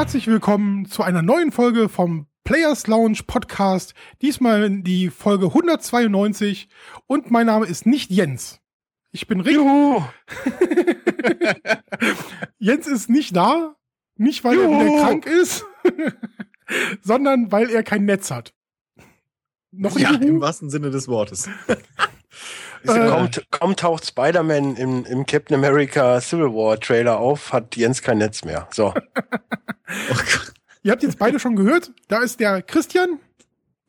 Herzlich willkommen zu einer neuen Folge vom Players Lounge Podcast. Diesmal die Folge 192 und mein Name ist nicht Jens. Ich bin Rick. Jens ist nicht da, nicht weil Juhu. er wieder krank ist, sondern weil er kein Netz hat. Noch ja, Juhu? im wahrsten Sinne des Wortes. Äh, kaum, kaum, taucht Spider-Man im, im Captain America Civil War Trailer auf, hat Jens kein Netz mehr. So. oh Ihr habt jetzt beide schon gehört. Da ist der Christian.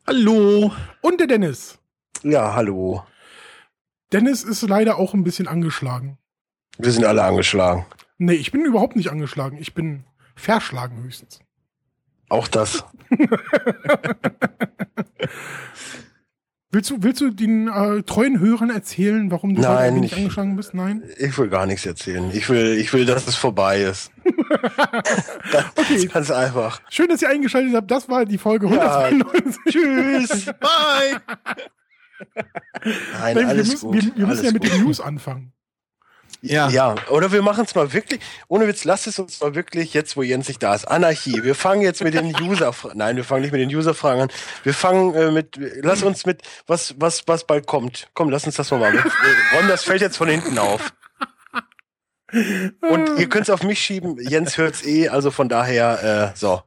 Hallo. Und der Dennis. Ja, hallo. Dennis ist leider auch ein bisschen angeschlagen. Wir sind alle angeschlagen. Nee, ich bin überhaupt nicht angeschlagen. Ich bin verschlagen höchstens. Auch das. Willst du, willst du den äh, treuen Hörern erzählen, warum du Nein, nicht angeschlagen bist? Nein? Ich will gar nichts erzählen. Ich will, ich will, dass es vorbei ist. okay. Ganz einfach. Schön, dass ihr eingeschaltet habt. Das war die Folge ja. 192. Tschüss. Bye. Nein, Nein, alles wir müssen, gut. Wir, wir müssen ja mit gut. den News anfangen. Ja. ja, oder wir machen es mal wirklich, ohne Witz, lass es uns mal wirklich, jetzt wo Jens nicht da ist, Anarchie. Wir fangen jetzt mit den User, nein, wir fangen nicht mit den User-Fragen an. Wir fangen äh, mit, lass uns mit, was, was, was bald kommt. Komm, lass uns das mal machen. Wir räumen das Feld jetzt von hinten auf. Und ihr könnt es auf mich schieben, Jens hört's eh, also von daher, äh, so.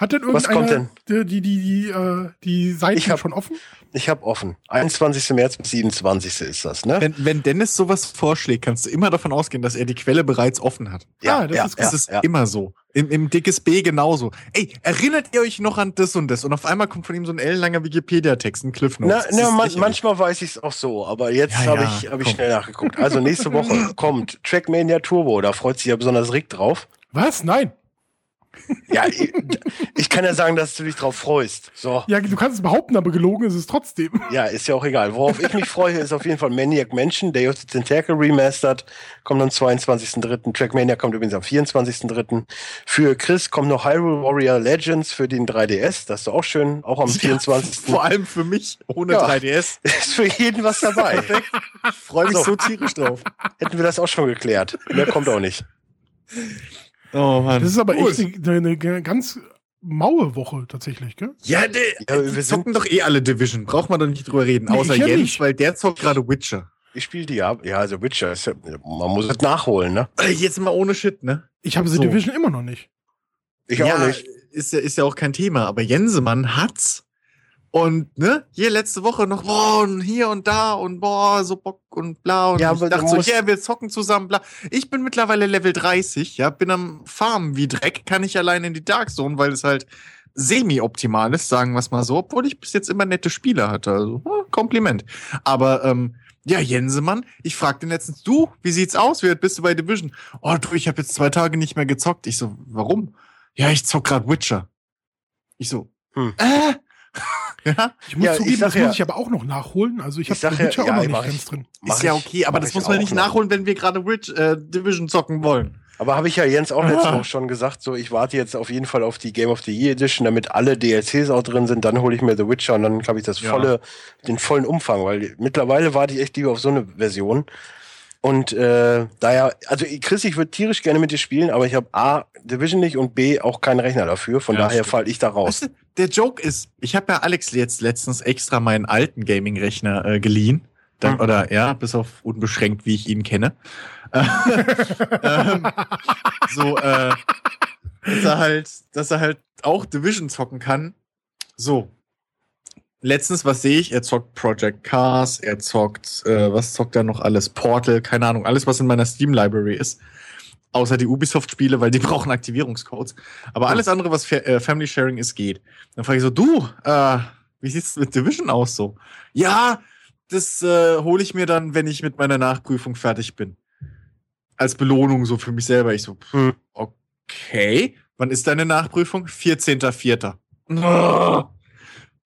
Hat denn Was kommt denn? Die, die, die, die, äh, die Ich hab- schon offen? Ich habe offen. 21. März bis 27. ist das, ne? Wenn, wenn Dennis sowas vorschlägt, kannst du immer davon ausgehen, dass er die Quelle bereits offen hat. Ah, das ist gut. Das ist immer so. Im, Im dickes B genauso. Ey, erinnert ihr euch noch an das und das? Und auf einmal kommt von ihm so ein ellenlanger Wikipedia-Text, ein Cliff Na, Notes. Na, ist man, manchmal weiß ich es auch so, aber jetzt Ja, habe ja, ich, hab ich schnell nachgeguckt. Also nächste Woche kommt Trackmania Turbo, da freut sich ja besonders Rick drauf. Was? Nein. Ja, ich, ich kann ja sagen, dass du dich drauf freust. So, Ja, du kannst es behaupten, aber gelogen ist es trotzdem. ja, ist ja auch egal. Worauf ich mich freue, ist auf jeden Fall Maniac Mansion, of the Tentacle Remastered, kommt am 22.03. Trackmania kommt übrigens am 24.03. Für Chris kommt noch Hyrule Warrior Legends für den 3DS, das ist doch auch schön, auch am 24. Vor allem für mich, ohne Ja. 3DS. ist für jeden was dabei. Ich freue mich So. so tierisch drauf. Hätten wir das auch schon geklärt. Mehr kommt auch nicht. Oh Mann. Das ist aber Cool. echt eine, eine ganz maue Woche tatsächlich, gell? Ja, die, Ja, wir zocken doch eh alle Division. Braucht man doch nicht drüber reden. Nee, Außer ich ja Jens, nicht. weil der zockt gerade Witcher. Ich spiele die ab. Ja, also Witcher, ist ja, man muss es nachholen, ne? Jetzt mal ohne Shit, ne? Ich habe The So. Division immer noch nicht. Ich ja, auch nicht. Ist ja, ist ja auch kein Thema, aber Jensemann hat's. Und, ne, hier letzte Woche noch, boah, und hier und da und boah, so Bock und bla. Und Ja, ich dachte so, ja, wir zocken zusammen, bla. Ich bin mittlerweile Level 30, ja, bin am Farmen wie Dreck, kann ich allein in die Dark Zone, weil es halt semi-optimal ist, sagen wir es mal so, obwohl ich bis jetzt immer nette Spiele hatte. Also, ja, Kompliment. Aber, ähm, ja, Jensemann, ich fragte ihn letztens, du, wie sieht's aus? Wie weit bist du bei Division? Oh, du, ich habe jetzt zwei Tage nicht mehr gezockt. Ich so, warum? Ja, ich zock grad Witcher. Ich so, Hm. äh? ja, Ich muss Ja, ich zugeben, sag das ja- muss ich aber auch noch nachholen. Also ich Ich habe The Witcher ja, auch noch nicht ich. ganz drin. Mach ist ja ich- okay, aber das ich muss man nicht noch. nachholen, wenn wir gerade Witch, äh, Division zocken wollen. Aber habe ich ja Jens auch letzte Ah. Woche schon gesagt, so ich warte jetzt auf jeden Fall auf die Game of the Year Edition, damit alle DLCs auch drin sind, dann hole ich mir The Witcher und dann habe ich das Ja. volle, den vollen Umfang, weil mittlerweile warte ich echt lieber auf so eine Version. Und äh, daher, also Chris, ich würde tierisch gerne mit dir spielen, aber ich habe A, Division nicht und B, auch keinen Rechner dafür. Von Ja, daher falle ich da raus. Weißt du, der Joke ist, ich habe ja Alex jetzt letztens extra meinen alten Gaming-Rechner äh, geliehen. Dann, Hm. Oder ja, bis auf unbeschränkt, wie ich ihn kenne. ähm, so, äh, dass er halt, dass er halt auch Division zocken kann. So. Letztens, was sehe ich? Er zockt Project Cars, er zockt, äh, was zockt er noch alles? Portal, keine Ahnung, alles, was in meiner Steam-Library ist. Außer die Ubisoft-Spiele, weil die brauchen Aktivierungscodes. Aber alles andere, was äh, Family Sharing ist, geht. Dann frage ich so, du, äh, wie sieht's mit Division aus so? Ja, das äh, hole ich mir dann, wenn ich mit meiner Nachprüfung fertig bin. Als Belohnung so für mich selber. Ich so, pff, Hm. okay. Wann ist deine Nachprüfung? 14.04.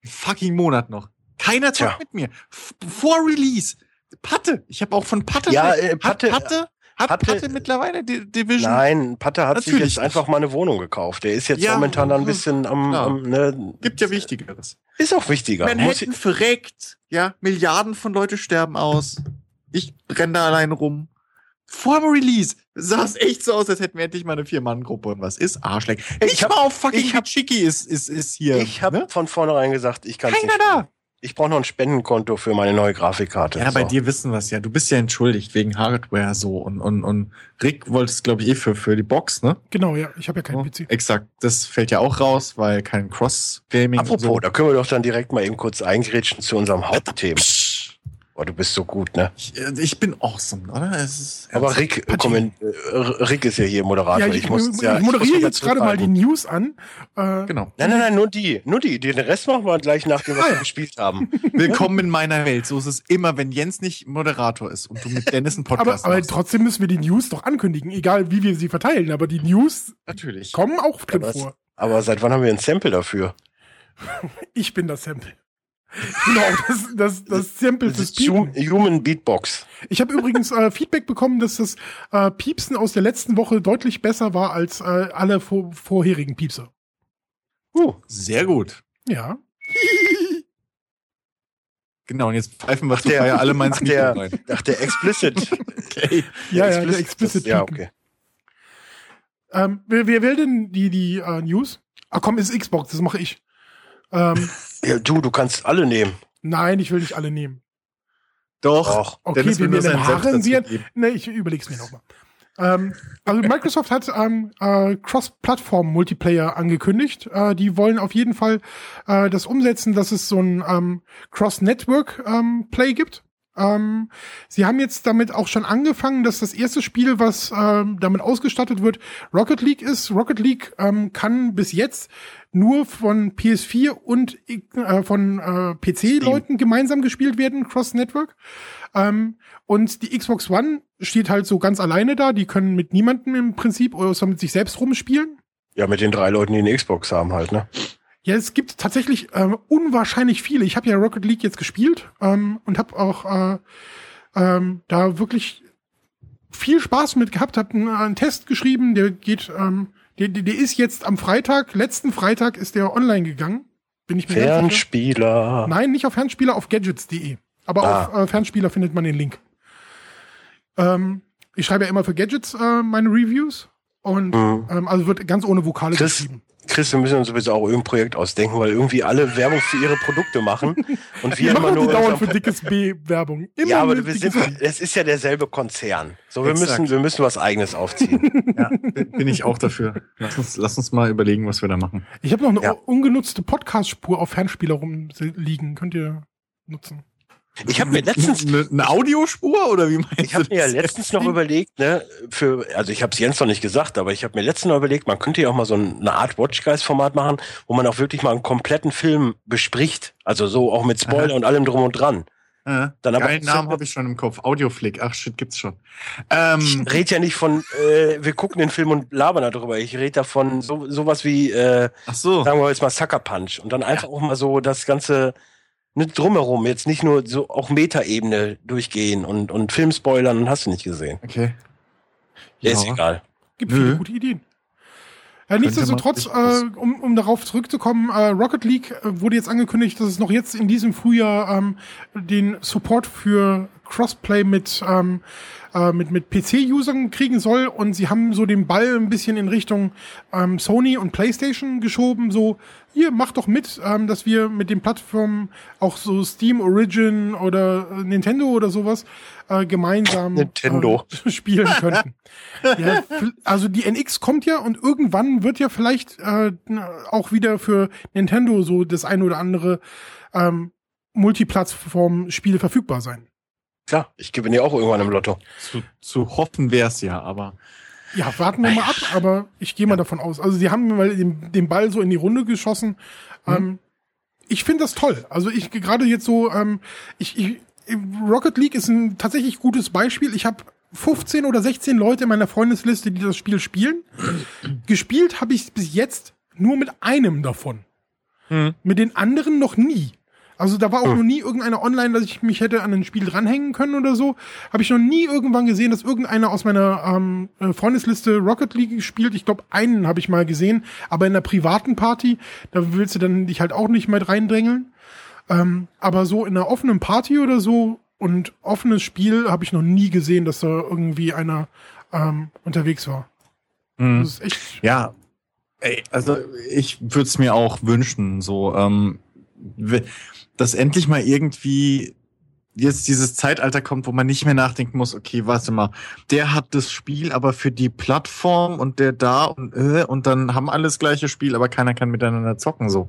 Fucking Monat noch. Keiner zockt Tja. mit mir. Vor Release. Patte. Ich habe auch von Patte. Ja, hat, äh, Patte- Patte, hat Patte- Patte, mittlerweile die Division. Nein, Patte hat sich Natürlich jetzt einfach mal eine Wohnung gekauft. Der ist jetzt Ja, momentan ein bisschen am, klar. am ne, Gibt ja Wichtigeres. Ist auch wichtiger. Manhattan verreckt. Ja, Milliarden von Leute sterben aus. Ich renn da allein rum. Vor dem Release sah es echt so aus, als hätten wir endlich mal eine Vier-Mann-Gruppe. Und was ist Arschleck? Ich Ich hab- mal auf fucking ich hab- Chiki ist, ist, ist hier. Ich habe ne? von vornherein gesagt, ich kann es Keiner nicht. da. Ich brauche noch ein Spendenkonto für meine neue Grafikkarte. Ja, bei So. dir wissen wir es ja. Du bist ja entschuldigt wegen Hardware so. Und, und, und Rick wollte es, glaube ich, eh für, für die Box, ne? Genau, ja. Ich habe ja keinen Oh, PC. Exakt. Das fällt ja auch raus, weil kein Cross-Gaming. Apropos, so. da können wir doch dann direkt mal eben kurz eingrätschen zu unserem Hauptthema. Boah, du bist so gut, ne? Ich, äh, ich bin awesome, oder? Es ist Aber Rick, äh, komment, äh, Rick ist ja hier Moderator. Ja, ich, ich, muss, ja, ich moderiere muss jetzt gerade mal die News an. Äh, Genau. Nein, nein, nein, nur die. Nur die. Den Rest machen wir gleich nachdem, was Ah, wir ja. gespielt haben. Willkommen in meiner Welt. So ist es immer, wenn Jens nicht Moderator ist und du mit Dennis einen aber, Podcast aber machst. trotzdem müssen wir die News doch ankündigen, egal wie wir sie verteilen. Aber die News Natürlich. kommen auch drin Aber es- vor. Aber seit wann haben wir ein Sample dafür? Ich bin das Sample. Genau, das, das, das Sample Das ist Piepen. Human Beatbox. Ich habe übrigens äh, Feedback bekommen, dass das äh, Piepsen aus der letzten Woche deutlich besser war als äh, alle vor, vorherigen Piepser. Uh, Sehr gut. Ja. Genau, und jetzt pfeifen wir Ach, zu der- alle mal ins ach, der- rein. ach, der Explicit. Okay. Ja, ja, der explicit das, Ja, okay. Ähm, wer, wer will denn die, die äh, News? Ah komm, ist Xbox, das mache ich. Ähm, Ja, du, du kannst alle nehmen. nein, ich will nicht alle nehmen. Doch. Doch. Okay, Dennis wir nehmen seinen Senf Haaren dazu wir. geben. Ne, ich überleg's mir nochmal. Ähm, also Microsoft hat ähm, äh, Cross-Plattform-Multiplayer angekündigt. Äh, die wollen auf jeden Fall äh, das umsetzen, dass es so ein ähm, Cross-Network-Play gibt. Ähm, sie haben jetzt damit auch schon angefangen, dass das erste Spiel, was ähm, damit ausgestattet wird, Rocket League ist. Rocket League ähm, kann bis jetzt nur von PS4 und äh, von äh, PC-Leuten gemeinsam gespielt werden, Cross-Network. Ähm, und die Xbox One steht halt so ganz alleine da. Die können mit niemandem im Prinzip außer mit sich selbst rumspielen. Ja, mit den drei Leuten, die eine Xbox haben halt, ne? Ja, es gibt tatsächlich ähm, unwahrscheinlich viele. Ich habe ja Rocket League jetzt gespielt ähm, und habe auch äh, ähm, da wirklich viel Spaß mit gehabt. Habe einen, einen Test geschrieben, der geht, ähm, der, der der ist jetzt am Freitag, letzten Freitag ist der online gegangen. Bin ich mir. Fernspieler. Nein, nicht auf Fernspieler, auf gadgets.de. Aber Ah. auf äh, Fernspieler findet man den Link. Ähm, ich schreibe ja immer für Gadgets äh, meine Reviews. Und Mhm. ähm, also wird ganz ohne Vokale Chris, geschrieben. Chris, wir müssen uns sowieso auch irgendein Projekt ausdenken, weil irgendwie alle Werbung für ihre Produkte machen und wir Wir immer machen nur die dauernd für dickes B Werbung. Immer Ja, aber wir sind, es ist ja derselbe Konzern. So, wir Exakt. müssen, wir müssen was Eigenes aufziehen. Ja, bin ich auch dafür. Lass uns, lass uns mal überlegen, was wir da machen. Ich habe noch eine Ja. ungenutzte Podcast-Spur auf Fernspieler rumliegen. Könnt ihr nutzen. Ich habe mir letztens, Eine, eine Audiospur oder wie meinst ich habe du mir ja letztens noch überlegt, ne, für, also ich habe es Jens noch nicht gesagt, aber ich habe mir letztens noch überlegt, man könnte ja auch mal so ein- eine Art Watchgeist-Format machen, wo man auch wirklich mal einen kompletten Film bespricht. Also so auch mit Spoiler Aha. und allem drum und dran. Ja, Dann aber- Geilen Namen habe ich schon im Kopf. Audioflick. Ach shit, gibt's schon. Ich Ähm, rede ja nicht von, äh, wir gucken den Film und labern darüber. Ich rede davon so, sowas wie, äh, ach so. sagen wir jetzt mal Sucker Punch und dann einfach auch mal so das ganze ne, drumherum, jetzt nicht nur so auch Metaebene durchgehen und, und Film spoilern und hast du nicht gesehen. Okay. Ist egal. Gibt Nö. viele gute Ideen. Ja, nichtsdestotrotz, äh, um, um darauf zurückzukommen, äh, Rocket League äh, wurde jetzt angekündigt, dass es noch jetzt in diesem Frühjahr ähm, den Support für Crossplay mit, ähm, äh, mit, mit PC-Usern kriegen soll und sie haben so den Ball ein bisschen in Richtung ähm, Sony und PlayStation geschoben, so hier, macht doch mit, ähm, dass wir mit den Plattformen auch so Steam Origin oder äh, Nintendo oder sowas äh, gemeinsam Nintendo. Äh, spielen könnten. ja, also die NX kommt ja und irgendwann wird ja vielleicht äh, auch wieder für Nintendo so das ein oder andere ähm, Multiplattform-Spiel verfügbar sein. Klar, ich gewinne ja auch irgendwann im Lotto. Zu, zu hoffen wär's ja, aber Ja, warten wir mal ab, aber ich gehe mal davon aus. Also sie haben mal den, den Ball so in die Runde geschossen. Ähm, ich finde das toll. Also ich gerade jetzt so, ähm, ich, ich, Rocket League ist ein tatsächlich gutes Beispiel. Ich habe 15 oder 16 Leute in meiner Freundesliste, die das Spiel spielen. Gespielt habe ich bis jetzt nur mit einem davon. Mit den anderen noch nie. Also da war auch noch nie irgendeiner online, dass ich mich hätte an ein Spiel dranhängen können oder so. Habe ich noch nie irgendwann gesehen, dass irgendeiner aus meiner ähm, äh, Freundesliste Rocket League spielt. Ich glaube, einen habe ich mal gesehen, aber in einer privaten Party, da willst du dann dich halt auch nicht mehr reindrängeln. Ähm, aber so in einer offenen Party oder so und offenes Spiel habe ich noch nie gesehen, dass da irgendwie einer ähm, unterwegs war. Mhm. Das ist echt. Ja, ey, also ich würde es mir auch wünschen, so, ähm, dass endlich mal irgendwie jetzt dieses Zeitalter kommt, wo man nicht mehr nachdenken muss, okay, warte mal, der hat das Spiel aber für die Plattform und der da und äh, und dann haben alle das gleiche Spiel, aber keiner kann miteinander zocken so.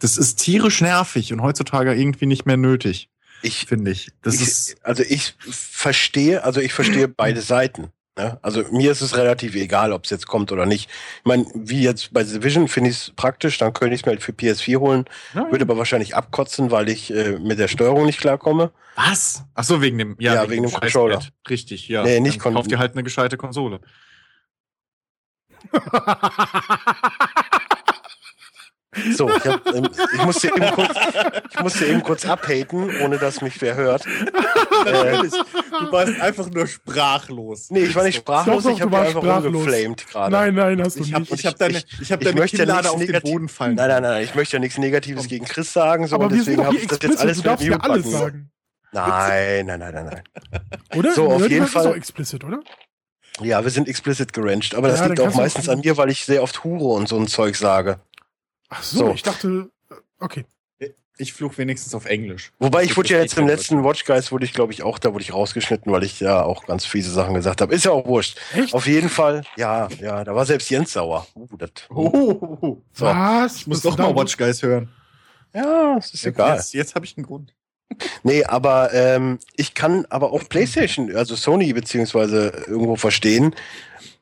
Das ist tierisch nervig und heutzutage irgendwie nicht mehr nötig, Ich, finde ich. Das ich, ist also ich verstehe, also ich verstehe beide Seiten. Ne? Also mir ist es relativ egal, ob es jetzt kommt oder nicht. Ich meine, wie jetzt bei The Vision finde ich es praktisch, dann könnte ich es mir halt für PS4 holen, Ja, würde aber wahrscheinlich abkotzen, weil ich äh, mit der Steuerung nicht klarkomme. was? Ach so, wegen dem ja, Ja, wegen dem Scheißpad. Controller. Richtig, ja. Nee, nicht Dann Kauf dir halt eine gescheite Konsole. So, ich, hab, ähm, ich musste eben kurz, ich musste eben kurz abhaten, ohne dass mich wer hört. Natürlich. Du warst einfach nur sprachlos. Nee, ich war nicht sprachlos, Doch, doch, ich habe einfach sprachlos. rumgeflamed gerade. nein, nein, hast du Ich habe nicht. ich hab deine, ich hab ich deine möchte ja Kinnlade nichts auf den Boden fallen. Nein, nein, nein, ich möchte ja nichts Negatives gegen Chris sagen, so, aber deswegen habe ich das jetzt alles mit ja alles sagen. Nein, nein, nein, nein, nein. Oder? So, auf Ja, jeden Fall- ist doch explicit, oder? Ja, wir sind explicit gerancht, aber das Ja, liegt auch meistens auch- an mir, weil ich sehr oft Hure und so ein Zeug sage. Ach so, So. ich dachte, äh, okay. Ich flug wenigstens auf Englisch. Wobei ich Das wurde ja jetzt im letzten Watch Guys wurde ich glaube ich auch da wurde ich rausgeschnitten, weil ich ja auch ganz fiese Sachen gesagt habe. Ist ja auch wurscht. Echt? Auf jeden Fall, ja, ja, da war selbst Jens sauer. Uh, das, Oh, so. Was? ich muss Was doch mal? Watch Guys hören. Ja, es ist egal. Jetzt, jetzt habe ich einen Grund. Nee, aber ähm, ich kann aber auch PlayStation, also Sony beziehungsweise irgendwo verstehen,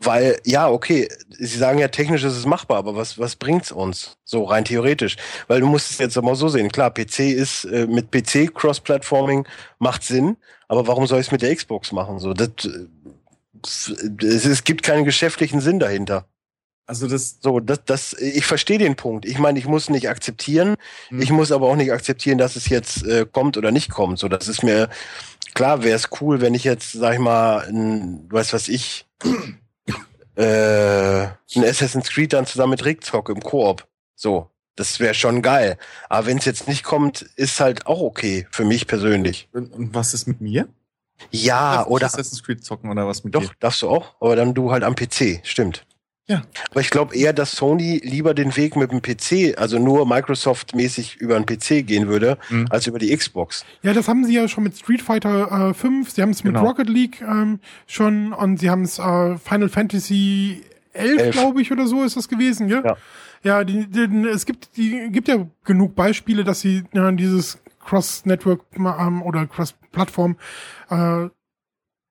weil ja, okay, sie sagen ja technisch ist es machbar, aber was was bringt's uns so rein theoretisch? Weil du musst es jetzt aber so sehen. Klar, PC ist äh, mit PC Cross-Platforming macht Sinn, aber warum soll ich es mit der Xbox machen? So, das, äh, es, es gibt keinen geschäftlichen Sinn dahinter. Also das, So, das, das, ich verstehe den Punkt. Ich meine, ich muss nicht akzeptieren. Hm. Ich muss aber auch nicht akzeptieren, dass es jetzt äh, kommt oder nicht kommt. So, das ist mir klar. Wäre es cool, wenn ich jetzt, sag ich mal, ein, du weißt was ich, äh, ein Assassin's Creed dann zusammen mit Rick zocke im Koop. So, das wäre schon geil. Aber wenn es jetzt nicht kommt, ist halt auch okay für mich persönlich. und, und was ist mit mir? Ja, oder Assassin's Creed zocken oder was mit Doch, dir? darfst du auch, aber dann du halt am PC, stimmt. Ja. Aber ich glaube eher, dass Sony lieber den Weg mit dem PC, also nur Microsoft-mäßig über den PC gehen würde, Mhm. als über die Xbox. Ja, das haben sie ja schon mit Street Fighter äh, 5, sie haben es mit Genau. Rocket League ähm, schon und sie haben es äh, Final Fantasy 11, Elf. glaube ich, oder so ist das gewesen, ja? Ja. Ja, die, die, es gibt, die, gibt ja genug Beispiele, dass sie ja, dieses Cross-Network ähm, oder Cross-Plattform äh,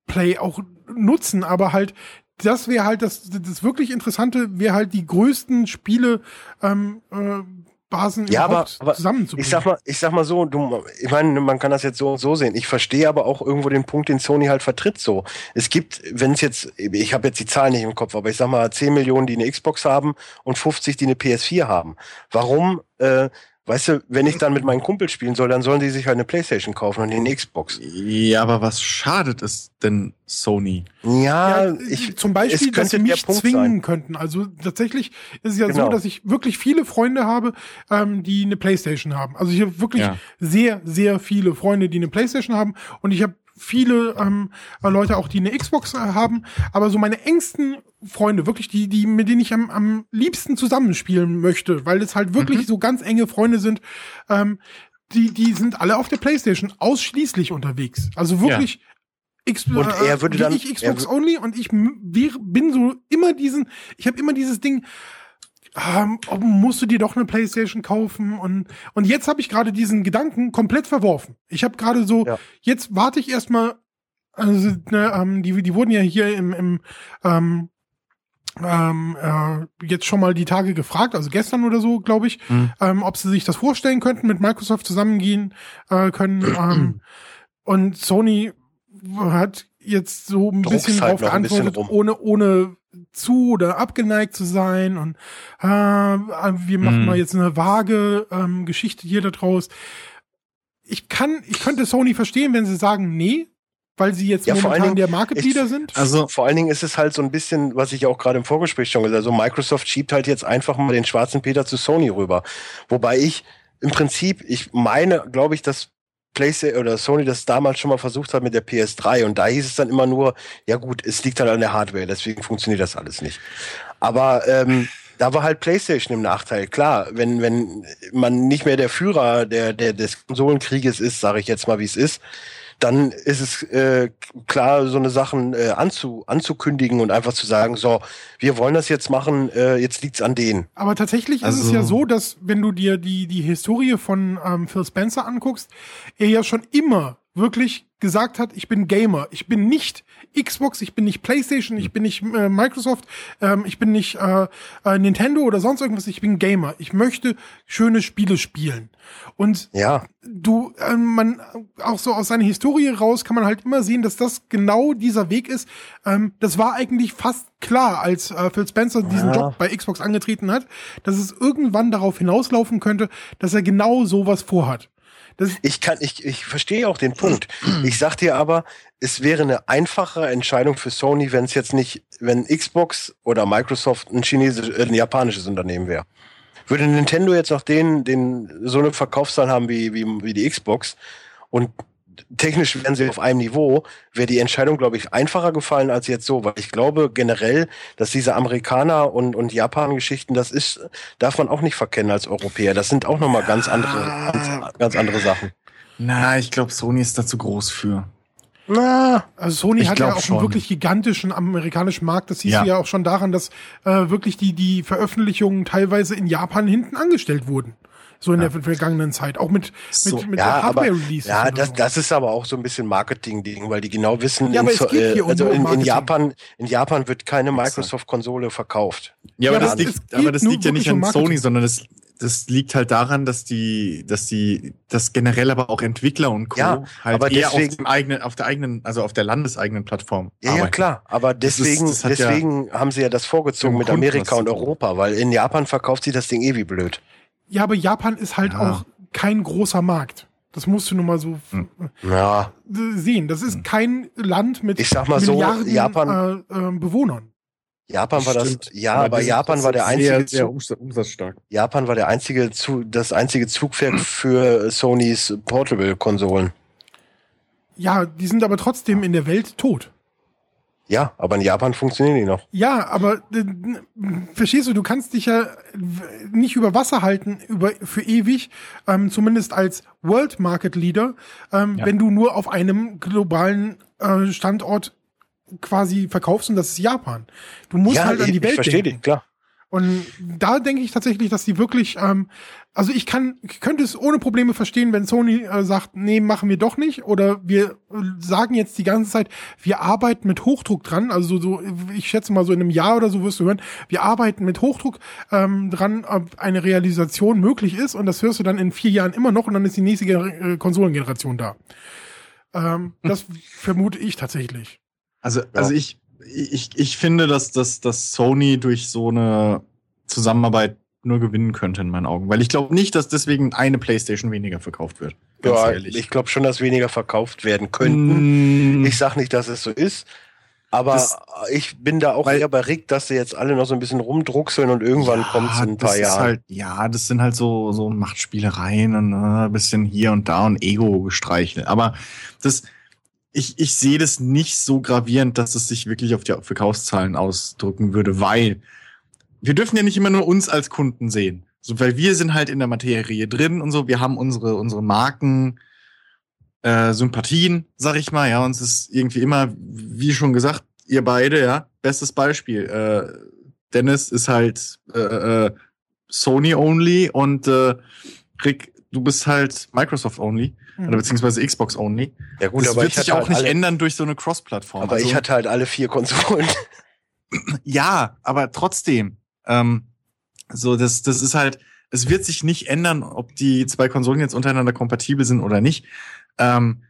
Play auch nutzen, aber halt das wäre halt das, das wirklich Interessante, wäre halt die größten Spiele ähm, äh, Basen Ja, aber- aber zusammenzubringen. Ich sag mal, ich sag mal so, du, ich meine, man kann das jetzt so und so sehen. Ich verstehe aber auch irgendwo den Punkt, den Sony halt vertritt so. Es gibt, wenn es jetzt, ich habe jetzt die Zahlen nicht im Kopf, aber ich sag mal 10 Millionen, die eine Xbox haben und 50, die eine PS4 haben. Warum, äh, weißt du, wenn ich dann mit meinen Kumpels spielen soll, dann sollen die sich halt eine Playstation kaufen und eine Xbox. Ja, aber was schadet es denn Sony? Ja, Ja, ich, zum Beispiel, es dass sie mich zwingen sein. könnten. Also tatsächlich ist es ja so, Genau. dass ich wirklich viele Freunde habe, ähm, die eine Playstation haben. Also ich habe wirklich Ja. sehr, sehr viele Freunde, die eine Playstation haben und ich habe viele ähm, Leute auch, die eine Xbox äh, haben. Aber so meine engsten Freunde, wirklich die, die mit denen ich am, am liebsten zusammenspielen möchte, weil es halt wirklich Mhm. so ganz enge Freunde sind, ähm, die, die sind alle auf der Playstation ausschließlich unterwegs. Also wirklich X Und äh, er würde wie dann- ich Xbox only und ich bin so immer diesen, ich habe immer dieses Ding, ähm, musst du dir doch eine Playstation kaufen und und jetzt habe ich gerade diesen Gedanken komplett verworfen. Ich habe gerade so, Ja. jetzt warte ich erstmal, also ne, ähm, die die wurden ja hier im im ähm, ähm, äh, jetzt schon mal die Tage gefragt, also gestern oder so, glaube ich, Mhm. ähm, ob sie sich das vorstellen könnten, mit Microsoft zusammengehen äh, können. ähm, und Sony hat jetzt so ein Druck's bisschen halt bisschen geantwortet, rum. ohne, ohne zu oder abgeneigt zu sein. Und äh, wir machen Mhm. mal jetzt eine vage ähm, Geschichte hier daraus. Ich kann, ich könnte Sony verstehen, wenn sie sagen, nee, weil sie jetzt Ja, vor allen momentan Dingen, der Market ich- Leader sind. Also, Vor allen Dingen ist es halt so ein bisschen, was ich auch gerade im Vorgespräch schon gesagt habe, also Microsoft schiebt halt jetzt einfach mal den schwarzen Peter zu Sony rüber. Wobei ich im Prinzip, ich meine, glaube ich, dass PlayStation oder Sony das damals schon mal versucht hat mit der PS3 und da hieß es dann immer nur, ja gut, es liegt halt an der Hardware, deswegen funktioniert das alles nicht. Aber ähm, da war halt PlayStation im Nachteil. Klar, wenn, wenn man nicht mehr der Führer der, der, des Konsolenkrieges ist, sage ich jetzt mal, wie es ist, dann ist es äh, klar, so eine Sachen äh, anzu, anzukündigen und einfach zu sagen, so, wir wollen das jetzt machen, äh, jetzt liegt's an denen. Aber tatsächlich also ist es ja so, dass wenn du dir die, die Historie von ähm, Phil Spencer anguckst, er ja schon immer wirklich gesagt hat, ich bin Gamer, ich bin nicht Xbox, ich bin nicht PlayStation, ich bin nicht äh, Microsoft, ähm, ich bin nicht äh, äh, Nintendo oder sonst irgendwas, ich bin Gamer. Ich möchte schöne Spiele spielen. Und ja. du, äh, man, auch so aus seiner Historie raus kann man halt immer sehen, dass das genau dieser Weg ist. Ähm, das war eigentlich fast klar, als äh, Phil Spencer diesen ja. Job bei Xbox angetreten hat, dass es irgendwann darauf hinauslaufen könnte, dass er genau sowas vorhat. Ich kann, ich, ich verstehe auch den Punkt. Ich sag dir aber, es wäre eine einfache Entscheidung für Sony, wenn es jetzt nicht, wenn Xbox oder Microsoft ein chinesisches, äh, ein japanisches Unternehmen wäre. Würde Nintendo jetzt noch den, den so eine Verkaufszahl haben wie, wie, wie die Xbox und technisch wären sie auf einem Niveau, wäre die Entscheidung, glaube ich, einfacher gefallen als jetzt so, weil ich glaube generell, dass diese Amerikaner und, und Japan-Geschichten, das ist, darf man auch nicht verkennen als Europäer. Das sind auch nochmal ganz andere, ganz, ganz andere Sachen. Na, ich glaube, Sony ist da zu groß für. Na, also Sony hat ja auch schon. einen wirklich gigantischen amerikanischen Markt. Das siehst ja. du ja auch schon daran, dass äh, wirklich die, die Veröffentlichungen teilweise in Japan hinten angestellt wurden so in ja. der vergangenen Zeit, auch mit, so, mit, mit ja, Hardware-Release. Ja, das, so. das ist aber auch so ein bisschen Marketing-Ding, weil die genau wissen, ja, in, äh, also in, in, Japan, in Japan wird keine Microsoft-Konsole verkauft. Ja, aber, das liegt, aber das liegt ja nicht an Sony, sondern das, das liegt halt daran, dass die, dass die, dass generell aber auch Entwickler und Co. Ja, halt aber eher deswegen, auf dem eigenen, auf der eigenen, also auf der landeseigenen Plattform. Ja, arbeiten. ja klar. Aber deswegen, das ist, das deswegen ja haben sie ja das vorgezogen mit Amerika und Europa, weil in Japan verkauft sie das Ding eh wie blöd. Ja, aber Japan ist halt ja. auch kein großer Markt. Das musst du nun mal so hm. ja. sehen. Das ist hm. kein Land mit ich sag mal Milliarden so, Japan, äh, äh, Bewohnern. Japan war das, ja, aber, aber Japan war der einzige, sehr, sehr umsatzstark. Japan war der einzige, das einzige Zugpferd für Sonys Portable-Konsolen. Ja, die sind aber trotzdem in der Welt tot. Ja, aber in Japan funktionieren die noch. Ja, aber äh, verstehst du, du kannst dich ja nicht über Wasser halten über für ewig, ähm, zumindest als World Market Leader, ähm, ja. wenn du nur auf einem globalen äh, Standort quasi verkaufst und das ist Japan. Du musst ja, halt an die Welt ich verstehe dich, klar. Und da denke ich tatsächlich, dass die wirklich, ähm, also ich kann, ich könnte es ohne Probleme verstehen, wenn Sony äh, sagt, nee, machen wir doch nicht, oder wir äh, sagen jetzt die ganze Zeit, wir arbeiten mit Hochdruck dran, also so, so ich schätze mal so in einem Jahr oder so wirst du hören, wir arbeiten mit Hochdruck ähm, dran, ob eine Realisation möglich ist, und das hörst du dann in vier Jahren immer noch, und dann ist die nächste äh, Konsolengeneration da. Ähm, das vermute ich tatsächlich. Also, ja. also ich, ich, ich finde, dass, dass, dass Sony durch so eine Zusammenarbeit nur gewinnen könnte in meinen Augen. Weil ich glaube nicht, dass deswegen eine PlayStation weniger verkauft wird. ja, ehrlich. ich glaube schon, dass weniger verkauft werden könnten. Mm. Ich sag nicht, dass es so ist. Aber das, ich bin da auch weil, eher bei Rick, dass sie jetzt alle noch so ein bisschen rumdruckseln und irgendwann ja, kommt es in ein paar Jahren. Halt, ja, das sind halt so, so Machtspielereien und äh, ein bisschen hier und da und Ego-Gestreichel. Aber das, ich, ich sehe das nicht so gravierend, dass es sich wirklich auf die Verkaufszahlen ausdrücken würde, weil wir dürfen ja nicht immer nur uns als Kunden sehen. So, weil wir sind halt in der Materie drin und so, wir haben unsere, unsere Marken, äh, Sympathien, sag ich mal, ja, uns ist irgendwie immer, wie schon gesagt, ihr beide, ja, bestes Beispiel. Äh, Dennis ist halt äh, äh, Sony only und äh, Rick, du bist halt Microsoft only. Mhm. Oder beziehungsweise Xbox only. Ja gut, das aber wird sich auch halt nicht ändern durch so eine Cross-Plattform. Aber also, ich hatte halt alle vier Konsolen. ja, aber trotzdem. Ähm, so, das, das ist halt, es wird sich nicht ändern, ob die zwei Konsolen jetzt untereinander kompatibel sind oder nicht. Ähm,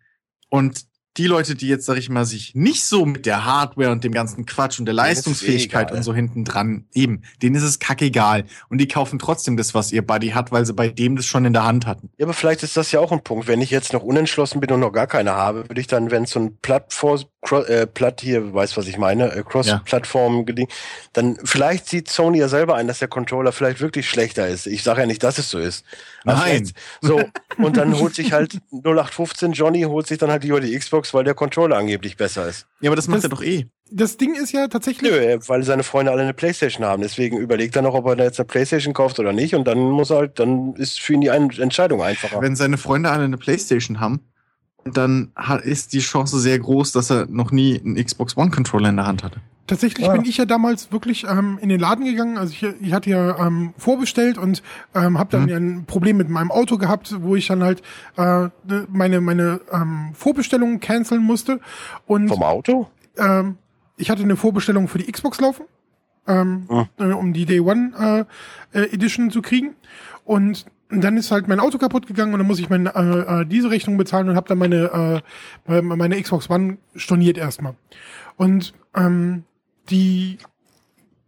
und die Leute, die jetzt, sag ich mal, sich nicht so mit der Hardware und dem ganzen Quatsch und der Leistungsfähigkeit und so hinten dran, eben, denen ist es kackegal. Und die kaufen trotzdem das, was ihr Buddy hat, weil sie bei dem das schon in der Hand hatten. Ja, aber vielleicht ist das ja auch ein Punkt. Wenn ich jetzt noch unentschlossen bin und noch gar keine habe, würde ich dann, wenn es so ein Plattform, äh, platt hier, weiß was ich meine, äh, Cross-Plattform ja. dann vielleicht sieht Sony ja selber ein, dass der Controller vielleicht wirklich schlechter ist. Ich sage ja nicht, dass es so ist. Nein. So, und dann holt sich halt 0815 Johnny, holt sich dann halt lieber die Xbox, weil der Controller angeblich besser ist. Ja, aber das macht das, er doch eh. Das Ding ist ja tatsächlich. Nö, weil seine Freunde alle eine Playstation haben. Deswegen überlegt er noch, ob er da jetzt eine Playstation kauft oder nicht. Und dann muss er halt, dann ist für ihn die Entscheidung einfacher. Wenn seine Freunde alle eine Playstation haben, dann ist die Chance sehr groß, dass er noch nie einen Xbox One Controller in der Hand hatte. Tatsächlich ja. bin ich ja damals wirklich ähm, in den Laden gegangen. Also ich, ich hatte ja ähm, vorbestellt und ähm, habe dann mhm. ja ein Problem mit meinem Auto gehabt, wo ich dann halt äh, meine meine ähm, Vorbestellungen canceln musste. Und vom Auto? Ähm, ich hatte eine Vorbestellung für die Xbox laufen, ähm, mhm. äh, um die Day One äh, äh Edition zu kriegen. Und dann ist halt mein Auto kaputt gegangen und dann muss ich meine äh, äh, diese Rechnung bezahlen und habe dann meine äh, meine Xbox One storniert erstmal. Und ähm, die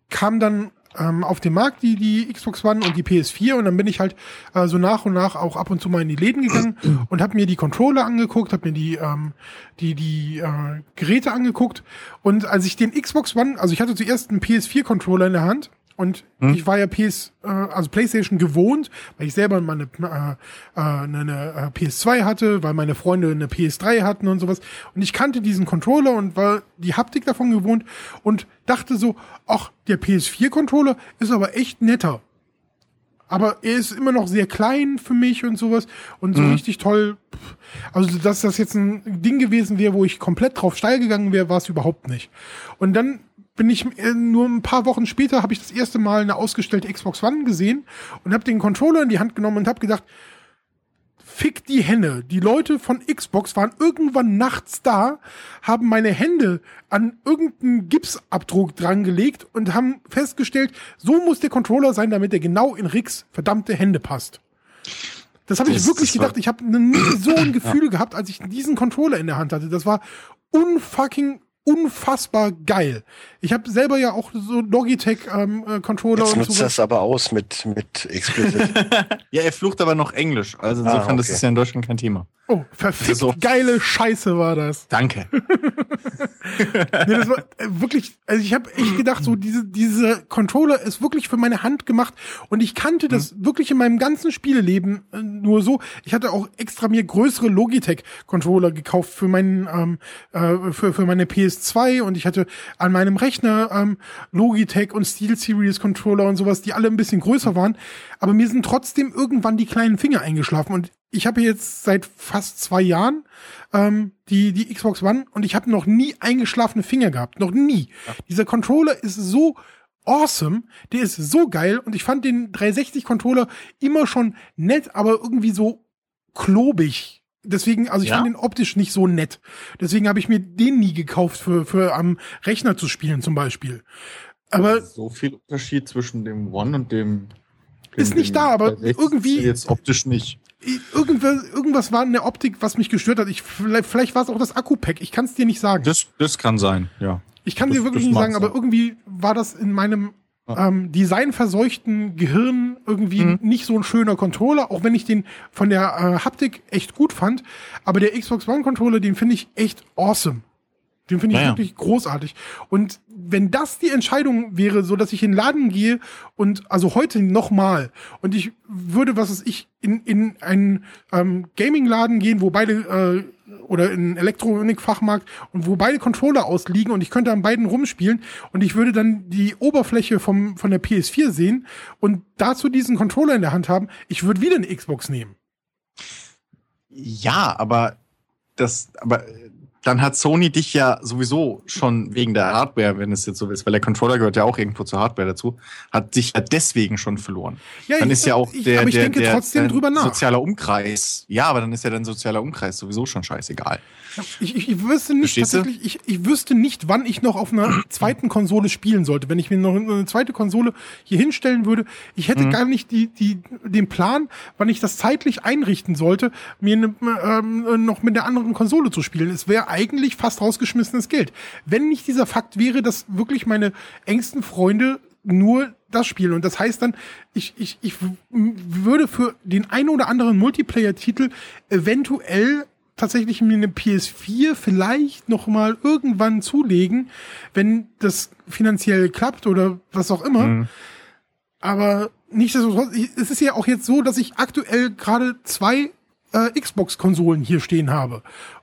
kam dann ähm, auf den Markt, die, die Xbox One und die PS4 und dann bin ich halt äh, so nach und nach auch ab und zu mal in die Läden gegangen und habe mir die Controller angeguckt, habe mir die ähm, die die äh, Geräte angeguckt und als ich den Xbox One, also ich hatte zuerst einen PS4 Controller in der Hand und hm? ich war ja PS, äh, also PlayStation gewohnt, weil ich selber mal eine, äh, eine, eine äh, PS2 hatte, weil meine Freunde eine PS3 hatten und sowas. Und ich kannte diesen Controller und war die Haptik davon gewohnt und dachte so, ach, der PS4-Controller ist aber echt netter. Aber er ist immer noch sehr klein für mich und sowas. Und so mhm. richtig toll. Also, dass das jetzt ein Ding gewesen wäre, wo ich komplett drauf steil gegangen wäre, war es überhaupt nicht. Und dann bin ich äh, nur ein paar Wochen später habe ich das erste Mal eine ausgestellte Xbox One gesehen und habe den Controller in die Hand genommen und habe gedacht, fick die Hände. Die Leute von Xbox waren irgendwann nachts da, haben meine Hände an irgendeinen Gipsabdruck drangelegt und haben festgestellt, so muss der Controller sein, damit er genau in Ricks verdammte Hände passt. Das habe ich wirklich gedacht. Ich habe nie so ein Gefühl ja. gehabt, als ich diesen Controller in der Hand hatte. Das war unfucking unfassbar geil. Ich habe selber ja auch so Logitech ähm, äh, Controller Jetzt nutzt das aber aus mit mit Explicit. ja, er flucht aber noch Englisch, also insofern ah, okay. das ist ja in Deutschland kein Thema. Oh, verfickt so. geile Scheiße war das. Danke. nee, das war äh, wirklich, also ich habe echt gedacht, so diese diese Controller ist wirklich für meine Hand gemacht und ich kannte das mhm. wirklich in meinem ganzen Spieleleben äh, nur so. Ich hatte auch extra mir größere Logitech Controller gekauft für meinen ähm, äh, für für meine PS2 und ich hatte an meinem Rechner ähm, Logitech und SteelSeries Controller und sowas, die alle ein bisschen größer waren, aber mir sind trotzdem irgendwann die kleinen Finger eingeschlafen und ich habe jetzt seit fast zwei Jahren ähm, die, die Xbox One und ich habe noch nie eingeschlafene Finger gehabt. Noch nie. Ja. Dieser Controller ist so awesome, der ist so geil und ich fand den 360-Controller immer schon nett, aber irgendwie so klobig. Deswegen, also ich ja. fand den optisch nicht so nett. Deswegen habe ich mir den nie gekauft für, für am Rechner zu spielen zum Beispiel. Aber so viel Unterschied zwischen dem One und dem ist nicht da, aber irgendwie jetzt optisch nicht irgendwas, irgendwas war in der Optik, was mich gestört hat. Ich, vielleicht, vielleicht war es auch das Akku-Pack. Ich kann es dir nicht sagen. Das, das kann sein, ja. Ich kann das, dir wirklich nicht sagen, sein. aber irgendwie war das in meinem. Ähm, designverseuchten Gehirn irgendwie mhm. nicht so ein schöner Controller, auch wenn ich den von der äh, Haptik echt gut fand. Aber der Xbox One Controller, den finde ich echt awesome. Den finde ich naja. wirklich großartig. Und wenn das die Entscheidung wäre, so dass ich in den Laden gehe und also heute nochmal und ich würde, was ist ich, in, in einen ähm, Gaming-Laden gehen, wo beide äh, oder in Elektronik-Fachmarkt und wo beide Controller ausliegen und ich könnte an beiden rumspielen und ich würde dann die Oberfläche vom, von der PS4 sehen und dazu diesen Controller in der Hand haben, ich würde wieder eine Xbox nehmen. Ja, aber das, aber dann hat Sony dich ja sowieso schon wegen der Hardware, wenn es jetzt so ist, weil der Controller gehört ja auch irgendwo zur Hardware dazu, hat dich ja deswegen schon verloren. Ja, dann ich, ist ja auch ich, der, der, der, der sozialer Umkreis. Ja, aber dann ist ja dein sozialer Umkreis sowieso schon scheißegal. Ich, ich, ich wüsste nicht tatsächlich, ich, ich wüsste nicht, wann ich noch auf einer zweiten Konsole spielen sollte. Wenn ich mir noch eine zweite Konsole hier hinstellen würde, ich hätte mhm. gar nicht die, die, den Plan, wann ich das zeitlich einrichten sollte, mir ne, ähm, noch mit der anderen Konsole zu spielen. Es wäre eigentlich fast rausgeschmissenes Geld. Wenn nicht dieser Fakt wäre, dass wirklich meine engsten Freunde nur das spielen. Und das heißt dann, ich, ich, ich würde für den einen oder anderen Multiplayer-Titel eventuell tatsächlich mir eine PS4 vielleicht noch mal irgendwann zulegen, wenn das finanziell klappt oder was auch immer. Mhm. Aber nichtsdestotrotz, es ist ja auch jetzt so, dass ich aktuell gerade zwei äh, Xbox-Konsolen hier stehen habe.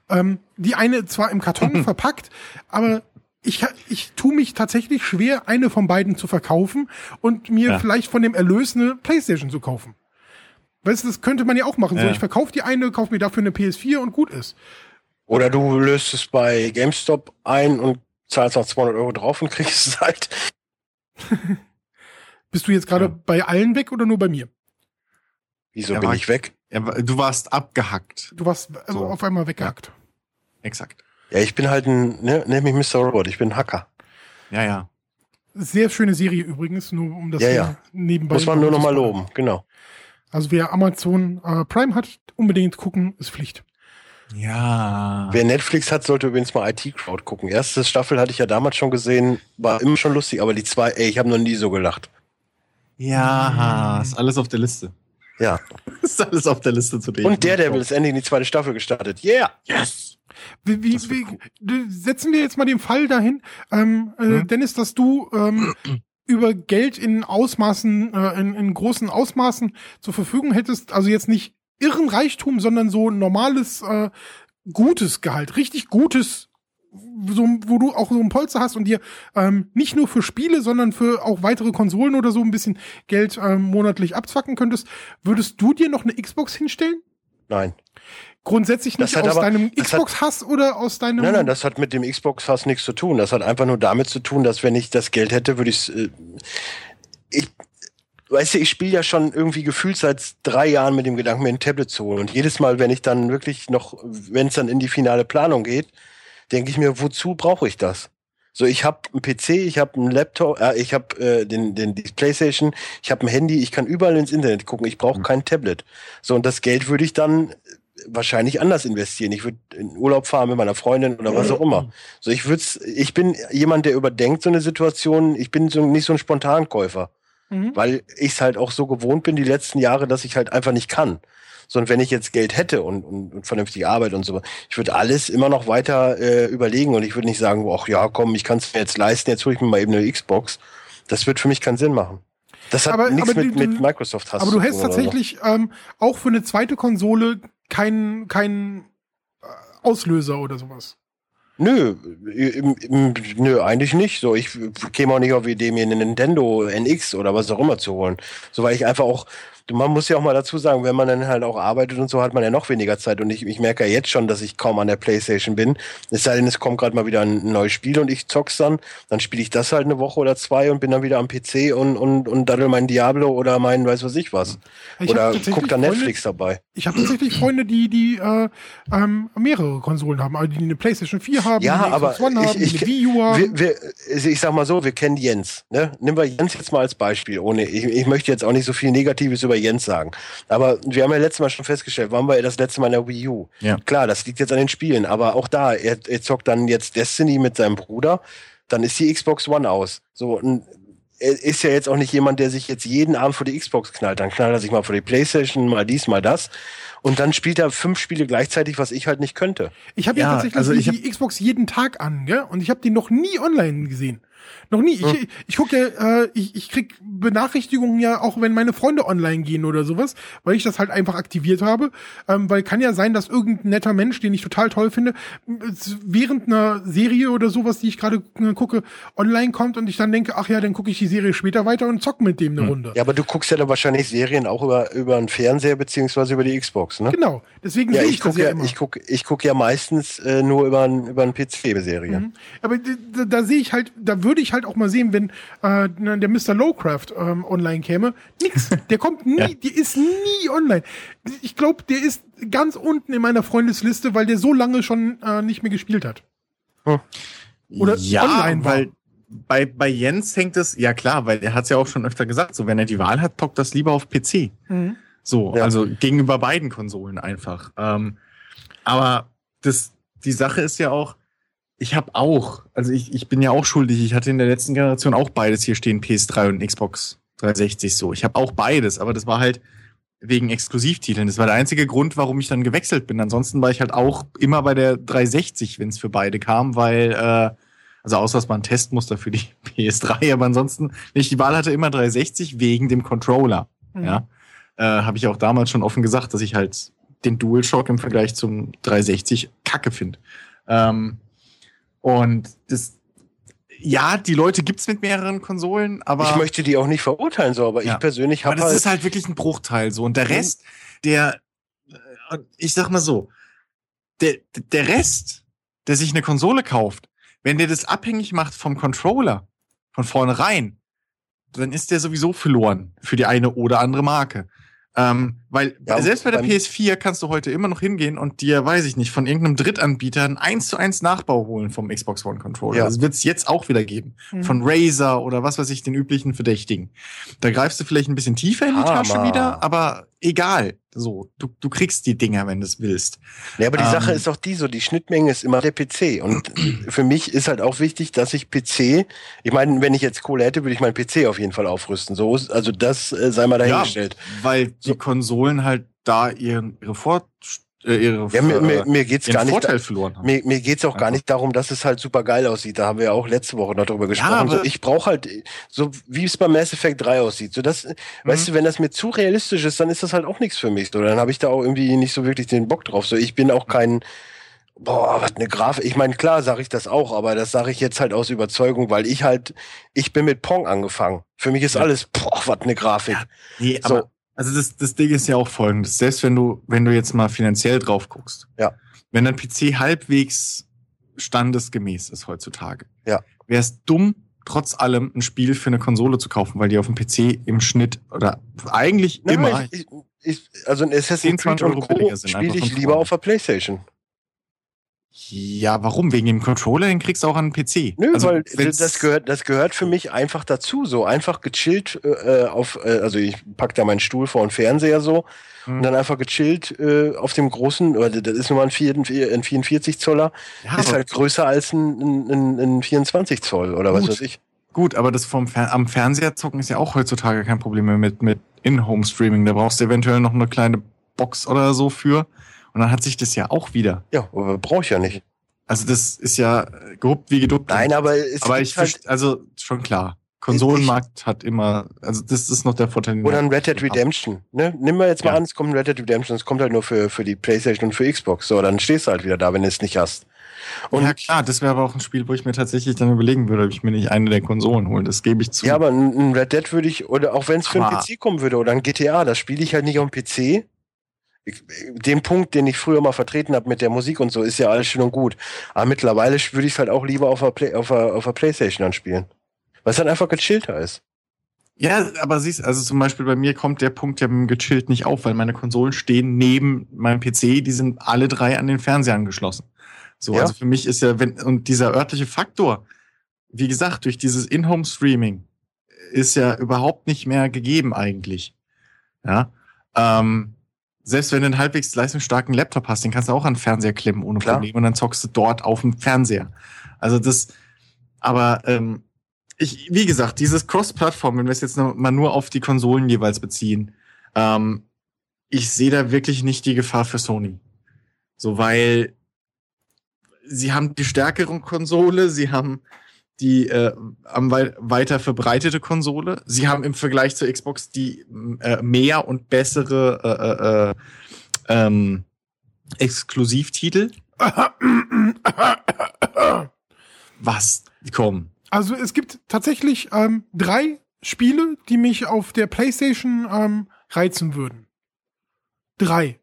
Ähm, die eine zwar im Karton verpackt, aber ich, ich tue mich tatsächlich schwer, eine von beiden zu verkaufen und mir ja. vielleicht von dem Erlös eine Playstation zu kaufen. Weißt du, das könnte man ja auch machen. Ja. So, ich verkaufe die eine, kaufe mir dafür eine PS4 und gut ist. Oder du löst es bei GameStop ein und zahlst noch 200 Euro drauf und kriegst es halt. Bist du jetzt gerade ja. bei allen weg oder nur bei mir? Wieso bin ich weg? du warst abgehackt. Du warst so. auf einmal weggehackt. Ja. Exakt. Ja, ich bin halt ein, ne, nenn mich Mr. Robot, ich bin ein Hacker. Ja, ja. Sehr schöne Serie übrigens, nur um das ja, ja. nebenbei. Muss man nur noch mal loben, genau. Also wer Amazon äh, Prime hat, unbedingt gucken, ist Pflicht. Ja. Wer Netflix hat, sollte übrigens mal IT Crowd gucken. Erste Staffel hatte ich ja damals schon gesehen, war immer schon lustig, aber die zwei, ey, ich habe noch nie so gelacht. Ja, ist alles auf der Liste. Ja. ist alles auf der Liste zu dem. Und der Devil ist endlich in die zweite Staffel gestartet. Yeah! Yes! Wie, wie, wie, setzen wir jetzt mal den Fall dahin, ähm, äh, hm? Dennis, dass du ähm, über Geld in Ausmaßen, äh, in, in großen Ausmaßen zur Verfügung hättest, also jetzt nicht irren Reichtum, sondern so normales, äh, gutes Gehalt, richtig gutes, so, wo du auch so ein Polster hast und dir ähm, nicht nur für Spiele, sondern für auch weitere Konsolen oder so ein bisschen Geld ähm, monatlich abzwacken könntest, würdest du dir noch eine Xbox hinstellen? Nein. Grundsätzlich nicht aus aber, deinem Xbox-Hass oder aus deinem. Nein, nein, das hat mit dem Xbox-Hass nichts zu tun. Das hat einfach nur damit zu tun, dass wenn ich das Geld hätte, würde ich äh, ich weißt du, ich spiele ja schon irgendwie gefühlt seit drei Jahren mit dem Gedanken, mir ein Tablet zu holen. Und jedes Mal, wenn ich dann wirklich noch, wenn es dann in die finale Planung geht, denke ich mir, wozu brauche ich das? So, ich habe einen PC, ich habe einen Laptop, äh, ich habe äh, den, den die PlayStation, ich habe ein Handy, ich kann überall ins Internet gucken, ich brauche mhm. kein Tablet. So, und das Geld würde ich dann wahrscheinlich anders investieren. Ich würde in Urlaub fahren mit meiner Freundin oder was auch immer. So, ich würde ich bin jemand, der überdenkt so eine Situation. Ich bin so, nicht so ein Spontankäufer, mhm. weil ich es halt auch so gewohnt bin die letzten Jahre, dass ich halt einfach nicht kann. Sondern wenn ich jetzt Geld hätte und, und, und vernünftige Arbeit und so, ich würde alles immer noch weiter äh, überlegen und ich würde nicht sagen, ach ja, komm, ich kann es mir jetzt leisten, jetzt hole ich mir mal eben eine Xbox. Das wird für mich keinen Sinn machen. Das hat aber, nichts aber mit, du, mit Microsoft hast. Aber du hättest tatsächlich ähm, auch für eine zweite Konsole keinen kein äh, Auslöser oder sowas. Nö, im, nö, eigentlich nicht. So, ich käme auch nicht auf die Idee, mir eine Nintendo NX oder was auch immer zu holen. So, weil ich einfach auch man muss ja auch mal dazu sagen, wenn man dann halt auch arbeitet und so, hat man ja noch weniger Zeit. Und ich, ich merke ja jetzt schon, dass ich kaum an der Playstation bin. Es sei denn, es kommt gerade mal wieder ein neues Spiel und ich zock's dann. Dann spiele ich das halt eine Woche oder zwei und bin dann wieder am PC und, und, und daddel mein Diablo oder mein weiß was ich was. Ich oder guck dann Netflix Freunde, dabei. Ich habe tatsächlich Freunde, die, die äh, ähm, mehrere Konsolen haben, also die eine Playstation 4 haben, ja, die aber One haben, ich, ich, Wii U haben. Wir, wir, ich sag mal so, wir kennen Jens. Ne? Nehmen wir Jens jetzt mal als Beispiel. Ohne, ich, ich möchte jetzt auch nicht so viel Negatives über Jens sagen. Aber wir haben ja letztes Mal schon festgestellt, wann war er das letzte Mal in der Wii U? Ja. Klar, das liegt jetzt an den Spielen, aber auch da, er, er zockt dann jetzt Destiny mit seinem Bruder, dann ist die Xbox One aus. So, und er ist ja jetzt auch nicht jemand, der sich jetzt jeden Abend vor die Xbox knallt. Dann knallt er sich mal vor die Playstation, mal dies, mal das. Und dann spielt er fünf Spiele gleichzeitig, was ich halt nicht könnte. Ich habe ja, ja tatsächlich also die, die Xbox jeden Tag an, gell? Und ich habe die noch nie online gesehen. Noch nie. Ich, hm. ich gucke ja, äh, ich, ich krieg Benachrichtigungen ja auch, wenn meine Freunde online gehen oder sowas, weil ich das halt einfach aktiviert habe. Ähm, weil kann ja sein, dass irgendein netter Mensch, den ich total toll finde, während einer Serie oder sowas, die ich gerade gucke, online kommt und ich dann denke, ach ja, dann gucke ich die Serie später weiter und zock mit dem eine hm. Runde. Ja, aber du guckst ja dann wahrscheinlich Serien auch über, über einen Fernseher beziehungsweise über die Xbox, ne? Genau. Deswegen ja, sehe ich, ich das ja, ja immer. Ich gucke ich guck ja meistens äh, nur über einen über einen PC-Serie. Mhm. Aber da, da sehe ich halt, da würde ich halt auch mal sehen, wenn äh, der Mr. Lowcraft ähm, online käme. Nix. Der kommt nie, ja. der ist nie online. Ich glaube, der ist ganz unten in meiner Freundesliste, weil der so lange schon äh, nicht mehr gespielt hat. Hm. Oder ja, online war. weil bei, bei Jens hängt es, ja klar, weil er hat es ja auch schon öfter gesagt, so wenn er die Wahl hat, tockt das lieber auf PC. Mhm. So, ja. also gegenüber beiden Konsolen einfach. Ähm, aber das, die Sache ist ja auch, ich habe auch, also ich, ich bin ja auch schuldig, ich hatte in der letzten Generation auch beides hier stehen, PS3 und Xbox 360 so. Ich habe auch beides, aber das war halt, wegen Exklusivtiteln. Das war der einzige Grund, warum ich dann gewechselt bin. Ansonsten war ich halt auch immer bei der 360, wenn es für beide kam, weil, äh, also außer dass man ein Testmuster für die PS3, aber ansonsten, wenn ich die Wahl hatte, immer 360 wegen dem Controller. Mhm. Ja. Äh, Habe ich auch damals schon offen gesagt, dass ich halt den DualShock im Vergleich zum 360 kacke finde. Ähm, und das, ja, die Leute gibt's mit mehreren Konsolen, aber. Ich möchte die auch nicht verurteilen, so, aber ja. ich persönlich habe. Aber das halt ist halt wirklich ein Bruchteil so. Und der mhm. Rest, der, ich sag mal so, der, der Rest, der sich eine Konsole kauft, wenn der das abhängig macht vom Controller, von vornherein, dann ist der sowieso verloren für die eine oder andere Marke. Ähm, weil ja, selbst bei der PS4 kannst du heute immer noch hingehen und dir, weiß ich nicht, von irgendeinem Drittanbieter einen 1 zu 1 Nachbau holen vom Xbox One Controller. Ja. Das wird es jetzt auch wieder geben. Mhm. Von Razer oder was weiß ich, den üblichen Verdächtigen. Da greifst du vielleicht ein bisschen tiefer in die Hammer. Tasche wieder, aber egal. So, du, du kriegst die Dinger, wenn du es willst. Ja, aber die ähm, Sache ist auch die so, die Schnittmenge ist immer der PC. Und für mich ist halt auch wichtig, dass ich PC, ich meine, wenn ich jetzt Kohle hätte, würde ich meinen PC auf jeden Fall aufrüsten. So, also das äh, sei mal dahingestellt. Ja, weil die so. Konsolen halt da ihren, ihre äh, ihre, ja, mir, mir, mir geht's gar nicht Vorteil verloren haben. Mir, mir geht's auch gar nicht darum, dass es halt super geil aussieht. Da haben wir ja auch letzte Woche noch drüber gesprochen. Ja, so, ich brauche halt so wie es bei Mass Effect 3 aussieht. So das, mhm. weißt du, wenn das mir zu realistisch ist, dann ist das halt auch nichts für mich. So, dann habe ich da auch irgendwie nicht so wirklich den Bock drauf. So, ich bin auch kein Boah, was eine Grafik. Ich meine, klar sage ich das auch, aber das sage ich jetzt halt aus Überzeugung, weil ich halt, ich bin mit Pong angefangen. Für mich ist ja. alles, boah, was eine Grafik. Ja, nee, so. aber also das, das Ding ist ja auch folgendes. Selbst wenn du, wenn du jetzt mal finanziell drauf guckst. Ja. Wenn dein PC halbwegs standesgemäß ist heutzutage. Ja. Wäre es dumm, trotz allem ein Spiel für eine Konsole zu kaufen, weil die auf dem PC im Schnitt oder eigentlich Nein, immer. Ich, ich, also ein Assassin's Creed und Co. spiele ich lieber auf der Playstation. Ja, warum? Wegen dem Controller, den kriegst du auch an den PC. Nö, also, weil das gehört, das gehört für mich einfach dazu. So einfach gechillt äh, auf, äh, also ich pack da meinen Stuhl vor den Fernseher so hm. und dann einfach gechillt äh, auf dem großen, oder das ist nur mal ein, 44 Zoller, ja, ist halt größer als ein, ein, ein 24 Zoll oder gut, was weiß ich. Gut, aber das vom Fer am Fernseher zocken ist ja auch heutzutage kein Problem mehr mit, mit In-Home-Streaming. Da brauchst du eventuell noch eine kleine Box oder so für. Und dann hat sich das ja auch wieder. Ja, brauche ich ja nicht. Also das ist ja gehupt wie geduckt. Nein, aber es aber ich halt also schon klar. Konsolenmarkt hat immer, also das ist noch der Vorteil. Oder ein Red Dead Redemption. Ne? Nimm mal jetzt mal ja. an, es kommt ein Red Dead Redemption, es kommt halt nur für, für die Playstation und für Xbox. So, dann stehst du halt wieder da, wenn du es nicht hast. Und ja klar, das wäre aber auch ein Spiel, wo ich mir tatsächlich dann überlegen würde, ob ich mir nicht eine der Konsolen hole. Das gebe ich zu. Ja, aber ein Red Dead würde ich, oder auch wenn es für einen PC kommen würde, oder ein GTA, das spiele ich halt nicht auf dem PC, den Punkt, den ich früher mal vertreten habe mit der Musik und so, ist ja alles schön und gut. Aber mittlerweile würde ich es halt auch lieber auf der, Play, auf der, auf der Playstation anspielen. Weil es dann einfach gechillter ist. Ja, aber siehst, also zum Beispiel bei mir kommt der Punkt ja mit dem gechillt nicht auf, weil meine Konsolen stehen neben meinem PC, die sind alle drei an den Fernseher angeschlossen. So, ja. also für mich ist ja, wenn, und dieser örtliche Faktor, wie gesagt, durch dieses In-Home-Streaming ist ja überhaupt nicht mehr gegeben eigentlich. Ja. Ähm, selbst wenn du einen halbwegs leistungsstarken Laptop hast, den kannst du auch an den Fernseher klemmen ohne Klar. Probleme und dann zockst du dort auf dem Fernseher. Also das, aber ähm, ich, wie gesagt, dieses Cross-Plattform, wenn wir es jetzt mal nur auf die Konsolen jeweils beziehen, ähm, ich sehe da wirklich nicht die Gefahr für Sony. So, weil sie haben die stärkere Konsole, sie haben die äh, am wei weiter verbreitete Konsole. Sie haben im Vergleich zur Xbox die äh, mehr und bessere äh, äh, äh ähm, Exklusivtitel. Was? Komm. Also es gibt tatsächlich ähm, drei Spiele, die mich auf der PlayStation ähm, reizen würden. Drei.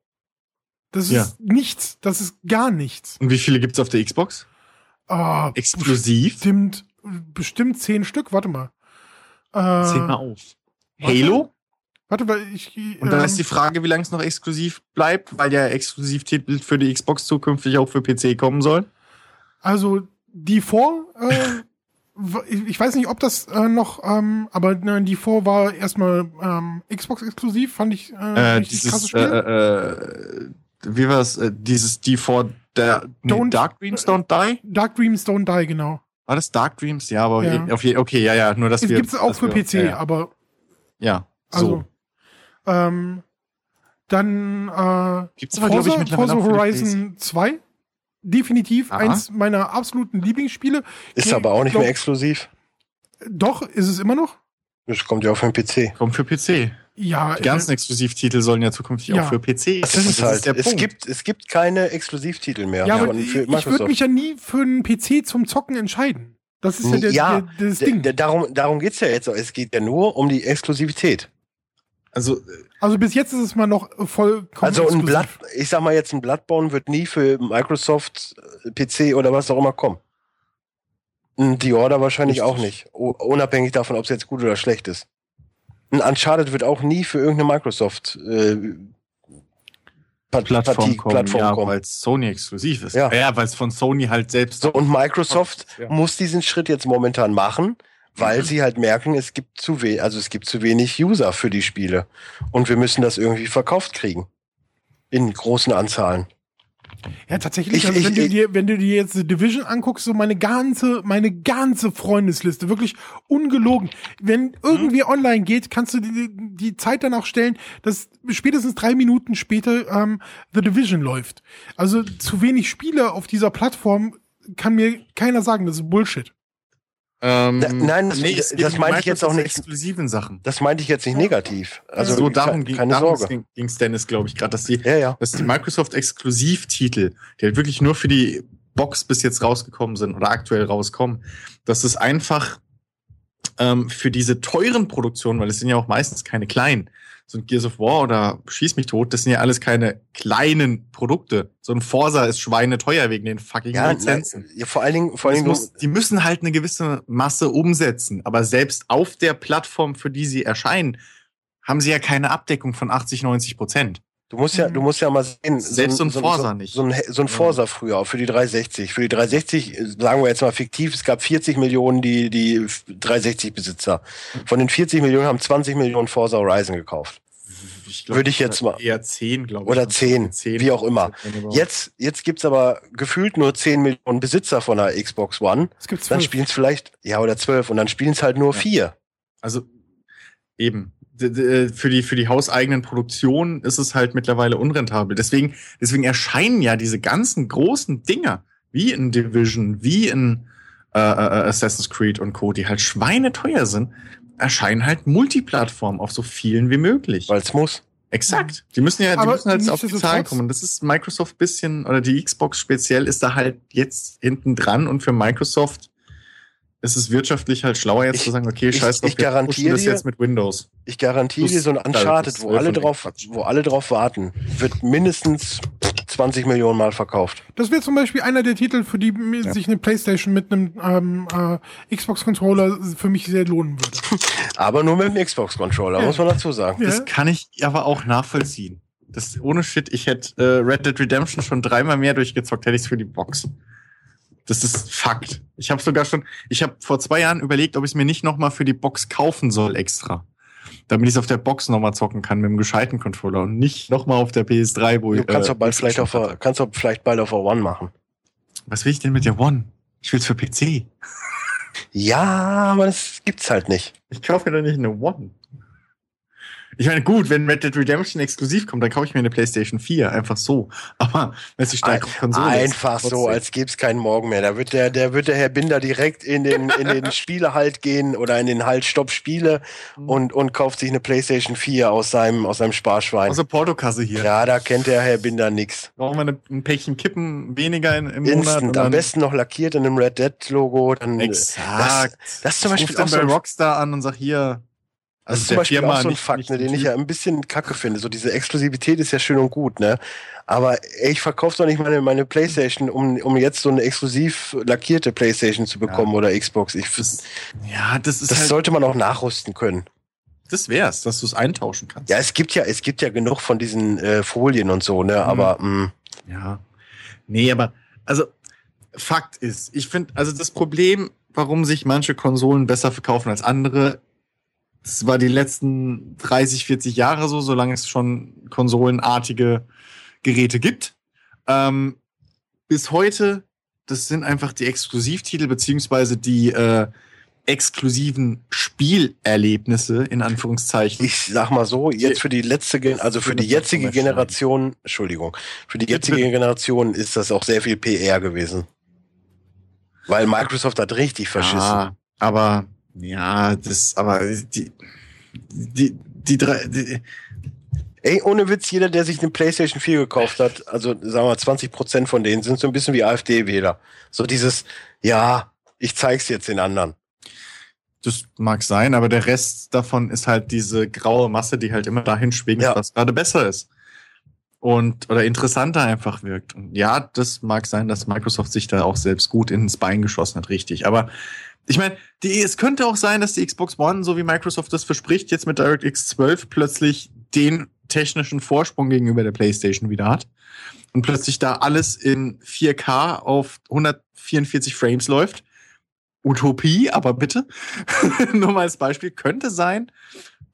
Das ist ja. nichts. Das ist gar nichts. Und wie viele gibt's auf der Xbox? Ah, Exklusiv? Bestimmt, bestimmt zehn Stück, warte mal. Äh, Zähl mal auf. Halo? Warte, weil ich. Und dann ähm, ist die Frage, wie lange es noch exklusiv bleibt, weil ja Exklusivtitel für die Xbox zukünftig auch für PC kommen soll. Also die vor, äh, ich weiß nicht, ob das äh, noch, ähm, aber ne, die vor war erstmal ähm, Xbox exklusiv, fand ich äh, äh dieses, krasses Spiel. Äh, äh, wie war es? Äh, dieses die vor der nee, Dark Dreams Don't Die? Dark Dreams Don't Die, genau. War das Dark Dreams? Ja, aber ja. okay, okay, ja, ja, nur dass es wir. Gibt's auch für wir, PC, ja, aber. Ja, so. Also, ähm, Dann äh, Gibt's aber, glaub ich, Forza, mittlerweile Forza auch für Horizon 2. Definitiv Aha. eins meiner absoluten Lieblingsspiele. Ist aber auch nicht glaub- mehr exklusiv. Doch, ist es immer noch? Das kommt ja auf den PC. Kommt für PC. Ja, Die ganzen Exklusivtitel sollen ja zukünftig Ja. auch für PC. Das ist es halt. der es, Punkt. gibt, es gibt keine Exklusivtitel mehr ja, aber von, ich, für ich würde mich ja nie für einen PC zum Zocken entscheiden. Das ist ja, der, Ja, der, das Ding. darum darum geht's ja jetzt. auch. Es geht ja nur um die Exklusivität. Also, Also bis jetzt ist es mal noch vollkommen Also ein. Blatt, ich sag mal jetzt ein Bloodborne wird nie für Microsoft äh, PC oder was auch immer kommen. The Order wahrscheinlich Richtig. auch nicht. Unabhängig davon, ob es jetzt gut oder schlecht ist. Ein Uncharted wird auch nie für irgendeine Microsoft äh, Part- Plattform Partie- kommen, Plattform ja, kommen. weil es Sony exklusiv ist. Ja. ja weil es von Sony halt selbst So, und Microsoft Ja. muss diesen Schritt jetzt momentan machen, weil Mhm. sie halt merken, es gibt zu wenig, also es gibt zu wenig User für die Spiele. Und wir müssen das irgendwie verkauft kriegen. In großen Anzahlen. Ja, tatsächlich. Ich- also ich- wenn, du ich- dir, wenn du dir jetzt The Division anguckst, so meine ganze, meine ganze Freundesliste, wirklich ungelogen. Wenn irgendwie online geht, kannst du die, die Zeit dann auch stellen, dass spätestens drei Minuten später ähm, The Division läuft. Also zu wenig Spiele auf dieser Plattform kann mir keiner sagen, das ist Bullshit. Ähm, Da- nein, das- es das geht um meinte ich jetzt auch nicht. exklusiven Sachen. Das meinte ich jetzt nicht negativ. Also so darum ging Sorge. ging es Dennis, glaube ich, gerade, dass die, Ja, ja. dass die Microsoft Exklusivtitel, die halt wirklich nur für die Box bis jetzt rausgekommen sind oder aktuell rauskommen, dass es einfach ähm, für diese teuren Produktionen, weil es sind ja auch meistens keine kleinen, so ein Gears of War oder Schieß mich tot, das sind ja alles keine kleinen Produkte. So ein Forsa ist schweineteuer wegen den fucking Ja, Lizenzen. ja, vor allen Dingen, vor allen Dingen, muss, die müssen halt eine gewisse Masse umsetzen, aber selbst auf der Plattform, für die sie erscheinen, haben sie ja keine Abdeckung von 80, 90 Prozent. Du musst ja, du musst ja mal sehen. Selbst so ein Forza so, nicht. So ein, so ein Forza früher, auch für die 360. Für die 360, äh, sagen wir jetzt mal fiktiv, es gab 40 Millionen, die, die 360-Besitzer. Von den 40 Millionen haben 20 Millionen Forza Horizon gekauft. Ich Würde ich jetzt mal- Eher 10, glaube ich. Oder 10, wie auch immer. Jetzt, Jetzt, gibt's aber gefühlt nur 10 Millionen Besitzer von der Xbox One. Es gibt Dann zwölf. spielen es vielleicht, ja, oder 12 und dann spielen es halt nur Ja. vier. also eben. D- Für die, für die hauseigenen Produktionen ist es halt mittlerweile unrentabel. Deswegen, deswegen erscheinen ja diese ganzen großen Dinger, wie in Division, wie in äh, äh, Assassin's Creed und Co., die halt schweineteuer sind, erscheinen halt Multiplattform auf so vielen wie möglich. Weil es muss. Exakt. Die müssen ja, die Aber müssen halt auf die Zahlen kommen. Das ist Microsoft bisschen, oder die Xbox speziell ist da halt jetzt hinten dran und für Microsoft ist es wirtschaftlich halt schlauer jetzt Ich- zu sagen, okay, ich- scheiß drauf, ich garantiere das dir- jetzt mit Windows. Ich garantiere dir, so ein Uncharted, wo 12 alle drauf, wo alle drauf warten, wird mindestens 20 Millionen Mal verkauft. Das wäre zum Beispiel einer der Titel, für die Ja. sich eine Playstation mit einem ähm, äh, Xbox-Controller für mich sehr lohnen würde. Aber nur mit dem Xbox-Controller, Ja. muss man dazu sagen. Ja. Das kann ich aber auch nachvollziehen. Das ohne Shit, ich hätte äh, Red Dead Redemption schon dreimal mehr durchgezockt, hätte ich es für die Box. Das ist Fakt. Ich habe sogar schon, ich habe vor zwei Jahren überlegt, ob ich es mir nicht nochmal für die Box kaufen soll extra. Damit ich es auf der Box nochmal zocken kann mit dem gescheiten Controller und nicht nochmal auf der PS3, wo Du ich. kannst äh, doch bald vielleicht auf, der- kannst doch vielleicht bald auf der One machen. Was will ich denn mit der One? Ich will's für PC. Ja, aber das gibt's halt nicht. Ich kaufe mir doch nicht eine One. Ich meine, gut, wenn Red Dead Redemption exklusiv kommt, dann kaufe ich mir eine PlayStation 4, einfach so. Aber wenn es die stärkere Konsole ist, Einfach so, trotzdem. als gäbe es keinen Morgen mehr. Da wird der, der wird der Herr Binder direkt in den, in den Spielehalt gehen oder in den Halt Stopp Spiele und, und kauft sich eine PlayStation 4 aus seinem, aus seinem Sparschwein. Aus der Portokasse hier. ja, da kennt der Herr Binder nix. Brauchen wir eine, ein Päckchen Kippen weniger in, im Monat. Instant, und am besten noch lackiert in einem Red Dead Logo. Dann, Exakt. Das, das ist zum Beispiel auch dann so bei Rockstar an und sag hier. Das also ist zum Beispiel Firma, auch so ein nicht- Fakt, nicht ne, den ich ja ein bisschen kacke finde. So diese Exklusivität ist ja schön und gut, ne? Aber ey, ich verkaufe doch nicht meine, meine Playstation, um, um jetzt so eine exklusiv lackierte Playstation zu bekommen Ja. oder Xbox. Ich, Das, ja, das ist das halt, sollte man auch nachrüsten können. das wär's, dass du es eintauschen kannst. Ja, es gibt ja, es gibt ja genug von diesen äh, Folien und so, ne? Aber mh, Ja. Nee, aber, also, Fakt ist, ich finde, also das Problem, warum sich manche Konsolen besser verkaufen als andere, das war die letzten 30, 40 Jahre so, solange es schon konsolenartige Geräte gibt. Ähm, bis heute, das sind einfach die Exklusivtitel, beziehungsweise die äh, exklusiven Spielerlebnisse in Anführungszeichen. Ich sag mal so, jetzt für die letzte, also für die jetzige Generation, Entschuldigung, für die jetzige Generation ist das auch sehr viel PR gewesen. Weil Microsoft hat richtig verschissen. Ja, aber ja, das, aber die, die, die drei, die, Ey, ohne Witz, jeder, der sich eine PlayStation 4 gekauft hat, also sagen wir 20 Prozent von denen sind so ein bisschen wie AfD-Wähler. So dieses, ja, ich zeig's jetzt den anderen. Das mag sein, aber der Rest davon ist halt diese graue Masse, die halt immer dahin schwingt, ja. was gerade besser ist. Und, oder interessanter einfach wirkt. Und ja, das mag sein, dass Microsoft sich da auch selbst gut ins Bein geschossen hat, richtig. Aber ich meine, es könnte auch sein, dass die Xbox One, so wie Microsoft das verspricht, jetzt mit DirectX 12 plötzlich den technischen Vorsprung gegenüber der PlayStation wieder hat und plötzlich da alles in 4K auf 144 Frames läuft Utopie, aber bitte. nur mal als Beispiel, könnte sein.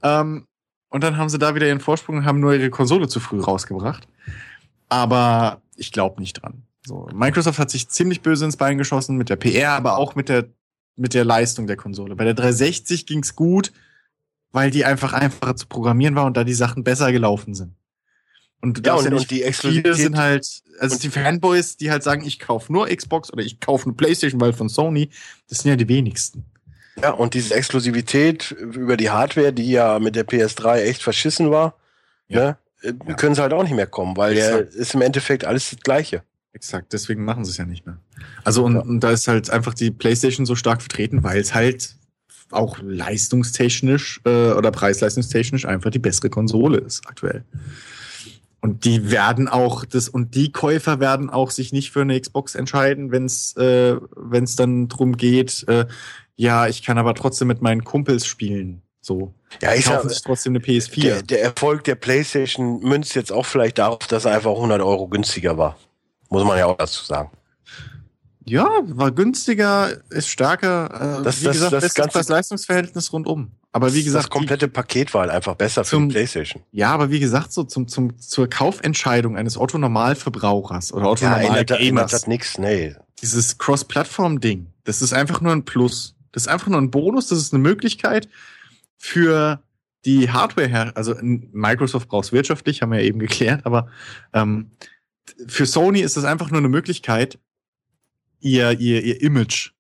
Ähm, und dann haben sie da wieder ihren Vorsprung und haben nur ihre Konsole zu früh rausgebracht. Aber ich glaube nicht dran. So, Microsoft hat sich ziemlich böse ins Bein geschossen mit der PR, aber auch mit der, mit der Leistung der Konsole. Bei der 360 ging's gut, weil die einfach einfacher zu programmieren war und da die Sachen besser gelaufen sind. Und, ja, und, ja und die Exklusivität sind halt, also die Fanboys, die halt sagen, ich kaufe nur Xbox oder ich kaufe eine Playstation, weil von Sony, das sind ja die wenigsten. Ja, und diese Exklusivität über die Hardware, die ja mit der PS3 echt verschissen war, ja. ne, äh, ja. können sie halt auch nicht mehr kommen, weil ja ist im Endeffekt alles das Gleiche. Exakt, deswegen machen sie es ja nicht mehr. Also und, ja. und da ist halt einfach die PlayStation so stark vertreten, weil es halt auch leistungstechnisch äh, oder preisleistungstechnisch einfach die bessere Konsole ist aktuell. Und die werden auch das und die Käufer werden auch sich nicht für eine Xbox entscheiden, wenn es äh, wenn es dann drum geht. Äh, ja, ich kann aber trotzdem mit meinen Kumpels spielen. So. Ja, ich kaufe trotzdem eine PS4. Der, der, Erfolg der PlayStation münzt jetzt auch vielleicht darauf, dass er einfach 100 Euro günstiger war. Muss man ja auch dazu sagen. Ja, war günstiger, ist stärker. Äh, das, wie das, gesagt, das, das ganze Leistungsverhältnis rundum. Aber wie gesagt, das komplette Paket war halt einfach besser für zum, die PlayStation. Ja, aber wie gesagt, so zum, zum zur Kaufentscheidung eines Otto Normalverbrauchers oder Otto ja, hat nichts, nee. Dieses Cross-Plattform-Ding, das ist einfach nur ein Plus. Das ist einfach nur ein Bonus. Das ist eine Möglichkeit für die Hardware her. Also Microsoft braucht es wirtschaftlich, haben wir ja eben geklärt. Aber ähm, für Sony ist das einfach nur eine Möglichkeit, ihr, ihr, ihr Image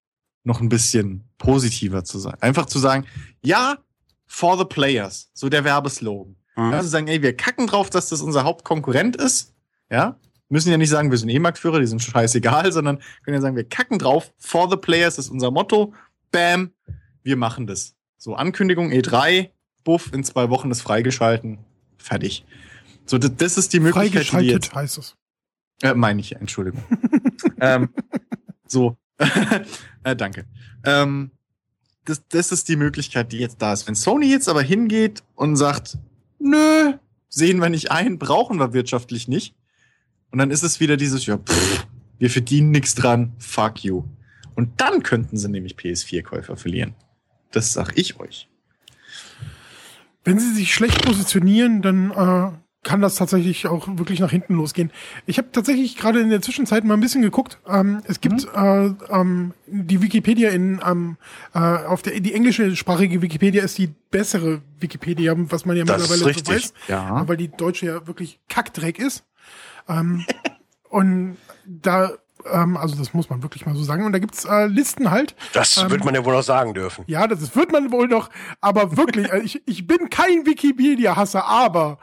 noch ein bisschen positiver zu sein. Einfach zu sagen, ja, for the players, so der Werbeslogan. Mhm. Ja, zu sagen, ey, wir kacken drauf, dass das unser Hauptkonkurrent ist. Ja, müssen ja nicht sagen, wir sind E-Marktführer, die sind scheißegal, sondern können ja sagen, wir kacken drauf, for the players ist unser Motto. Bam, wir machen das. So, Ankündigung E3, buff, in zwei Wochen ist freigeschalten, fertig. So, das, das ist die Möglichkeit, die jetzt, heißt es. Äh, meine ich, Entschuldigung. ähm, so. äh, danke. Ähm, das, das ist die Möglichkeit, die jetzt da ist. Wenn Sony jetzt aber hingeht und sagt, nö, sehen wir nicht ein, brauchen wir wirtschaftlich nicht. Und dann ist es wieder dieses, ja, pff, wir verdienen nichts dran, fuck you. Und dann könnten sie nämlich PS4-Käufer verlieren. Das sag ich euch. Wenn sie sich schlecht positionieren, dann äh, kann das tatsächlich auch wirklich nach hinten losgehen. Ich habe tatsächlich gerade in der Zwischenzeit mal ein bisschen geguckt. Ähm, es gibt mhm. äh, ähm, die Wikipedia in ähm, äh, auf der die englische sprachige Wikipedia ist die bessere Wikipedia, was man ja das mittlerweile so weiß, ja. weil die deutsche ja wirklich Kackdreck ist. Ähm, und da ähm, also das muss man wirklich mal so sagen. Und da gibt's äh, Listen halt. Das ähm, wird man ja wohl noch sagen dürfen. Ja, das wird man wohl noch, aber wirklich, äh, ich, ich bin kein Wikipedia-Hasser, aber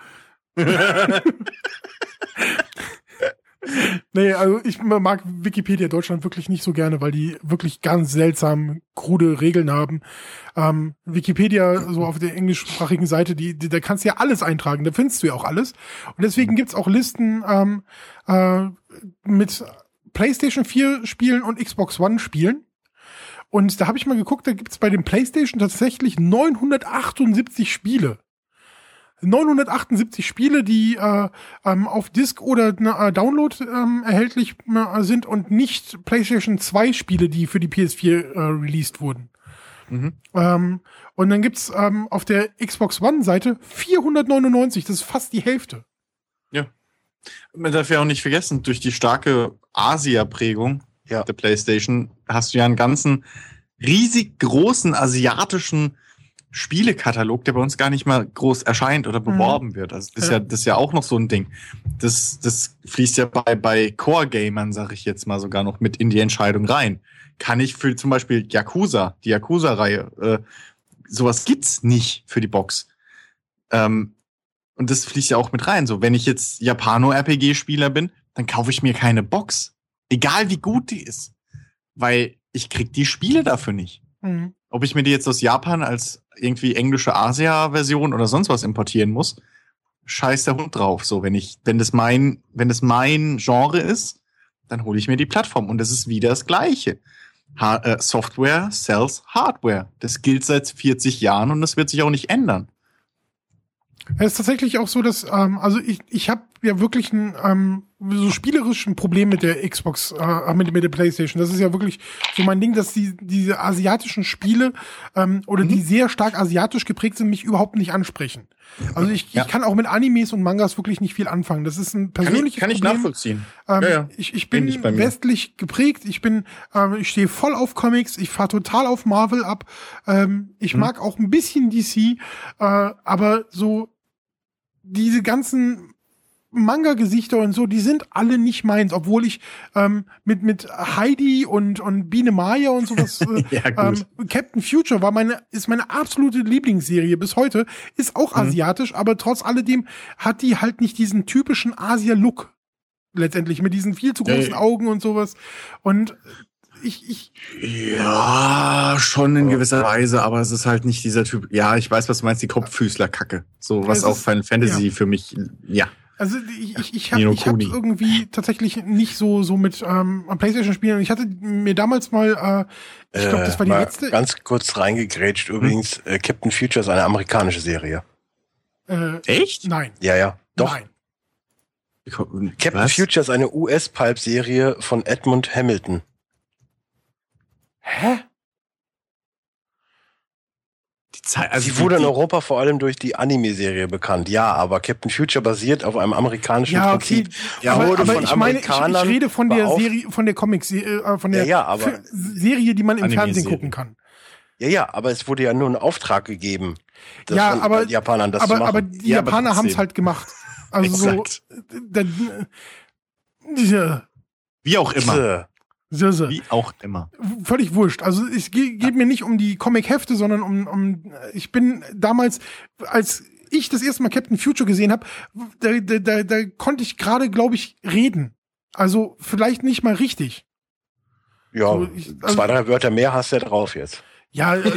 nee, also ich mag Wikipedia Deutschland wirklich nicht so gerne, weil die wirklich ganz seltsam krude Regeln haben. Ähm, Wikipedia, so auf der englischsprachigen Seite, die, die, da kannst du ja alles eintragen, da findest du ja auch alles. Und deswegen gibt's auch Listen ähm, äh, mit PlayStation 4 Spielen und Xbox One Spielen. Und da habe ich mal geguckt, da gibt's bei dem PlayStation tatsächlich 978 Spiele. 978 Spiele, die äh, ähm, auf Disk oder äh, Download ähm, erhältlich äh, sind und nicht PlayStation 2 Spiele, die für die PS4 äh, released wurden. Mhm. Ähm, und dann gibt's ähm, auf der Xbox One Seite 499, das ist fast die Hälfte. Ja. Man darf ja auch nicht vergessen, durch die starke Asia-Prägung ja. der PlayStation hast du ja einen ganzen riesig großen asiatischen Spielekatalog, der bei uns gar nicht mal groß erscheint oder beworben mhm. wird. Also das ist ja. ja, das ist ja auch noch so ein Ding. Das, das fließt ja bei, bei Core-Gamern, sag ich jetzt mal, sogar noch mit in die Entscheidung rein. Kann ich für zum Beispiel Yakuza, die Yakuza-Reihe, äh, sowas gibt's nicht für die Box. Ähm, und das fließt ja auch mit rein. So, wenn ich jetzt Japano-RPG-Spieler bin, dann kaufe ich mir keine Box. Egal wie gut die ist. Weil ich krieg die Spiele dafür nicht. Mhm. Ob ich mir die jetzt aus Japan als irgendwie englische Asia-Version oder sonst was importieren muss, scheiß der Hund drauf. So, wenn ich, wenn das mein, wenn das mein Genre ist, dann hole ich mir die Plattform und das ist wieder das Gleiche. Ha äh, Software sells Hardware. Das gilt seit 40 Jahren und das wird sich auch nicht ändern. Es ist tatsächlich auch so, dass, ähm, also ich, ich habe ja wirklich ein ähm, so spielerischen Problem mit der Xbox, äh, mit, mit der Playstation. Das ist ja wirklich so mein Ding, dass die diese asiatischen Spiele ähm, oder mhm. die sehr stark asiatisch geprägt sind, mich überhaupt nicht ansprechen. Also ich, ja. ich kann auch mit Animes und Mangas wirklich nicht viel anfangen. Das ist ein persönliches kann ich, kann ich nachvollziehen. Ähm, ja, ja. Ich, ich bin, bin westlich geprägt. Ich bin, ähm, ich stehe voll auf Comics. Ich fahre total auf Marvel ab. Ähm, ich mhm. mag auch ein bisschen DC, äh, aber so diese ganzen Manga-Gesichter und so, die sind alle nicht meins, obwohl ich ähm, mit mit Heidi und und Biene Maya und sowas. Äh, ja, ähm, Captain Future war meine ist meine absolute Lieblingsserie bis heute, ist auch mhm. asiatisch, aber trotz alledem hat die halt nicht diesen typischen Asia-Look letztendlich mit diesen viel zu großen Augen und sowas und ich, ich. Ja, schon in gewisser Weise, aber es ist halt nicht dieser Typ. Ja, ich weiß, was du meinst, die Kopffüßler-Kacke. So, was auch Final Fantasy ja. für mich, ja. Also ich, ich, ich habe ich hab irgendwie tatsächlich nicht so so mit ähm, PlayStation spielen. Ich hatte mir damals mal, äh, ich glaube, das war die äh, letzte. Ganz kurz reingegrätscht. Hm? Übrigens, äh, Captain Future ist eine amerikanische Serie. Äh, Echt? Nein. Ja, ja. Doch. Nein. Captain Was? Future ist eine US-Pulp-Serie von Edmund Hamilton. Hä? Zeit, also Sie wurde in Europa vor allem durch die Anime-Serie bekannt, ja, aber Captain Future basiert auf einem amerikanischen ja, okay. Prinzip. Ja, aber, aber von ich meine, ich, ich, rede von der Serie, von der Comic-Serie, äh, von der ja, ja, Serie, die man im Fernsehen gucken kann. Ja, ja, aber es wurde ja nur ein Auftrag gegeben. ja, aber, Japanern das aber, zu machen. aber die ja, Japaner haben es halt gemacht. Also so, dann, diese, wie auch immer. Sehr. Wie auch immer. Völlig wurscht. Also es geht, geht mir nicht um die Comic-Hefte, sondern um, um ich bin damals, als ich das erste Mal Captain Future gesehen habe, da, da, da, da konnte ich gerade, glaube ich, reden. Also vielleicht nicht mal richtig. Ja, so, ich, also, zwei, drei Wörter mehr hast du ja drauf jetzt. Ja, äh,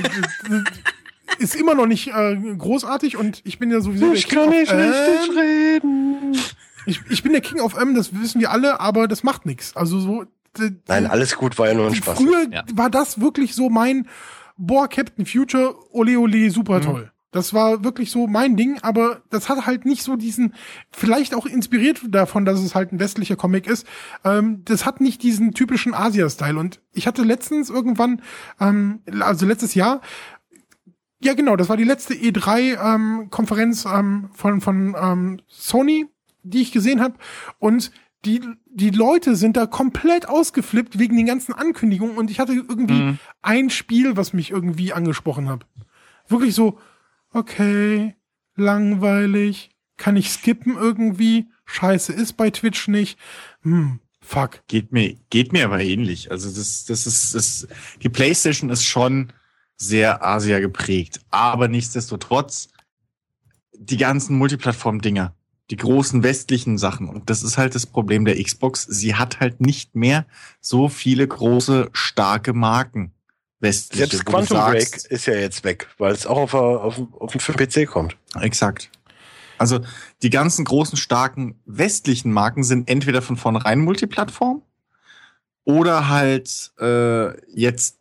ist immer noch nicht äh, großartig und ich bin ja sowieso. Ich kann nicht richtig reden. Ich, ich bin der King of M, das wissen wir alle, aber das macht nichts. Also so, Nein, alles gut, war ja nur ein Spaß. Früher ja. war das wirklich so mein, boah, Captain Future, ole ole, super mhm. toll. Das war wirklich so mein Ding, aber das hat halt nicht so diesen, vielleicht auch inspiriert davon, dass es halt ein westlicher Comic ist, ähm, das hat nicht diesen typischen Asia-Style. Und ich hatte letztens irgendwann, ähm, also letztes Jahr, ja genau, das war die letzte E3-Konferenz ähm, ähm, von, von ähm, Sony, die ich gesehen habe. Und die, die Leute sind da komplett ausgeflippt wegen den ganzen Ankündigungen und ich hatte irgendwie mhm. ein Spiel, was mich irgendwie angesprochen hat. Wirklich so, okay, langweilig, kann ich skippen irgendwie, scheiße ist bei Twitch nicht, hm, fuck. Geht mir, geht mir aber ähnlich. Also das, das ist, das, die Playstation ist schon sehr Asia geprägt, aber nichtsdestotrotz die ganzen Multiplattform-Dinger, die großen westlichen Sachen. Und das ist halt das Problem der Xbox. Sie hat halt nicht mehr so viele große, starke Marken. Westliche, Selbst Quantum Break ist ja jetzt weg, weil es auch auf, auf, auf den PC kommt. Exakt. Also die ganzen großen, starken westlichen Marken sind entweder von vornherein Multiplattform oder halt äh, jetzt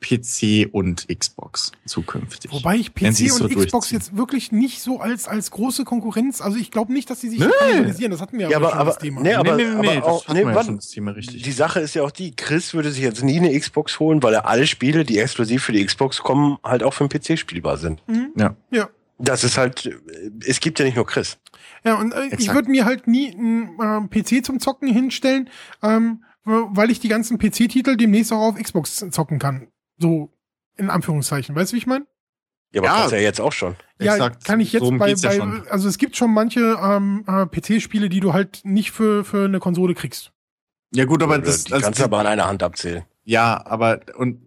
PC und Xbox zukünftig. Wobei ich PC und so Xbox jetzt wirklich nicht so als als große Konkurrenz, also ich glaube nicht, dass die sich nee. kannibalisieren, das hatten wir ja aber, aber, das Thema. Nee, aber, nee, nee, aber auch, nee, ja schon das Thema richtig. Die Sache ist ja auch die, Chris würde sich jetzt nie eine Xbox holen, weil er alle Spiele, die exklusiv für die Xbox kommen, halt auch für den PC spielbar sind. Mhm. Ja. Ja. Das ist halt, es gibt ja nicht nur Chris. Ja, und äh, ich würde mir halt nie einen äh, PC zum Zocken hinstellen, ähm, weil ich die ganzen PC-Titel demnächst auch auf Xbox zocken kann. So, In Anführungszeichen. Weißt du, wie ich meine? Ja, aber ja, kannst ja jetzt auch schon. Ja, Exakt. kann ich jetzt so bei, bei ja also es gibt schon manche ähm, äh, PC-Spiele, die du halt nicht für, für eine Konsole kriegst. Ja gut, aber das die also kannst du aber an einer Hand abzählen. Ja, aber und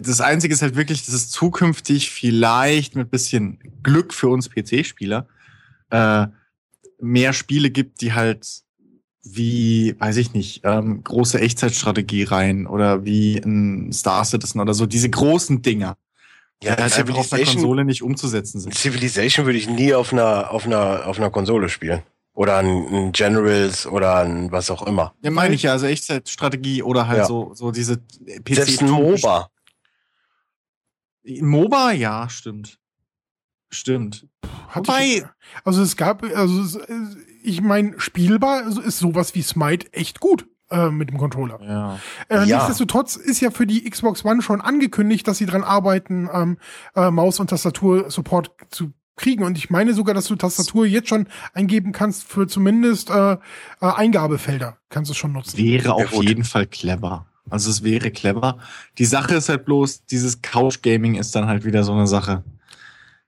das Einzige ist halt wirklich, dass es zukünftig vielleicht mit bisschen Glück für uns PC-Spieler äh, mehr Spiele gibt, die halt wie, weiß ich nicht, ähm, große Echtzeitstrategie rein oder wie ein Star Citizen oder so, diese großen Dinger. Ja, die halt einfach auf der Konsole nicht umzusetzen sind. Civilization würde ich nie auf einer, auf einer, auf einer Konsole spielen. Oder ein, ein Generals oder ein was auch immer. Ja, meine ich ja, also Echtzeitstrategie oder halt ja. so, so diese PC. Selbst ein MOBA. MOBA, ja, stimmt. Stimmt. Wobei, ich, also es gab, also ich meine, spielbar ist sowas wie Smite echt gut äh, mit dem Controller. Ja. Äh, ja. Nichtsdestotrotz ist ja für die Xbox One schon angekündigt, dass sie dran arbeiten, ähm, äh, Maus- und Tastatur-Support zu kriegen. Und ich meine sogar, dass du Tastatur jetzt schon eingeben kannst für zumindest äh, äh, Eingabefelder. Kannst du schon nutzen. Wäre auf ja, jeden Fall clever. Also es wäre clever. Die Sache ist halt bloß, dieses Couch-Gaming ist dann halt wieder so eine Sache.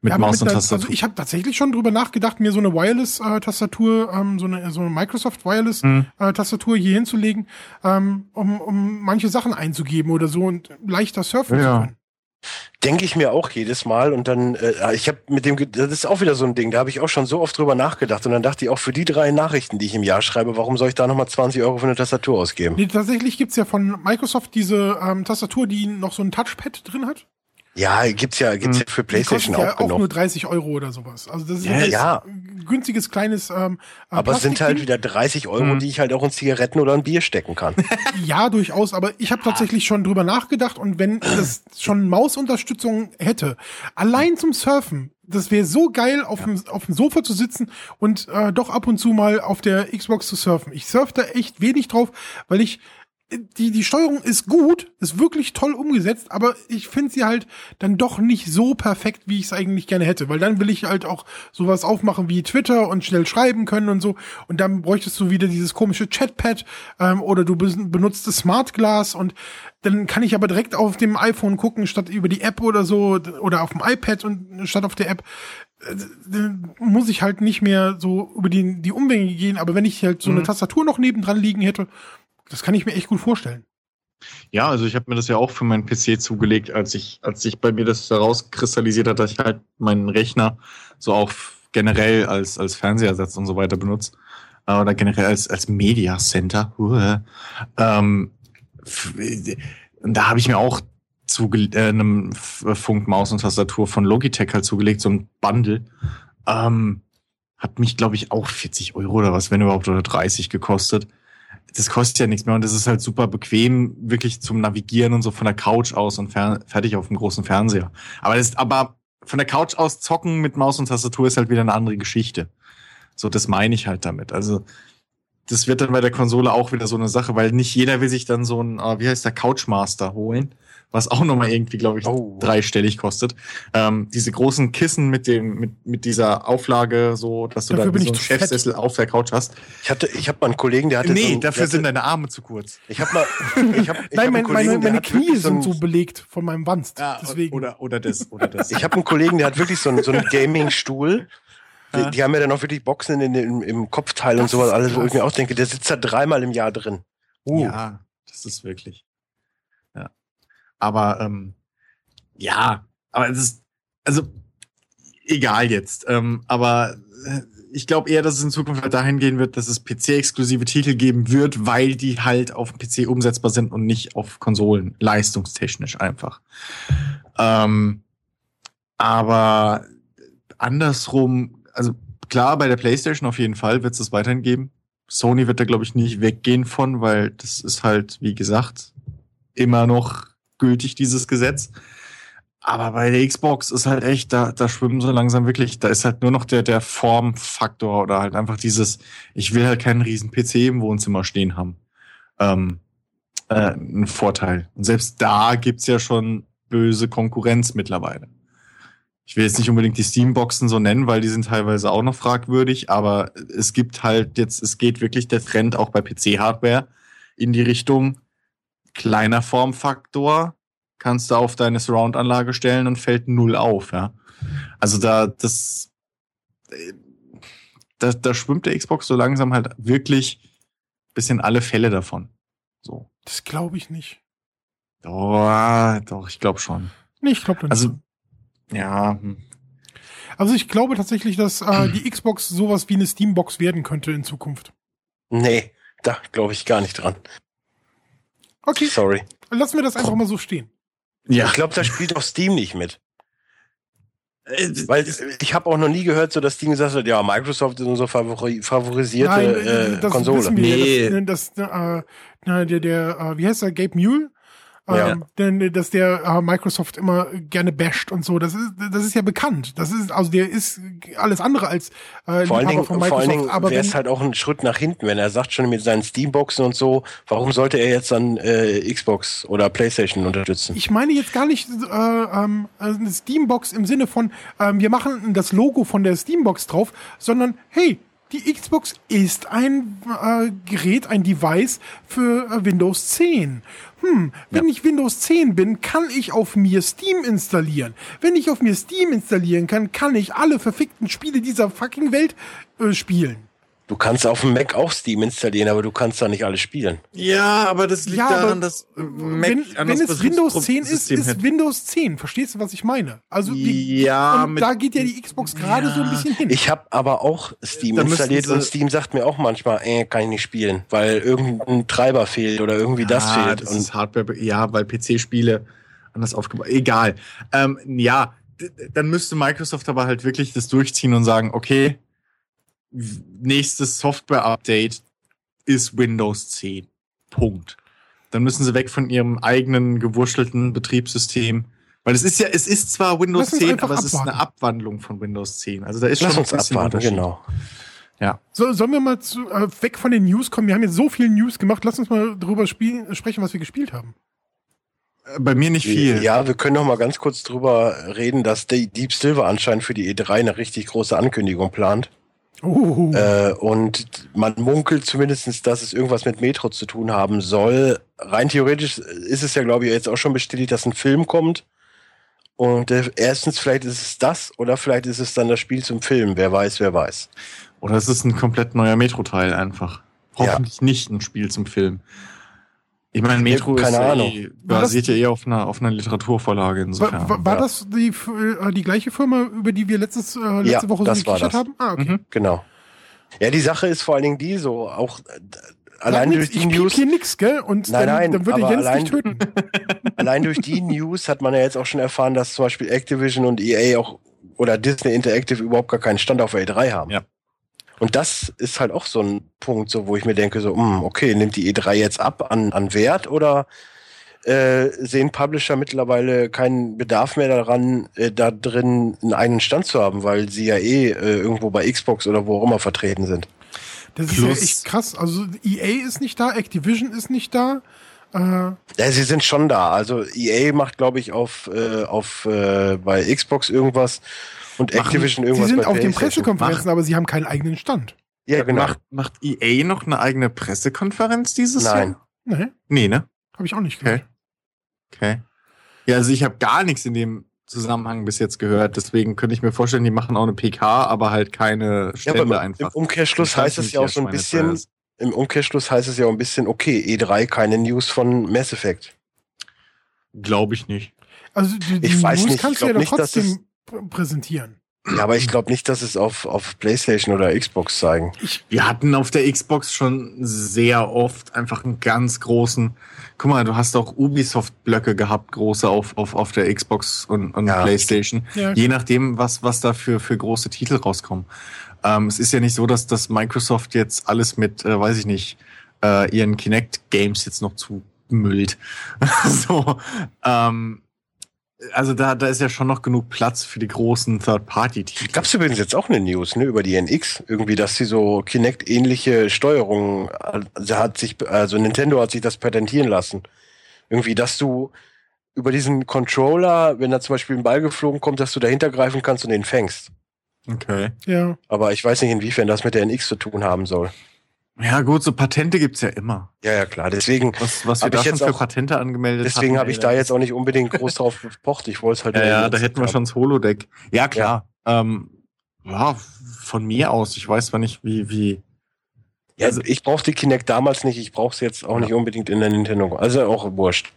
Mit ja, Maus mit und Tastatur. Also ich habe tatsächlich schon drüber nachgedacht, mir so eine Wireless-Tastatur, ähm, so eine so eine Microsoft Wireless-Tastatur mhm. äh, hier hinzulegen, ähm, um, um manche Sachen einzugeben oder so und leichter surfen ja. zu können. Denke ich mir auch jedes Mal und dann, äh, ich habe mit dem, das ist auch wieder so ein Ding, da habe ich auch schon so oft drüber nachgedacht und dann dachte ich auch für die drei Nachrichten, die ich im Jahr schreibe, warum soll ich da nochmal 20 Euro für eine Tastatur ausgeben? Nee, tatsächlich gibt's ja von Microsoft diese ähm, Tastatur, die noch so ein Touchpad drin hat. Ja, gibt's ja, gibt's ja für PlayStation auch ja auch nur 30 Euro oder sowas. Also das ist ja, ja. ein günstiges kleines. Ähm, äh, aber es sind halt wieder 30 Euro, hm. die ich halt auch in Zigaretten oder ein Bier stecken kann. ja, durchaus. Aber ich habe tatsächlich schon drüber nachgedacht und wenn das schon Mausunterstützung hätte, allein zum Surfen, das wäre so geil, auf, ja. dem, auf dem Sofa zu sitzen und äh, doch ab und zu mal auf der Xbox zu surfen. Ich surfe da echt wenig drauf, weil ich die, die Steuerung ist gut, ist wirklich toll umgesetzt, aber ich finde sie halt dann doch nicht so perfekt, wie ich es eigentlich gerne hätte, weil dann will ich halt auch sowas aufmachen wie Twitter und schnell schreiben können und so und dann bräuchtest du wieder dieses komische Chatpad ähm, oder du benutzt das Smart Glass und dann kann ich aber direkt auf dem iPhone gucken, statt über die App oder so oder auf dem iPad und statt auf der App äh, dann muss ich halt nicht mehr so über die, die Umwege gehen, aber wenn ich halt so eine mhm. Tastatur noch nebendran liegen hätte, das kann ich mir echt gut vorstellen. Ja, also ich habe mir das ja auch für meinen PC zugelegt, als ich, als sich bei mir das herauskristallisiert hat, dass ich halt meinen Rechner so auch generell als, als Fernsehersatz und so weiter benutze. Äh, oder generell als, als Media Center. Uh, ähm, da habe ich mir auch zu äh, einem Funkmaus und Tastatur von Logitech halt zugelegt, so ein Bundle. Ähm, hat mich, glaube ich, auch 40 Euro oder was, wenn überhaupt, oder 30 gekostet das kostet ja nichts mehr und das ist halt super bequem, wirklich zum Navigieren und so von der Couch aus und fertig auf dem großen Fernseher. Aber das, aber von der Couch aus zocken mit Maus und Tastatur ist halt wieder eine andere Geschichte. So, das meine ich halt damit. Also, das wird dann bei der Konsole auch wieder so eine Sache, weil nicht jeder will sich dann so ein, äh, wie heißt der, Couchmaster holen was auch nochmal irgendwie, glaube ich, oh. dreistellig kostet. Ähm, diese großen Kissen mit dem, mit, mit dieser Auflage, so, dass du dafür da so einen Chefsessel auf der Couch hast. Ich hatte, ich habe mal einen Kollegen, der hatte. Nee, so, dafür sind deine Arme zu kurz. Ich habe mal, ich hab, ich Nein, hab mein, Kollegen, meine, meine Knie sind so belegt von meinem Wanst. Ja, deswegen. Oder, oder das, oder das. Ich habe einen Kollegen, der hat wirklich so einen, so einen Gaming-Stuhl. Die, die, haben ja dann auch wirklich Boxen in, in, im Kopfteil das und sowas, alles, wo ich mir auch denke, der sitzt da dreimal im Jahr drin. Uh. Ja, das ist wirklich. Aber ähm, ja, aber es ist, also egal jetzt. Ähm, aber äh, ich glaube eher, dass es in Zukunft halt dahin gehen wird, dass es PC-exklusive Titel geben wird, weil die halt auf dem PC umsetzbar sind und nicht auf Konsolen, leistungstechnisch einfach. Ähm, aber andersrum, also klar, bei der PlayStation auf jeden Fall wird es das weiterhin geben. Sony wird da, glaube ich, nicht weggehen von, weil das ist halt, wie gesagt, immer noch gültig, dieses Gesetz. Aber bei der Xbox ist halt echt, da, da schwimmen so langsam wirklich, da ist halt nur noch der, der Formfaktor oder halt einfach dieses, ich will halt keinen riesen PC im Wohnzimmer stehen haben. Ähm, äh, ein Vorteil. Und selbst da gibt's ja schon böse Konkurrenz mittlerweile. Ich will jetzt nicht unbedingt die Steamboxen so nennen, weil die sind teilweise auch noch fragwürdig, aber es gibt halt jetzt, es geht wirklich der Trend auch bei PC-Hardware in die Richtung, kleiner Formfaktor, kannst du auf deine Surround-Anlage stellen und fällt null auf, ja. Also da, das, äh, da, da schwimmt der Xbox so langsam halt wirklich bisschen alle Fälle davon. So. Das glaube ich nicht. Oh, doch, ich glaube schon. Nee, ich glaube nicht. Also, ja. hm. Also ich glaube tatsächlich, dass äh, die Xbox sowas wie eine Steambox werden könnte in Zukunft. Nee, da glaube ich gar nicht dran. Okay, Sorry. lassen wir das einfach mal so stehen. Ja. Ich glaube, da spielt auch Steam nicht mit. Äh, Weil ich habe auch noch nie gehört, so dass Steam gesagt hat, ja, Microsoft ist unsere favori favorisierte Nein, äh, das Konsole. wissen wir. Nee. Das, das, äh, der, der, äh, wie heißt der, Gabe Mule? Ja. Ähm, denn, dass der äh, Microsoft immer gerne basht und so, das ist, das ist ja bekannt. Das ist, also der ist alles andere als äh, Vor allen Dingen, von vor allen Microsoft. Dingen aber wäre es halt auch ein Schritt nach hinten, wenn er sagt schon mit seinen Steamboxen und so, warum sollte er jetzt dann äh, Xbox oder Playstation unterstützen? ich meine jetzt gar nicht äh, ähm, eine Steambox im Sinne von, ähm, wir machen das Logo von der Steambox drauf, sondern hey, die Xbox ist ein äh, Gerät, ein Device für äh, Windows 10. Hm, wenn ich Windows 10 bin, kann ich auf mir Steam installieren. Wenn ich auf mir Steam installieren kann, kann ich alle verfickten Spiele dieser fucking Welt äh, spielen. Du kannst auf dem Mac auch Steam installieren, aber du kannst da nicht alles spielen. Ja, aber das liegt Ja, daran, dass Mac wenn, wenn es Windows 10 ist, Betriebssystem ist hat. Windows 10. Verstehst du, was ich meine? Also die, Ja, und mit- da geht ja die Xbox gerade Ja. so ein bisschen hin. Ich habe aber auch Steam Da installiert und Steam sagt mir auch manchmal, äh, kann ich nicht spielen, weil irgendein Treiber fehlt oder irgendwie das Ah, fehlt. Das und ist Hardware, ja, weil PC-Spiele anders aufgebaut. Egal. Ähm, ja, dann müsste Microsoft aber halt wirklich das durchziehen und sagen, okay, nächstes Software-Update ist Windows 10. Punkt. Dann müssen sie weg von ihrem eigenen gewurschtelten Betriebssystem. Weil es ist ja, es ist zwar Windows Lass uns 10, einfach aber es ist eine. Abwandlung von Windows 10. Also da ist Lass schon uns ein bisschen abwarten, genau. So, sollen wir mal zu, äh, weg von den News kommen? Wir haben jetzt so viel News gemacht. Lass uns mal drüber spielen, sprechen, was wir gespielt haben. Äh, Bei mir nicht viel. Ja, wir können noch mal ganz kurz drüber reden, dass Deep Silver anscheinend für die E3 eine richtig große Ankündigung plant. Oh, Äh, und man munkelt zumindestens, dass es irgendwas mit Metro zu tun haben soll. Rein theoretisch ist es ja, glaube ich, jetzt auch schon bestätigt, dass ein Film kommt. Und äh, erstens, vielleicht ist es das oder vielleicht ist es dann das Spiel zum Film. Wer weiß, wer weiß. Oder es ist ein komplett neuer Metro-Teil einfach. Hoffentlich nicht ein Spiel zum Film. Ich meine, Metro keine ist ja Ahnung. eh, War das- basiert ja eher auf einer, auf einer Literaturvorlage insofern. war, war, ja. das die, äh, die gleiche Firma, über die wir letztes, äh, letzte Ja, Woche das so gekichert das. haben? Ah, okay. Mhm. Genau. Ja, die Sache ist vor allen Dingen die so, auch äh, allein Sag durch nix, die ich News, hier nix, gell? Und Nein, dann, nein, dann würde Jens allein- dich töten. allein durch die News hat man ja jetzt auch schon erfahren, dass zum Beispiel Activision und EA auch oder Disney Interactive überhaupt gar keinen Stand auf der E3 haben. Ja. Und das ist halt auch so ein Punkt, so wo ich mir denke, so, hm, okay, nimmt die E3 jetzt ab an, an Wert oder äh, sehen Publisher mittlerweile keinen Bedarf mehr daran, äh, da drin einen eigenen Stand zu haben, weil sie ja eh äh, irgendwo bei Xbox oder wo auch immer vertreten sind. Das ist ja Plus- echt krass. Also EA ist nicht da, Activision ist nicht da. Äh, Ja, sie sind schon da. Also EA macht, glaube ich, auf, äh, auf äh, bei Xbox irgendwas und Machen- Activision sie irgendwas sind bei auf den. Pressekonferenzen, aber sie haben keinen eigenen Stand. Ja, genau. Macht, macht EA noch eine eigene Pressekonferenz dieses Nein. Jahr? Nee, Nee, ne? habe ich auch nicht Okay. gehört. Okay. Ja, also ich habe gar nichts in dem Zusammenhang bis jetzt gehört. Deswegen könnte ich mir vorstellen, die machen auch eine PK, aber halt keine Ja, Stände aber im einfach. Umkehrschluss Ich weiß heißt es ja auch so ein bisschen, im Umkehrschluss heißt es ja auch ein bisschen, okay, E3 keine News von Mass Effect. Glaube ich nicht. Also die, die Ich weiß News nicht, ich kannst du ja doch trotzdem präsentieren. Ja, aber ich glaube nicht, dass es auf, auf PlayStation oder Xbox zeigen. Wir hatten auf der Xbox schon sehr oft einfach einen ganz großen. Guck mal, du hast auch Ubisoft-Blöcke gehabt, große auf, auf, auf der Xbox und, und Ja. PlayStation. Ja. Je nachdem, was, was da für, für große Titel rauskommen. Ähm, es ist ja nicht so, dass, dass Microsoft jetzt alles mit, äh, weiß ich nicht, äh, ihren Kinect-Games jetzt noch zumüllt. so, ähm, also da, da ist ja schon noch genug Platz für die großen Third-Party-Titel. Gab es übrigens jetzt auch eine News, ne, über die NX, irgendwie, dass sie so Kinect-ähnliche Steuerungen, also hat sich, also Nintendo hat sich das patentieren lassen. Irgendwie, dass du über diesen Controller, wenn da zum Beispiel ein Ball geflogen kommt, dass du dahinter greifen kannst und den fängst. Okay. Ja. Aber ich weiß nicht, inwiefern das mit der NX zu tun haben soll. Ja, gut, so Patente gibt's ja immer. Ja, ja, klar. Deswegen. Was, was wir da schon für Patente angemeldet haben. Deswegen habe ich da jetzt auch nicht unbedingt groß drauf gepocht. Ich wollte es halt. Ja, ja da hätten wir schon das Holodeck. Ja, klar. Ja. Ähm, ja, von mir aus. Ich weiß zwar nicht, wie, wie. Ja, also ich brauchte die Kinect damals nicht. Ich brauche es jetzt auch ja. nicht unbedingt in der Nintendo. Also auch wurscht.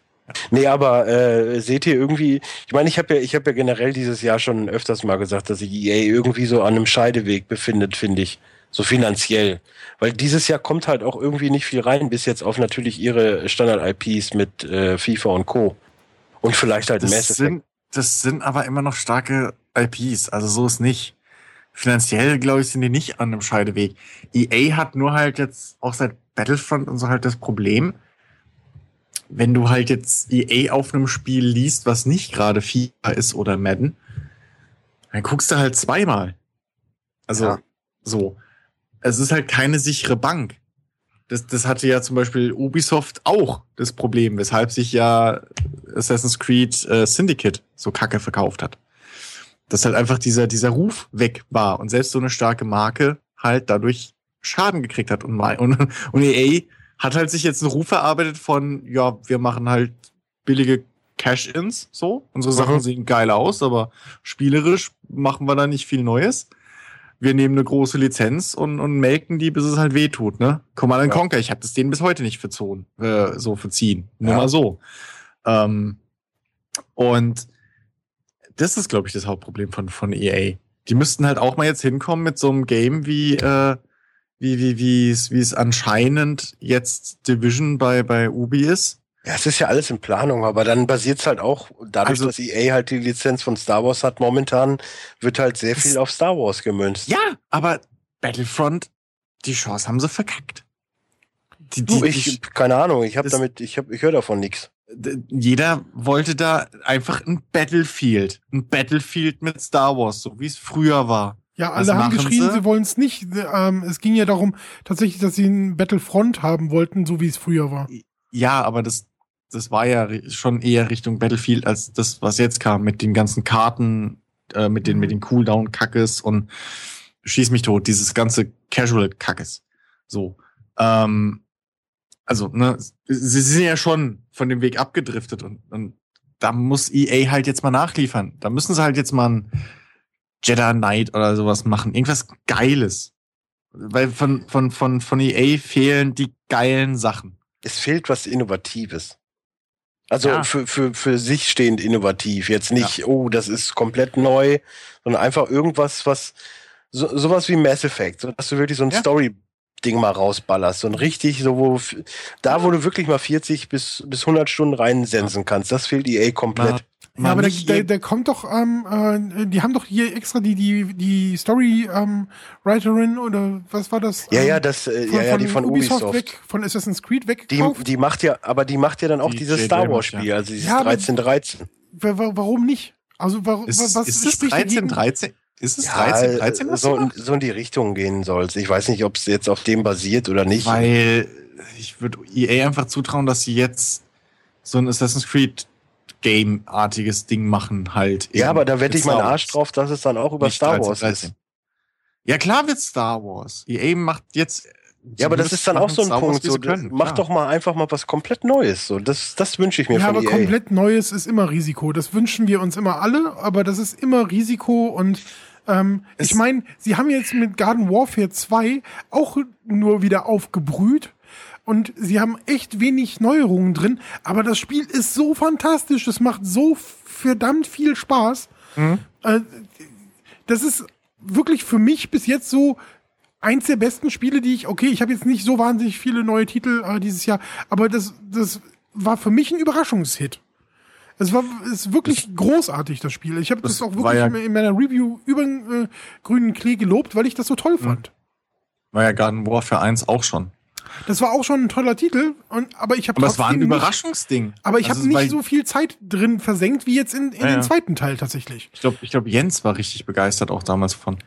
Nee, aber äh, seht ihr irgendwie, ich meine, ich habe ja, ich habe ja generell dieses Jahr schon öfters mal gesagt, dass sich EA irgendwie so an einem Scheideweg befindet, finde ich. So finanziell. Weil dieses Jahr kommt halt auch irgendwie nicht viel rein, bis jetzt auf natürlich ihre Standard-IPs mit äh, FIFA und Co. Und vielleicht halt das Mass Effect. Sind, das sind aber immer noch starke IPs, also so ist nicht. Finanziell, glaube ich, sind die nicht an einem Scheideweg. EA hat nur halt jetzt auch seit Battlefront und so halt das Problem, wenn du halt jetzt EA auf einem Spiel liest, was nicht gerade FIFA ist oder Madden, dann guckst du halt zweimal. Also ja. so. Es ist halt keine sichere Bank. Das, das hatte ja zum Beispiel Ubisoft auch das Problem, weshalb sich ja Assassin's Creed äh, Syndicate so kacke verkauft hat. Dass halt einfach dieser, dieser Ruf weg war und selbst so eine starke Marke halt dadurch Schaden gekriegt hat. Und, und, und EA hat halt sich jetzt einen Ruf erarbeitet von, ja, wir machen halt billige Cash-Ins, so. Unsere Sachen mhm. sehen geil aus, aber spielerisch machen wir da nicht viel Neues. Wir nehmen eine große Lizenz und, und melken die, bis es halt weh tut, ne? Command ja. Conquer, ich habe das denen bis heute nicht verzogen, äh, so verziehen. Nur ja. mal so. Ähm, und das ist, glaube ich, das Hauptproblem von, von EA. Die müssten halt auch mal jetzt hinkommen mit so einem Game wie, äh, wie, wie, wie es, wie es anscheinend jetzt Division bei, bei Ubi ist. Ja, es ist ja alles in Planung, aber dann basiert es halt auch, dadurch, also, dass EA halt die Lizenz von Star Wars hat momentan, wird halt sehr viel auf Star Wars gemünzt. Ja, aber Battlefront, die Chance haben sie verkackt. Die, die, du, ich, die, keine Ahnung, ich habe damit, ich hab, ich höre davon nichts. Jeder wollte da einfach ein Battlefield, ein Battlefield mit Star Wars, so wie es früher war. Ja, alle Was haben geschrien, sie, sie wollen es nicht. Ähm, es ging ja darum, tatsächlich, dass sie ein Battlefront haben wollten, so wie es früher war. Ja, aber das, das war ja schon eher Richtung Battlefield als das, was jetzt kam, mit den ganzen Karten, äh, mit den, mhm. mit den Cooldown-Kackes und schieß mich tot, dieses ganze Casual-Kackes. So. Ähm, also, ne, sie sind ja schon von dem Weg abgedriftet und, und da muss EA halt jetzt mal nachliefern. Da müssen sie halt jetzt mal ein Jedi Knight oder sowas machen. Irgendwas Geiles. Weil von, von, von, von EA fehlen die geilen Sachen. Es fehlt was Innovatives. Also ja. für, für, für sich stehend innovativ. Jetzt nicht, ja. oh, das ist komplett neu, sondern einfach irgendwas, was so, sowas wie Mass Effect, dass du wirklich so ein ja. Story Ding mal rausballerst. So ein richtig, so wo, da wo du wirklich mal 40 bis, bis 100 Stunden reinsensen kannst. Das fehlt EA komplett. Ja, aber der, der, der kommt doch, ähm, äh, die haben doch hier extra die, die, die Story ähm, Writerin oder was war das? Ja, ja, ähm, das, äh, von, ja, ja, die von Ubisoft, Ubisoft weg, von Assassin's Creed weg. Die, die macht ja, aber die macht ja dann auch die dieses Star Wars Spiel, ja. also dieses ja, 1313. Warum nicht? Also warum, ist, was ist das 13, 13? Ist es ja, 13, 13 was so, so in die Richtung gehen soll. Ich weiß nicht, ob es jetzt auf dem basiert oder nicht. Weil ich würde EA einfach zutrauen, dass sie jetzt so ein Assassin's Creed Game-artiges Ding machen halt. Ja, aber da wette ich meinen Arsch drauf, dass es dann auch über Nicht Star Wars 13. ist. Ja, klar wird Star Wars. EA macht jetzt. Ja, aber das ist dann auch so ein Star Punkt. so, können, mach doch mal einfach mal was komplett Neues. So, das, das wünsche ich mir ja, von aber EA. komplett Neues ist immer Risiko. Das wünschen wir uns immer alle, aber das ist immer Risiko und ähm, ich meine, sie haben jetzt mit Garden Warfare 2 auch nur wieder aufgebrüht und sie haben echt wenig Neuerungen drin, aber das Spiel ist so fantastisch, es macht so verdammt viel Spaß. Mhm. Äh, das ist wirklich für mich bis jetzt so eins der besten Spiele, die ich, okay, ich habe jetzt nicht so wahnsinnig viele neue Titel äh, dieses Jahr, aber das, das war für mich ein Überraschungshit. Es war ist wirklich das, großartig, das Spiel. Ich habe das, das, auch wirklich ja, in meiner Review über den äh, grünen Klee gelobt, weil ich das so toll mhm. fand. War ja Garden Warfare 1 auch schon. Das war auch schon ein toller Titel, und, aber ich habe Aber es war ein Überraschungsding. Nicht, aber ich also habe nicht so viel Zeit drin versenkt wie jetzt in, in ja, den zweiten Teil tatsächlich. Ich glaube, ich glaub, Jens war richtig begeistert auch damals von.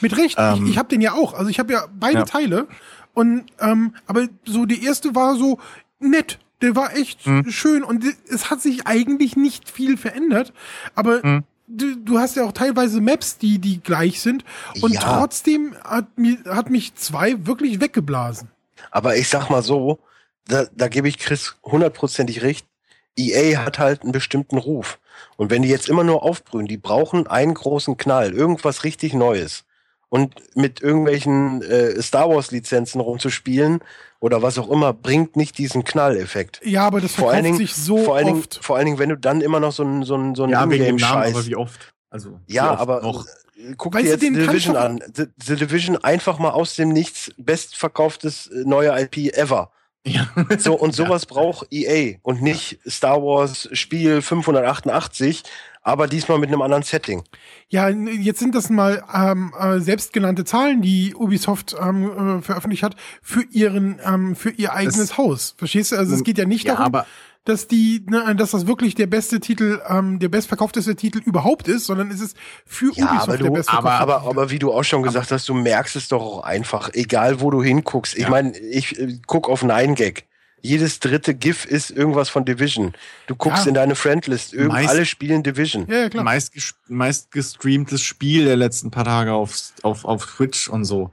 Mit Recht. Ähm, ich ich habe den ja auch. Also ich habe ja beide ja. Teile. Und ähm, aber so die erste war so nett. Der war echt mhm. schön und es hat sich eigentlich nicht viel verändert. Aber mhm. Du, du, hast ja auch teilweise Maps, die, die gleich sind. Und ja. trotzdem hat, mir, hat mich zwei wirklich weggeblasen. Aber ich sag mal so, da, da gebe ich Chris hundertprozentig recht. EA hat halt einen bestimmten Ruf. Und wenn die jetzt immer nur aufbrühen, die brauchen einen großen Knall, irgendwas richtig Neues. Und mit irgendwelchen äh, Star Wars Lizenzen rumzuspielen oder was auch immer, bringt nicht diesen Knalleffekt. Ja, aber das Vor allen verkauft Dingen- sich so vor allen Dingen, oft. vor allen Dingen, wenn du dann immer noch so einen so so Ja, wegen dem Namen, Ingame-Scheiß aber wie oft? Also, wie Ja, oft aber noch? Guck Weißt dir jetzt den The Division an. The, The Division einfach mal aus dem Nichts bestverkauftes äh, neue IP ever. Ja. So und sowas braucht EA und nicht Star Wars Spiel 588, aber diesmal mit einem anderen Setting. Ja, jetzt sind das mal ähm, äh, selbstgenannte Zahlen, die Ubisoft ähm, äh, veröffentlicht hat für ihren ähm, für ihr eigenes Haus. Verstehst du? Also es geht ja nicht Ja, darum, aber dass die, ne, dass das wirklich der beste Titel, ähm, der bestverkaufteste Titel überhaupt ist, sondern es ist für Ja, Ubisoft aber der du, bestverkaufteste aber, Titel. aber wie du auch schon gesagt hast, du merkst es doch auch einfach, egal wo du hinguckst. Ich Ja. meine, ich äh, guck auf 9gag. Jedes dritte GIF ist irgendwas von Division. Du guckst Ja. in deine Friendlist, irgend, Meist- alle spielen Division. ja, ja, klar. meist, ges- meist gestreamtes Spiel der letzten paar Tage auf, auf, auf Twitch und so.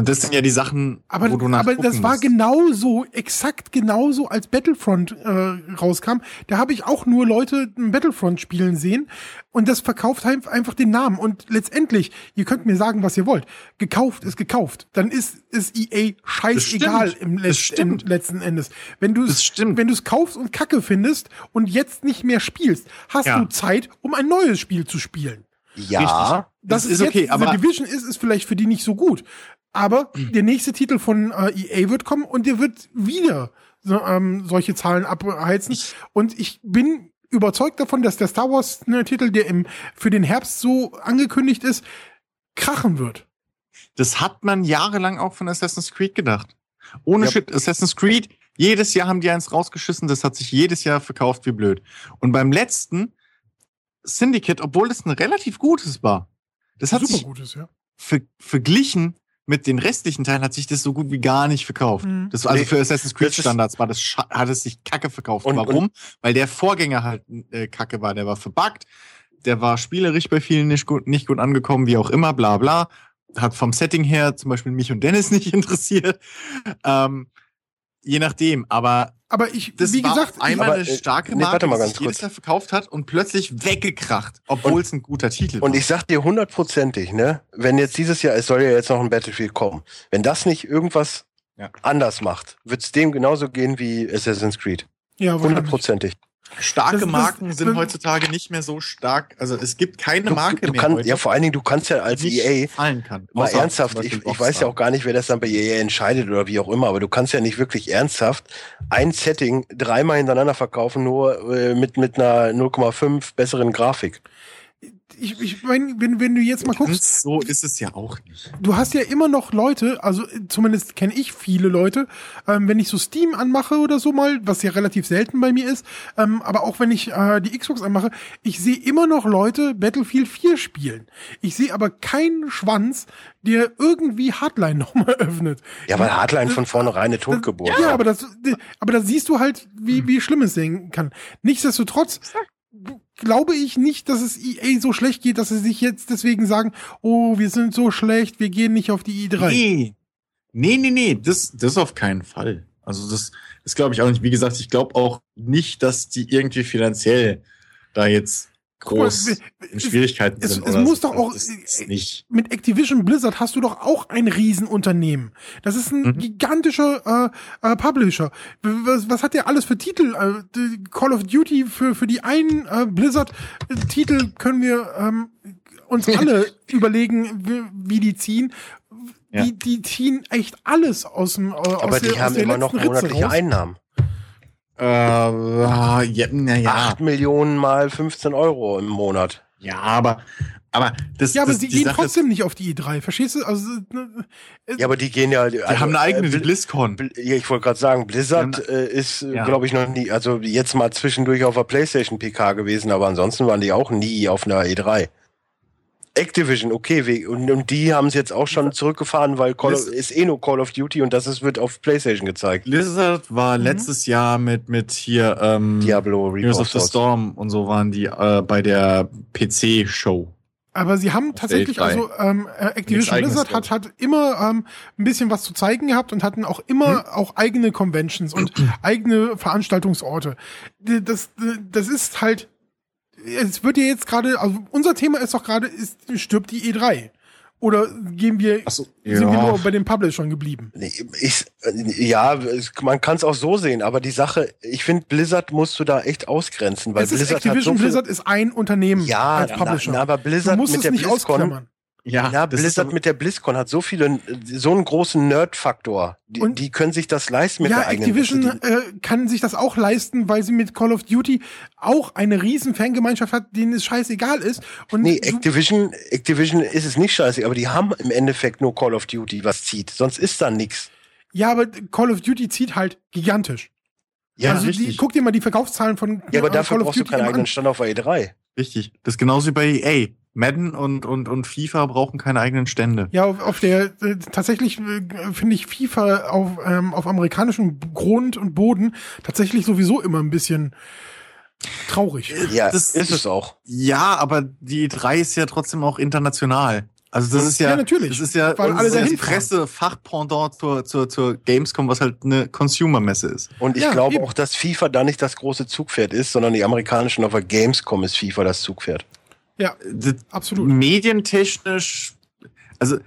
Und das sind ja die Sachen, Aber, wo du aber nachgucken das war musst. genauso, exakt genauso, als Battlefront äh, rauskam. Da habe ich auch nur Leute ein Battlefront spielen sehen und das verkauft halt einfach den Namen. Und letztendlich, ihr könnt mir sagen, was ihr wollt. Gekauft ist gekauft. Dann ist, ist EA scheißegal im, stimmt. im letzten Endes. Wenn du es wenn du es kaufst und Kacke findest und jetzt nicht mehr spielst, hast Ja. du Zeit, um ein neues Spiel zu spielen. Ja, Das, Das ist ist okay, aber- The Division ist, ist vielleicht für die nicht so gut. Aber der nächste Titel von äh, EA wird kommen und der wird wieder so, ähm, solche Zahlen abheizen. und ich bin überzeugt davon, dass der Star Wars ne, Titel, der im, für den Herbst so angekündigt ist, krachen wird. Das hat man jahrelang auch von Assassin's Creed gedacht. Ohne Ja. Shit, Assassin's Creed, jedes Jahr haben die eins rausgeschissen, das hat sich jedes Jahr verkauft wie blöd. Und beim letzten Syndicate, obwohl es ein relativ gutes war, das hat Super sich gutes, ja. ver verglichen mit den restlichen Teilen hat sich das so gut wie gar nicht verkauft. Mhm. Das war also Nee, für Assassin's Creed Standards war das hat es sich kacke verkauft. Und- Warum? Weil der Vorgänger halt äh, kacke war, der war verbuggt, der war spielerisch bei vielen nicht gut, nicht gut angekommen, wie auch immer, bla bla. Hat vom Setting her zum Beispiel mich und Dennis nicht interessiert. Ähm, je nachdem, aber Aber ich, das wie war gesagt, einmal aber, eine äh, starke nee, Marke, die sich jedes kurz. Jahr verkauft hat und plötzlich weggekracht, obwohl es ein guter Titel Und war. ich sag dir hundertprozentig, ne, wenn jetzt dieses Jahr, es soll ja jetzt noch ein Battlefield kommen, wenn das nicht irgendwas Ja. anders macht, wird's dem genauso gehen wie Assassin's Creed. ja. Hundertprozentig. Starke Das- das- Marken sind das- heutzutage nicht mehr so stark. Also es gibt keine Du, Marke du, du mehr kann, heute, ja, vor allen Dingen, du kannst ja als EA fallen kann. mal Außer ernsthaft, ich, ich weiß ja auch gar nicht, wer das dann bei EA entscheidet oder wie auch immer, aber du kannst ja nicht wirklich ernsthaft ein Setting dreimal hintereinander verkaufen, nur äh, mit, mit einer 0,5 besseren Grafik. Ich, ich meine, wenn, wenn du jetzt mal guckst, Ganz so ist es ja auch nicht. du hast ja immer noch Leute, also äh, zumindest kenne ich viele Leute, ähm, wenn ich so Steam anmache oder so mal, was ja relativ selten bei mir ist, ähm, aber auch wenn ich äh, die Xbox anmache, ich sehe immer noch Leute Battlefield 4 spielen. Ich sehe aber keinen Schwanz, der irgendwie Hardline nochmal öffnet. Ja, weil Hardline von vornherein eine Totgeburt Ja, war. aber das, aber da siehst du halt, wie, wie schlimm es sein kann. Nichtsdestotrotz glaube ich nicht, dass es EA so schlecht geht, dass sie sich jetzt deswegen sagen, oh, wir sind so schlecht, wir gehen nicht auf die i3. Nee. Nee, nee, nee, das, das auf keinen Fall. Also das, das glaube ich auch nicht. Wie gesagt, ich glaube auch nicht, dass die irgendwie finanziell da jetzt groß mal, in es- Schwierigkeiten es- sind. es oder muss so. doch auch- ist nicht. Mit Activision Blizzard hast du doch auch ein Riesenunternehmen. Das ist ein Mhm. gigantischer äh, äh, Publisher. Was, was hat der alles für Titel? Äh, Call of Duty für, für die einen äh, Blizzard-Titel können wir ähm, uns alle überlegen, wie, wie die ziehen. Ja. Die, die ziehen echt alles aus dem äh, aus Aber der, die aus haben der immer noch monatliche raus. Einnahmen. Äh, ja, na ja, 8 Millionen mal 15 Euro im Monat. ja, aber, aber das, Ja, aber das, sie die gehen Sache trotzdem nicht auf die E3, verstehst du? Also, ne, Ja, aber die gehen ja. ist, wir haben eine eigene äh, Bl- BlizzCon. Bl- Ja, ich wollte gerade sagen, Blizzard äh, ist, Ja. glaube ich, noch nie, also jetzt mal zwischendurch auf der PlayStation PK gewesen, aber ansonsten waren die auch nie auf einer E3. Activision, okay, we- und, und die haben es jetzt auch schon zurückgefahren, weil Call of, ist eh nur Call of Duty und das ist, wird auf PlayStation gezeigt. Blizzard war Mhm. letztes Jahr mit, mit hier, ähm, Diablo, Heroes of the. Storm und so waren die äh, bei der PC-Show. Aber sie haben tatsächlich, also ähm, äh, Activision Blizzard hat, hat immer ähm, ein bisschen was zu zeigen gehabt und hatten auch immer hm? auch eigene Conventions und eigene Veranstaltungsorte. Das, das ist halt, es wird ja jetzt gerade, also unser Thema ist doch gerade, ist stirbt die E3. Oder gehen wir, so, ja. sind wir nur bei den Publishern geblieben? Ich, ja, man kann es auch so sehen, aber die Sache, ich finde, Blizzard musst du da echt ausgrenzen, weil es Blizzard ist Activision hat so Blizzard ist ein Unternehmen ja, als Publisher. Na, na, aber Blizzard du musst mit es der nicht BlizzCon, ausklammern. Ja, ja Blizzard mit der BlizzCon hat so viele, so einen großen Nerd-Faktor. Die, und die können sich das leisten mit ja, der eigenen Activision äh, kann sich das auch leisten, weil sie mit Call of Duty auch eine riesen Fangemeinschaft hat, denen es scheißegal ist. Und nee, Activision, Activision ist es nicht scheiße, aber die haben im Endeffekt nur Call of Duty, was zieht. Sonst ist da nichts. Ja, aber Call of Duty zieht halt gigantisch. Ja, also richtig. Die, guck dir mal die Verkaufszahlen von Ja, aber äh, dafür Call brauchst du keinen eigenen Stand auf der E3. Richtig. Das ist genauso wie bei EA. Madden und, und, und FIFA brauchen keine eigenen Stände. Ja, auf, auf der äh, tatsächlich äh, finde ich FIFA auf, ähm, auf amerikanischem Grund und Boden tatsächlich sowieso immer ein bisschen traurig. Ja, das ist es auch. Ja, aber die E3 ist ja trotzdem auch international. Also das ist ja, ja natürlich, das ist ja, weil alle das Presse-Fachpendant zur, zur, zur Gamescom, was halt eine Consumer-Messe ist. Und ich ja, glaube eben. auch, dass FIFA da nicht das große Zugpferd ist, sondern die amerikanischen auf der Gamescom ist FIFA das Zugpferd. Ja, absolut. Medientechnisch, also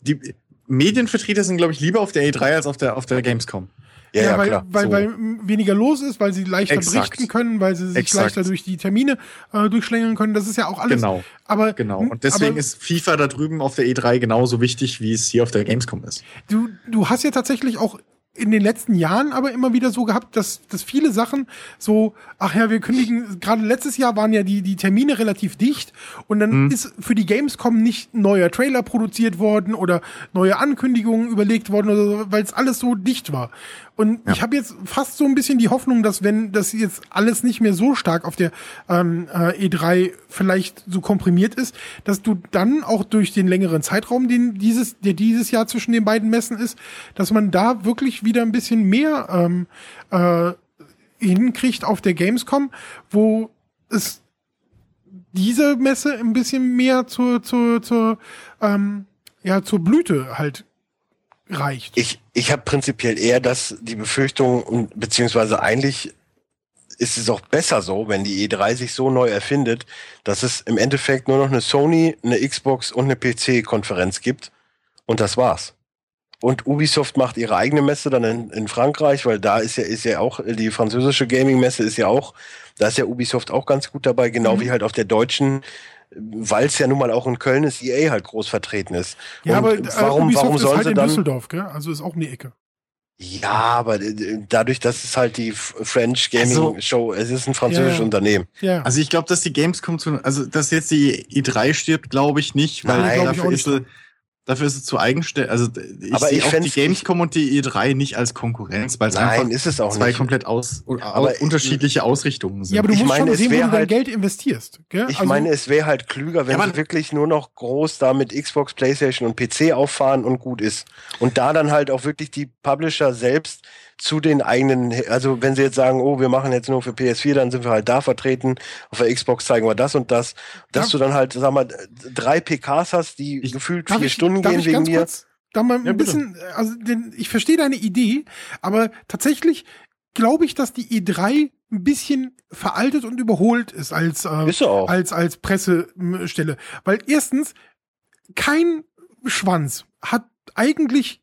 die Medienvertreter sind, glaube ich, lieber auf der E3 als auf der, auf der Gamescom. Ja, ja, weil, klar. weil, so. weil weniger los ist, weil sie leichter Exakt. berichten können, weil sie sich Exakt. leichter durch die Termine äh, durchschlängeln können. Das ist ja auch alles. Genau. Aber, genau. Und deswegen aber, ist FIFA da drüben auf der E3 genauso wichtig, wie es hier auf der Gamescom ist. Du, du hast ja tatsächlich auch in den letzten Jahren aber immer wieder so gehabt, dass, dass viele Sachen so, ach ja, wir kündigen, gerade letztes Jahr waren ja die, die Termine relativ dicht und dann mhm. ist für die Gamescom nicht neuer Trailer produziert worden oder neue Ankündigungen überlegt worden, oder so, weil es alles so dicht war. Und ja. ich habe jetzt fast so ein bisschen die Hoffnung, dass wenn das jetzt alles nicht mehr so stark auf der ähm, äh, E3 vielleicht so komprimiert ist, dass du dann auch durch den längeren Zeitraum, den dieses, der dieses Jahr zwischen den beiden Messen ist, dass man da wirklich wieder ein bisschen mehr ähm, äh, hinkriegt auf der Gamescom, wo es diese Messe ein bisschen mehr zur, zur, zur, ähm, ja, zur Blüte halt reicht. Ich, ich habe prinzipiell eher das, die Befürchtung, beziehungsweise eigentlich ist es auch besser so, wenn die E3 sich so neu erfindet, dass es im Endeffekt nur noch eine Sony, eine Xbox und eine PC-Konferenz gibt. Und das war's. Und Ubisoft macht ihre eigene Messe dann in, in Frankreich, weil da ist ja, ist ja auch, die französische Gaming-Messe ist ja auch, da ist ja Ubisoft auch ganz gut dabei, genau mhm. wie halt auf der deutschen weil es ja nun mal auch in Köln ist, EA halt groß vertreten ist. Ja, und aber äh, warum, Ubisoft warum sollen ist halt sie dann, in Düsseldorf, gell? Also ist auch um die Ecke. Ja, aber äh, dadurch, dass es halt die French Gaming also, Show, es ist ein französisches ja, Unternehmen. Ja. Also ich glaube, dass die Gamescom zu, also dass jetzt die E3 stirbt, glaube ich nicht, weil Nein, dafür ist sie, Dafür ist es zu eigenständig. Also ich aber sehe ich auch die Gamescom und die E3 nicht als Konkurrenz, weil es einfach ist es auch zwei nicht. komplett aus, aber unterschiedliche Ausrichtungen sind. Ja, aber du ich musst meine, schon sehen, wo du dein halt, Geld investierst. Gell? Ich also, meine, es wäre halt klüger, wenn ja, sie wirklich nur noch groß da mit Xbox, Playstation und PC auffahren und gut ist. Und da dann halt auch wirklich die Publisher selbst zu den eigenen, also wenn sie jetzt sagen, oh, wir machen jetzt nur für PS4, dann sind wir halt da vertreten, auf der Xbox zeigen wir das und das, dass ja. du dann halt, sag mal, drei PKs hast, die ich, gefühlt vier ich, Stunden gehen wegen mir. Kurz, da mal ein ja, bisschen, also denn ich verstehe deine Idee, aber tatsächlich glaube ich, dass die E3 ein bisschen veraltet und überholt ist als äh, ist als als Pressestelle, weil erstens kein Schwanz hat eigentlich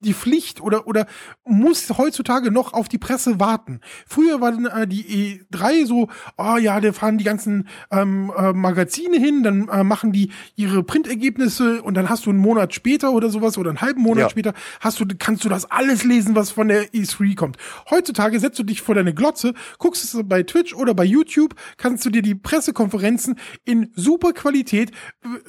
die Pflicht oder oder muss heutzutage noch auf die Presse warten. Früher waren äh, die E3 so, oh ja, da fahren die ganzen ähm, äh, Magazine hin, dann äh, machen die ihre Printergebnisse und dann hast du einen Monat später oder sowas oder einen halben Monat ja. später hast du kannst du das alles lesen, was von der E3 kommt. Heutzutage setzt du dich vor deine Glotze, guckst es bei Twitch oder bei YouTube, kannst du dir die Pressekonferenzen in super Qualität,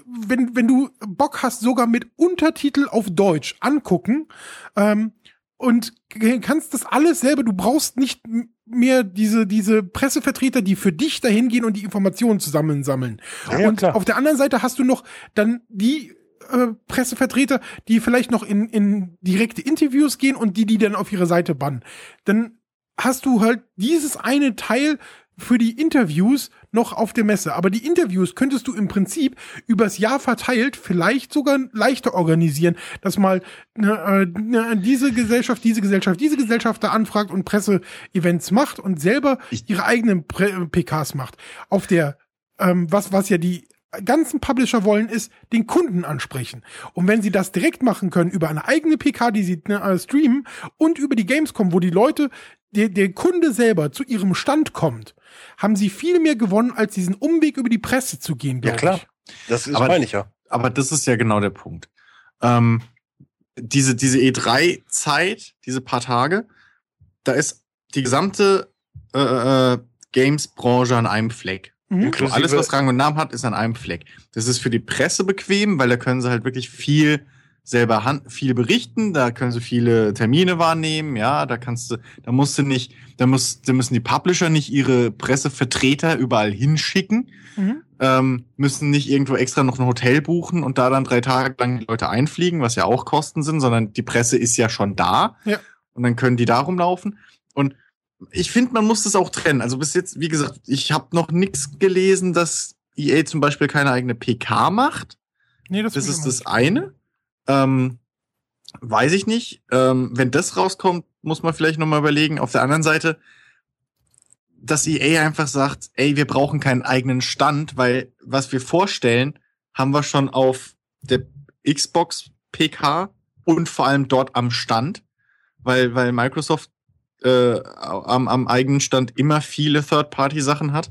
wenn wenn du Bock hast, sogar mit Untertitel auf Deutsch angucken ähm, und kannst das alles selber, du brauchst nicht mehr diese, diese Pressevertreter, die für dich dahin gehen und die Informationen zusammensammeln. Ja, und klar. auf der anderen Seite hast du noch dann die äh, Pressevertreter, die vielleicht noch in, in direkte Interviews gehen und die, die dann auf ihre Seite bannen. Dann hast du halt dieses eine Teil, für die Interviews noch auf der Messe. Aber die Interviews könntest du im Prinzip übers Jahr verteilt vielleicht sogar leichter organisieren, dass mal äh, äh, diese Gesellschaft, diese Gesellschaft, diese Gesellschaft da anfragt und Presseevents macht und selber ihre eigenen Pre PKs macht. Auf der, ähm, was, was ja die ganzen Publisher wollen, ist den Kunden ansprechen. Und wenn sie das direkt machen können über eine eigene PK, die sie äh, streamen und über die Gamescom, wo die Leute, der, der Kunde selber zu ihrem Stand kommt, haben sie viel mehr gewonnen, als diesen Umweg über die Presse zu gehen. Ja klar, ich. das ist aber, meine ich ja. Aber das ist ja genau der Punkt. Ähm, diese diese E3-Zeit, diese paar Tage, da ist die gesamte äh, äh, Games-Branche an einem Fleck. Mhm. Alles, was Rang und Namen hat, ist an einem Fleck. Das ist für die Presse bequem, weil da können sie halt wirklich viel selber viel berichten, da können sie viele Termine wahrnehmen, ja, da kannst du, da musst du nicht, da muss, da müssen die Publisher nicht ihre Pressevertreter überall hinschicken, mhm. ähm, müssen nicht irgendwo extra noch ein Hotel buchen und da dann drei Tage lang die Leute einfliegen, was ja auch Kosten sind, sondern die Presse ist ja schon da ja. und dann können die da rumlaufen und ich finde, man muss das auch trennen. Also bis jetzt, wie gesagt, ich habe noch nichts gelesen, dass EA zum Beispiel keine eigene PK macht. Nee, das, das ist das eine. Ähm, weiß ich nicht. Ähm, wenn das rauskommt, muss man vielleicht nochmal überlegen. Auf der anderen Seite, dass EA einfach sagt, ey, wir brauchen keinen eigenen Stand, weil was wir vorstellen, haben wir schon auf der Xbox PK und vor allem dort am Stand, weil, weil Microsoft äh, am, am eigenen Stand immer viele Third-Party-Sachen hat.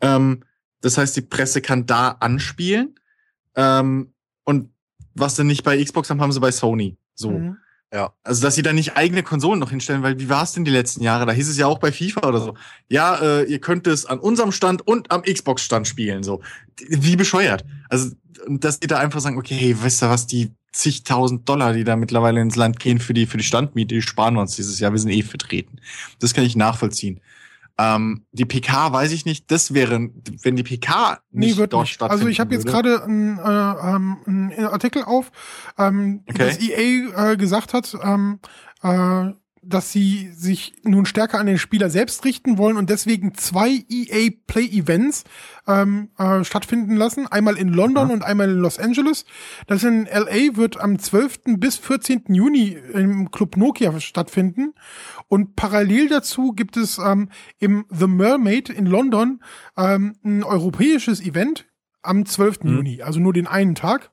Ähm, das heißt, die Presse kann da anspielen. Ähm, was sie nicht bei Xbox haben, haben sie bei Sony. So. Mhm. Ja. Also, dass sie da nicht eigene Konsolen noch hinstellen, weil wie war es denn die letzten Jahre? Da hieß es ja auch bei FIFA oder so. Ja, äh, ihr könnt es an unserem Stand und am Xbox-Stand spielen. So. Wie bescheuert. Also, dass die da einfach sagen, okay, hey, weißt du was, die zigtausend Dollar, die da mittlerweile ins Land gehen für die, für die Standmiete, die sparen wir uns dieses Jahr. Wir sind eh vertreten. Das kann ich nachvollziehen. Ähm, die PK weiß ich nicht. Das wäre, wenn die PK nicht nee, wird dort nicht. stattfindet. Also ich habe jetzt gerade einen, äh, ähm, einen Artikel auf, ähm, okay. dass EA äh, gesagt hat, ähm, äh, dass sie sich nun stärker an den Spieler selbst richten wollen und deswegen zwei EA Play Events ähm, äh, stattfinden lassen. Einmal in London ja. und einmal in Los Angeles. Das in LA wird am 12. bis 14. Juni im Club Nokia stattfinden. Und parallel dazu gibt es ähm, im The Mermaid in London ähm, ein europäisches Event am 12. Mhm. Juni, also nur den einen Tag.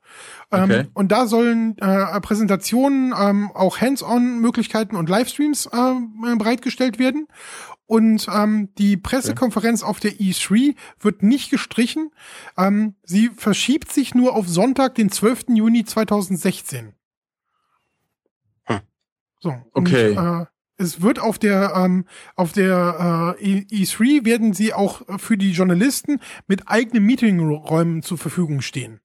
Ähm, okay. Und da sollen äh, Präsentationen, ähm, auch Hands-on-Möglichkeiten und Livestreams äh, bereitgestellt werden. Und ähm, die Pressekonferenz okay. auf der E3 wird nicht gestrichen. Ähm, sie verschiebt sich nur auf Sonntag, den 12. Juni 2016. Hm. So. Okay. Und, äh, es wird auf der ähm, auf der äh, E3 werden sie auch für die Journalisten mit eigenen Meetingräumen zur Verfügung stehen.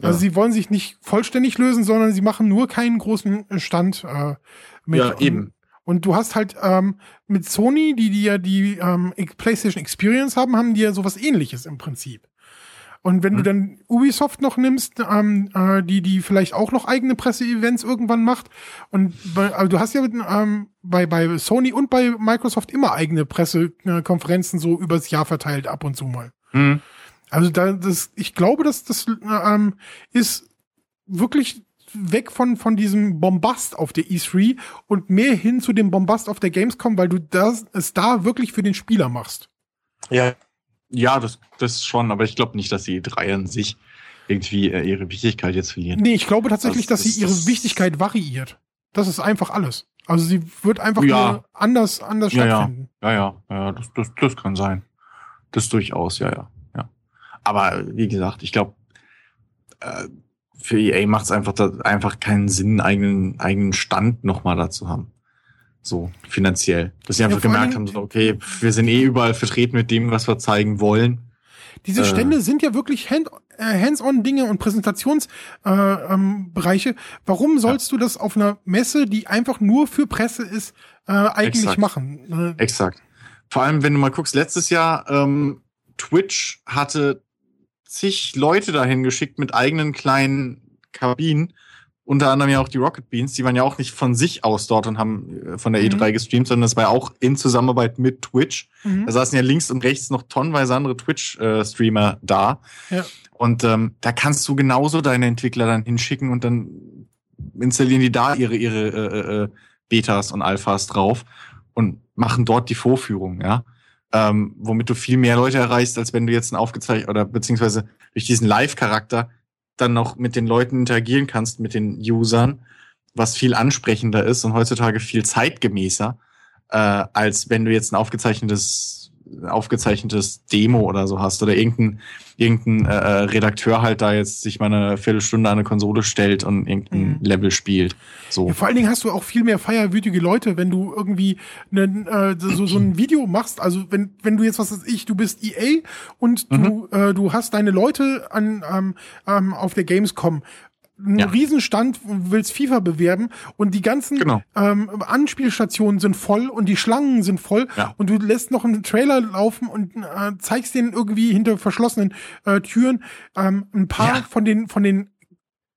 Ja. Also sie wollen sich nicht vollständig lösen, sondern sie machen nur keinen großen Stand äh, mit. Ja, eben. Und du hast halt ähm, mit Sony, die die ja die ähm, PlayStation Experience haben, haben die ja sowas ähnliches im Prinzip. Und wenn hm. du mhm. dann Ubisoft noch nimmst, ähm, äh, die die vielleicht auch noch eigene Presseevents irgendwann macht und bei, also du hast ja ähm, bei bei Sony und bei Microsoft immer eigene Pressekonferenzen so übers Jahr verteilt ab und zu mal. Hm. Also da das ich glaube, dass das ähm, ist wirklich weg von von diesem Bombast auf der E3 und mehr hin zu dem Bombast auf der Gamescom, weil du das es da wirklich für den Spieler machst. Ja, ja, das, das schon, aber ich glaube nicht, dass die drei an sich irgendwie äh, ihre Wichtigkeit jetzt verlieren. Nee, ich glaube tatsächlich, das, dass sie ihre das Wichtigkeit variiert. Das ist einfach alles. Also sie wird einfach ja. anders, anders ja, stattfinden. Ja, ja, ja, ja das, das, das kann sein. Das durchaus, ja, ja. Aber wie gesagt, ich glaube, äh, für EA macht es einfach, einfach keinen Sinn, eigenen, eigenen Stand nochmal dazu haben. So, finanziell. Dass sie einfach ja, gemerkt haben, so, okay, wir sind eh überall vertreten mit dem, was wir zeigen wollen. Diese äh, Stände sind ja wirklich hand, äh, Hands-on-Dinge und Präsentationsbereiche. Äh, ähm, Warum sollst ja. du das auf einer Messe, die einfach nur für Presse ist, äh, eigentlich Exakt. machen? Äh, Exakt. Vor allem, wenn du mal guckst, letztes Jahr ähm, Twitch hatte zig Leute dahin geschickt mit eigenen kleinen Kabinen unter anderem ja auch die Rocket Beans, die waren ja auch nicht von sich aus dort und haben äh, von der E3 mhm. gestreamt, sondern das war ja auch in Zusammenarbeit mit Twitch. Mhm. Da saßen ja links und rechts noch tonnenweise andere Twitch-Streamer äh, da. Ja. Und ähm, da kannst du genauso deine Entwickler dann hinschicken und dann installieren die da ihre, ihre äh, äh, Betas und Alphas drauf und machen dort die Vorführung, ja. Ähm, womit du viel mehr Leute erreichst, als wenn du jetzt ein aufgezeichnet oder beziehungsweise durch diesen Live-Charakter dann noch mit den Leuten interagieren kannst, mit den Usern, was viel ansprechender ist und heutzutage viel zeitgemäßer, äh, als wenn du jetzt ein aufgezeichnetes aufgezeichnetes Demo oder so hast oder irgendein, irgendein äh, äh, Redakteur halt da jetzt sich mal eine Viertelstunde an eine Konsole stellt und irgendein mhm. Level spielt. So. Ja, vor allen Dingen hast du auch viel mehr feierwütige Leute, wenn du irgendwie ne, äh, so, so ein Video machst. Also wenn, wenn du jetzt, was weiß ich, du bist EA und du, mhm. äh, du hast deine Leute an, ähm, ähm, auf der Gamescom einen ja. Riesenstand, willst FIFA bewerben und die ganzen genau. ähm, Anspielstationen sind voll und die Schlangen sind voll ja. und du lässt noch einen Trailer laufen und äh, zeigst denen irgendwie hinter verschlossenen äh, Türen ähm, ein paar ja. von den von den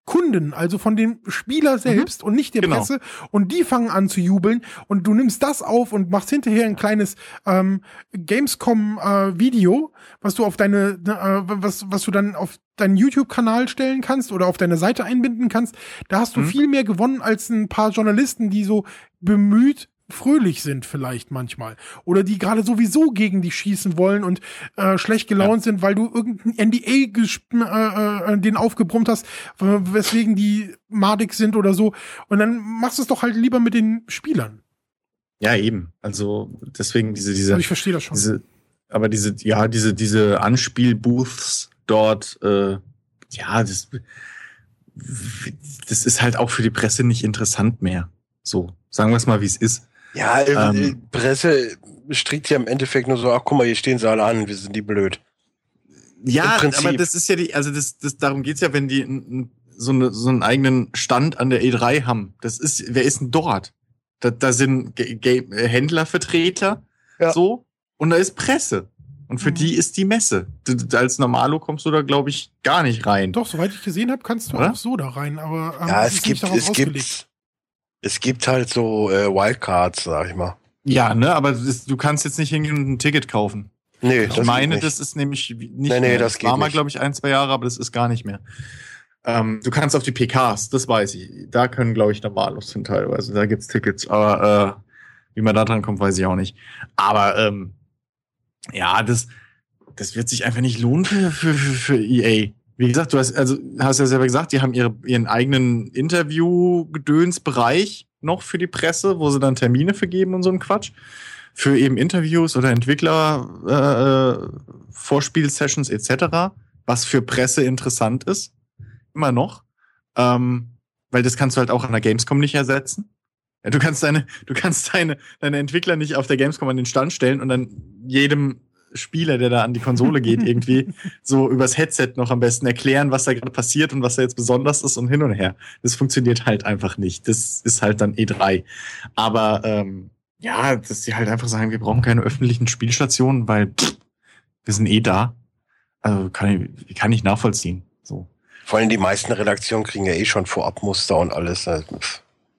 Kunden, also von dem Spieler mhm. selbst mhm. und nicht der genau. Presse. Und die fangen an zu jubeln und du nimmst das auf und machst hinterher ein kleines ähm, Gamescom-Video, äh, was du auf deine, äh, was, was du dann auf deinen YouTube-Kanal stellen kannst oder auf deine Seite einbinden kannst. Da hast du mhm. viel mehr gewonnen als ein paar Journalisten, die so bemüht fröhlich sind vielleicht manchmal oder die gerade sowieso gegen dich schießen wollen und äh, schlecht gelaunt ja. sind, weil du irgendein NDA äh, äh, den aufgebrummt hast, weswegen die madig sind oder so und dann machst du es doch halt lieber mit den Spielern. Ja, eben. Also deswegen diese diese also ich verstehe das schon. Diese, aber diese ja, diese diese Anspielbooths dort äh, ja, das das ist halt auch für die Presse nicht interessant mehr. So, sagen wir es mal, wie es ist. Ja, äh, ähm, Presse strickt ja im Endeffekt nur so, ach guck mal, hier stehen sie alle an, wir sind die blöd. Ja, aber das ist ja die, also das, das darum geht's ja, wenn die so, eine, so einen eigenen Stand an der E3 haben. Das ist, wer ist denn dort? Da, da sind Händlervertreter, ja. so, und da ist Presse. Und für mhm. die ist die Messe. Als Normalo kommst du da, glaube ich, gar nicht rein. Doch, soweit ich gesehen habe, kannst du Oder? auch so da rein. Aber ähm, ja, es gibt, es gibt, es gibt halt so äh, Wildcards, sag ich mal. Ja, ne, aber das, du kannst jetzt nicht hingehen und ein Ticket kaufen. Nee, ich das meine, das ist nämlich nicht nee, nee, mehr. Das, das war mal, glaube ich, ein, zwei Jahre, aber das ist gar nicht mehr. Ähm, du kannst auf die PKs, das weiß ich. Da können, glaube ich, Normalos hin teilweise. Da gibt's Tickets. Aber äh, wie man da dran kommt, weiß ich auch nicht. Aber ähm, ja, das, das wird sich einfach nicht lohnen für, für, für, für EA. Wie gesagt, du hast, also, hast ja selber gesagt, die haben ihre, ihren eigenen Interview-Gedöns-Bereich noch für die Presse, wo sie dann Termine vergeben und so ein Quatsch. Für eben Interviews oder Entwickler, äh, äh Vorspielsessions etc., was für Presse interessant ist. Immer noch. Ähm, weil das kannst du halt auch an der Gamescom nicht ersetzen. Ja, du kannst deine, du kannst deine, deine Entwickler nicht auf der Gamescom an den Stand stellen und dann jedem Spieler, der da an die Konsole geht, irgendwie so übers Headset noch am besten erklären, was da gerade passiert und was da jetzt besonders ist und hin und her. Das funktioniert halt einfach nicht. Das ist halt dann E3. Aber ähm, ja, dass die halt einfach sagen, wir brauchen keine öffentlichen Spielstationen, weil pff, wir sind eh da. Also kann ich, kann ich nachvollziehen. So. Vor allem die meisten Redaktionen kriegen ja eh schon Vorabmuster und alles. Also,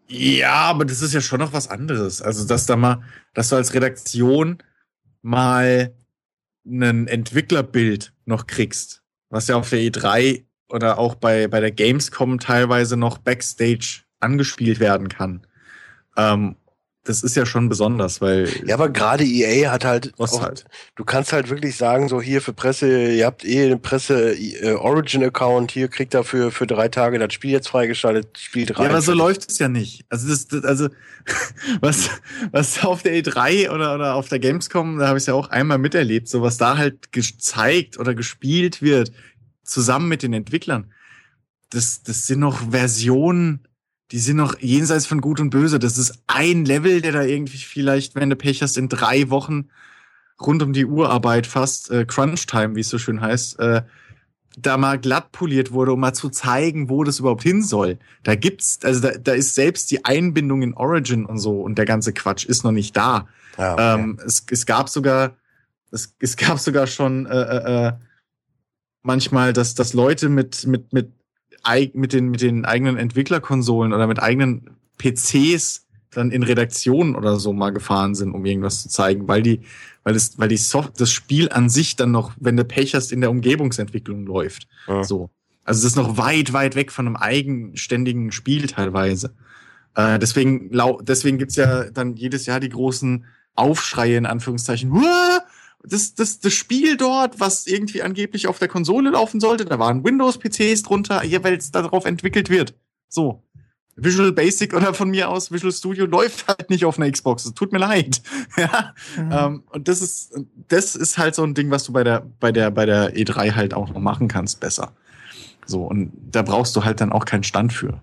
ja, aber das ist ja schon noch was anderes. Also, dass da mal, dass du als Redaktion mal ein Entwicklerbild noch kriegst, was ja auf der E3 oder auch bei, bei der Gamescom teilweise noch Backstage angespielt werden kann. Ähm, das ist ja schon besonders, weil. Ja, aber gerade EA hat halt, auch, halt. Du kannst halt wirklich sagen, so hier für Presse, ihr habt eh einen Presse äh, Origin Account, hier kriegt er für, für drei Tage das Spiel jetzt freigeschaltet, spielt rein. Ja, aber so läuft es ja nicht. Also das, das also was, was auf der E3 oder, oder auf der Gamescom, da habe ich ja auch einmal miterlebt, so was da halt gezeigt oder gespielt wird, zusammen mit den Entwicklern. Das, das sind noch Versionen die sind noch jenseits von Gut und Böse. Das ist ein Level, der da irgendwie vielleicht, wenn du Pech hast, in drei Wochen rund um die Uhrarbeit fast, äh, Crunch Time, wie es so schön heißt, äh, da mal glatt poliert wurde, um mal zu zeigen, wo das überhaupt hin soll. Da gibt's, also da, da ist selbst die Einbindung in Origin und so und der ganze Quatsch ist noch nicht da. Ja, okay. ähm, es, es gab sogar, es, es gab sogar schon äh, äh, äh manchmal, dass, dass Leute mit, mit, mit mit den, mit den eigenen Entwicklerkonsolen oder mit eigenen PCs dann in Redaktionen oder so mal gefahren sind, um irgendwas zu zeigen, weil die, weil es, weil die Soft das Spiel an sich dann noch, wenn du Pech hast, in der Umgebungsentwicklung läuft. Ja. So. Also es ist noch weit, weit weg von einem eigenständigen Spiel teilweise. Äh, deswegen, deswegen gibt's ja dann jedes Jahr die großen Aufschreie in Anführungszeichen. Uah! Das, das, das Spiel dort, was irgendwie angeblich auf der Konsole laufen sollte, da waren Windows-PCs drunter, weil es darauf entwickelt wird. So. Visual Basic oder von mir aus Visual Studio läuft halt nicht auf einer Xbox. Es tut mir leid. ja. Mhm. Ähm, und das ist, das ist halt so ein Ding, was du bei der, bei der, bei der E3 halt auch noch machen kannst, besser. So. Und da brauchst du halt dann auch keinen Stand für.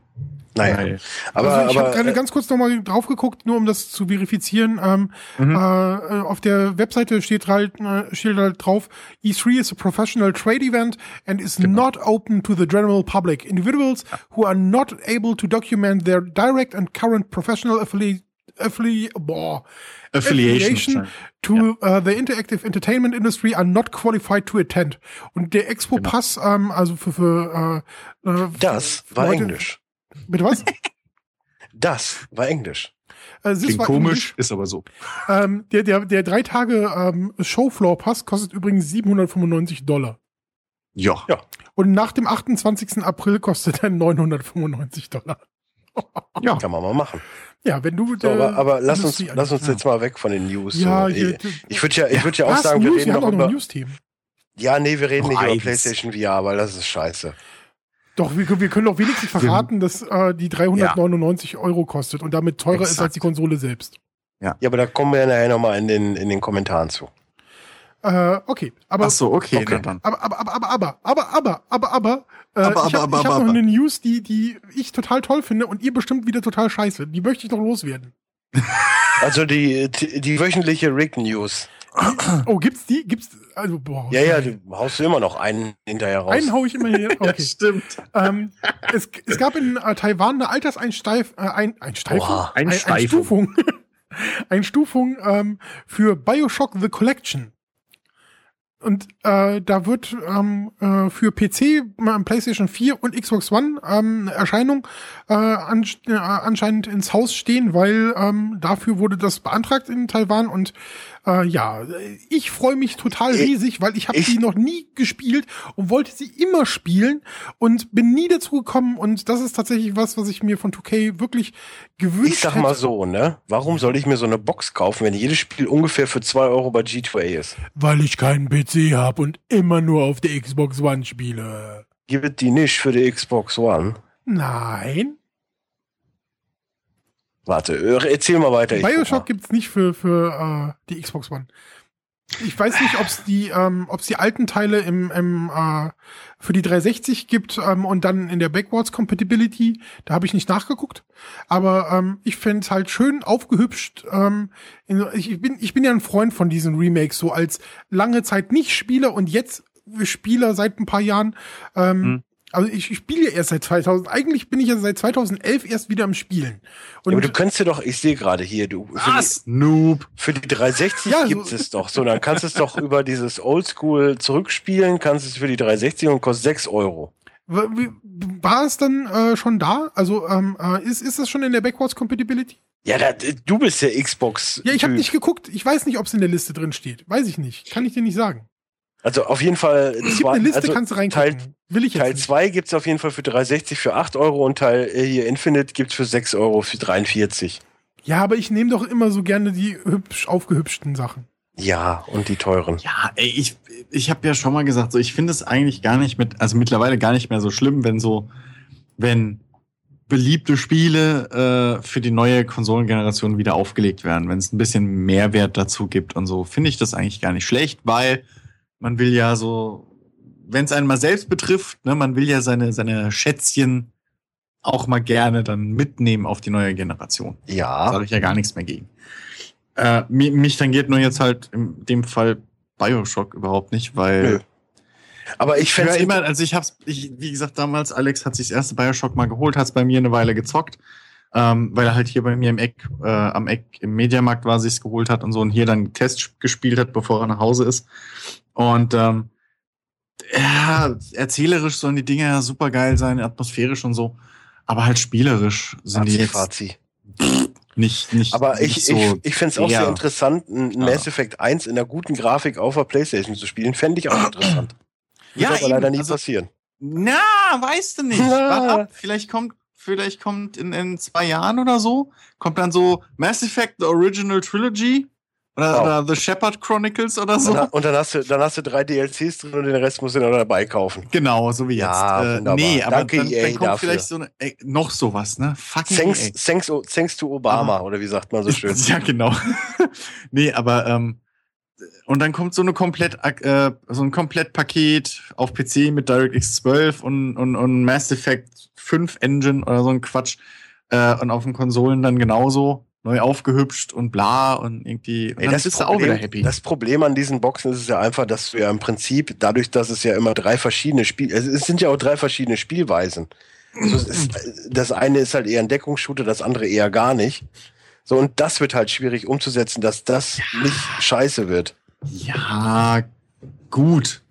Naja, Weil, aber also ich habe gerade äh, ganz kurz nochmal drauf geguckt, nur um das zu verifizieren. Ähm, mhm. äh, auf der Webseite steht halt, äh, steht halt drauf, E3 is a professional trade event and is genau. not open to the general public. Individuals who are not able to document their direct and current professional affiliate affili boah, affiliation, affiliation to ja. uh, the interactive entertainment industry are not qualified to attend. Und der Expo genau. Pass, ähm, also für, für äh, äh das war Leute, Englisch. Bitte was? Das war Englisch. Also Klingt war komisch, Englisch. ist aber so. Ähm, der, der, der drei Tage ähm, Showfloor Pass kostet übrigens 795 Dollar. Ja. ja. Und nach dem 28. April kostet er 995 Dollar. ja. Kann man mal machen. Ja, wenn du. So, aber, aber lass uns, lass uns jetzt mal weg von den News. Ja, so. hier, ich würde ja, ich würde ja auch sagen, News, wir reden noch über. News-Themen. Ja, nee, wir reden oh, nicht eins. über PlayStation VR, weil das ist scheiße. Doch, wir, wir können doch wenigstens verraten, dass äh, die 399 ja. Euro kostet und damit teurer Exakt. ist als die Konsole selbst. Ja. ja, aber da kommen wir ja nachher nochmal in den, in den Kommentaren zu. Äh, okay, aber. Ach so, okay, okay. Dann, dann. Aber, aber, aber, aber, aber, aber, aber, aber, äh, aber, aber, aber. ich habe hab aber. eine News, die, die ich total toll finde und ihr bestimmt wieder total scheiße. Die möchte ich noch loswerden. Also die, die, die wöchentliche Rick News. Oh, gibt's die? Gibt's, also boah. Ja, ja, du haust immer noch einen hinterher raus. Einen hau ich immer hier. Okay. ja, stimmt. Ähm, es, es gab in äh, Taiwan eine Alterseinsteif äh, ein Einsteifung, Oha, ein, Einstufung, Einstufung ähm, für BioShock The Collection. Und äh, da wird ähm, äh, für PC, äh, PlayStation 4 und Xbox One ähm, eine Erscheinung äh, an, äh, anscheinend ins Haus stehen, weil ähm, dafür wurde das beantragt in Taiwan und äh, ja, ich freue mich total riesig, weil ich habe die noch nie gespielt und wollte sie immer spielen und bin nie dazu gekommen und das ist tatsächlich was, was ich mir von 2K wirklich gewünscht Ich sag mal hätte. so, ne? Warum soll ich mir so eine Box kaufen, wenn jedes Spiel ungefähr für zwei Euro bei G2A ist? Weil ich keinen PC habe und immer nur auf der Xbox One spiele. Gibt die nicht für die Xbox One? Nein. Warte, äh, erzähl mal weiter. Bioshock gibt's nicht für, für äh, die Xbox One. Ich weiß nicht, ob es die, ähm, ob's die alten Teile im, im äh, für die 360 gibt ähm, und dann in der Backwards Compatibility. Da habe ich nicht nachgeguckt. Aber ähm, ich fände halt schön aufgehübscht. Ähm, in, ich, bin, ich bin ja ein Freund von diesen Remakes, so als lange Zeit nicht Spieler und jetzt Spieler seit ein paar Jahren. Ähm, hm. Also ich, spiele ja erst seit 2000. Eigentlich bin ich ja seit 2011 erst wieder am Spielen. Und ja, aber du könntest ja doch, ich sehe gerade hier, du. Was? Die, Noob. Für die 360 ja, gibt so. es doch. So, dann kannst du es doch über dieses Oldschool zurückspielen, kannst es für die 360 und kostet 6 Euro. War es dann äh, schon da? Also ähm, äh, ist, ist das schon in der Backwards Compatibility? Ja, da, du bist der Xbox. Ja, ich habe nicht geguckt. Ich weiß nicht, ob es in der Liste drin steht. Weiß ich nicht. Kann ich dir nicht sagen. Also auf jeden Fall. Es gibt eine Liste, also kannst du reingucken. Teil, Will ich jetzt Teil 2 gibt's auf jeden Fall für 360 für 8 Euro und Teil äh, hier Infinite gibt's für 6 Euro für 43. Ja, aber ich nehme doch immer so gerne die hübsch aufgehübschten Sachen. Ja, und die teuren. Ja, ey, ich, ich habe ja schon mal gesagt, so ich finde es eigentlich gar nicht mit, also mittlerweile gar nicht mehr so schlimm, wenn so, wenn beliebte Spiele äh, für die neue Konsolengeneration wieder aufgelegt werden, wenn es ein bisschen Mehrwert dazu gibt und so, finde ich das eigentlich gar nicht schlecht, weil man will ja so, wenn es einen mal selbst betrifft, ne, man will ja seine, seine Schätzchen auch mal gerne dann mitnehmen auf die neue Generation. Ja. Sage ich ja gar nichts mehr gegen. Äh, mich, mich tangiert nur jetzt halt in dem Fall Bioshock überhaupt nicht, weil. Nö. Aber ich fände immer, also ich hab's, ich, wie gesagt, damals, Alex hat sich das erste Bioshock mal geholt, hat's bei mir eine Weile gezockt, ähm, weil er halt hier bei mir im Eck, äh, am Eck im Mediamarkt war, sich's geholt hat und so und hier dann Test gespielt hat, bevor er nach Hause ist. Und ähm, Ja, erzählerisch sollen die Dinge ja super geil sein, atmosphärisch und so. Aber halt spielerisch sind die jetzt Fazi. nicht, nicht. Aber ich, nicht so ich, ich finde es auch sehr interessant, ein Ja. Mass Effect 1 in der guten Grafik auf der Playstation zu spielen. Fände ich auch interessant. Wird Ja, aber eben, leider nie also- passieren. Na, weißt du nicht. Na. Wart ab. Vielleicht kommt, vielleicht kommt in, in zwei Jahren oder so, kommt dann so Mass Effect The Original Trilogy oder, Wow. oder The Shepherd Chronicles oder so. Und, dann- und dann hast du, dann hast du drei DLCs drin und den Rest musst du dann dabei kaufen. Genau, so wie jetzt. Ja, äh, wunderbar. nee, aber Danke, dann, EA, dann kommt dafür. vielleicht so eine, ey, noch sowas, ne? Fucking Thanks, EA. thanks, thanks to Obama, oder wie sagt man so schön. Ja, genau. nee, aber ähm, und dann kommt so eine komplett äh, so ein Komplettpaket auf PC mit DirectX 12 und, und, und Mass Effect 5 Engine oder so ein Quatsch äh, und auf den Konsolen dann genauso neu aufgehübscht und bla und irgendwie und Ey, das, bist du auch wieder Problem, happy. das Problem an diesen Boxen ist es ja einfach, dass du ja im Prinzip, dadurch, dass es ja immer drei verschiedene Spiel, es es sind ja auch drei verschiedene Spielweisen. Also ist, das eine ist halt eher ein Deckungsshooter, das andere eher gar nicht. So, und das wird halt schwierig umzusetzen, dass das nicht scheiße wird. Ja, gut.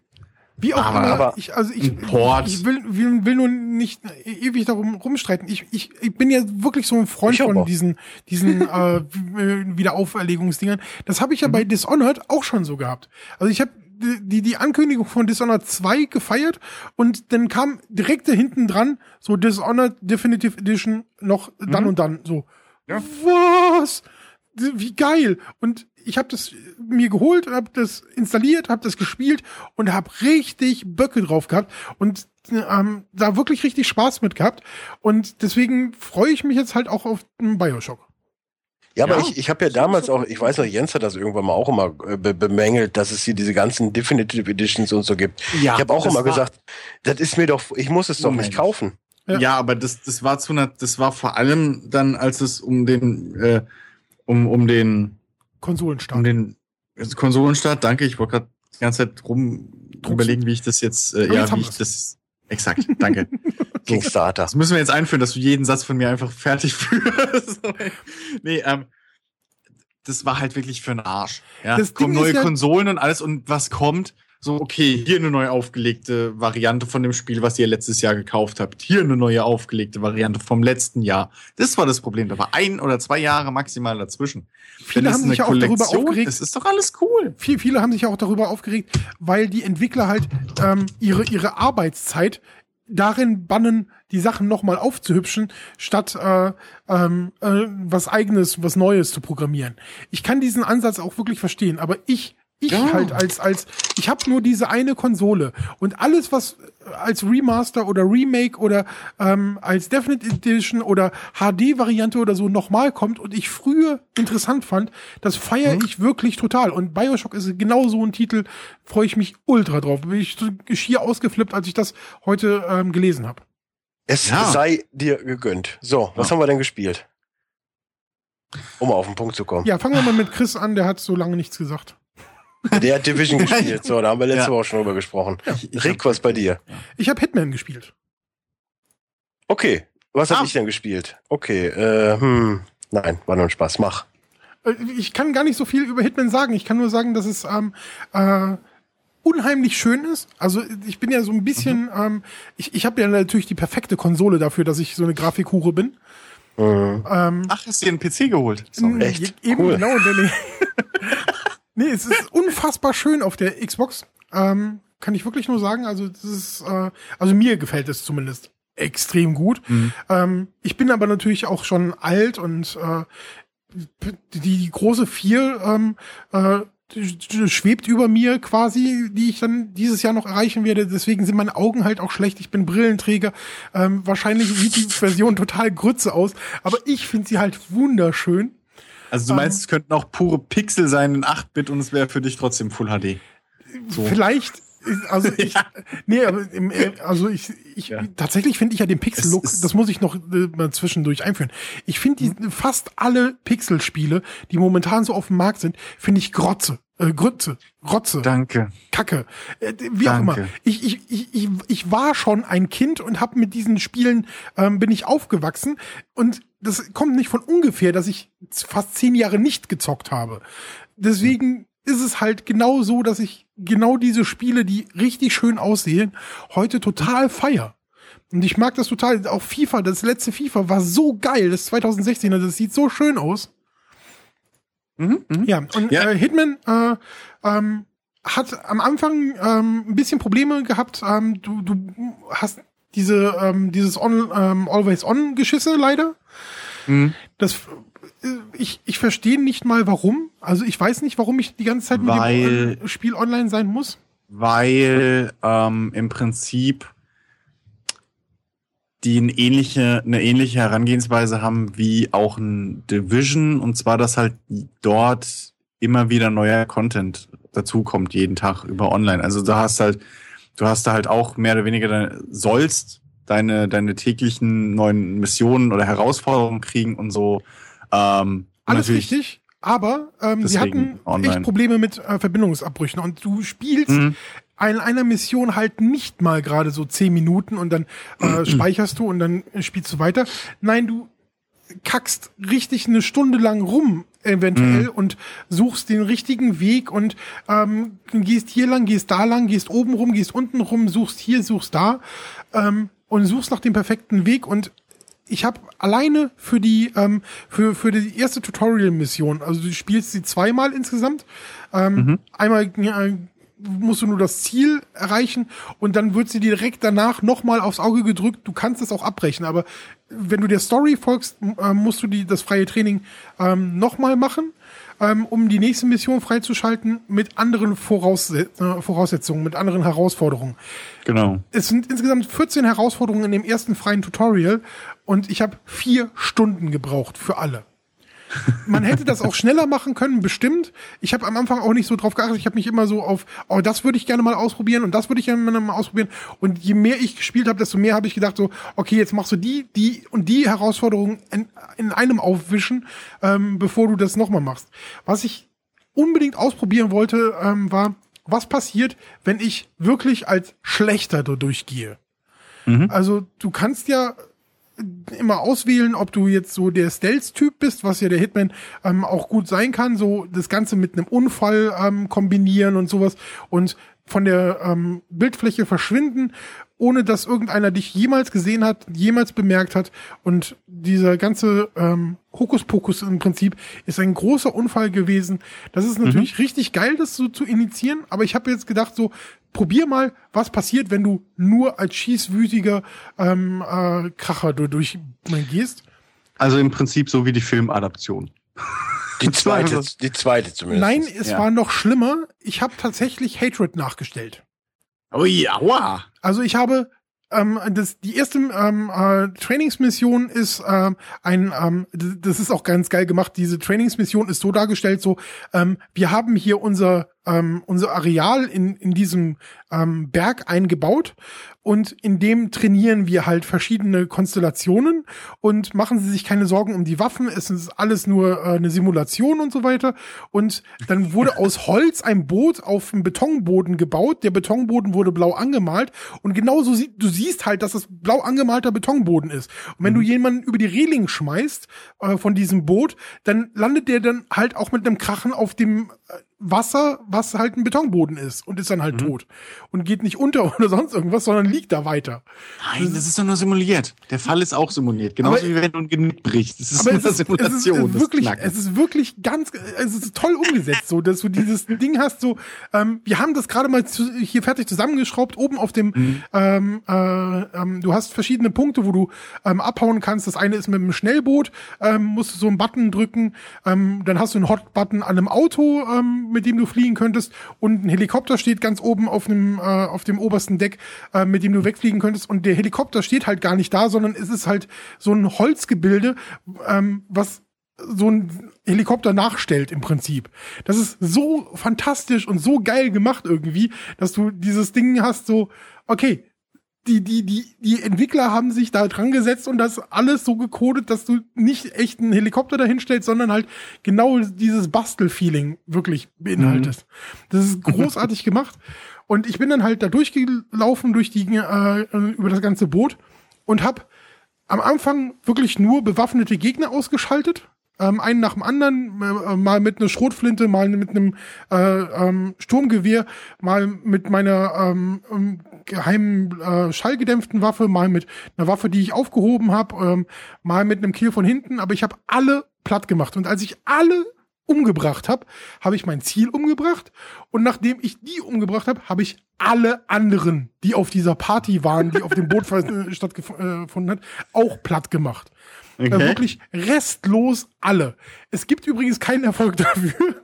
Wie auch Aber- immer, aber ich, also ich, ich will, will, will nur nicht ewig darum rumstreiten. Ich, ich, ich bin ja wirklich so ein Freund Ich auch. von diesen, diesen äh, Wiederauferlegungsdingern. Das habe ich ja bei Dishonored auch schon so gehabt. Also ich habe die, die Ankündigung von Dishonored 2 gefeiert und dann kam direkt da hinten dran so Dishonored Definitive Edition noch dann und dann so. Ja. Was? Wie geil! Und ich habe das mir geholt, habe das installiert, habe das gespielt und habe richtig Böcke drauf gehabt und ähm, da wirklich richtig Spaß mit gehabt. Und deswegen freue ich mich jetzt halt auch auf den Bioshock. Ja, aber Ja. ich, ich habe ja damals auch, ich weiß noch, Jens hat das irgendwann mal auch immer äh, be bemängelt, dass es hier diese ganzen Definitive Editions und so gibt. Ja, ich habe auch immer gesagt, das ist mir doch, ich muss es doch Moment. nicht kaufen. Ja. Ja. aber das, das war zu einer, das war vor allem dann, als es um den, äh, um, um den, Konsolenstart. um den Konsolenstart, danke, ich wollte gerade die ganze Zeit rum Drucksen. überlegen, wie ich das jetzt, äh, ja, wie ich das, exakt, danke. so, Kickstarter. das müssen wir jetzt einführen, dass du jeden Satz von mir einfach fertig führst. nee, ähm, das war halt wirklich für den Arsch. Ja, Das kommen Ding ist neue ja- Konsolen und alles und was kommt? So, okay, hier eine neu aufgelegte Variante von dem Spiel, was ihr letztes Jahr gekauft habt. Hier eine neue aufgelegte Variante vom letzten Jahr. Das war das Problem. Da war ein oder zwei Jahre maximal dazwischen. Viele haben sich ja auch darüber aufgeregt. ist, ist doch alles cool. Viel, viele haben sich ja auch darüber aufgeregt, weil die Entwickler halt ähm, ihre, ihre Arbeitszeit darin bannen, die Sachen nochmal aufzuhübschen, statt äh, ähm, äh, was eigenes, was Neues zu programmieren. Ich kann diesen Ansatz auch wirklich verstehen, aber ich ich Ja. halt als als ich habe nur diese eine Konsole und alles was als Remaster oder Remake oder ähm, als Definite Edition oder HD Variante oder so nochmal kommt und ich früher interessant fand, das feiere ich wirklich total und BioShock ist genau so ein Titel, freue ich mich ultra drauf. Bin ich so schier ausgeflippt, als ich das heute ähm, gelesen habe. Es Ja. sei dir gegönnt. So, was Ja. haben wir denn gespielt? Um auf den Punkt zu kommen. Ja, fangen wir mal mit Chris an, der hat so lange nichts gesagt. Der hat Division gespielt. So, da haben wir letzte Ja. Woche schon drüber gesprochen. Ich Rick, hab- was bei dir? Ich habe Hitman gespielt. Okay, was Ah. habe ich denn gespielt? Okay, äh, hm, nein, war nur ein Spaß. Mach. Äh, Ich kann gar nicht so viel über Hitman sagen. Ich kann nur sagen, dass es ähm, äh, unheimlich schön ist. Also ich bin ja so ein bisschen, ähm, ich, ich habe ja natürlich die perfekte Konsole dafür, dass ich so eine Grafikhure bin. Mhm. Ähm, Ach, hast du dir einen PC geholt? Mm, echt? Eben Cool. genau. Nee, nee, es ist unfassbar schön auf der Xbox. Ähm, kann ich wirklich nur sagen. Also das ist, äh, also mir gefällt es zumindest extrem gut. Mhm. Ähm, ich bin aber natürlich auch schon alt und äh, die, die große Vier ähm, äh, schwebt über mir quasi, die ich dann dieses Jahr noch erreichen werde. Deswegen sind meine Augen halt auch schlecht. Ich bin Brillenträger. Ähm, wahrscheinlich sieht die Version total Grütze aus, aber ich finde sie halt wunderschön. Also du meinst, es könnten auch pure Pixel sein in 8-Bit und es wäre für dich trotzdem Full HD. So. Vielleicht, also ich, nee, aber im, äh, also ich, ich Ja. tatsächlich finde ich ja den Pixel-Look, das muss ich noch äh, mal zwischendurch einführen. Ich finde die fast alle Pixel-Spiele, die momentan so auf dem Markt sind, finde ich Grotze. Äh, Grütze, Rotze, Danke. Kacke, äh, wie auch Danke. immer. Ich, ich, ich, ich, ich war schon ein Kind und habe mit diesen Spielen ähm, bin ich aufgewachsen und das kommt nicht von ungefähr, dass ich fast zehn Jahre nicht gezockt habe. Deswegen ist es halt genau so, dass ich genau diese Spiele, die richtig schön aussehen, heute total feier. Und ich mag das total. Auch FIFA, das letzte FIFA war so geil. Das 2016er, das sieht so schön aus. Mhm, mh. Ja, und ja. Äh, Hitman äh, ähm, hat am Anfang ähm, ein bisschen Probleme gehabt. Ähm, du, du hast diese ähm, dieses on, ähm, Always On Geschisse leider. Mhm. Das ich, ich verstehe nicht mal warum. Also ich weiß nicht, warum ich die ganze Zeit mit weil, dem Spiel online sein muss. Weil ähm, im Prinzip die eine ähnliche, eine ähnliche Herangehensweise haben wie auch ein Division und zwar, dass halt dort immer wieder neuer Content dazukommt jeden Tag über online. Also du hast halt, du hast da halt auch mehr oder weniger sollst deine, deine täglichen neuen Missionen oder Herausforderungen kriegen und so. Ähm, Alles richtig, aber ähm, sie hatten online. echt Probleme mit äh, Verbindungsabbrüchen und du spielst mhm. in einer Mission halt nicht mal gerade so zehn Minuten und dann äh, speicherst du und dann spielst du weiter. Nein, du kackst richtig eine Stunde lang rum eventuell mhm. und suchst den richtigen Weg und ähm, gehst hier lang, gehst da lang, gehst oben rum, gehst unten rum, suchst hier, suchst da ähm, und suchst nach dem perfekten Weg und ich habe alleine für die ähm, für für die erste Tutorial-Mission, also du spielst sie zweimal insgesamt. Ähm, mhm. Einmal äh, musst du nur das Ziel erreichen und dann wird sie dir direkt danach nochmal aufs Auge gedrückt. Du kannst es auch abbrechen, aber wenn du der Story folgst, äh, musst du die, das freie Training ähm, nochmal machen, ähm, um die nächste Mission freizuschalten mit anderen Vorausset äh, Voraussetzungen, mit anderen Herausforderungen. Genau. Es sind insgesamt 14 Herausforderungen in dem ersten freien Tutorial und ich habe vier Stunden gebraucht für alle. Man hätte das auch schneller machen können, bestimmt. Ich habe am Anfang auch nicht so drauf geachtet. Ich habe mich immer so auf, oh, das würde ich gerne mal ausprobieren und das würde ich gerne mal ausprobieren. Und je mehr ich gespielt habe, desto mehr habe ich gedacht so, okay, jetzt machst du die, die und die Herausforderungen in, in einem aufwischen, ähm, bevor du das nochmal machst. Was ich unbedingt ausprobieren wollte, ähm, war, was passiert, wenn ich wirklich als Schlechter durchgehe. Mhm. Also du kannst ja immer auswählen, ob du jetzt so der Stealth-Typ bist, was ja der Hitman ähm, auch gut sein kann, so das Ganze mit einem Unfall ähm, kombinieren und sowas und von der ähm, Bildfläche verschwinden, ohne dass irgendeiner dich jemals gesehen hat, jemals bemerkt hat. Und dieser ganze ähm, Hokuspokus im Prinzip ist ein großer Unfall gewesen. Das ist natürlich mhm. richtig geil, das so zu initiieren, aber ich habe jetzt gedacht, so, probier mal, was passiert, wenn du nur als schießwütiger ähm, äh, Kracher durch gehst. Also im Prinzip so wie die Filmadaption. Die zweite, die zweite zumindest. Nein, es ja. war noch schlimmer. Ich habe tatsächlich Hatred nachgestellt. Oh ja, wow. Also ich habe ähm, das, die erste ähm, äh, Trainingsmission ist ähm, ein, ähm, das ist auch ganz geil gemacht. Diese Trainingsmission ist so dargestellt, so ähm, wir haben hier unser ähm, unser Areal in in diesem ähm, Berg eingebaut und in dem trainieren wir halt verschiedene Konstellationen und machen Sie sich keine Sorgen um die Waffen. Es ist alles nur äh, eine Simulation und so weiter. Und dann wurde aus Holz ein Boot auf dem Betonboden gebaut. Der Betonboden wurde blau angemalt und genauso sieht, du siehst halt, dass das blau angemalter Betonboden ist. Und wenn mhm. du jemanden über die Reling schmeißt äh, von diesem Boot, dann landet der dann halt auch mit einem Krachen auf dem äh, Wasser, was halt ein Betonboden ist und ist dann halt mhm. tot und geht nicht unter oder sonst irgendwas, sondern liegt da weiter. Nein, das, ist doch nur simuliert. Der Fall ist auch simuliert, genauso aber, wie wenn du ein Genick brichst. Das ist eine es Simulation. Es ist, wirklich, es ist wirklich ganz, es ist toll umgesetzt, so dass du dieses Ding hast. So, ähm, wir haben das gerade mal zu, hier fertig zusammengeschraubt. Oben auf dem, mhm. ähm, äh, ähm, du hast verschiedene Punkte, wo du ähm, abhauen kannst. Das eine ist mit einem Schnellboot, ähm, musst du so einen Button drücken. Ähm, dann hast du einen Hot-Button an einem Auto. Ähm, mit dem du fliegen könntest und ein Helikopter steht ganz oben auf dem, äh, auf dem obersten Deck, äh, mit dem du wegfliegen könntest und der Helikopter steht halt gar nicht da, sondern es ist halt so ein Holzgebilde, ähm, was so ein Helikopter nachstellt im Prinzip. Das ist so fantastisch und so geil gemacht irgendwie, dass du dieses Ding hast so, okay, die, die, die, die Entwickler haben sich da dran gesetzt und das alles so gecodet, dass du nicht echt einen Helikopter dahinstellst, sondern halt genau dieses Bastel-Feeling wirklich beinhaltest. Mhm. Das ist großartig gemacht. Und ich bin dann halt da durchgelaufen durch die, äh, über das ganze Boot und hab am Anfang wirklich nur bewaffnete Gegner ausgeschaltet ähm, einen nach dem anderen, äh, mal mit einer Schrotflinte, mal mit einem äh, ähm, Sturmgewehr, mal mit meiner ähm, ähm, geheimen äh, schallgedämpften Waffe, mal mit einer Waffe, die ich aufgehoben habe, ähm, mal mit einem Kill von hinten, aber ich habe alle platt gemacht. Und als ich alle umgebracht habe, habe ich mein Ziel umgebracht und nachdem ich die umgebracht habe, habe ich alle anderen, die auf dieser Party waren, die auf dem Boot äh, stattgefunden hat, auch platt gemacht. Okay. Äh, wirklich restlos alle. Es gibt übrigens keinen Erfolg dafür.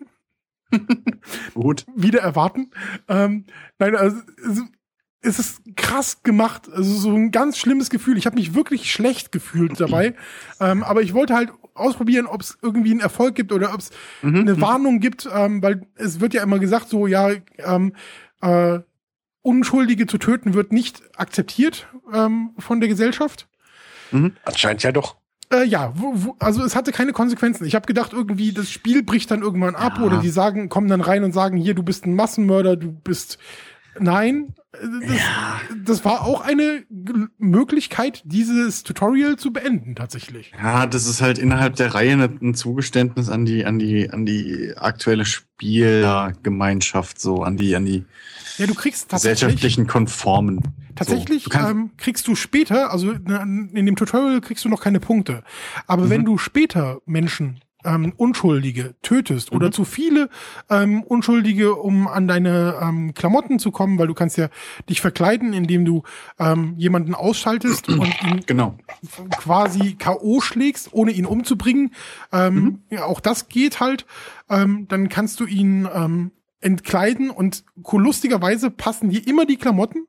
Gut. Wieder erwarten. Ähm, nein, also es ist krass gemacht. Also so ein ganz schlimmes Gefühl. Ich habe mich wirklich schlecht gefühlt dabei. ähm, aber ich wollte halt ausprobieren, ob es irgendwie einen Erfolg gibt oder ob es mhm. eine mhm. Warnung gibt, ähm, weil es wird ja immer gesagt, so ja, ähm, äh, Unschuldige zu töten wird nicht akzeptiert ähm, von der Gesellschaft. Mhm. Anscheinend ja doch. Äh, ja, wo, wo, also es hatte keine Konsequenzen. Ich habe gedacht, irgendwie das Spiel bricht dann irgendwann ab ja. oder die sagen, kommen dann rein und sagen, hier, du bist ein Massenmörder, du bist Nein, das, ja. das war auch eine Möglichkeit, dieses Tutorial zu beenden, tatsächlich. Ja, das ist halt innerhalb der Reihe ein Zugeständnis an die, an die, an die aktuelle Spielgemeinschaft, so an die, an die ja, du kriegst gesellschaftlichen Konformen. Tatsächlich so, ähm, kriegst du später, also in dem Tutorial kriegst du noch keine Punkte. Aber mhm. wenn du später Menschen ähm, Unschuldige tötest mhm. oder zu viele ähm, Unschuldige, um an deine ähm, Klamotten zu kommen, weil du kannst ja dich verkleiden, indem du ähm, jemanden ausschaltest und ihn genau. quasi K.O. schlägst, ohne ihn umzubringen. Ähm, mhm. ja, auch das geht halt. Ähm, dann kannst du ihn ähm, entkleiden und lustigerweise passen dir immer die Klamotten.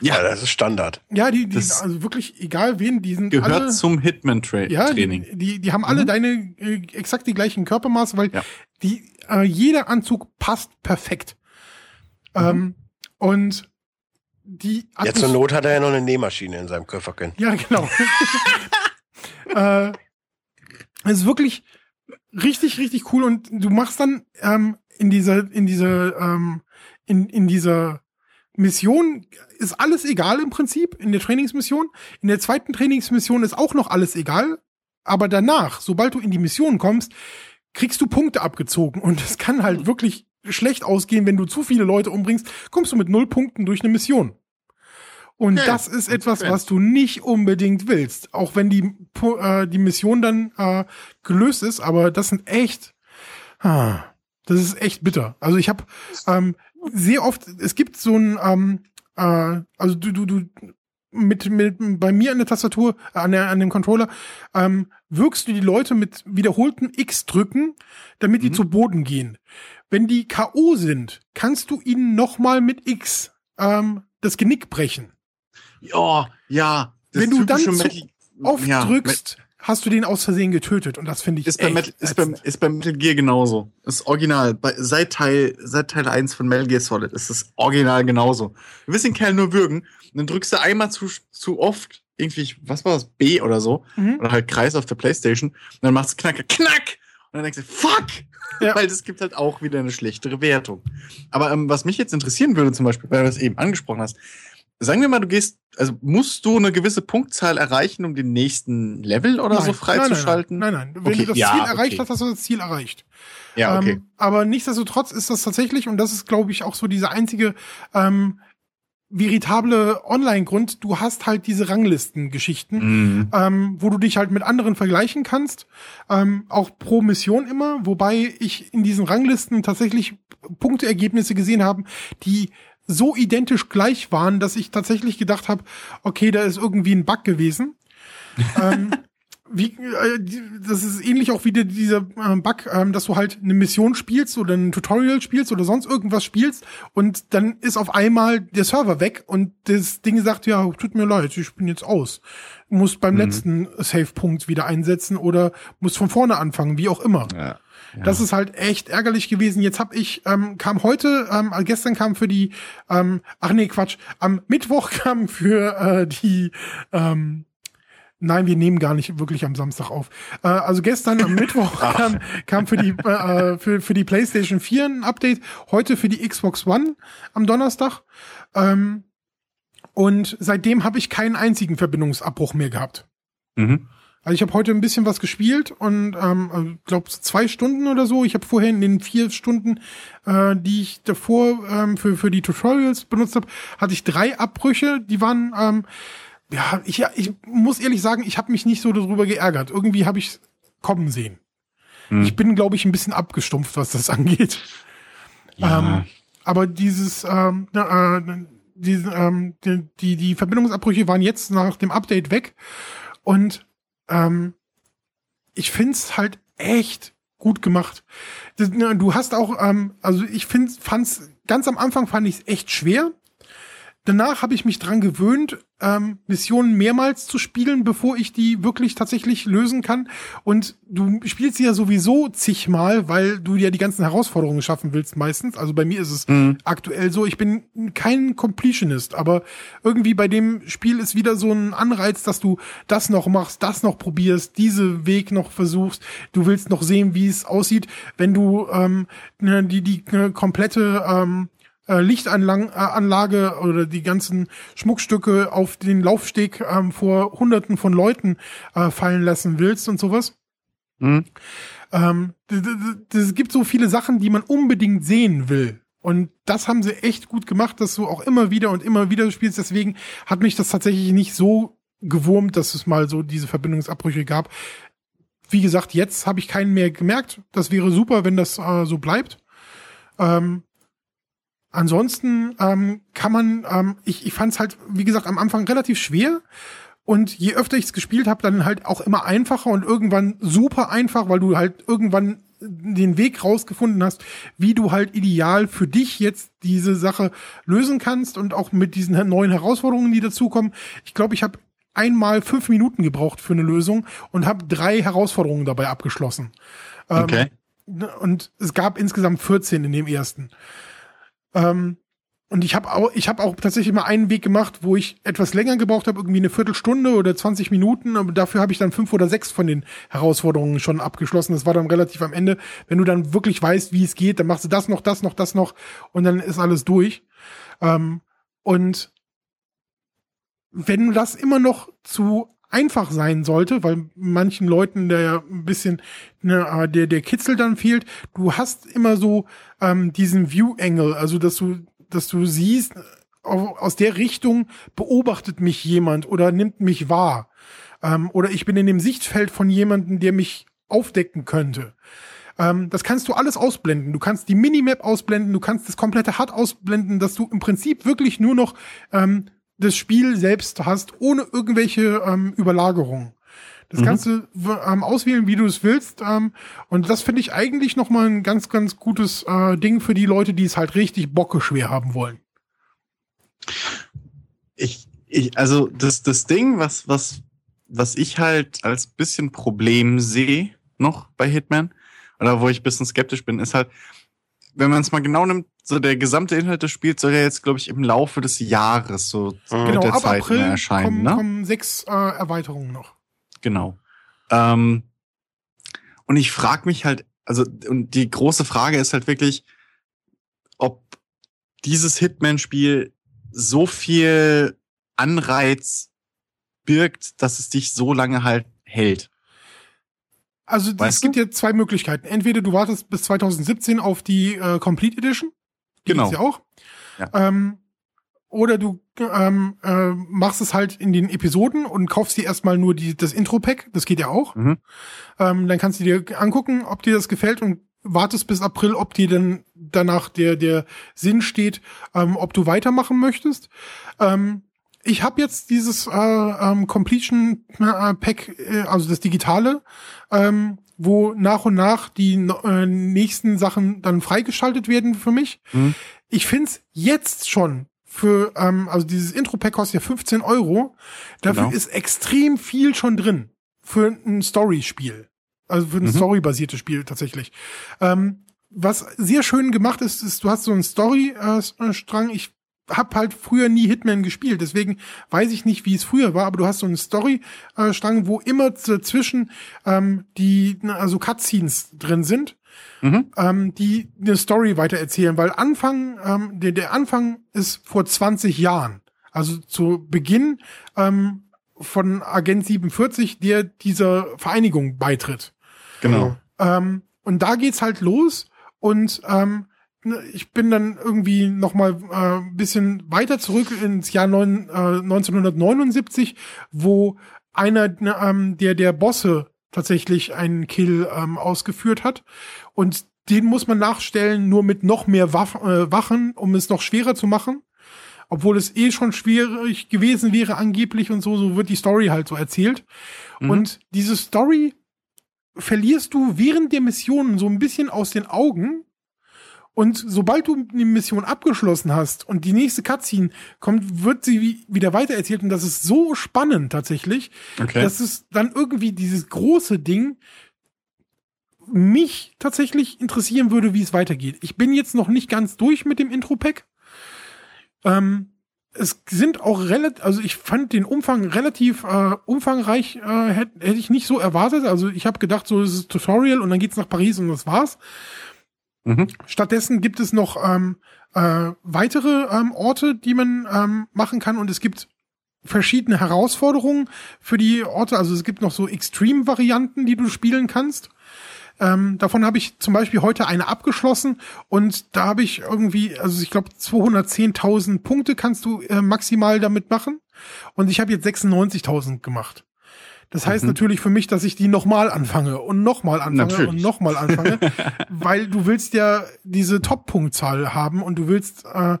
Ja, das ist Standard. Ja, die, die also wirklich egal wen, die sind gehört alle, zum Hitman Training. Ja, die, die, die haben alle mhm. deine äh, exakt die gleichen Körpermaße, weil ja. die äh, jeder Anzug passt perfekt. Mhm. Ähm, und die Ja, zur Not hat er ja noch eine Nähmaschine in seinem Köfferchen. Ja, genau. äh, es ist wirklich richtig, richtig cool und du machst dann ähm, in dieser, in dieser, ähm, in, in dieser Mission ist alles egal im Prinzip in der Trainingsmission. In der zweiten Trainingsmission ist auch noch alles egal. Aber danach, sobald du in die Mission kommst, kriegst du Punkte abgezogen. Und es kann halt wirklich schlecht ausgehen, wenn du zu viele Leute umbringst, kommst du mit null Punkten durch eine Mission. Und okay. das ist etwas, was du nicht unbedingt willst. Auch wenn die, äh, die Mission dann äh, gelöst ist, aber das sind echt, ah, das ist echt bitter. Also ich habe ähm, sehr oft, es gibt so ein, ähm, äh, also du, du, du, mit, mit bei mir an der Tastatur, äh, an, der, an dem Controller, ähm, wirkst du die Leute mit wiederholten X drücken, damit die mhm. zu Boden gehen. Wenn die K.O. sind, kannst du ihnen nochmal mit X ähm, das Genick brechen. Ja, ja. Wenn du dann zu oft ja, drückst, hast du den aus Versehen getötet und das finde ich ist bei, Metal, ist, bei, ist bei Metal Gear genauso. Ist original. Bei, seit Teil seit Teil 1 von Metal Gear Solid ist es original genauso. Du willst den Kerl nur würgen und dann drückst du einmal zu, zu oft irgendwie, was war das, B oder so, mhm. oder halt Kreis auf der Playstation und dann machst du Knack, Knack! Und dann denkst du, fuck! Ja. Weil das gibt halt auch wieder eine schlechtere Wertung. Aber ähm, was mich jetzt interessieren würde, zum Beispiel, weil du das eben angesprochen hast, sagen wir mal, du gehst, also musst du eine gewisse Punktzahl erreichen, um den nächsten Level oder nein, so freizuschalten? Nein, nein, nein, Wenn okay, du das ja, Ziel erreicht okay. hast, hast du das Ziel erreicht. Ja, okay. Ähm, aber nichtsdestotrotz ist das tatsächlich, und das ist, glaube ich, auch so diese einzige ähm, veritable Online-Grund, du hast halt diese Ranglisten-Geschichten, mhm. ähm, wo du dich halt mit anderen vergleichen kannst, ähm, auch pro Mission immer, wobei ich in diesen Ranglisten tatsächlich Punkteergebnisse gesehen habe, die so identisch gleich waren, dass ich tatsächlich gedacht habe, okay, da ist irgendwie ein Bug gewesen. ähm, wie, äh, das ist ähnlich auch wie die, dieser äh, Bug, ähm, dass du halt eine Mission spielst oder ein Tutorial spielst oder sonst irgendwas spielst und dann ist auf einmal der Server weg und das Ding sagt, ja, tut mir leid, ich bin jetzt aus. Muss beim mhm. letzten Save-Punkt wieder einsetzen oder muss von vorne anfangen, wie auch immer. Ja. Das ist halt echt ärgerlich gewesen. Jetzt habe ich, ähm, kam heute, ähm, also gestern kam für die, ähm, ach nee, Quatsch, am Mittwoch kam für äh, die, ähm, Nein, wir nehmen gar nicht wirklich am Samstag auf. Äh, also gestern am Mittwoch kam, kam für die äh, für, für die PlayStation 4 ein Update, heute für die Xbox One am Donnerstag. Ähm, und seitdem habe ich keinen einzigen Verbindungsabbruch mehr gehabt. Mhm. Also ich habe heute ein bisschen was gespielt und ähm, glaube zwei Stunden oder so. Ich habe vorher in den vier Stunden, äh, die ich davor ähm, für für die Tutorials benutzt habe, hatte ich drei Abbrüche. Die waren ähm, ja ich ich muss ehrlich sagen, ich habe mich nicht so darüber geärgert. Irgendwie habe ich kommen sehen. Hm. Ich bin glaube ich ein bisschen abgestumpft, was das angeht. Ja. Ähm, aber dieses ähm, äh, die, ähm, die, die, die Verbindungsabbrüche waren jetzt nach dem Update weg und ähm, ich find's halt echt gut gemacht. Du hast auch, ähm, also ich finde, fand's ganz am Anfang fand ich es echt schwer. Danach habe ich mich dran gewöhnt, ähm, Missionen mehrmals zu spielen, bevor ich die wirklich tatsächlich lösen kann. Und du spielst sie ja sowieso zigmal, weil du ja die ganzen Herausforderungen schaffen willst meistens. Also bei mir ist es mhm. aktuell so, ich bin kein Completionist, aber irgendwie bei dem Spiel ist wieder so ein Anreiz, dass du das noch machst, das noch probierst, diese Weg noch versuchst. Du willst noch sehen, wie es aussieht, wenn du ähm, ne, die die äh, komplette ähm, äh, Lichtanlage äh, oder die ganzen Schmuckstücke auf den Laufsteg ähm, vor Hunderten von Leuten äh, fallen lassen willst und sowas. Mhm. Ähm, es gibt so viele Sachen, die man unbedingt sehen will. Und das haben sie echt gut gemacht, dass du auch immer wieder und immer wieder spielst. Deswegen hat mich das tatsächlich nicht so gewurmt, dass es mal so diese Verbindungsabbrüche gab. Wie gesagt, jetzt habe ich keinen mehr gemerkt. Das wäre super, wenn das äh, so bleibt. Ähm, Ansonsten ähm, kann man, ähm, ich, ich fand es halt, wie gesagt, am Anfang relativ schwer. Und je öfter ich es gespielt habe, dann halt auch immer einfacher und irgendwann super einfach, weil du halt irgendwann den Weg rausgefunden hast, wie du halt ideal für dich jetzt diese Sache lösen kannst und auch mit diesen neuen Herausforderungen, die dazukommen. Ich glaube, ich habe einmal fünf Minuten gebraucht für eine Lösung und habe drei Herausforderungen dabei abgeschlossen. Ähm, okay. Ähm, und es gab insgesamt 14 in dem ersten. Ähm, und ich habe auch, ich habe auch tatsächlich mal einen Weg gemacht, wo ich etwas länger gebraucht habe, irgendwie eine Viertelstunde oder 20 Minuten, aber dafür habe ich dann fünf oder sechs von den Herausforderungen schon abgeschlossen. Das war dann relativ am Ende. Wenn du dann wirklich weißt, wie es geht, dann machst du das noch, das noch, das noch und dann ist alles durch. Ähm, und wenn das immer noch zu einfach sein sollte, weil manchen Leuten der ein bisschen ne, der der Kitzel dann fehlt. Du hast immer so ähm, diesen View Angle, also dass du dass du siehst aus der Richtung beobachtet mich jemand oder nimmt mich wahr ähm, oder ich bin in dem Sichtfeld von jemandem, der mich aufdecken könnte. Ähm, das kannst du alles ausblenden. Du kannst die Minimap ausblenden, du kannst das komplette HUD ausblenden, dass du im Prinzip wirklich nur noch ähm, das Spiel selbst hast, ohne irgendwelche ähm, Überlagerungen. Das mhm. kannst du ähm, auswählen, wie du es willst. Ähm, und das finde ich eigentlich noch mal ein ganz, ganz gutes äh, Ding für die Leute, die es halt richtig bockeschwer haben wollen. Ich, ich, also das, das Ding, was, was, was ich halt als bisschen Problem sehe noch bei Hitman, oder wo ich bisschen skeptisch bin, ist halt, wenn man es mal genau nimmt, so der gesamte Inhalt des Spiels soll ja jetzt, glaube ich, im Laufe des Jahres so genau, mit der ab Zeit April erscheinen. Kommen, ne? kommen sechs äh, Erweiterungen noch. Genau. Ähm, und ich frage mich halt, also, und die große Frage ist halt wirklich, ob dieses Hitman-Spiel so viel Anreiz birgt, dass es dich so lange halt hält. Also es gibt ja zwei Möglichkeiten. Entweder du wartest bis 2017 auf die äh, Complete Edition, genau. ja auch. Ja. Ähm, oder du ähm, äh, machst es halt in den Episoden und kaufst dir erstmal nur die, das Intro-Pack, das geht ja auch. Mhm. Ähm, dann kannst du dir angucken, ob dir das gefällt und wartest bis April, ob dir dann danach der, der Sinn steht, ähm, ob du weitermachen möchtest. Ähm, ich habe jetzt dieses äh, ähm, Completion äh, Pack, äh, also das digitale, ähm, wo nach und nach die äh, nächsten Sachen dann freigeschaltet werden für mich. Mhm. Ich find's jetzt schon für, ähm, also dieses Intro-Pack kostet ja 15 Euro. Dafür genau. ist extrem viel schon drin für ein Story-Spiel. Also für ein mhm. Story-basiertes Spiel tatsächlich. Ähm, was sehr schön gemacht ist, ist, du hast so einen Story-Strang. Äh, ich hab halt früher nie Hitman gespielt, deswegen weiß ich nicht, wie es früher war, aber du hast so eine Story-Strang, wo immer dazwischen ähm, die also Cutscenes drin sind, mhm. ähm, die eine Story weitererzählen, weil Anfang, ähm, der, der Anfang ist vor 20 Jahren. Also zu Beginn ähm, von Agent 47, der dieser Vereinigung beitritt. Genau. Ähm, und da geht's halt los und ähm, ich bin dann irgendwie noch mal äh, ein bisschen weiter zurück ins Jahr neun, äh, 1979, wo einer ne, ähm, der der Bosse tatsächlich einen Kill ähm, ausgeführt hat und den muss man nachstellen nur mit noch mehr Waff, äh, Wachen, um es noch schwerer zu machen. Obwohl es eh schon schwierig gewesen wäre angeblich und so, so wird die Story halt so erzählt. Mhm. Und diese Story verlierst du während der Mission so ein bisschen aus den Augen. Und sobald du die Mission abgeschlossen hast und die nächste Cutscene kommt, wird sie wie, wieder weitererzählt. Und das ist so spannend tatsächlich, Okay. dass es dann irgendwie dieses große Ding mich tatsächlich interessieren würde, wie es weitergeht. Ich bin jetzt noch nicht ganz durch mit dem Intro-Pack. Ähm, es sind auch relativ, also ich fand den Umfang relativ äh, umfangreich, äh, hätte hätt ich nicht so erwartet. Also ich habe gedacht, so ist es Tutorial und dann geht's nach Paris und das war's. Mhm. Stattdessen gibt es noch ähm, äh, weitere ähm, Orte, die man ähm, machen kann und es gibt verschiedene Herausforderungen für die Orte. Also es gibt noch so Extreme-Varianten, die du spielen kannst. Ähm, davon habe ich zum Beispiel heute eine abgeschlossen und da habe ich irgendwie, also ich glaube 210.000 Punkte kannst du äh, maximal damit machen und ich habe jetzt 96.000 gemacht. Das heißt Mhm. natürlich für mich, dass ich die nochmal anfange und nochmal anfange Natürlich. und nochmal anfange, weil du willst ja diese Top-Punktzahl haben und du willst, äh,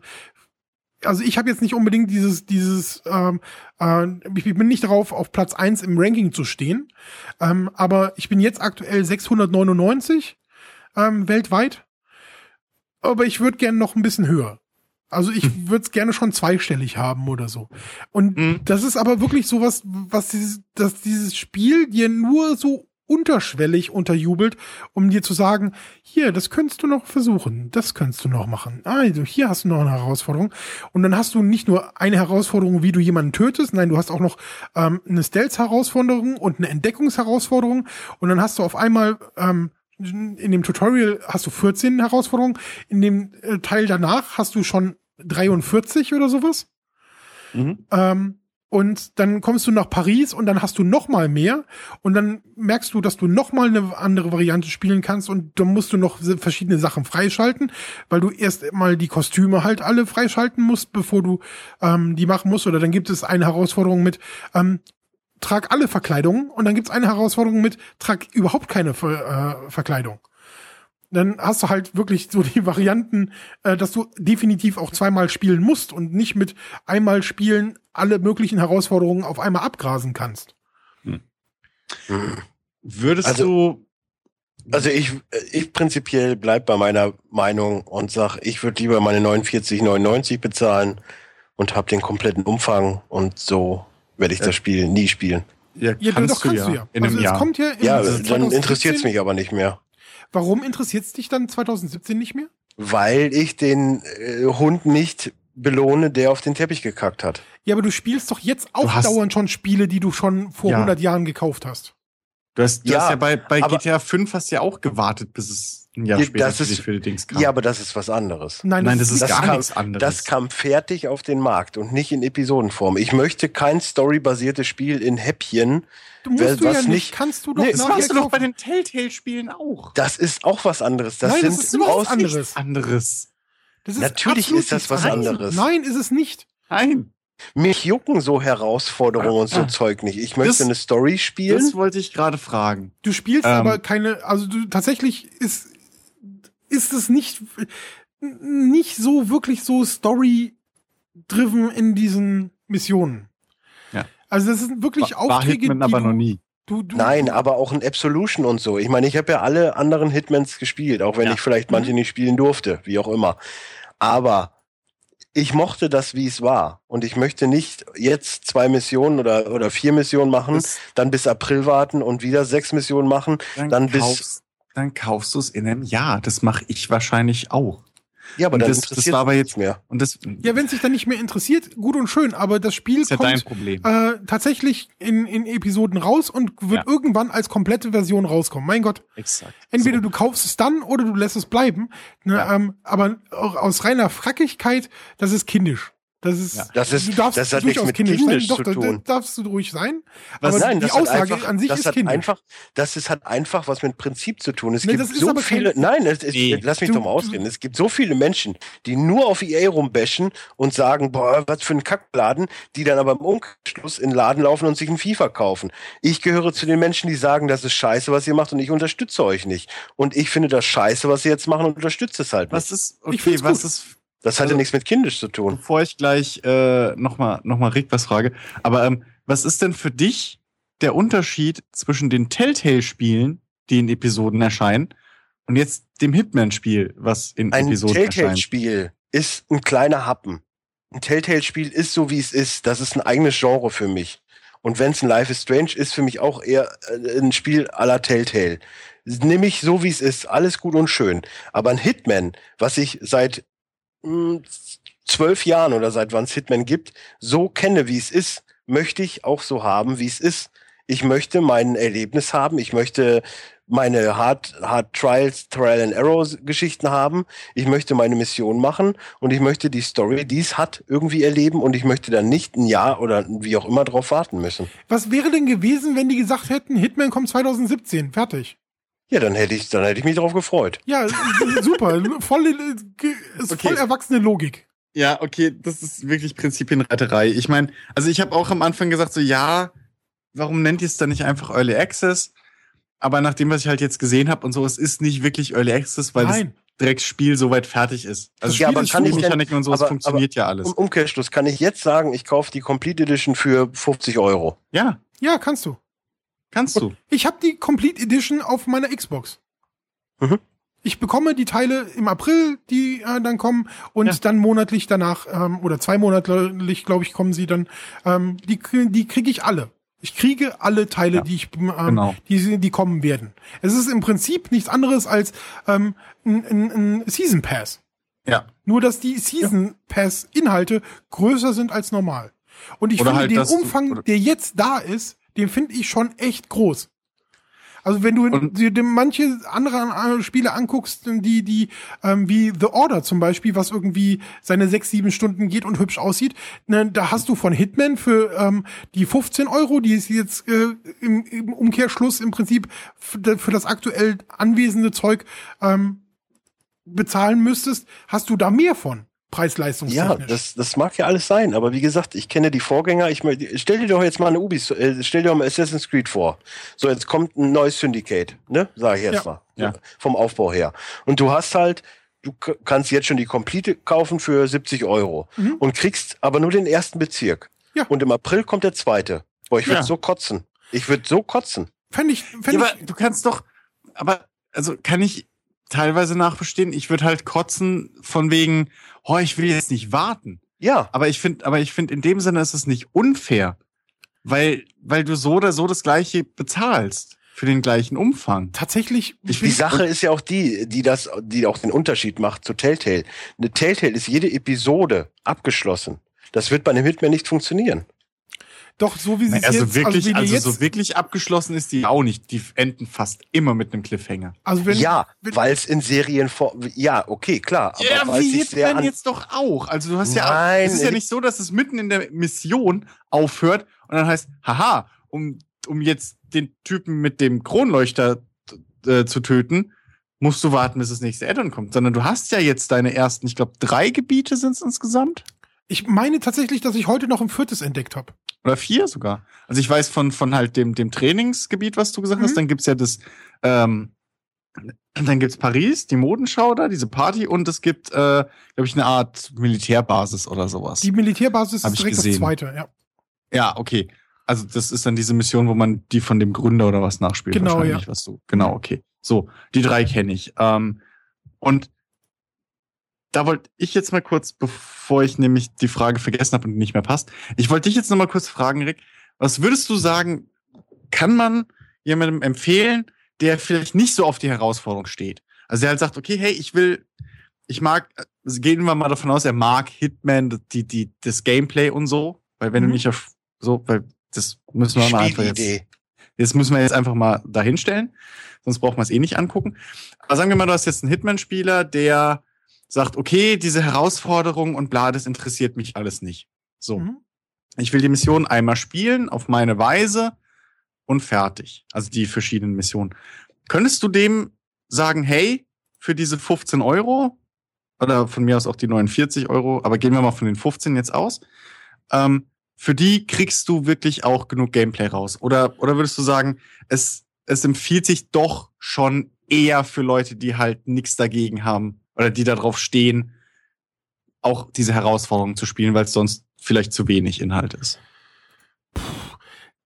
also ich habe jetzt nicht unbedingt dieses, dieses, ähm, äh, ich bin nicht darauf, auf Platz eins im Ranking zu stehen, ähm, aber ich bin jetzt aktuell 699 ähm, weltweit, aber ich würde gerne noch ein bisschen höher. Also ich würde es gerne schon zweistellig haben oder so. Und Mhm. das ist aber wirklich sowas, was dieses, dass dieses Spiel dir nur so unterschwellig unterjubelt, um dir zu sagen, hier, das könntest du noch versuchen, das könntest du noch machen. Also hier hast du noch eine Herausforderung. Und dann hast du nicht nur eine Herausforderung, wie du jemanden tötest, nein, du hast auch noch ähm, eine Stealth-Herausforderung und eine Entdeckungsherausforderung. Und dann hast du auf einmal ähm, in dem Tutorial hast du 14 Herausforderungen, in dem äh, Teil danach hast du schon 43 oder sowas. Mhm. Ähm, und dann kommst du nach Paris und dann hast du noch mal mehr und dann merkst du, dass du noch mal eine andere Variante spielen kannst und dann musst du noch verschiedene Sachen freischalten, weil du erst mal die Kostüme halt alle freischalten musst, bevor du ähm, die machen musst. Oder dann gibt es eine Herausforderung mit ähm, trag alle Verkleidungen und dann gibt es eine Herausforderung mit trag überhaupt keine Ver äh, Verkleidung. Dann hast du halt wirklich so die Varianten, äh, dass du definitiv auch zweimal spielen musst und nicht mit einmal spielen alle möglichen Herausforderungen auf einmal abgrasen kannst. Würdest Also- du. Also ich, ich prinzipiell bleib bei meiner Meinung und sag, ich würde lieber meine 49,99 bezahlen und habe den kompletten Umfang und so werde ich Ja. das Spiel nie spielen. Ja, Ja, kannst doch, kannst du du ja. ja. In also einem es Jahr. kommt ja, Ja, dann 2017. interessiert es mich aber nicht mehr. Warum interessiert es dich dann 2017 nicht mehr? Weil ich den äh, Hund nicht belohne, der auf den Teppich gekackt hat. Ja, aber du spielst doch jetzt auch hast- dauernd schon Spiele, die du schon vor Ja. 100 Jahren gekauft hast. Du hast, du Ja, hast ja bei, bei aber- GTA 5 hast ja auch gewartet, bis es ein Jahr Ja, später das ist- für die Dings kam. Ja, aber das ist was anderes. Nein, Nein, das ist das gar kam- nichts anderes. Das kam fertig auf den Markt und nicht in Episodenform. Ich möchte kein storybasiertes Spiel in Häppchen. du musst wer- du ja was nicht, nicht- kannst du doch Nee, das machst du doch bei den Telltale-Spielen auch. Das ist auch was anderes. Das Nein, das ist aus anderes. Anderes. Das ist Natürlich ist das was anderes. anderes. Nein, ist es nicht. Nein. Mich jucken so Herausforderungen und so Ah. Zeug nicht. Ich möchte Das- eine Story spielen. Das wollte ich gerade fragen. Du spielst Ähm. aber keine, also du tatsächlich ist ist es nicht nicht so wirklich so Story driven in diesen Missionen. Ja. Also das sind wirklich War, war Aufträge, Hitman die aber noch nie. Du, du, Nein, aber auch ein Absolution und so. Ich meine, ich habe ja alle anderen Hitmans gespielt, auch wenn Ja. ich vielleicht manche Mhm. nicht spielen durfte, wie auch immer. Aber ich mochte das, wie es war. Und ich möchte nicht jetzt zwei Missionen oder, oder vier Missionen machen, Das, dann bis April warten und wieder sechs Missionen machen. dann, Dann bis- dann kaufst du es in einem Jahr. Das mache ich wahrscheinlich auch. Ja, aber das- das war aber jetzt- mehr. Und das ja, wenn es sich dann nicht mehr interessiert, gut und schön, aber das Spiel ist ja dein kommt Problem. äh, tatsächlich in, in Episoden raus und wird Ja. irgendwann als komplette Version rauskommen. Mein Gott. Exakt. Entweder so. du kaufst es dann oder du lässt es bleiben. Ne, Ja. ähm, aber auch aus reiner Frackigkeit, das ist kindisch. Das ist, ja. das ist, du darfst das hat nichts mit kindisch, kindisch sein. Doch, zu tun. darfst du ruhig sein. Was, aber nein, die Aussage einfach, an sich das ist hat kindisch. einfach, das ist, hat einfach was mit Prinzip zu tun. Es nee, gibt so viele, nein, es, es, nee. lass mich du, doch mal ausreden. Es gibt so viele Menschen, die nur auf EA rumbashen und sagen, boah, was für ein Kackladen, die dann aber im Umschluss in den Laden laufen und sich ein FIFA kaufen. Ich gehöre zu den Menschen, die sagen, das ist scheiße, was ihr macht und ich unterstütze euch nicht. Und ich finde das scheiße, was sie jetzt machen und unterstütze es halt nicht. Was ist, okay, was ist das hatte also, nichts mit kindisch zu tun. Bevor ich gleich äh, nochmal noch mal Rick was frage, aber ähm, was ist denn für dich der Unterschied zwischen den Telltale-Spielen, die in Episoden erscheinen, und jetzt dem Hitman-Spiel, was in ein Episoden erscheint? Ein Telltale-Spiel ist ein kleiner Happen. Ein Telltale-Spiel ist so, wie es ist. Das ist ein eigenes Genre für mich. Und wenn es ein Life is Strange ist, für mich auch eher äh, ein Spiel la Telltale. Nimm ich so, wie es ist. Alles gut und schön. Aber ein Hitman, was ich seit zwölf Jahren oder seit wann es Hitman gibt, so kenne, wie es ist, möchte ich auch so haben, wie es ist. Ich möchte mein Erlebnis haben. Ich möchte meine Hard, Hard Trials, Trial and Errors Geschichten haben. Ich möchte meine Mission machen und ich möchte die Story, die es hat, irgendwie erleben und ich möchte dann nicht ein Jahr oder wie auch immer drauf warten müssen. Was wäre denn gewesen, wenn die gesagt hätten, Hitman kommt 2017, fertig? Ja, dann hätte ich, dann hätte ich mich darauf gefreut. Ja, super. voll, ist okay. voll erwachsene Logik. Ja, okay, das ist wirklich Prinzipienreiterei. Ich meine, also ich habe auch am Anfang gesagt, so ja, warum nennt ihr es dann nicht einfach Early Access? Aber nachdem, was ich halt jetzt gesehen habe und so, es ist nicht wirklich Early Access, weil Nein. das Drecksspiel soweit fertig ist. Also ja, aber kann ich Mechaniken und so, aber, funktioniert aber ja alles. Im Umkehrschluss kann ich jetzt sagen, ich kaufe die Complete Edition für 50 Euro. Ja. Ja, kannst du. Kannst du. Ich habe die Complete Edition auf meiner Xbox. Mhm. Ich bekomme die Teile im April, die äh, dann kommen, und ja. dann monatlich danach, ähm, oder zwei monatlich, glaube ich, kommen sie dann. Ähm, die die kriege ich alle. Ich kriege alle Teile, ja, die ich, ähm, genau. die, die kommen werden. Es ist im Prinzip nichts anderes als ähm, ein, ein, ein Season Pass. Ja. Nur, dass die Season Pass Inhalte größer sind als normal. Und ich oder finde halt den Umfang, der jetzt da ist, den finde ich schon echt groß. Also wenn du dir manche andere Spiele anguckst, die, die, ähm, wie The Order zum Beispiel, was irgendwie seine sechs, sieben Stunden geht und hübsch aussieht, ne, da hast du von Hitman für ähm, die 15 Euro, die ist jetzt äh, im, im Umkehrschluss im Prinzip für, für das aktuell anwesende Zeug ähm, bezahlen müsstest, hast du da mehr von. Preis-Leistungstechnisch. Ja, das, das mag ja alles sein, aber wie gesagt, ich kenne die Vorgänger. Ich stell dir doch jetzt mal eine Ubisoft, äh, stell dir doch mal Assassin's Creed vor. So, jetzt kommt ein neues Syndicate, ne? Sag ich jetzt ja. mal. Ja. Vom Aufbau her. Und du hast halt, du kannst jetzt schon die Complete kaufen für 70 Euro mhm. und kriegst aber nur den ersten Bezirk. Ja. Und im April kommt der zweite. Boah, ich würde ja. so kotzen. Ich würde so kotzen. Fänd ich, fänd ja, ich, aber du kannst doch, aber, also kann ich teilweise nachbestehen. Ich würde halt kotzen von wegen, oh, ich will jetzt nicht warten. Ja. Aber ich finde, aber ich finde, in dem Sinne ist es nicht unfair, weil, weil du so oder so das Gleiche bezahlst für den gleichen Umfang. Tatsächlich. Ich die Sache ist ja auch die, die das, die auch den Unterschied macht zu Telltale. Eine Telltale ist jede Episode abgeschlossen. Das wird bei einem Hitman nicht funktionieren. Doch, so wie sie also jetzt, wirklich, also, also so wirklich abgeschlossen ist die auch nicht. Die enden fast immer mit einem Cliffhanger. Also wenn, ja, weil es in Serien vor, ja, okay, klar. Aber ja, wie Hitman jetzt doch auch. Also du hast Nein, ja, es ist ja nicht so, dass es mitten in der Mission aufhört und dann heißt, haha, um, um jetzt den Typen mit dem Kronleuchter äh, zu töten, musst du warten, bis das nächste Addon kommt, sondern du hast ja jetzt deine ersten, ich glaube, drei Gebiete sind es insgesamt. Ich meine tatsächlich, dass ich heute noch ein viertes entdeckt habe. Oder vier sogar. Also ich weiß von, von halt dem, dem Trainingsgebiet, was du gesagt mhm. hast, dann gibt's ja das, ähm, dann gibt's Paris, die Modenschau da, diese Party und es gibt, äh, glaube ich, eine Art Militärbasis oder sowas. Die Militärbasis ist direkt gesehen. das zweite, ja. Ja, okay. Also das ist dann diese Mission, wo man die von dem Gründer oder was nachspielt. Genau, ja. Was du, genau, okay. So, die drei kenne ich. Ähm, und da wollte ich jetzt mal kurz, bevor ich nämlich die Frage vergessen habe und nicht mehr passt, ich wollte dich jetzt noch mal kurz fragen, Rick, was würdest du sagen, kann man jemandem empfehlen, der vielleicht nicht so auf die Herausforderung steht? Also der halt sagt, okay, hey, ich will, ich mag, also gehen wir mal davon aus, er mag Hitman, die, die, das Gameplay und so, weil wenn mhm. du mich auf, so, weil das müssen wir mal einfach jetzt, jetzt müssen wir jetzt einfach mal dahinstellen, sonst braucht man es eh nicht angucken. Aber sagen wir mal, du hast jetzt einen Hitman-Spieler, der sagt, okay, diese Herausforderung und bla, das interessiert mich alles nicht. So. Mhm. Ich will die Mission einmal spielen, auf meine Weise und fertig. Also die verschiedenen Missionen. Könntest du dem sagen, hey, für diese 15 Euro oder von mir aus auch die 49 Euro, aber gehen wir mal von den 15 jetzt aus, ähm, für die kriegst du wirklich auch genug Gameplay raus? Oder, oder würdest du sagen, es, es empfiehlt sich doch schon eher für Leute, die halt nichts dagegen haben oder die darauf stehen, auch diese Herausforderung zu spielen, weil es sonst vielleicht zu wenig Inhalt ist?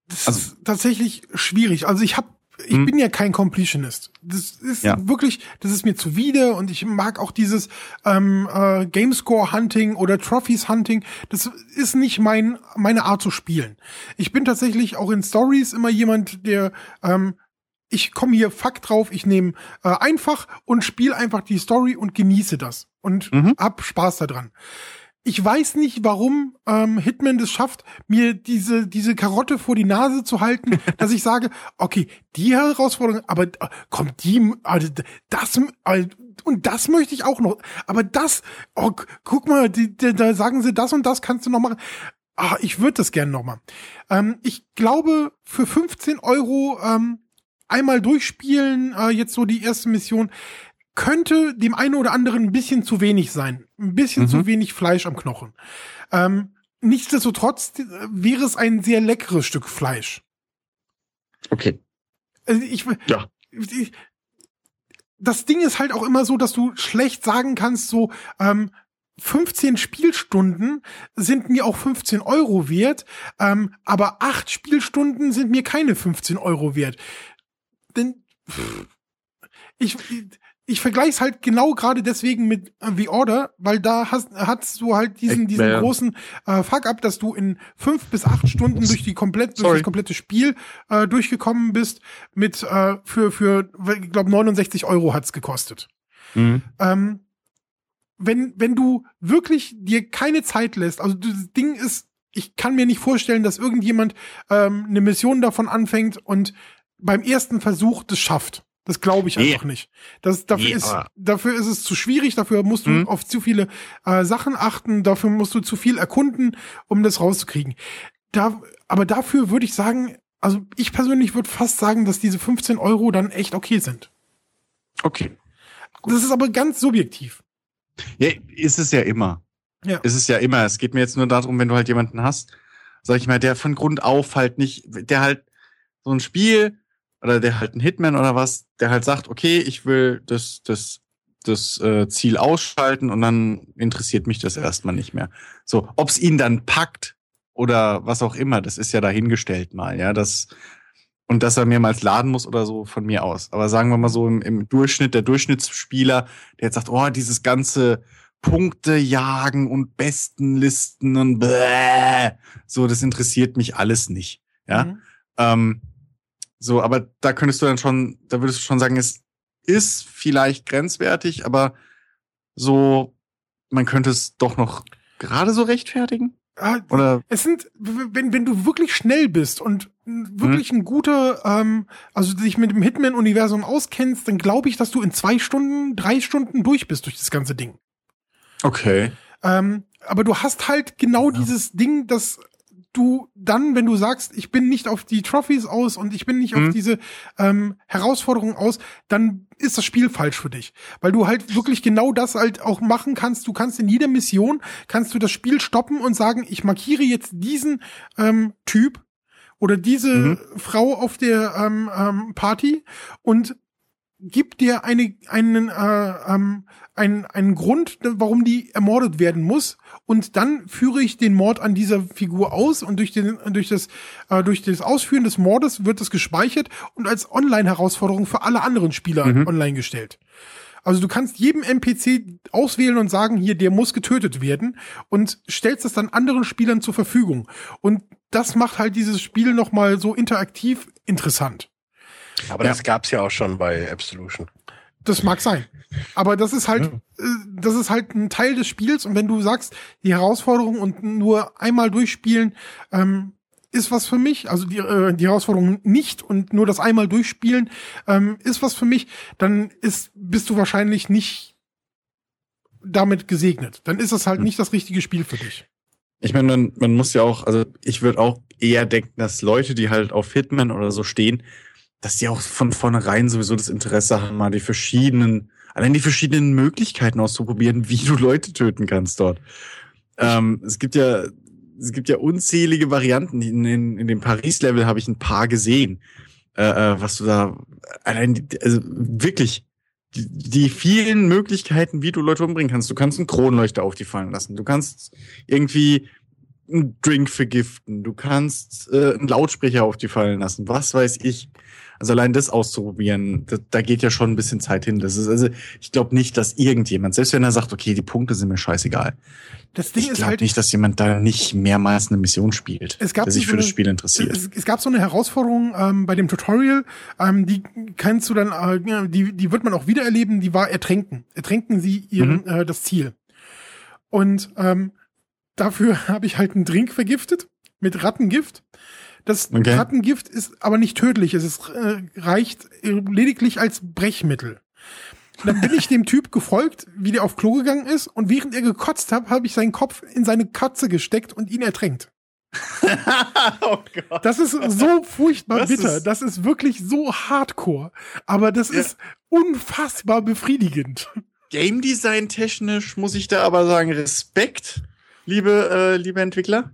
Das also, ist tatsächlich schwierig. Also ich habe ich hm. bin ja kein Completionist. Das ist ja. wirklich, das ist mir zuwider und ich mag auch dieses ähm, äh, Gamescore-Hunting oder Trophies-Hunting. Das ist nicht mein meine Art zu spielen. Ich bin tatsächlich auch in Stories immer jemand, der ähm, ich komme hier Fakt drauf, ich nehme äh, einfach und spiele einfach die Story und genieße das und mhm. hab Spaß daran ich weiß nicht, warum ähm, Hitman das schafft, mir diese, diese Karotte vor die Nase zu halten, dass ich sage, okay, die Herausforderung, aber äh, kommt die, also, das, äh, und das möchte ich auch noch, aber das, oh, guck mal, die, die, da sagen sie, das und das kannst du noch machen. Ah, ich würde das gerne noch mal. Ähm, ich glaube, für 15 Euro ähm, einmal durchspielen, äh, jetzt so die erste Mission, könnte dem einen oder anderen ein bisschen zu wenig sein. Ein bisschen mhm. zu wenig Fleisch am Knochen. Ähm, nichtsdestotrotz äh, wäre es ein sehr leckeres Stück Fleisch. Okay. Also ich, ja. Ich, das Ding ist halt auch immer so, dass du schlecht sagen kannst, so, ähm, 15 Spielstunden sind mir auch 15 Euro wert, ähm, aber acht Spielstunden sind mir keine 15 Euro wert. Denn ich, ich vergleiche es halt genau gerade deswegen mit äh, The Order, weil da hast, hast du halt diesen, diesen großen äh, Fuck-up, dass du in fünf bis acht Stunden durch die komplett, durch das komplette Spiel äh, durchgekommen bist mit äh, für, für, ich glaube, 69 Euro hat's gekostet. Mhm. Ähm, wenn, wenn du wirklich dir keine Zeit lässt, also das Ding ist, ich kann mir nicht vorstellen, dass irgendjemand ähm, eine Mission davon anfängt und beim ersten Versuch das schafft. Das glaube ich einfach nee. nicht. Das, dafür, nee, ist, dafür ist es zu schwierig, dafür musst du mhm. auf zu viele äh, Sachen achten, dafür musst du zu viel erkunden, um das rauszukriegen. Da, aber dafür würde ich sagen, also ich persönlich würde fast sagen, dass diese 15 Euro dann echt okay sind. Okay. Gut. Das ist aber ganz subjektiv. Ja, ist es ja immer. Ja. Ist es ja immer. Es geht mir jetzt nur darum, wenn du halt jemanden hast, sag ich mal, der von Grund auf halt nicht, der halt so ein Spiel oder der halt ein Hitman oder was, der halt sagt, okay, ich will das, das, das äh, Ziel ausschalten und dann interessiert mich das erstmal nicht mehr. So, ob's ihn dann packt oder was auch immer, das ist ja dahingestellt mal, ja, das und dass er mehrmals laden muss oder so von mir aus. Aber sagen wir mal so im, im Durchschnitt, der Durchschnittsspieler, der jetzt sagt, oh, dieses ganze Punkte jagen und Bestenlisten und bläh, so, das interessiert mich alles nicht. Ja. Mhm. Ähm, so, aber da könntest du dann schon, da würdest du schon sagen, es ist vielleicht grenzwertig, aber so, man könnte es doch noch gerade so rechtfertigen? Ah, Oder? Es sind, wenn, wenn du wirklich schnell bist und wirklich hm. ein guter, ähm, also dich mit dem Hitman-Universum auskennst, dann glaube ich, dass du in zwei Stunden, drei Stunden durch bist durch das ganze Ding. Okay. Ähm, aber du hast halt genau ja. dieses Ding, das du dann, wenn du sagst, ich bin nicht auf die Trophies aus und ich bin nicht mhm. auf diese ähm, Herausforderungen aus, dann ist das Spiel falsch für dich. Weil du halt wirklich genau das halt auch machen kannst. Du kannst in jeder Mission, kannst du das Spiel stoppen und sagen, ich markiere jetzt diesen ähm, Typ oder diese mhm. Frau auf der ähm, ähm, Party und gib dir eine, einen, äh, ähm, einen, einen Grund, warum die ermordet werden muss. Und dann führe ich den Mord an dieser Figur aus und durch, den, durch, das, äh, durch das Ausführen des Mordes wird das gespeichert und als Online-Herausforderung für alle anderen Spieler mhm. online gestellt. Also du kannst jedem NPC auswählen und sagen, hier, der muss getötet werden und stellst das dann anderen Spielern zur Verfügung. Und das macht halt dieses Spiel nochmal so interaktiv interessant. Aber ja. das gab's ja auch schon bei Absolution. Das mag sein. Aber das ist halt, ja. Äh, das ist halt ein Teil des Spiels. Und wenn du sagst, die Herausforderung und nur einmal durchspielen, ähm, ist was für mich, also die, äh, die Herausforderung nicht und nur das einmal durchspielen, ähm, ist was für mich, dann ist, bist du wahrscheinlich nicht damit gesegnet. Dann ist das halt nicht das richtige Spiel für dich. Ich meine, man, man muss ja auch, also ich würde auch eher denken, dass Leute, die halt auf Hitman oder so stehen, dass die auch von vornherein sowieso das Interesse haben, mal die verschiedenen, allein die verschiedenen Möglichkeiten auszuprobieren, wie du Leute töten kannst dort. Ähm, es gibt ja, es gibt ja unzählige Varianten. In, in, in dem Paris-Level habe ich ein paar gesehen, äh, äh, was du da, allein, also wirklich, die, die vielen Möglichkeiten, wie du Leute umbringen kannst. Du kannst einen Kronleuchter auf die fallen lassen. Du kannst irgendwie einen Drink vergiften. Du kannst äh, einen Lautsprecher auf die fallen lassen. Was weiß ich. Also allein das auszuprobieren, da, da geht ja schon ein bisschen Zeit hin. Das ist also, ich glaube nicht, dass irgendjemand, selbst wenn er sagt, okay, die Punkte sind mir scheißegal. Das Ding ich ist halt nicht, dass jemand da nicht mehrmals eine Mission spielt, Es gab der sich so für das eine- Spiel interessiert. Es, es gab so eine Herausforderung ähm, bei dem Tutorial, ähm, die kannst du dann, äh, die, die wird man auch wieder erleben, die war Ertränken. Ertränken sie ihren, äh, das Ziel. Und ähm, dafür habe ich halt einen Drink vergiftet mit Rattengift. Das Okay. Rattengift ist aber nicht tödlich, es ist, äh, reicht äh, lediglich als Brechmittel. Dann bin ich dem Typ gefolgt, wie der auf Klo gegangen ist, und während er gekotzt hat, habe ich seinen Kopf in seine Katze gesteckt und ihn ertränkt. oh Gott. Das ist so furchtbar Das bitter. ist- das ist wirklich so hardcore. Aber das Ja. ist unfassbar befriedigend. Game Design technisch muss ich da aber sagen, Respekt, liebe, äh, liebe Entwickler.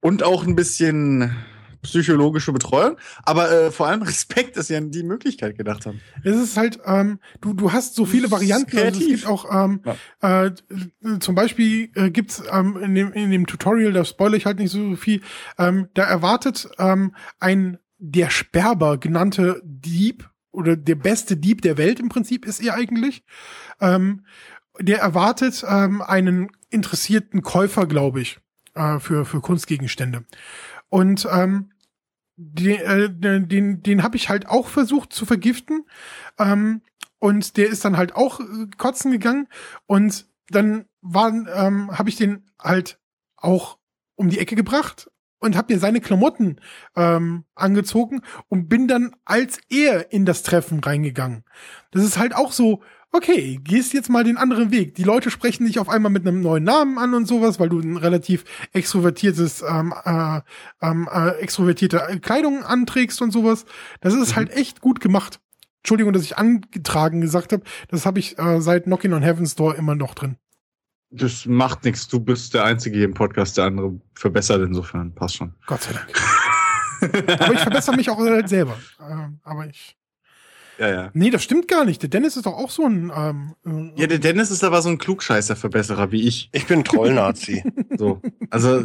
Und auch ein bisschen psychologische Betreuung. Aber äh, vor allem Respekt, dass sie an die Möglichkeit gedacht haben. Es ist halt, ähm, du, du hast so viele Varianten. Also es gibt auch, ähm, äh, zum Beispiel äh, gibt's ähm, in, dem, in dem Tutorial, da spoilere ich halt nicht so viel, ähm, da erwartet ähm, ein der Sperber genannte Dieb oder der beste Dieb der Welt im Prinzip ist er eigentlich. Ähm, der erwartet ähm, einen interessierten Käufer, glaube ich, äh, für, für Kunstgegenstände. Und ähm, den, äh, den, den habe ich halt auch versucht zu vergiften. Ähm, und der ist dann halt auch äh, kotzen gegangen. Und dann ähm, habe ich den halt auch um die Ecke gebracht und habe mir seine Klamotten ähm, angezogen und bin dann als er in das Treffen reingegangen. Das ist halt auch so, okay, gehst jetzt mal den anderen Weg. Die Leute sprechen dich auf einmal mit einem neuen Namen an und sowas, weil du ein relativ extrovertiertes, ähm, äh, ähm, äh, extrovertierte Kleidung anträgst und sowas. Das ist halt echt gut gemacht. Entschuldigung, dass ich angetragen gesagt habe. Das habe ich äh, seit Knocking on Heaven's Door immer noch drin. Das macht nichts. Du bist der Einzige hier im Podcast, der andere verbessert insofern. Passt schon. Gott sei Dank. aber ich verbessere mich auch halt selber. Ähm, aber ich. Ja, ja. Nee, das stimmt gar nicht. Der Dennis ist doch auch so ein. Ähm, äh, Ja, der Dennis ist aber so ein Klugscheißer-Verbesserer wie ich. Ich bin Trollnazi. So. Also äh,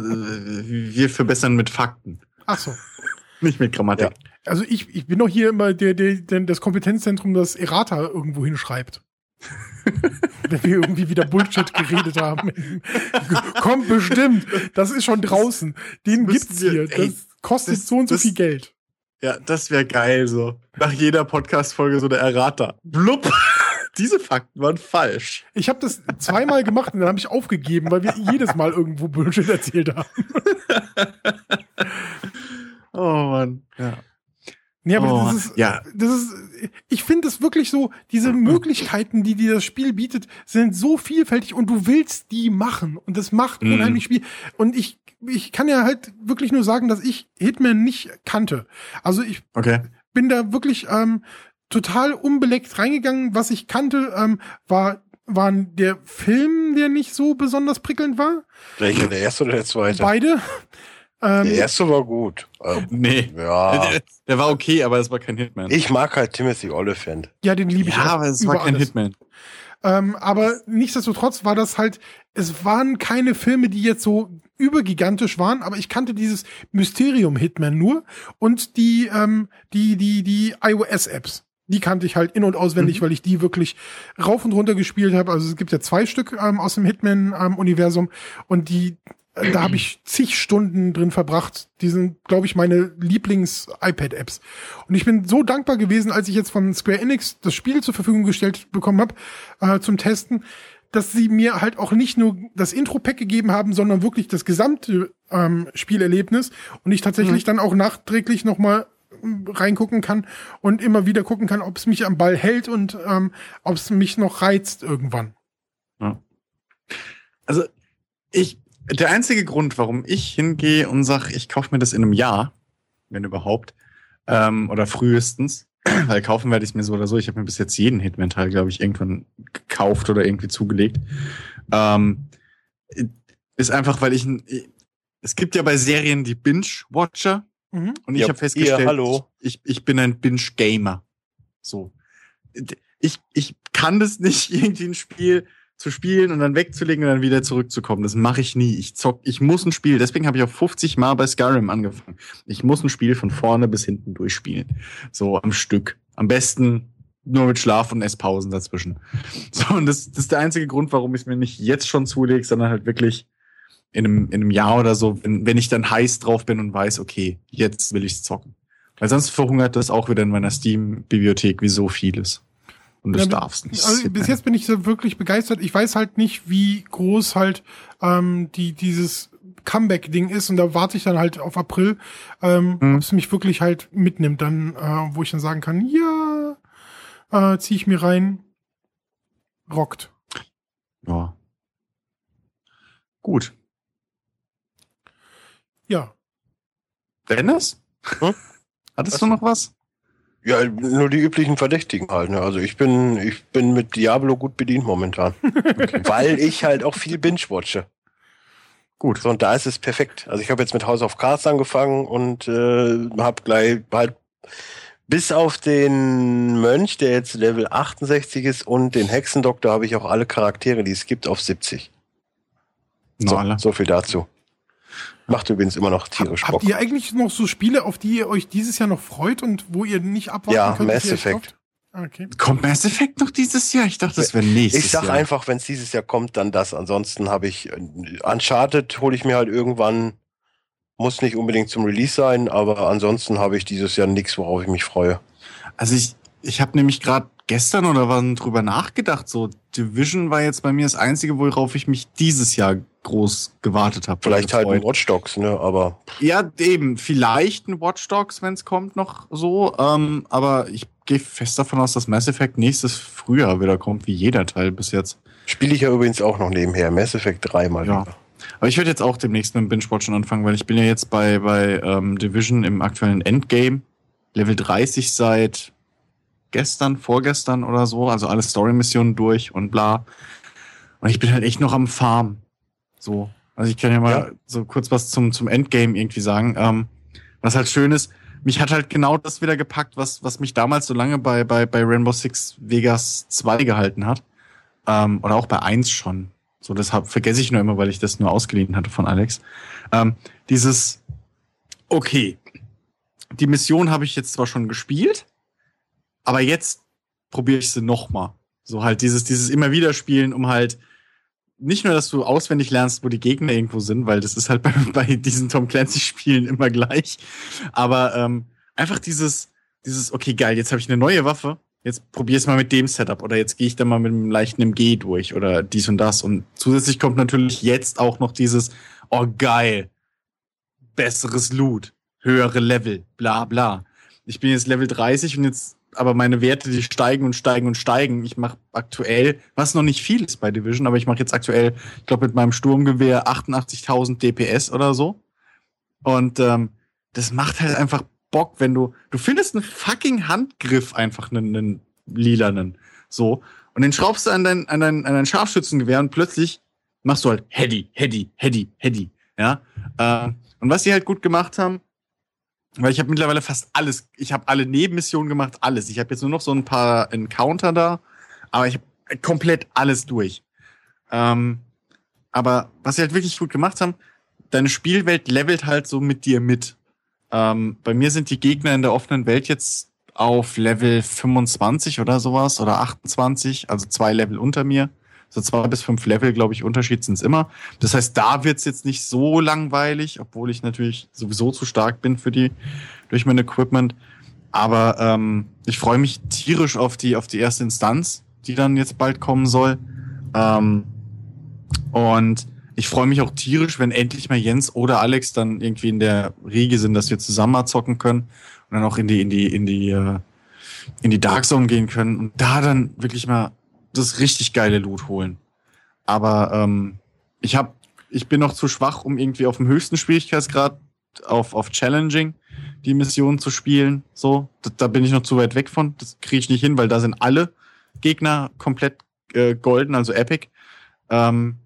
wir verbessern mit Fakten, Ach so. nicht mit Grammatik. Also ich, ich bin doch hier immer der, der, der das Kompetenzzentrum, das Errata irgendwo hinschreibt. Wenn wir irgendwie wieder Bullshit geredet haben. Kommt bestimmt. Das ist schon draußen. Den gibt's hier. ey, Das kostet das- so und so das- viel Geld. Ja, das wäre geil so. Nach jeder Podcast-Folge so der Errater. Blub. Diese Fakten waren falsch. Ich habe das zweimal gemacht und dann habe ich aufgegeben, weil wir jedes Mal irgendwo Bullshit erzählt haben. Oh Mann. Ja. Nee, aber Oh, das ist, ja. das ist, ich finde es wirklich so, diese Möglichkeiten, die dir das Spiel bietet, sind so vielfältig und du willst die machen und das macht Mhm. unheimlich Spiel. Und ich, ich kann ja halt wirklich nur sagen, dass ich Hitman nicht kannte. Also ich Okay. bin da wirklich ähm, total unbeleckt reingegangen. Was ich kannte, ähm, war waren der Film, der nicht so besonders prickelnd war. Welcher, der erste oder der zweite? Beide. Ähm, Der erste war gut. Ähm, Nee. Ja. Der, der war okay, aber es war kein Hitman. Ich mag halt Timothy Oliphant. ja, den liebe ich ja, auch aber es war kein alles. Hitman. Ähm, aber nichtsdestotrotz war das halt, es waren keine Filme, die jetzt so übergigantisch waren, aber ich kannte dieses Mysterium Hitman nur und die, ähm, die, die, die iOS-Apps. Die kannte ich halt in- und auswendig, weil ich die wirklich rauf und runter gespielt habe. Also es gibt ja zwei Stück ähm, aus dem Hitman-Universum und die, da habe ich zig Stunden drin verbracht. Die sind, glaube ich, meine Lieblings-iPad-Apps. Und ich bin so dankbar gewesen, als ich jetzt von Square Enix das Spiel zur Verfügung gestellt bekommen habe äh, zum Testen, dass sie mir halt auch nicht nur das Intro-Pack gegeben haben, sondern wirklich das gesamte ähm, Spielerlebnis und ich tatsächlich dann auch nachträglich noch mal ähm, reingucken kann und immer wieder gucken kann, ob es mich am Ball hält und ähm, ob es mich noch reizt irgendwann. Ja. Also, ich, der einzige Grund, warum ich hingehe und sage, ich kaufe mir das in einem Jahr, wenn überhaupt, ähm, oder frühestens, weil kaufen werde ich mir so oder so. Ich habe mir bis jetzt jeden Hitman-Teil, glaube ich, irgendwann gekauft oder irgendwie zugelegt. Ähm, ist einfach, weil ich, es gibt ja bei Serien die Binge-Watcher mhm. und ich ja, habe festgestellt, hallo. Ich, ich bin ein Binge-Gamer. So. Ich, ich kann das nicht irgendwie ein Spiel zu spielen und dann wegzulegen und dann wieder zurückzukommen. Das mache ich nie. Ich zock, ich muss ein Spiel, deswegen habe ich auch 50 Mal bei Skyrim angefangen. Ich muss ein Spiel von vorne bis hinten durchspielen. So am Stück. Am besten nur mit Schlaf und Esspausen dazwischen. So, und das, das ist der einzige Grund, warum ich es mir nicht jetzt schon zulege, sondern halt wirklich in einem, in einem Jahr oder so, wenn, wenn ich dann heiß drauf bin und weiß, okay, jetzt will ich's zocken. Weil sonst verhungert das auch wieder in meiner Steam-Bibliothek wie so vieles. Und das ja, darfst nicht. Also bis jetzt bin ich so wirklich begeistert. Ich weiß halt nicht, wie groß halt ähm, die dieses Comeback-Ding ist und da warte ich dann halt auf April, ähm, mhm. ob es mich wirklich halt mitnimmt, dann, äh, wo ich dann sagen kann, ja, äh, ziehe ich mir rein, rockt. Ja. Gut. Ja. Dennis? Hm? Hattest was? du noch was? Ja, nur die üblichen Verdächtigen halt. Ne? Also ich bin, ich bin mit Diablo gut bedient momentan. Weil ich halt auch viel binge-watche. Gut. So, und da ist es perfekt. Also ich habe jetzt mit House of Cards angefangen und äh, habe gleich halt bis auf den Mönch, der jetzt Level 68 ist, und den Hexendoktor habe ich auch alle Charaktere, die es gibt, auf 70. So, so viel dazu. Macht übrigens immer noch tierisch Bock. Habt ihr eigentlich noch so Spiele, auf die ihr euch dieses Jahr noch freut und wo ihr nicht abwarten ja, könnt? Ja, Mass Effect. Ah, okay. Kommt Mass Effect noch dieses Jahr? Ich dachte, das wäre nächstes Jahr. Ich sag Jahr. einfach, wenn es dieses Jahr kommt, dann das. Ansonsten habe ich Uncharted hole ich mir halt irgendwann. Muss nicht unbedingt zum Release sein, aber ansonsten habe ich dieses Jahr nichts, worauf ich mich freue. Also ich, ich habe nämlich gerade gestern oder wann drüber nachgedacht. So Division war jetzt bei mir das einzige, worauf ich mich dieses Jahr groß gewartet habe. Vielleicht halt ein Watch Dogs, ne? Aber ja, eben vielleicht ein Watch Dogs, wenn es kommt, noch so. Ähm, aber ich gehe fest davon aus, dass Mass Effect nächstes Frühjahr wieder kommt, wie jeder Teil bis jetzt. Spiele ich ja übrigens auch noch nebenher. Mass Effect 3 mal ja. wieder. Aber ich werde jetzt auch demnächst mit dem Binge-Watchen anfangen, weil ich bin ja jetzt bei, bei ähm, Division im aktuellen Endgame. Level 30 seit gestern, vorgestern oder so, also alle Story-Missionen durch und bla. Und ich bin halt echt noch am Farm. So. Also ich kann ja mal ja. so kurz was zum, zum Endgame irgendwie sagen. Ähm, was halt schön ist, mich hat halt genau das wieder gepackt, was, was mich damals so lange bei, bei, bei Rainbow Six Vegas 2 gehalten hat. Ähm, oder auch bei 1 schon. So, deshalb vergesse ich nur immer, weil ich das nur ausgeliehen hatte von Alex. Ähm, dieses, okay, die Mission habe ich jetzt zwar schon gespielt, aber jetzt probiere ich sie nochmal. So halt dieses, dieses immer wieder spielen, um halt nicht nur, dass du auswendig lernst, wo die Gegner irgendwo sind, weil das ist halt bei, bei diesen Tom Clancy-Spielen immer gleich. Aber ähm, einfach dieses, dieses, okay, geil, jetzt habe ich eine neue Waffe, jetzt probier's mal mit dem Setup oder jetzt gehe ich da mal mit einem leichten MG durch oder dies und das. Und zusätzlich kommt natürlich jetzt auch noch dieses, oh geil, besseres Loot, höhere Level, bla bla. Ich bin jetzt Level 30 und jetzt aber meine Werte, die steigen und steigen und steigen. Ich mache aktuell, was noch nicht viel ist bei Division, aber ich mache jetzt aktuell, ich glaube, mit meinem Sturmgewehr 88.000 DPS oder so. Und ähm, das macht halt einfach Bock, wenn du, du findest einen fucking Handgriff einfach, einen, einen lilanen, so. Und den schraubst du an dein, an dein, an dein Scharfschützengewehr und plötzlich machst du halt Heady, Heady, Heady, Heady, ja. Äh, und was sie halt gut gemacht haben, weil ich habe mittlerweile fast alles, ich habe alle Nebenmissionen gemacht, alles. Ich habe jetzt nur noch so ein paar Encounter da, aber ich habe komplett alles durch. Ähm, aber was sie halt wirklich gut gemacht haben, deine Spielwelt levelt halt so mit dir mit. Ähm, bei mir sind die Gegner in der offenen Welt jetzt auf Level 25 oder sowas oder 28, also zwei Level unter mir so zwei bis fünf Level, glaube ich, Unterschied sind es immer. Das heißt, da wird's jetzt nicht so langweilig, obwohl ich natürlich sowieso zu stark bin für die, durch mein Equipment. Aber ähm, ich freue mich tierisch auf die, auf die erste Instanz, die dann jetzt bald kommen soll. Ähm, und ich freue mich auch tierisch, wenn endlich mal Jens oder Alex dann irgendwie in der Riege sind, dass wir zusammen mal zocken können und dann auch in die, in die, in die, äh, in die Dark Zone gehen können und da dann wirklich mal das richtig geile Loot holen. Aber ähm, ich habe, ich bin noch zu schwach, um irgendwie auf dem höchsten Schwierigkeitsgrad auf, auf Challenging die Mission zu spielen. So, da, da bin ich noch zu weit weg von. Das kriege ich nicht hin, weil da sind alle Gegner komplett äh, golden, also epic. Ähm,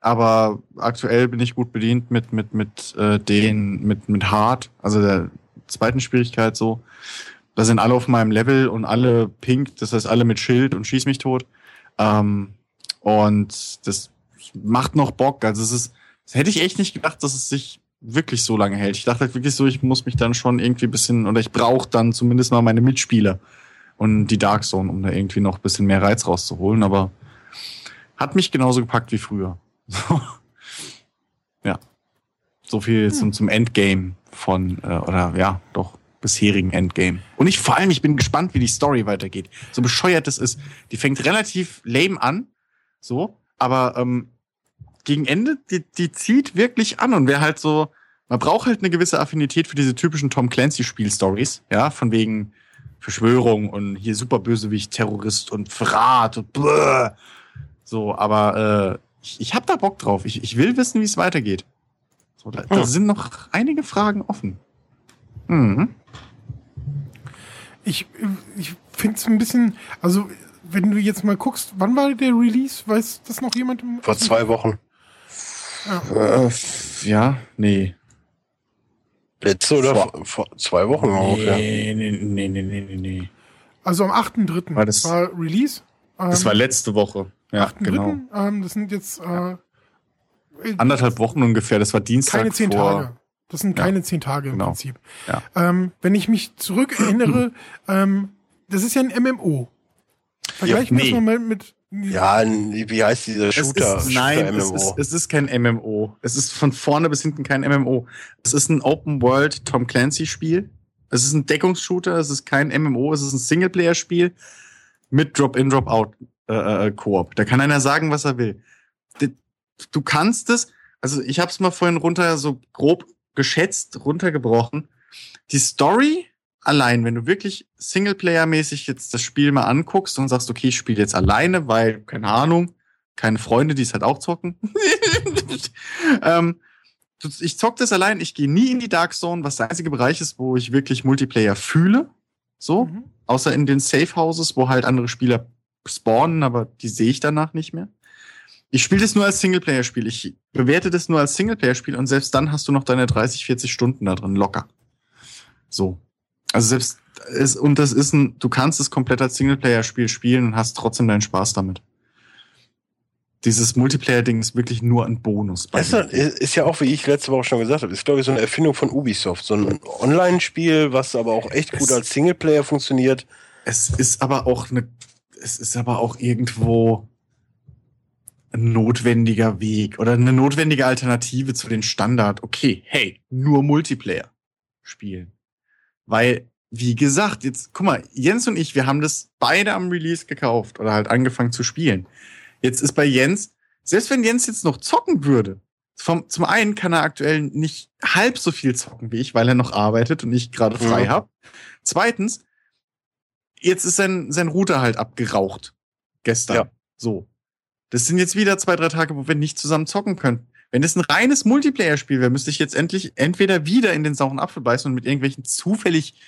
aber aktuell bin ich gut bedient mit mit mit äh, den mit mit Hard, also der zweiten Schwierigkeit so. Da sind alle auf meinem Level und alle pink, das heißt alle mit Schild und schieß mich tot. Ähm, und das macht noch Bock. Also es ist, das hätte ich echt nicht gedacht, dass es sich wirklich so lange hält. Ich dachte halt wirklich so, ich muss mich dann schon irgendwie bisschen, oder ich brauche dann zumindest mal meine Mitspieler und die Dark Zone, um da irgendwie noch bisschen mehr Reiz rauszuholen. Aber hat mich genauso gepackt wie früher. ja. So viel hm. zum, zum Endgame von, äh, oder ja, doch, bisherigen Endgame. Und ich vor allem, ich bin gespannt, wie die Story weitergeht. So bescheuert es ist. Die fängt relativ lame an, so, aber ähm, gegen Ende, die, die zieht wirklich an und wer halt so, man braucht halt eine gewisse Affinität für diese typischen Tom Clancy-Spiel-Stories, ja, von wegen Verschwörung und hier Superbösewicht, Terrorist und Verrat und bläh. So, aber äh, ich, ich hab da Bock drauf. Ich, ich will wissen, wie es weitergeht. So, da, da hm. sind noch einige Fragen offen. Mhm. Ich, ich finde es ein bisschen, also wenn du jetzt mal guckst, wann war der Release? Weiß das noch jemand? Vor zwei Wochen. Ja, äh, ja nee. Letzte oder vor, vor zwei Wochen nee, auch, ja. Nee, nee, nee, nee, nee, nee. Also am 8.3. War, das, war Release. Ähm, das war letzte Woche. Ja, genau. Ähm, das sind jetzt äh, anderthalb Wochen ungefähr. Das war Dienstag. Keine zehn vor, Tage. Das sind keine ja, zehn Tage im genau. Prinzip. Ja. Ähm, wenn ich mich zurück erinnere, ähm, das ist ja ein MMO. Vergleichen ja, nee. wir das mal mit. Ja, wie heißt dieser Shooter? Es ist, nein, es ist, es ist kein MMO. Es ist von vorne bis hinten kein MMO. Es ist ein Open World Tom Clancy Spiel. Es ist ein Deckungsshooter. Es ist kein MMO. Es ist ein Singleplayer Spiel mit Drop-in, Drop-out äh, äh, Koop. Da kann einer sagen, was er will. Du kannst es. Also ich habe es mal vorhin runter so grob geschätzt runtergebrochen. Die Story allein, wenn du wirklich Singleplayer-mäßig jetzt das Spiel mal anguckst und sagst, okay, ich spiele jetzt alleine, weil, keine Ahnung, keine Freunde, die es halt auch zocken. ähm, ich zock das allein, ich gehe nie in die Dark Zone, was der einzige Bereich ist, wo ich wirklich Multiplayer fühle. So, mhm. außer in den Safe Houses, wo halt andere Spieler spawnen, aber die sehe ich danach nicht mehr. Ich spiele das nur als Singleplayer-Spiel. Ich bewerte das nur als Singleplayer-Spiel und selbst dann hast du noch deine 30, 40 Stunden da drin locker. So. Also selbst ist, und das ist ein, du kannst es komplett als Singleplayer-Spiel spielen und hast trotzdem deinen Spaß damit. Dieses Multiplayer-Ding ist wirklich nur ein Bonus. Ist, ist, ja auch, wie ich letzte Woche schon gesagt habe, ist glaube ich so eine Erfindung von Ubisoft. So ein Online-Spiel, was aber auch echt gut es, als Singleplayer funktioniert. Es ist aber auch eine, es ist aber auch irgendwo ein notwendiger Weg oder eine notwendige Alternative zu den Standard. Okay, hey, nur Multiplayer spielen. Weil, wie gesagt, jetzt, guck mal, Jens und ich, wir haben das beide am Release gekauft oder halt angefangen zu spielen. Jetzt ist bei Jens, selbst wenn Jens jetzt noch zocken würde, vom, zum einen kann er aktuell nicht halb so viel zocken wie ich, weil er noch arbeitet und ich gerade frei mhm. habe. Zweitens, jetzt ist sein, sein Router halt abgeraucht. Gestern. Ja. So. Das sind jetzt wieder zwei, drei Tage, wo wir nicht zusammen zocken können. Wenn es ein reines Multiplayer-Spiel wäre, müsste ich jetzt endlich entweder wieder in den sauren Apfel beißen und mit irgendwelchen zufällig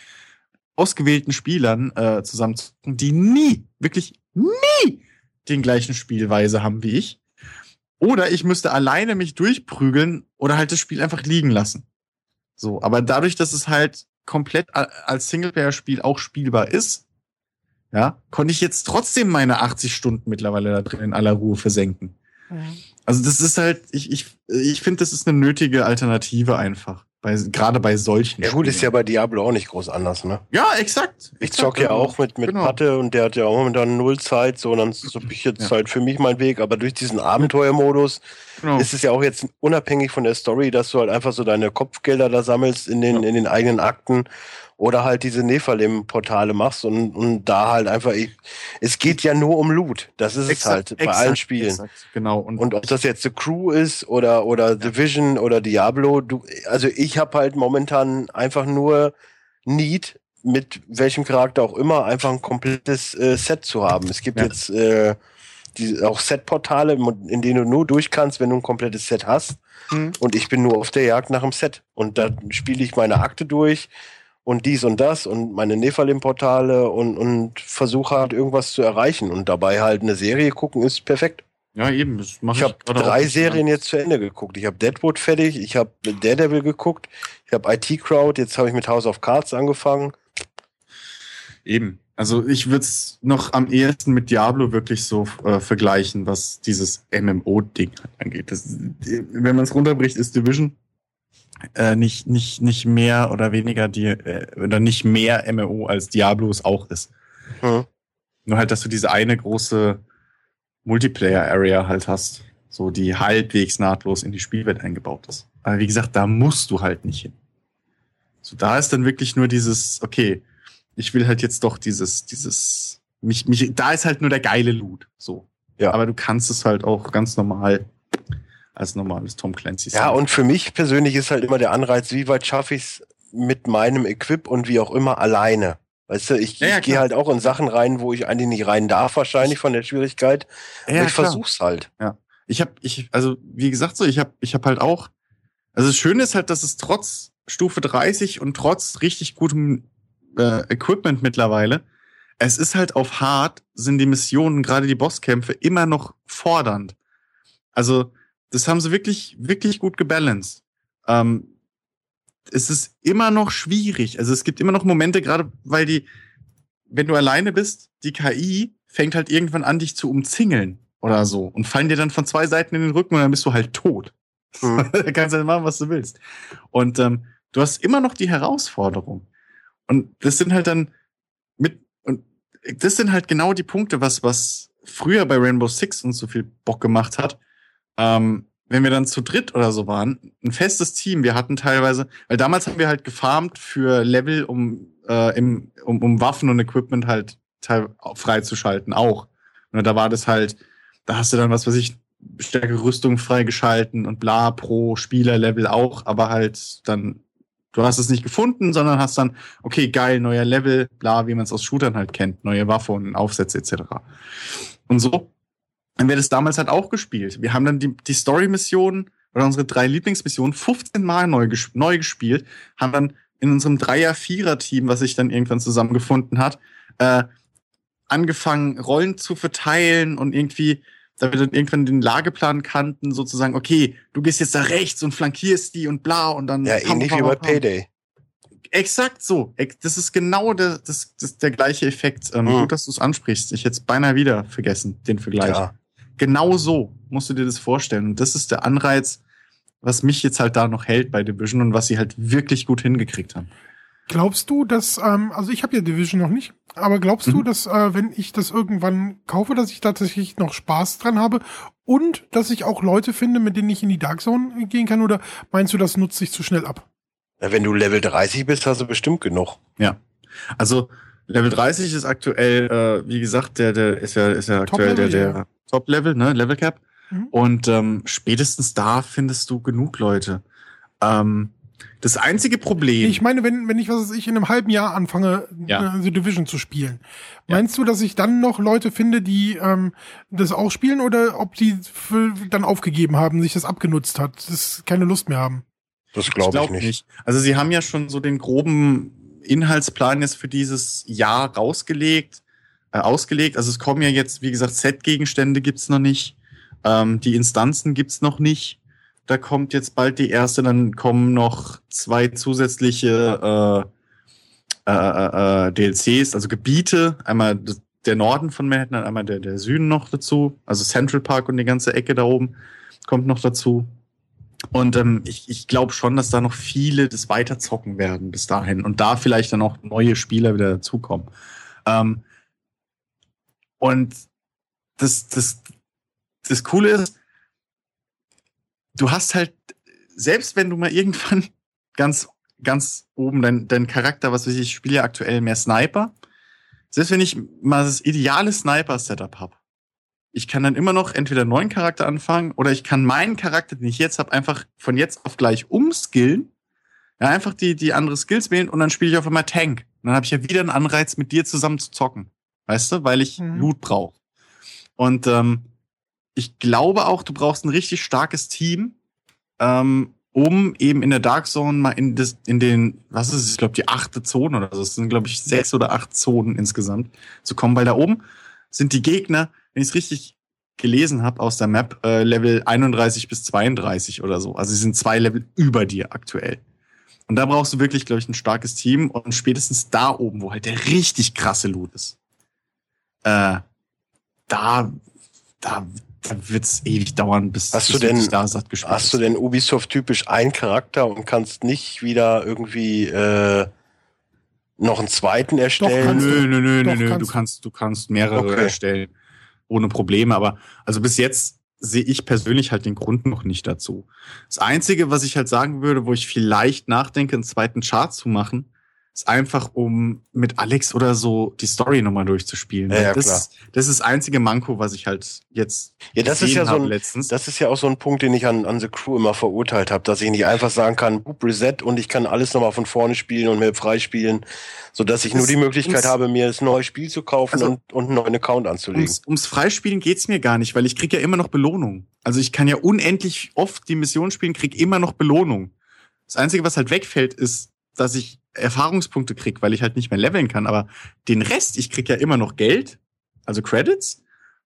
ausgewählten Spielern äh, zusammenzocken, die nie, wirklich nie den gleichen Spielweise haben wie ich. Oder ich müsste alleine mich durchprügeln oder halt das Spiel einfach liegen lassen. So, aber dadurch, dass es halt komplett als Singleplayer-Spiel auch spielbar ist, ja, konnte ich jetzt trotzdem meine 80 Stunden mittlerweile da drin in aller Ruhe versenken. Mhm. Also das ist halt, ich, ich, ich finde, das ist eine nötige Alternative einfach. Bei, gerade bei solchen. Ja gut, ist ja bei Diablo auch nicht groß anders, ne? Ja, exakt. Ich zock ja auch mit, mit genau. Patte und der hat ja auch momentan null Zeit, so, und dann so ich jetzt ja. halt für mich mein Weg, aber durch diesen Abenteuermodus genau. ist es ja auch jetzt unabhängig von der Story, dass du halt einfach so deine Kopfgelder da sammelst in den, ja. in den eigenen Akten oder halt diese Nephalem-Portale machst und, und da halt einfach, ich, es geht ja nur um Loot. Das ist exakt, es halt bei exakt, allen Spielen. Exakt, genau. Und, und, ob das jetzt The Crew ist oder, oder ja. Division oder Diablo, du, also ich habe halt momentan einfach nur Need, mit welchem Charakter auch immer, einfach ein komplettes äh, Set zu haben. Es gibt ja. jetzt äh, die, auch Set-Portale, in denen du nur durch kannst, wenn du ein komplettes Set hast. Mhm. Und ich bin nur auf der Jagd nach dem Set. Und da spiele ich meine Akte durch und dies und das und meine Nephalim-Portale und, und versuche halt irgendwas zu erreichen. Und dabei halt eine Serie gucken ist perfekt. Ja, eben. Ich habe drei Serien jetzt zu Ende geguckt. Ich habe Deadwood fertig, ich habe Daredevil geguckt, ich habe IT Crowd, jetzt habe ich mit House of Cards angefangen. Eben. Also ich würde es noch am ehesten mit Diablo wirklich so äh, vergleichen, was dieses MMO-Ding angeht. Das, wenn man es runterbricht, ist Division äh, nicht, nicht, nicht mehr oder weniger die, äh, oder nicht mehr MMO als Diablo es auch ist. Hm. Nur halt, dass du diese eine große Multiplayer-Area halt hast, so die halbwegs nahtlos in die Spielwelt eingebaut ist. Aber wie gesagt, da musst du halt nicht hin. So, da ist dann wirklich nur dieses, okay, ich will halt jetzt doch dieses, dieses, mich, mich, da ist halt nur der geile Loot, so. Ja. Aber du kannst es halt auch ganz normal als normales Tom Clancy. Ja, und für mich persönlich ist halt immer der Anreiz, wie weit schaffe ich es mit meinem Equip und wie auch immer alleine. Weißt du, ich, ja, ja, ich gehe halt auch in Sachen rein, wo ich eigentlich nicht rein darf, wahrscheinlich von der Schwierigkeit. Ja, aber ich klar. versuch's halt. Ja. Ich habe, ich, also wie gesagt so, ich habe, ich habe halt auch. Also das Schöne ist halt, dass es trotz Stufe 30 und trotz richtig gutem äh, Equipment mittlerweile. Es ist halt auf hart, sind die Missionen, gerade die Bosskämpfe, immer noch fordernd. Also, das haben sie wirklich, wirklich gut gebalanced. Ähm, es ist immer noch schwierig. Also es gibt immer noch Momente, gerade weil die, wenn du alleine bist, die KI fängt halt irgendwann an, dich zu umzingeln oder so und fallen dir dann von zwei Seiten in den Rücken und dann bist du halt tot. Mhm. da kannst du halt machen, was du willst. Und ähm, du hast immer noch die Herausforderung. Und das sind halt dann mit, und das sind halt genau die Punkte, was, was früher bei Rainbow Six uns so viel Bock gemacht hat. Ähm, wenn wir dann zu dritt oder so waren, ein festes Team, wir hatten teilweise, weil damals haben wir halt gefarmt für Level, um, äh, im, um, um Waffen und Equipment halt freizuschalten auch. Und da war das halt, da hast du dann, was weiß ich, stärkere Rüstung freigeschalten und bla pro Spielerlevel auch, aber halt dann Du hast es nicht gefunden, sondern hast dann, okay, geil, neuer Level, bla, wie man es aus Shootern halt kennt, neue Waffe und Aufsätze etc. Und so haben wir das damals halt auch gespielt. Wir haben dann die, die Story-Missionen oder unsere drei Lieblingsmissionen 15 Mal neu, neu gespielt, haben dann in unserem Dreier-Vierer-Team, was sich dann irgendwann zusammengefunden hat, äh, angefangen, Rollen zu verteilen und irgendwie da wir dann irgendwann den Lageplan kannten, sozusagen, okay, du gehst jetzt da rechts und flankierst die und bla und dann. Ja, ähnlich wie bei Payday. Exakt so. Das ist genau der, das, das der gleiche Effekt. Ähm, mhm. Gut, dass du es ansprichst. Ich hätte es beinahe wieder vergessen, den Vergleich. Ja. Genau so musst du dir das vorstellen. Und das ist der Anreiz, was mich jetzt halt da noch hält bei Division und was sie halt wirklich gut hingekriegt haben. Glaubst du, dass, ähm, also ich habe ja Division noch nicht, aber glaubst mhm. du, dass äh, wenn ich das irgendwann kaufe, dass ich tatsächlich noch Spaß dran habe und dass ich auch Leute finde, mit denen ich in die Dark Zone gehen kann? Oder meinst du, das nutzt sich zu schnell ab? Ja, wenn du Level 30 bist, hast du bestimmt genug. Ja. Also Level 30 ist aktuell, äh, wie gesagt, der, der ist ja, ist ja aktuell der, der ja. Top-Level, ne, Level Cap. Mhm. Und ähm, spätestens da findest du genug Leute. Ähm, das einzige Problem. Ich meine, wenn, wenn ich, was weiß ich, in einem halben Jahr anfange, ja. The Division zu spielen, ja. meinst du, dass ich dann noch Leute finde, die ähm, das auch spielen oder ob die dann aufgegeben haben, sich das abgenutzt hat, das keine Lust mehr haben? Das glaube ich, glaub ich nicht. nicht. Also sie haben ja schon so den groben Inhaltsplan jetzt für dieses Jahr rausgelegt, äh, ausgelegt. Also es kommen ja jetzt, wie gesagt, Set-Gegenstände gibt's noch nicht. Ähm, die Instanzen gibt's noch nicht da kommt jetzt bald die erste, dann kommen noch zwei zusätzliche äh, äh, äh, DLCs, also Gebiete, einmal der Norden von Manhattan, einmal der, der Süden noch dazu, also Central Park und die ganze Ecke da oben kommt noch dazu. Und ähm, ich, ich glaube schon, dass da noch viele das weiterzocken werden bis dahin und da vielleicht dann auch neue Spieler wieder dazukommen. Ähm, und das, das, das Coole ist, du hast halt, selbst wenn du mal irgendwann ganz, ganz oben dein, dein Charakter, was weiß ich, ich spiele ja aktuell mehr Sniper, selbst wenn ich mal das ideale Sniper-Setup habe, ich kann dann immer noch entweder einen neuen Charakter anfangen oder ich kann meinen Charakter, den ich jetzt habe, einfach von jetzt auf gleich umskillen. Ja, einfach die, die andere Skills wählen und dann spiele ich auf einmal Tank. Und dann habe ich ja wieder einen Anreiz, mit dir zusammen zu zocken. Weißt du, weil ich mhm. Loot brauche. Und ähm, ich glaube auch, du brauchst ein richtig starkes Team, ähm, um eben in der Dark Zone mal in, das, in den, was ist es, ich glaube, die achte Zone oder so, es sind, glaube ich, sechs oder acht Zonen insgesamt zu kommen, weil da oben sind die Gegner, wenn ich es richtig gelesen habe aus der Map, äh, Level 31 bis 32 oder so. Also sie sind zwei Level über dir aktuell. Und da brauchst du wirklich, glaube ich, ein starkes Team und spätestens da oben, wo halt der richtig krasse Loot ist, äh, da, da, da wird's ewig dauern, bis, hast bis du denn, da satt gespielt Hast du denn Ubisoft typisch einen Charakter und kannst nicht wieder irgendwie äh, noch einen zweiten erstellen? nö, nö, nö, nö, nö. Du kannst, du kannst mehrere okay. erstellen. Ohne Probleme. Aber also bis jetzt sehe ich persönlich halt den Grund noch nicht dazu. Das Einzige, was ich halt sagen würde, wo ich vielleicht nachdenke, einen zweiten Chart zu machen, ist einfach, um mit Alex oder so die Story nochmal durchzuspielen. Ja, ja, das, klar. das ist das einzige Manko, was ich halt jetzt ja, das ist ja so ein, letztens. Das ist ja auch so ein Punkt, den ich an, an The Crew immer verurteilt habe, dass ich nicht einfach sagen kann, Boop, Reset und ich kann alles nochmal von vorne spielen und mir freispielen, so dass ich das nur die Möglichkeit habe, mir das neue Spiel zu kaufen also, und, und einen neuen Account anzulegen. Ums, ums Freispielen geht's mir gar nicht, weil ich krieg ja immer noch Belohnung. Also ich kann ja unendlich oft die Mission spielen, krieg immer noch Belohnung. Das Einzige, was halt wegfällt, ist, dass ich Erfahrungspunkte krieg, weil ich halt nicht mehr leveln kann. Aber den Rest, ich krieg ja immer noch Geld, also Credits,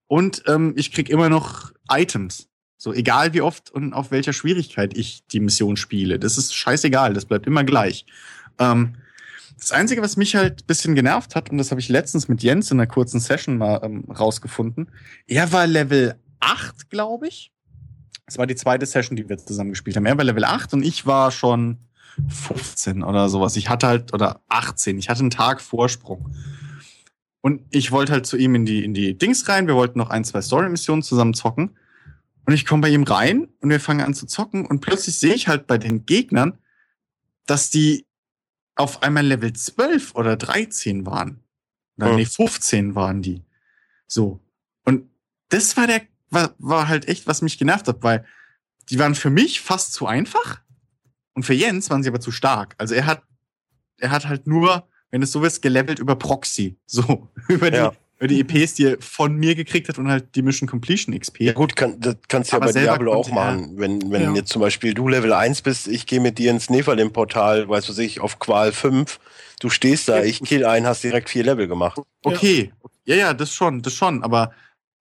und ähm, ich krieg immer noch Items. So, egal wie oft und auf welcher Schwierigkeit ich die Mission spiele. Das ist scheißegal, das bleibt immer gleich. Ähm, das Einzige, was mich halt bisschen genervt hat, und das habe ich letztens mit Jens in einer kurzen Session mal ähm, rausgefunden, er war Level 8, glaube ich. Das war die zweite Session, die wir zusammen gespielt haben. Er war Level 8 und ich war schon 15 oder sowas. Ich hatte halt, oder 18, ich hatte einen Tag Vorsprung. Und ich wollte halt zu ihm in die, in die Dings rein. Wir wollten noch ein, zwei Story-Missionen zusammen zocken. Und ich komme bei ihm rein und wir fangen an zu zocken. Und plötzlich sehe ich halt bei den Gegnern, dass die auf einmal Level 12 oder 13 waren. Oder Hm. nee, 15 waren die. So. Und das war der, war, war halt echt, was mich genervt hat, weil die waren für mich fast zu einfach. Und für Jens waren sie aber zu stark. Also er hat, er hat halt nur, wenn es so ist, gelevelt über Proxy. So, über die, Ja. über die EPs, die er von mir gekriegt hat und halt die Mission Completion XP. Ja gut, kann, das kannst du ja bei Diablo auch machen. Wenn, wenn Ja. jetzt zum Beispiel du Level 1 bist, ich gehe mit dir ins Nephilim-Portal, weißt du ich, auf Qual 5, du stehst da, ich kill einen, hast direkt vier Level gemacht. Okay, ja, ja, das schon, das schon. Aber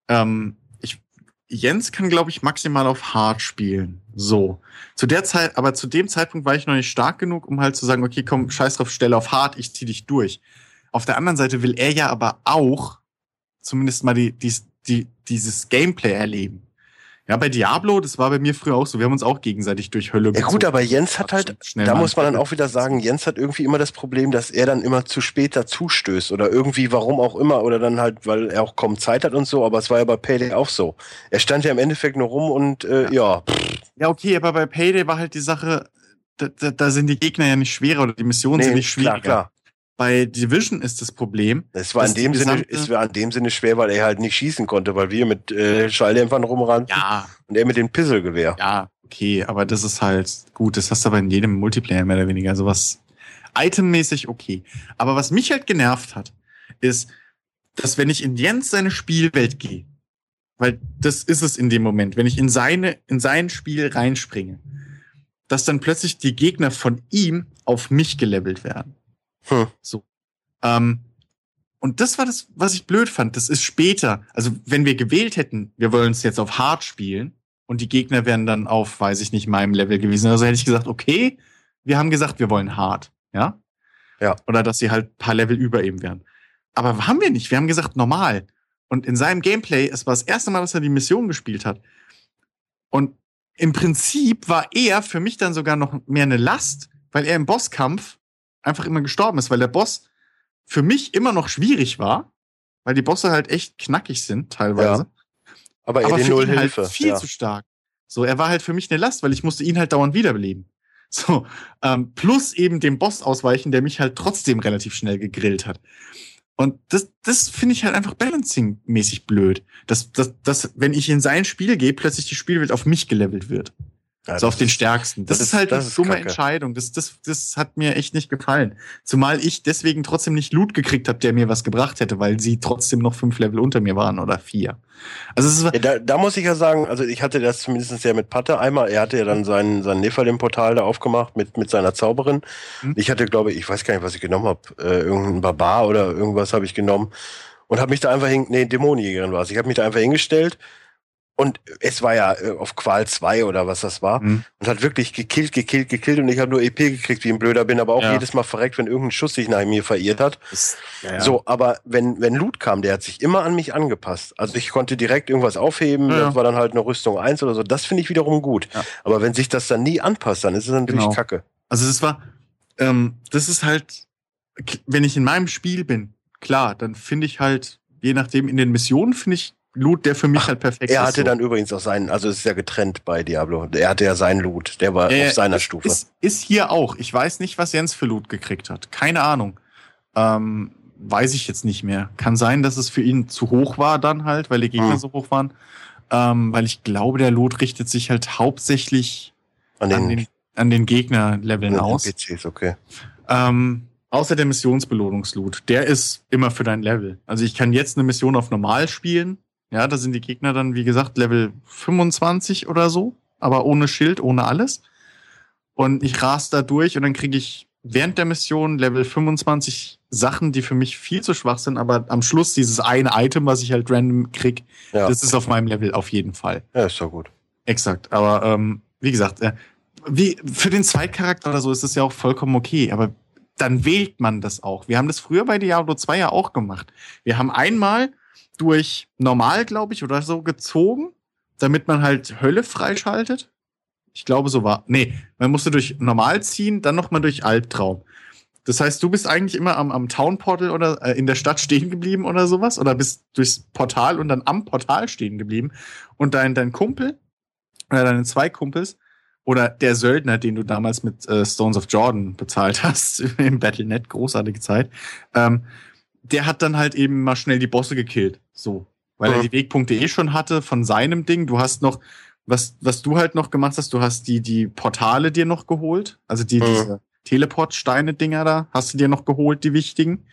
ähm, ich, Jens kann, glaube ich, maximal auf Hard spielen. So. Zu der Zeit, aber zu dem Zeitpunkt war ich noch nicht stark genug, um halt zu sagen, okay, komm, scheiß drauf, stelle auf Hard, ich zieh dich durch. Auf der anderen Seite will er ja aber auch zumindest mal die, die, die, dieses Gameplay erleben. Ja, bei Diablo, das war bei mir früher auch so. Wir haben uns auch gegenseitig durch Hölle Ja gut, aber Jens hat halt, da muss man dann auch wieder sagen, Jens hat irgendwie immer das Problem, dass er dann immer zu spät dazustößt oder irgendwie, warum auch immer, oder dann halt, weil er auch kaum Zeit hat und so, aber es war ja bei Payday auch so. Er stand ja im Endeffekt nur rum und äh, ja. Ja, okay, aber bei Payday war halt die Sache, da, da, da sind die Gegner ja nicht schwerer oder die Missionen sind nicht schwieriger. klar, klar. Bei Division ist das Problem. Es war in dem Sinne, es war in dem Sinne schwer, weil er halt nicht schießen konnte, weil wir mit äh, Schalldämpfern rumrannten Ja, und er mit dem Pisselgewehr. ja, okay, aber das ist halt gut. Das hast du aber in jedem Multiplayer mehr oder weniger. Sowas itemmäßig okay. Aber was mich halt genervt hat, ist, dass wenn ich in Jens seine Spielwelt gehe, weil das ist es in dem Moment, wenn ich in seine, in sein Spiel reinspringe, dass dann plötzlich die Gegner von ihm auf mich gelevelt werden. Hm. So. Ähm, und das war das, was ich blöd fand. Das ist später. Also, wenn wir gewählt hätten, wir wollen es jetzt auf Hard spielen und die Gegner wären dann auf, weiß ich nicht, meinem Level gewesen. Also hätte ich gesagt, okay, wir haben gesagt, wir wollen Hard. Ja? Ja. Oder dass sie halt ein paar Level über ihm wären. Aber haben wir nicht. Wir haben gesagt, normal. Und in seinem Gameplay, es war das erste Mal, dass er die Mission gespielt hat. Und im Prinzip war er für mich dann sogar noch mehr eine Last, weil er im Bosskampf einfach immer gestorben ist, weil der Boss für mich immer noch schwierig war, weil die Bosse halt echt knackig sind teilweise. Aber, er aber den für Null ihn halt Hilfe. viel ja. zu stark. So, er war halt für mich eine Last, weil ich musste ihn halt dauernd wiederbeleben. So, ähm, plus eben dem Boss ausweichen, der mich halt trotzdem relativ schnell gegrillt hat. Und das, das finde ich halt einfach balancing-mäßig blöd. Dass, dass, dass, wenn ich in sein Spiel gehe, plötzlich die Spielwelt auf mich gelevelt wird. Ja, so auf den stärksten. Das, das ist halt das eine dumme Kacke. Entscheidung. Das, das, das hat mir echt nicht gefallen. Zumal ich deswegen trotzdem nicht Loot gekriegt habe, der mir was gebracht hätte, weil sie trotzdem noch fünf Level unter mir waren oder vier. Also es ist, ja, da, da muss ich ja sagen, also ich hatte das zumindest ja mit Patte einmal. Er hatte ja dann sein, sein Nephilim-Portal da aufgemacht mit, mit seiner Zauberin. Hm. Ich hatte, glaube ich, ich weiß gar nicht, was ich genommen habe. Äh, irgendein Barbar oder irgendwas habe ich genommen und habe mich da einfach hin, nee, Dämonenjägerin war es. Ich habe mich da einfach hingestellt und es war ja äh, auf Qual 2 oder was das war. Mhm. Und hat wirklich gekillt, gekillt, gekillt. Und ich habe nur EP gekriegt, wie ein Blöder bin, aber auch ja. jedes Mal verreckt, wenn irgendein Schuss sich nach mir verirrt hat. Das, ja, ja. So, aber wenn, wenn Loot kam, der hat sich immer an mich angepasst. Also ich konnte direkt irgendwas aufheben, das war dann halt eine Rüstung 1 oder so. Das finde ich wiederum gut. Aber wenn sich das dann nie anpasst, dann ist es natürlich genau. Kacke. Also das war, ähm, das ist halt, wenn ich in meinem Spiel bin, klar, dann finde ich halt, je nachdem, in den Missionen finde ich Loot, der für mich Ach, halt perfekt ist. Er hatte so. dann übrigens auch seinen, also es ist ja getrennt bei Diablo. Er hatte ja seinen Loot, der war äh, auf seiner Stufe. Ist, ist hier auch. Ich weiß nicht, was Jens für Loot gekriegt hat. Keine Ahnung. Ähm, weiß ich jetzt nicht mehr. Kann sein, dass es für ihn zu hoch war dann halt, weil die Gegner hm. so hoch waren. Ähm, weil ich glaube, der Loot richtet sich halt hauptsächlich an den, an den, an den Gegner-Leveln aus. PCs, okay. Ähm, außer der Missionsbelohnungsloot. Der ist immer für dein Level. Also ich kann jetzt eine Mission auf normal spielen ja, da sind die Gegner dann, wie gesagt, Level 25 oder so, aber ohne Schild, ohne alles. Und ich ras da durch und dann kriege ich während der Mission Level 25 Sachen, die für mich viel zu schwach sind, aber am Schluss dieses eine Item, was ich halt random krieg, ja. das ist auf meinem Level auf jeden Fall. Ja, ist doch gut. Exakt. Aber ähm, wie gesagt, äh, wie für den Zweitcharakter oder so ist das ja auch vollkommen okay, aber dann wählt man das auch. Wir haben das früher bei Diablo 2 ja auch gemacht. Wir haben einmal durch normal, glaube ich, oder so gezogen, damit man halt Hölle freischaltet. Ich glaube, so war. Nee, man musste durch normal ziehen, dann nochmal durch Albtraum. Das heißt, du bist eigentlich immer am, am Town Portal oder äh, in der Stadt stehen geblieben oder sowas oder bist durchs Portal und dann am Portal stehen geblieben und dein, dein Kumpel oder deine zwei Kumpels oder der Söldner, den du damals mit äh, Stones of Jordan bezahlt hast im Battle.net, großartige Zeit, ähm, der hat dann halt eben mal schnell die Bosse gekillt. So. Weil ja. er die Wegpunkte eh schon hatte von seinem Ding. Du hast noch, was, was du halt noch gemacht hast, du hast die, die Portale dir noch geholt. Also die, ja. diese Teleport-Steine-Dinger da, hast du dir noch geholt, die wichtigen,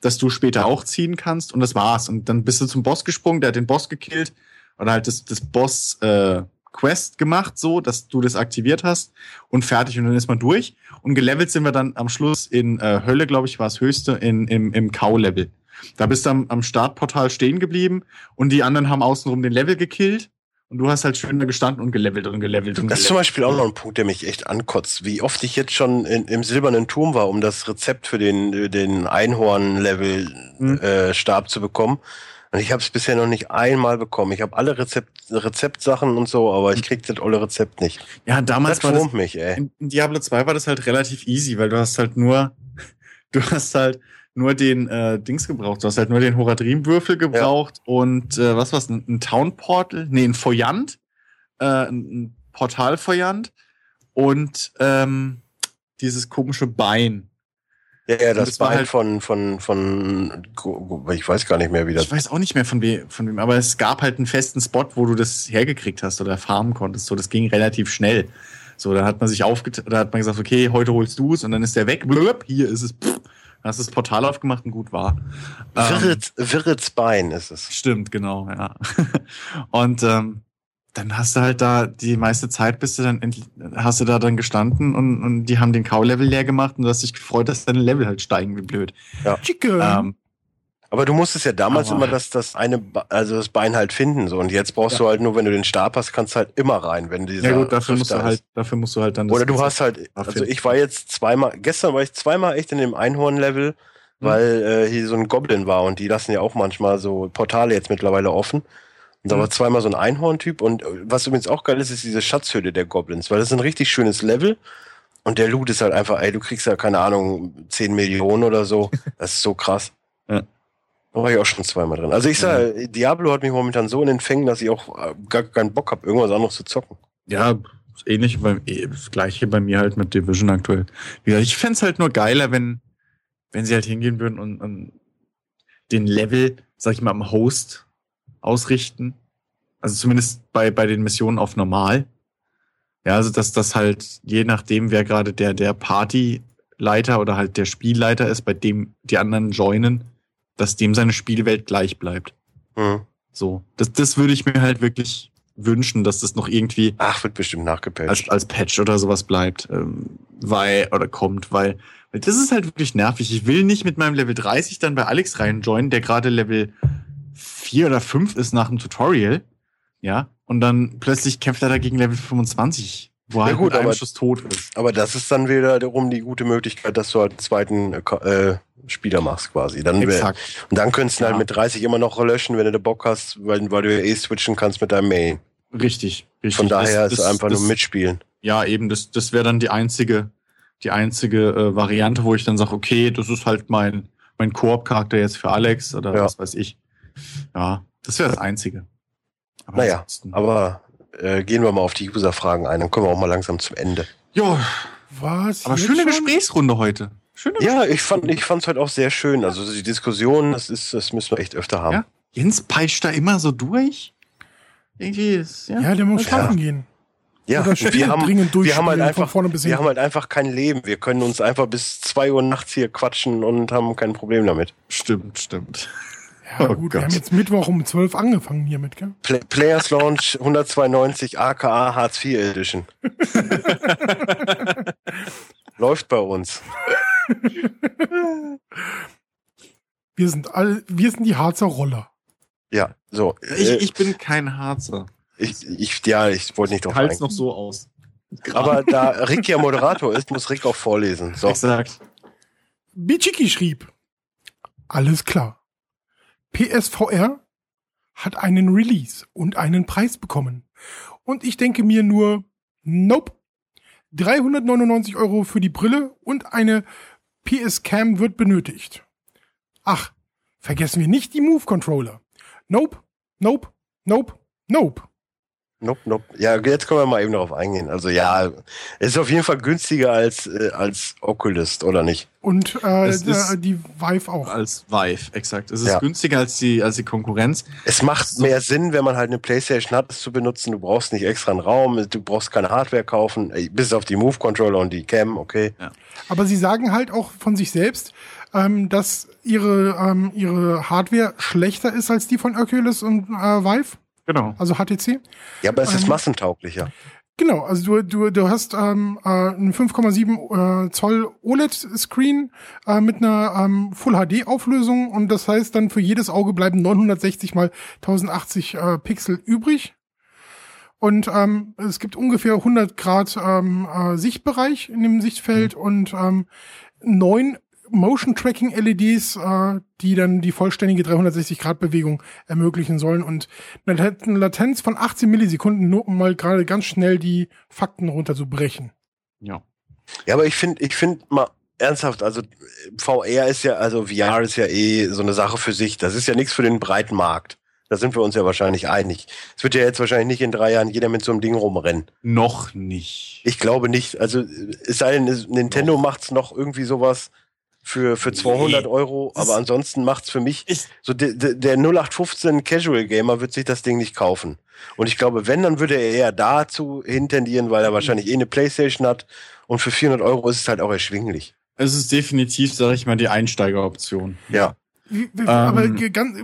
dass du später auch ziehen kannst. Und das war's. Und dann bist du zum Boss gesprungen, der hat den Boss gekillt. Oder halt das, das Boss, äh, Quest gemacht, so, dass du das aktiviert hast und fertig und dann ist man durch. Und gelevelt sind wir dann am Schluss in äh, Hölle, glaube ich, war es höchste, in, im, im Kau-Level. Da bist du am, am Startportal stehen geblieben und die anderen haben außenrum den Level gekillt. Und du hast halt schön da gestanden und gelevelt und gelevelt und Das ist zum Beispiel auch noch ein Punkt, der mich echt ankotzt. Wie oft ich jetzt schon in, im silbernen Turm war, um das Rezept für den, den Einhorn-Level-Stab mhm. äh, zu bekommen. Und ich habe es bisher noch nicht einmal bekommen. Ich habe alle Rezept, Rezeptsachen und so, aber ich krieg das olle Rezept nicht. Ja, damals das war das, mich, ey. In, Diablo 2 war das halt relativ easy, weil du hast halt nur, du hast halt nur den äh, Dings gebraucht. Du hast halt nur den Horadrim-Würfel gebraucht ja. und äh, was war's, ein, ein Town Portal, nee, ein Feuant, äh, ein Portal-Feuant und ähm, dieses komische Bein. Ja, ja, das, das Bein halt von, von, von, ich weiß gar nicht mehr, wie das. Ich weiß auch nicht mehr von wem, von wem, aber es gab halt einen festen Spot, wo du das hergekriegt hast oder farmen konntest. So, das ging relativ schnell. So, da hat man sich aufget, da hat man gesagt, okay, heute holst du es und dann ist der weg. Blub, hier ist es. Pff, hast du das Portal aufgemacht und gut war. Wirritz, ähm, Wirritz Bein ist es. Stimmt, genau, ja. und ähm, dann hast du halt da die meiste Zeit bist du dann hast du da dann gestanden und, und die haben den Kau-Level leer gemacht und du hast dich gefreut, dass deine Level halt steigen wie blöd. Ja. Ähm, aber du musstest ja damals immer das, das eine, also das Bein halt finden, so. Und jetzt brauchst ja. du halt nur, wenn du den Stab hast, kannst du halt immer rein, wenn dieser. Ja gut, dafür musst du halt, dafür musst du halt dann. Oder du hast halt, also ich war jetzt zweimal, gestern war ich zweimal echt in dem Einhorn-Level, hm. weil äh, hier so ein Goblin war und die lassen ja auch manchmal so Portale jetzt mittlerweile offen. Und da war zweimal so ein Einhorn-Typ. Und äh, was übrigens auch geil ist, ist diese Schatzhöhle der Goblins, weil das ist ein richtig schönes Level. Und der Loot ist halt einfach, ey, du kriegst ja, keine Ahnung, 10 Millionen oder so. Das ist so krass. Ja. Da war ich auch schon zweimal drin. Also ich sag, mhm. Diablo hat mich momentan so in den Fängen, dass ich auch äh, gar keinen Bock habe, irgendwas anderes zu zocken. Ja, ähnlich, bei, eh, das gleiche bei mir halt mit Division aktuell. Ich fände es halt nur geiler, wenn, wenn sie halt hingehen würden und, und den Level, sag ich mal, am Host ausrichten. Also zumindest bei, bei den Missionen auf normal. Ja, also dass das halt, je nachdem, wer gerade der, der Partyleiter oder halt der Spielleiter ist, bei dem die anderen joinen, dass dem seine Spielwelt gleich bleibt. Mhm. So. Das, das würde ich mir halt wirklich wünschen, dass das noch irgendwie Ach, wird bestimmt nachgepatcht. als, als Patch oder sowas bleibt, ähm, weil, oder kommt, weil, weil das ist halt wirklich nervig. Ich will nicht mit meinem Level 30 dann bei Alex reinjoinen, der gerade Level 4 oder 5 ist nach dem Tutorial, ja, und dann plötzlich kämpft er da gegen Level 25, wo er Ja halt gut, mit einem aber- Schuss tot ist. Aber das ist dann wiederum die gute Möglichkeit, dass du halt einen zweiten äh, äh, Spieler machst quasi. Dann Exakt. Und dann könntest du Ja. halt mit 30 immer noch löschen, wenn du den Bock hast, weil, weil du ja eh switchen kannst mit deinem Main. Richtig, richtig. Von daher Das- ist es einfach das, nur mitspielen. Ja, eben, das, das wäre dann die einzige, die einzige äh, Variante, wo ich dann sage, okay, das ist halt mein, mein Koop-Charakter jetzt für Alex oder Ja. was weiß ich. Ja, das wäre das Einzige. Aber Naja, ansonsten- Aber äh, gehen wir mal auf die User-Fragen ein, dann kommen wir auch mal langsam zum Ende. Ja, Was? aber jetzt schöne schon? Gesprächsrunde heute. Schöne Ja, ich fand ich fand's halt auch sehr schön. Also die Diskussion, das ist, das müssen wir echt öfter haben. Ja. Jens peitscht da immer so durch. Irgendwie ist, ja. Ja, der muss Ja. schlafen gehen. Ja, und Spiele wir haben, dringend wir haben halt einfach, vorne bis wir haben halt einfach kein Leben. Wir können uns einfach bis zwei Uhr nachts hier quatschen und haben kein Problem damit. Stimmt, stimmt. Ja, Oh gut, wir Gott. haben jetzt Mittwoch um 12 angefangen hiermit, gell? Play Players Launch 192 aka Hartz IV Edition. Läuft bei uns. Wir sind alle, wir sind die Harzer Roller. Ja, so. Ich, äh, ich bin kein Harzer. ich, ich, ja, ich wollte nicht drauf Halt's noch so aus. Aber da Rick ja Moderator ist, muss Rick auch vorlesen. So. Exakt. Bichiki schrieb, alles klar. PSVR hat einen Release und einen Preis bekommen. Und ich denke mir nur, nope. 399 Euro für die Brille und eine PS-Cam wird benötigt. Ach, vergessen wir nicht die Move-Controller. Nope, nope, nope, nope. Nope, nope. Ja, jetzt können wir mal eben darauf eingehen. Also ja, es ist auf jeden Fall günstiger als, äh, als Oculus, oder nicht? Und äh, Es ist- äh, die Vive auch. Als Vive, exakt. Es ist Ja. günstiger als die, als die Konkurrenz. Es macht So. mehr Sinn, wenn man halt eine Playstation hat, es zu benutzen. Du brauchst nicht extra einen Raum, du brauchst keine Hardware kaufen, bis auf die Move-Controller und die Cam, okay. Aber sie sagen halt auch von sich selbst, ähm, dass ihre, ähm, ihre Hardware schlechter ist als die von Oculus und äh, Vive, Genau. also HTC. Ja, aber es ist Ähm, massentauglicher. Genau, also du, du, du hast ähm, äh, einen 5,7 äh, Zoll OLED-Screen äh, mit einer ähm, Full-HD-Auflösung und das heißt dann für jedes Auge bleiben 960 mal 1080 äh, Pixel übrig. Und ähm, es gibt ungefähr 100 Grad ähm, äh, Sichtbereich in dem Sichtfeld und ähm, neun Motion Tracking LEDs, äh, die dann die vollständige 360 Grad Bewegung ermöglichen sollen und eine Lat- eine Latenz von 18 Millisekunden, nur um mal gerade ganz schnell die Fakten runterzubrechen. Ja. Ja, aber ich finde, ich finde mal ernsthaft, also VR ist ja, also VR ist ja eh so eine Sache für sich. Das ist ja nichts für den breiten Markt. Da sind wir uns ja wahrscheinlich einig. Es wird ja jetzt wahrscheinlich nicht in drei Jahren jeder mit so einem Ding rumrennen. Noch nicht. Ich glaube nicht. Also es sei denn, es- Nintendo macht's noch irgendwie sowas für, für 200 Nee. Euro, aber ansonsten macht's für mich Ich, so der, der, der 0815 Casual Gamer wird sich das Ding nicht kaufen. Und ich glaube, wenn, dann würde er eher dazu hintendieren, weil er wahrscheinlich eh eine Playstation hat. Und für 400 Euro ist es halt auch erschwinglich. es ist definitiv, sage ich mal, die Einsteigeroption. Ja. Aber Ähm. ganz,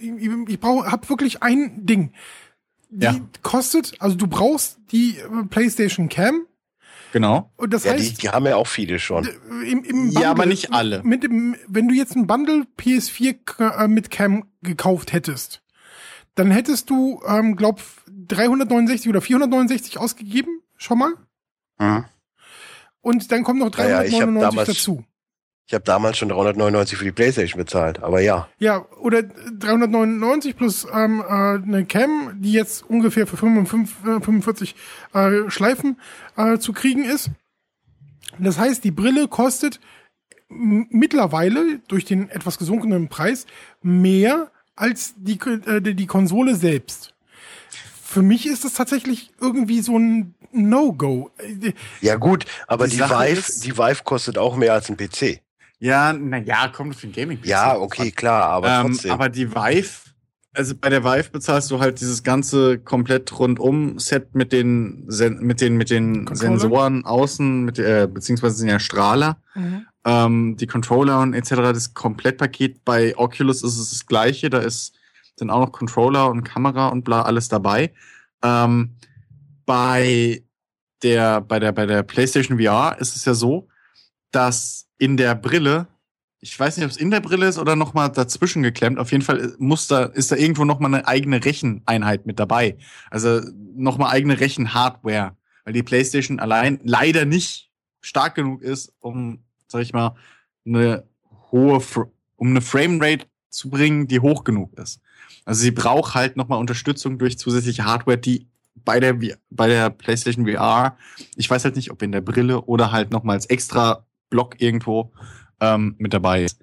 ich, ich brauche, hab wirklich ein Ding. Die Ja. kostet, also du brauchst die äh, PlayStation Cam Genau. und das Ja, die, heißt die haben ja auch viele schon. im, im Ja, aber nicht alle. Mit dem, wenn du jetzt ein Bundle PS4 k- äh, mit Cam gekauft hättest, dann hättest du, ähm, glaub 369 oder 469 ausgegeben, schon mal. Mhm. Und dann kommt noch Ja, ja, ich hab 399 damals- dazu. Ich habe damals schon 399 für die Playstation bezahlt, aber ja. Ja, oder 399 plus ähm, äh, eine Cam, die jetzt ungefähr für 55, äh, 45 äh, Schleifen äh, zu kriegen ist. Das heißt, die Brille kostet mittlerweile durch den etwas gesunkenen Preis mehr als die, äh, die die Konsole selbst. Für mich ist das tatsächlich irgendwie so ein No-Go. Äh, Ja gut, aber Die die, Vive, ist- die Vive kostet auch mehr als ein PC. Ja, na ja, kommt für den gaming Ja, okay, klar, aber ähm, trotzdem. aber die Vive also bei der Vive bezahlst du halt dieses ganze komplett rundum Set mit den Sen mit den mit den Controller? Sensoren außen mit äh, beziehungsweise sind ja Strahler Mhm. ähm, die Controller und etc. Das Komplettpaket bei Oculus ist es das gleiche. Da ist sind auch noch Controller und Kamera und bla alles dabei. Ähm, bei der bei der bei der PlayStation VR ist es ja so, dass in der Brille ich weiß nicht, ob es in der Brille ist oder noch mal dazwischen geklemmt. Auf jeden Fall muss da, ist da irgendwo noch mal eine eigene Recheneinheit mit dabei. Also noch mal eigene Rechenhardware, weil die PlayStation allein leider nicht stark genug ist, um, sag ich mal, eine hohe, um eine Framerate zu bringen, die hoch genug ist. Also sie braucht halt noch mal Unterstützung durch zusätzliche Hardware, die bei der, bei der PlayStation VR, ich weiß halt nicht, ob in der Brille oder halt noch mal als extra Block irgendwo ähm, mit dabei ist.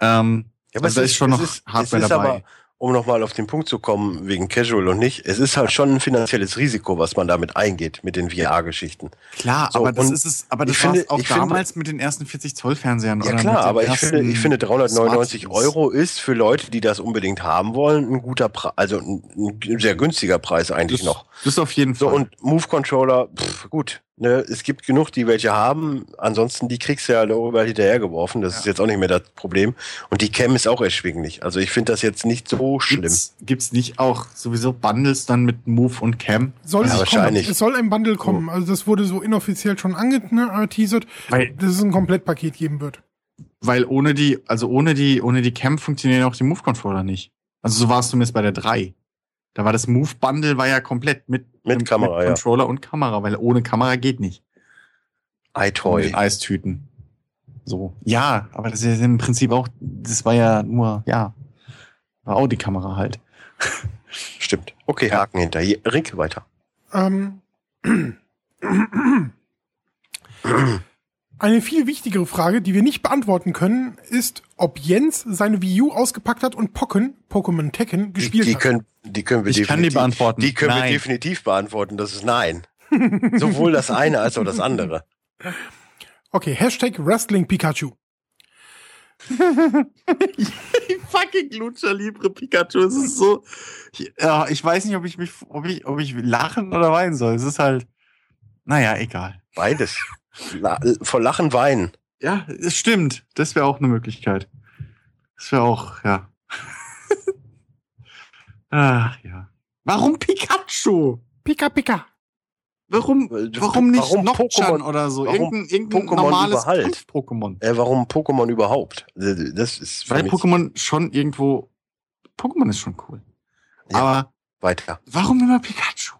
Ähm, Ja, also da ist schon es noch ist, Hardware es ist dabei. Aber, um nochmal auf den Punkt zu kommen, wegen Casual und nicht, es ist halt schon ein finanzielles Risiko, was man damit eingeht, mit den VR-Geschichten. Klar, So, aber das ist es, aber das ich war finde- auch ich finde- damals mit den ersten 40 Zoll Fernsehern. Ja klar, aber ich finde, ich finde 399 Smartphones. Euro ist für Leute, die das unbedingt haben wollen, ein guter Preis, also ein, ein sehr günstiger Preis eigentlich Das, noch. das ist auf jeden So, Fall. und Move Controller, pff, gut. Ne, es gibt genug, die welche haben. Ansonsten, die kriegst du ja überall hinterhergeworfen. Das ist jetzt auch nicht mehr das Problem. Und die Cam ist auch erschwinglich. Also ich finde das jetzt nicht so schlimm. Gibt's, gibt's nicht auch sowieso Bundles dann mit Move und Cam? Soll Ja, es wahrscheinlich. kommen. Es soll ein Bundle kommen. Also das wurde so inoffiziell schon angeteasert, Weil, dass es ein Komplettpaket geben wird. weil ohne die, also ohne die, ohne die Cam funktionieren auch die Move Controller nicht. Also so war es zumindest bei der 3. Da war das Move Bundle war ja komplett mit, Mit Kamera, ja. Controller und Kamera, weil ohne Kamera geht nicht. Mit iToy. Eistüten. So. Ja, aber das ist ja im Prinzip auch, das war ja nur, ja, war auch die Kamera halt. Stimmt. Okay, Haken hinter. Hier, Rick, weiter. Ähm, eine viel wichtigere Frage, die wir nicht beantworten können, ist, ob Jens seine Wii U ausgepackt hat und Pokken, Pokémon Tekken, Die, gespielt die, hat. können, die können wir Ich kann die definitiv beantworten. Die können Nein. wir definitiv beantworten. Das ist nein. Sowohl das eine als auch das andere. Okay, Hashtag Wrestling Pikachu. fucking Lucha Libre Pikachu. Es ist so. Ich, ja, ich weiß nicht, ob ich mich, ob ich, ob ich lachen oder weinen soll. Es ist halt. Naja, egal. Beides. La vor Lachen weinen. Ja, es stimmt. Das wäre auch eine Möglichkeit. Das wäre auch, ja. Ach ja. Warum Pikachu? Pika Pika. Warum, warum nicht warum Nocturne Pokémon- oder so? Irgendein, irgendein Pokémon normales überhalt? Kampf-Pokémon. Äh, warum Pokémon überhaupt? Das ist Weil Pokémon schon irgendwo. Pokémon ist schon cool. Ja. Aber weiter. warum immer Pikachu?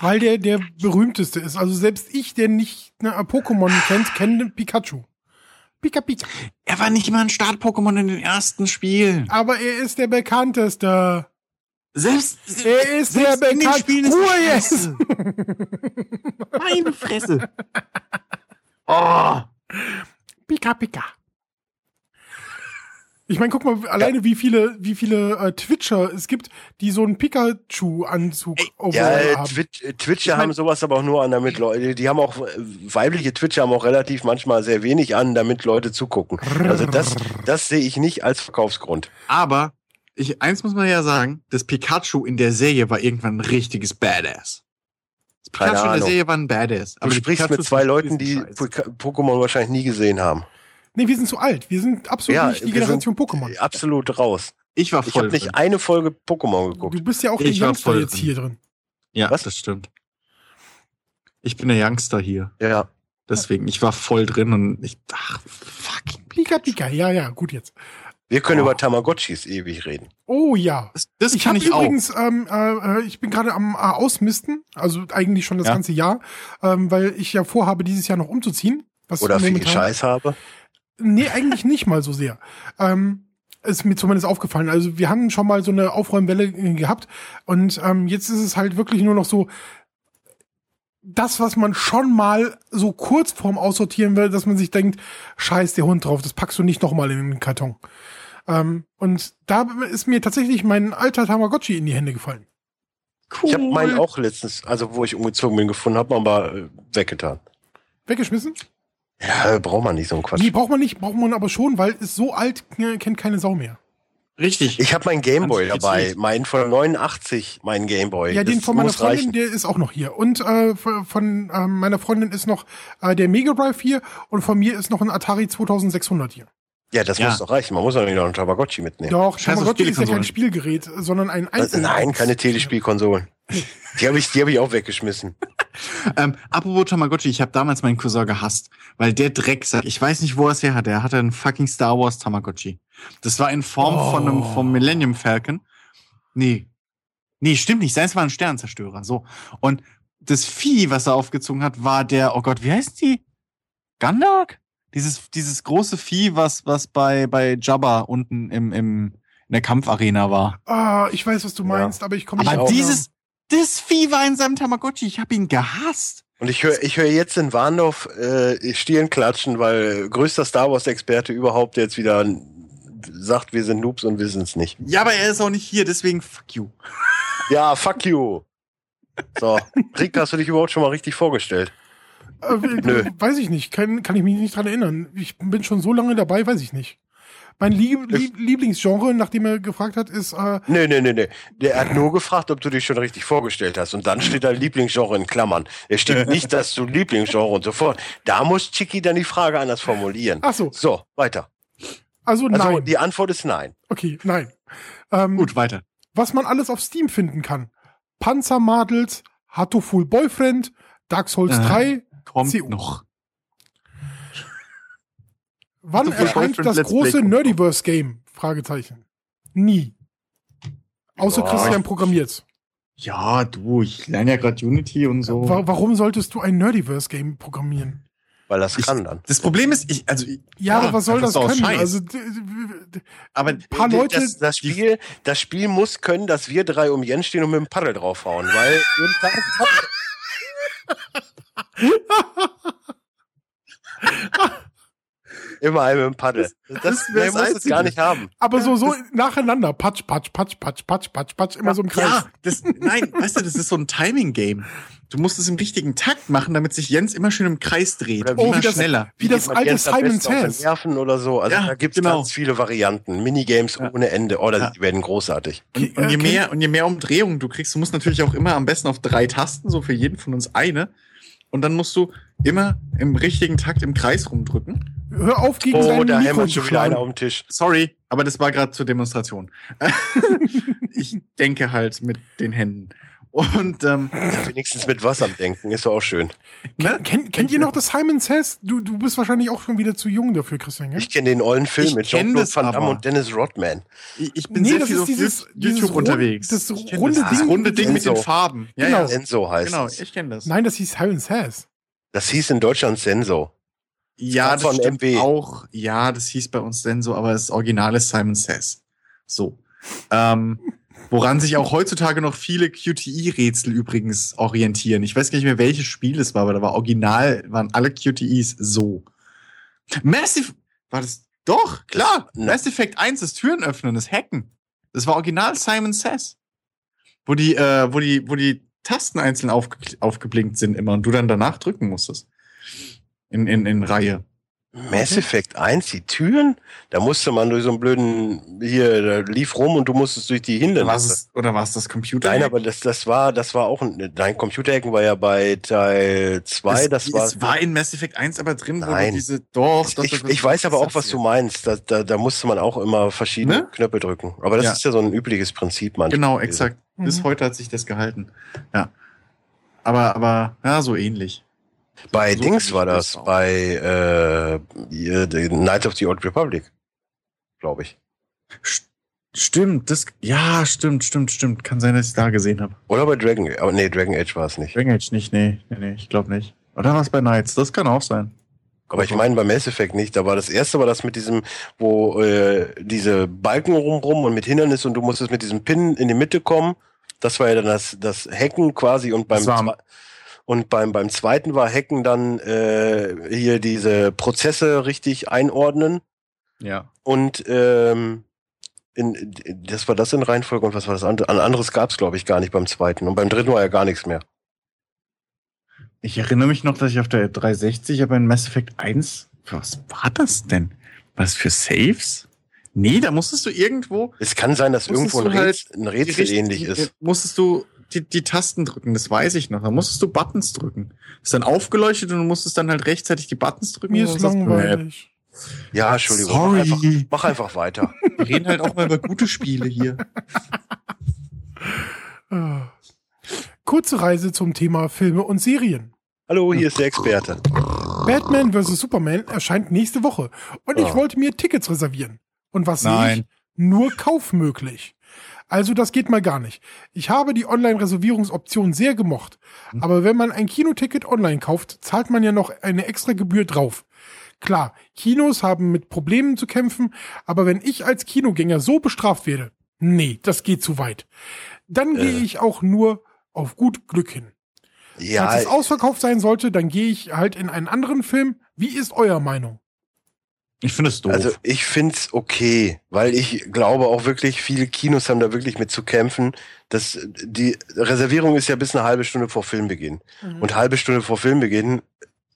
Weil der der berühmteste ist. Also selbst ich, der nicht ne, Pokémon kennt, kenne Pikachu. Pika Pika. Er war nicht mal ein Start-Pokémon in den ersten Spielen. Aber er ist der bekannteste. Selbst, Er ist selbst der in den bekannt- Spielen ist Ruhe jetzt! Meine Fresse. Oh. Pika Pika. Ich meine, guck mal, alleine wie viele, wie viele äh, Twitcher es gibt, die so einen Pikachu-Anzug Ja, äh, haben. Twitch, äh, Twitcher haben sowas aber auch nur an, damit Leute, die haben auch, äh, weibliche Twitcher haben auch relativ manchmal sehr wenig an, damit Leute zugucken. Also das, das sehe ich nicht als Verkaufsgrund. Aber ich, eins muss man ja sagen, das Pikachu in der Serie war irgendwann ein richtiges Badass. Das Pikachu in der. Serie war ein Badass. Du die sprichst Pikachus mit zwei Leuten, die Pokémon wahrscheinlich nie gesehen haben. Nee, wir sind zu alt. Wir sind absolut nicht die Generation Pokémon. Absolut raus. Ich war Ich voll habe nicht eine Folge Pokémon geguckt. Du bist ja auch Ich der Youngster jetzt drin. hier drin. Ja, Was? das stimmt. Ich bin der Youngster hier. Ja, Deswegen, ich war voll drin und ich, ach, fucking. Pika Pika, ja, ja, gut jetzt. wir können Oh. über Tamagotchis ewig reden. Oh ja. Das, das Ich kann habe ich auch. übrigens, ähm, äh, äh, ich bin gerade am äh, Ausmisten, also eigentlich schon das Ja. ganze Jahr, ähm, weil ich ja vorhabe, dieses Jahr noch umzuziehen. Was Oder viel Scheiß habe. Nee, eigentlich nicht mal so sehr. Ähm, ist mir zumindest aufgefallen. Also wir haben schon mal so eine Aufräumwelle äh, gehabt und ähm, jetzt ist es halt wirklich nur noch so das, was man schon mal so kurz vorm Aussortieren will, dass man sich denkt, scheiß der Hund drauf, das packst du nicht nochmal in den Karton. Ähm, und da ist mir tatsächlich mein alter Tamagotchi in die Hände gefallen. Cool. Ich habe meinen auch letztens, also wo ich umgezogen bin, gefunden, habe aber äh, weggetan. Weggeschmissen? Ja, braucht man nicht so einen Quatsch. Nee, braucht man nicht, braucht man aber schon, weil ist so alt, äh, kennt keine Sau mehr. Richtig. Ich habe meinen Gameboy dabei, meinen von 89, meinen Gameboy. Ja, den Das von meiner Freundin, reichen. der ist auch noch hier. Und äh, von, ähm, meiner Freundin ist noch äh, der Mega Drive hier und von mir ist noch ein Atari 2600 hier. Ja, das Ja. muss doch reichen. Man muss doch nicht noch einen Tamagotchi mitnehmen. Doch, Tamagotchi ist ja kein. Spielgerät, sondern ein Also, Einzel. nein, keine Telespielkonsolen. Die habe ich, die hab ich auch weggeschmissen. Ähm, apropos Tamagotchi, ich habe damals meinen Cousin gehasst, weil der Drecksack, ich weiß nicht, wo er es her hatte, er hatte einen fucking Star Wars Tamagotchi. Das war in Form von einem Oh. vom Millennium Falcon. Nee. Nee, stimmt nicht, seins war ein Sternzerstörer, so. Und das Vieh, was er aufgezogen hat, war der, oh Gott, wie heißt die? Gundog? Dieses, dieses große Vieh, was, was bei, bei Jabba unten im, im, in der Kampfarena war. Ah, ich weiß, was du meinst, aber ich komme nicht Aber auf den dieses, das Vieh war in seinem Tamagotchi, ich habe ihn gehasst. Und ich höre ich hör jetzt in Warndorf äh, Stirn klatschen, weil größter Star Wars-Experte überhaupt jetzt wieder sagt, wir sind Noobs und wissen es nicht. Ja, aber er ist auch nicht hier, deswegen fuck you. Ja, fuck you. So, Rick, hast du dich überhaupt schon mal richtig vorgestellt? Äh, Nö. Weiß ich nicht, kann, kann ich mich nicht dran erinnern. Ich bin schon so lange dabei, weiß ich nicht. Mein Lieb Lieb Lieblingsgenre, nachdem er gefragt hat, ist äh, Nee, nee, nee, nee. Der hat nur gefragt, ob du dich schon richtig vorgestellt hast. Und dann steht da Lieblingsgenre in Klammern. Es steht nicht, dass du Lieblingsgenre und so fort. Da muss Chicky dann die Frage anders formulieren. ach so, So, weiter. also Also nein. die Antwort ist nein. Okay, nein. Ähm, Gut, weiter. was man alles auf Steam finden kann. Panzermadels, Hatoful Boyfriend, Dark Souls Aha. 3. Kommt CO. noch. Wann Hatoful erscheint das Let's große Play kommt Nerdiverse Game? Fragezeichen. Nie. Außer Boah. Christian programmiert. Ja, du, ich lerne ja gerade Unity und so. Wa warum solltest du ein Nerdiverse Game programmieren? Weil das Ich- kann dann. Das Problem ist, ich, also, ich- Ja, aber was soll das doch können? Scheiß. Also aber ein paar Leute, Das, das, Spiel, das Spiel muss können, dass wir drei um Jens stehen und mit dem Paddel draufhauen. Weil Immer ein mit dem Paddel. Das, das das muss es gar nicht haben. aber so so nacheinander, patsch, patsch, patsch, patsch, patsch, patsch, patsch, immer so im Kreis. ja, das, nein, weißt du, das ist so ein Timing-Game. Du musst es im richtigen Takt machen, damit sich Jens immer schön im Kreis dreht. Oder wie immer das- schneller. Wie das alte Simon Says. Nerven oder so. Also Ja, da gibt es genau. ganz viele Varianten. Minigames Ja. ohne Ende. Oh, Ja. die werden großartig. Und, und je mehr, und je mehr Umdrehungen du kriegst, du musst natürlich auch immer am besten auf drei Tasten, so für jeden von uns eine. Und dann musst du immer im richtigen Takt im Kreis rumdrücken. Hör auf, gegen Oh, dein da Mikro schon wieder einer auf dem Tisch. Sorry, aber das war gerade zur Demonstration. ich denke halt mit den Händen. Und ähm, Ja, wenigstens mit was am Denken. Ist doch auch schön. ne? Kennt, kennt ihr noch das Simon Says? Du, du bist wahrscheinlich auch schon wieder zu jung dafür, Christian, gell? Ich kenne den ollen Film Ich mit Jean-Claude das Van Damme und Dennis Rodman. ich, ich bin Nee, sehr das viel ist auf dieses- YouTube dieses unterwegs. das runde das, Ding das runde mit Ding mit den Senso. Farben. Ja, Genau. ja. Senso heißt Genau, ich kenne das. Nein, das hieß Simon Says. Das hieß in Deutschland Senso. Ja, das von stimmt MB. auch. Ja, das hieß bei uns denn so, aber das Original ist Simon Says. So. Ähm, woran sich auch heutzutage noch viele QTE-Rätsel übrigens orientieren. Ich weiß gar nicht mehr, welches Spiel es war, aber da war original, waren alle QTEs so. Massive, war das, doch, klar. Das- Mass Effect 1, das Türen öffnen, das Hacken. Das war original Simon Says. Wo die, äh, wo die, wo die Tasten einzeln aufge aufgeblinkt sind immer und du dann danach drücken musstest. In, in, in Reihe. Mass Effect 1, die Türen? Da musste man durch so einen blöden, hier, da lief rum und du musstest durch die Hindernisse. es, oder war es das Computer? Nein, aber das, das war, das war auch ein, dein Computerhacken war ja bei Teil 2, das, es, war. es war in Mass Effect 1 aber drin, wo Nein. du diese, doch, ich, doch, ich, doch, ich weiß aber auch, was du meinst. Da, da, da musste man auch immer verschiedene Ne? Knöpfe drücken. Aber das Ja. ist ja so ein übliches Prinzip manchmal. Genau, exakt. Bis Mhm. heute hat sich das gehalten. Ja. Aber, aber, ja, so ähnlich. Bei So Dings war das, auch. bei äh, Knights of the Old Republic, glaube ich. St- Stimmt, das, ja, stimmt, stimmt, stimmt. Kann sein, dass ich da gesehen habe. Oder bei Dragon, aber nee, Dragon Age war es nicht. Dragon Age nicht, nee, nee, nee, ich glaube nicht. Oder war es bei Knights? Das kann auch sein. Aber ich meine bei Mass Effect nicht. Da war das erste war das mit diesem, wo äh, diese Balken rumrum und mit Hindernis und du musstest mit diesem Pin in die Mitte kommen. Das war ja dann das, das Hacken quasi und beim Das war- zwe- und beim, beim zweiten war Hacken dann äh, hier diese Prozesse richtig einordnen Ja. und ähm, in, das war das in Reihenfolge und was war das andere? Ein anderes gab es, glaube ich, gar nicht beim zweiten. Und beim dritten war ja gar nichts mehr. Ich erinnere mich noch, dass ich auf der 360 aber in Mass Effect 1, was war das denn? Was für Saves? Nee, da musstest du irgendwo. Es kann sein, dass irgendwo ein, halt Rätsel, ein Rätsel ähnlich ist. Musstest du die, die Tasten drücken, das weiß ich noch. Da musstest du Buttons drücken. Ist dann aufgeleuchtet und du musstest dann halt rechtzeitig die Buttons drücken. Mir ist langweilig. Ja, Entschuldigung. Sorry. Mach einfach, mach einfach weiter. Wir reden halt auch mal über gute Spiele hier. Äh. Kurze Reise zum Thema Filme und Serien. Hallo, hier ist der Experte. Batman vs. Superman erscheint nächste Woche und ich Ah. wollte mir Tickets reservieren. Und was sehe ich? Nein. Nur kaufmöglich. Also das geht mal gar nicht. Ich habe die Online-Reservierungsoption sehr gemocht. Aber wenn man ein Kinoticket online kauft, zahlt man ja noch eine extra Gebühr drauf. Klar, Kinos haben mit Problemen zu kämpfen, aber wenn ich als Kinogänger so bestraft werde, nee, das geht zu weit. Dann gehe ich auch nur auf gut Glück hin. Ja, Falls es ausverkauft sein sollte, dann gehe ich halt in einen anderen Film. Wie ist euer Meinung? Ich finde es doof. Also ich find's okay, weil ich glaube auch wirklich, viele Kinos haben da wirklich mit zu kämpfen. Das, die Reservierung ist ja bis eine halbe Stunde vor Filmbeginn. Mhm. Und halbe Stunde vor Filmbeginn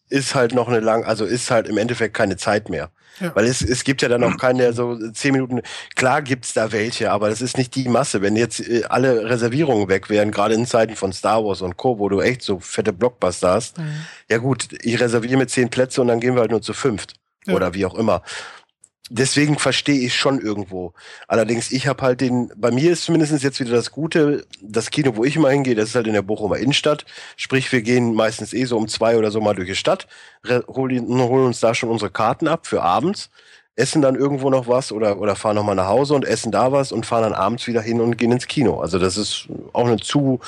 ist halt noch eine lang, also ist halt im Endeffekt keine Zeit mehr. Ja. Weil es, es gibt ja dann auch keine so zehn Minuten. Klar gibt's da welche, aber das ist nicht die Masse. Wenn jetzt äh, alle Reservierungen weg wären, gerade in Zeiten von Star Wars und Co., wo du echt so fette Blockbuster hast, Mhm. ja gut, ich reserviere mir zehn Plätze und dann gehen wir halt nur zu fünft. Oder wie auch immer. Deswegen verstehe ich schon irgendwo. Allerdings, ich habe halt den, bei mir ist zumindest jetzt wieder das Gute, das Kino, wo ich immer hingehe, das ist halt in der Bochumer Innenstadt. Sprich, wir gehen meistens eh so um zwei oder so mal durch die Stadt, holen, holen uns da schon unsere Karten ab für abends, essen dann irgendwo noch was oder, oder fahren noch mal nach Hause und essen da was und fahren dann abends wieder hin und gehen ins Kino. Also das ist auch eine zu,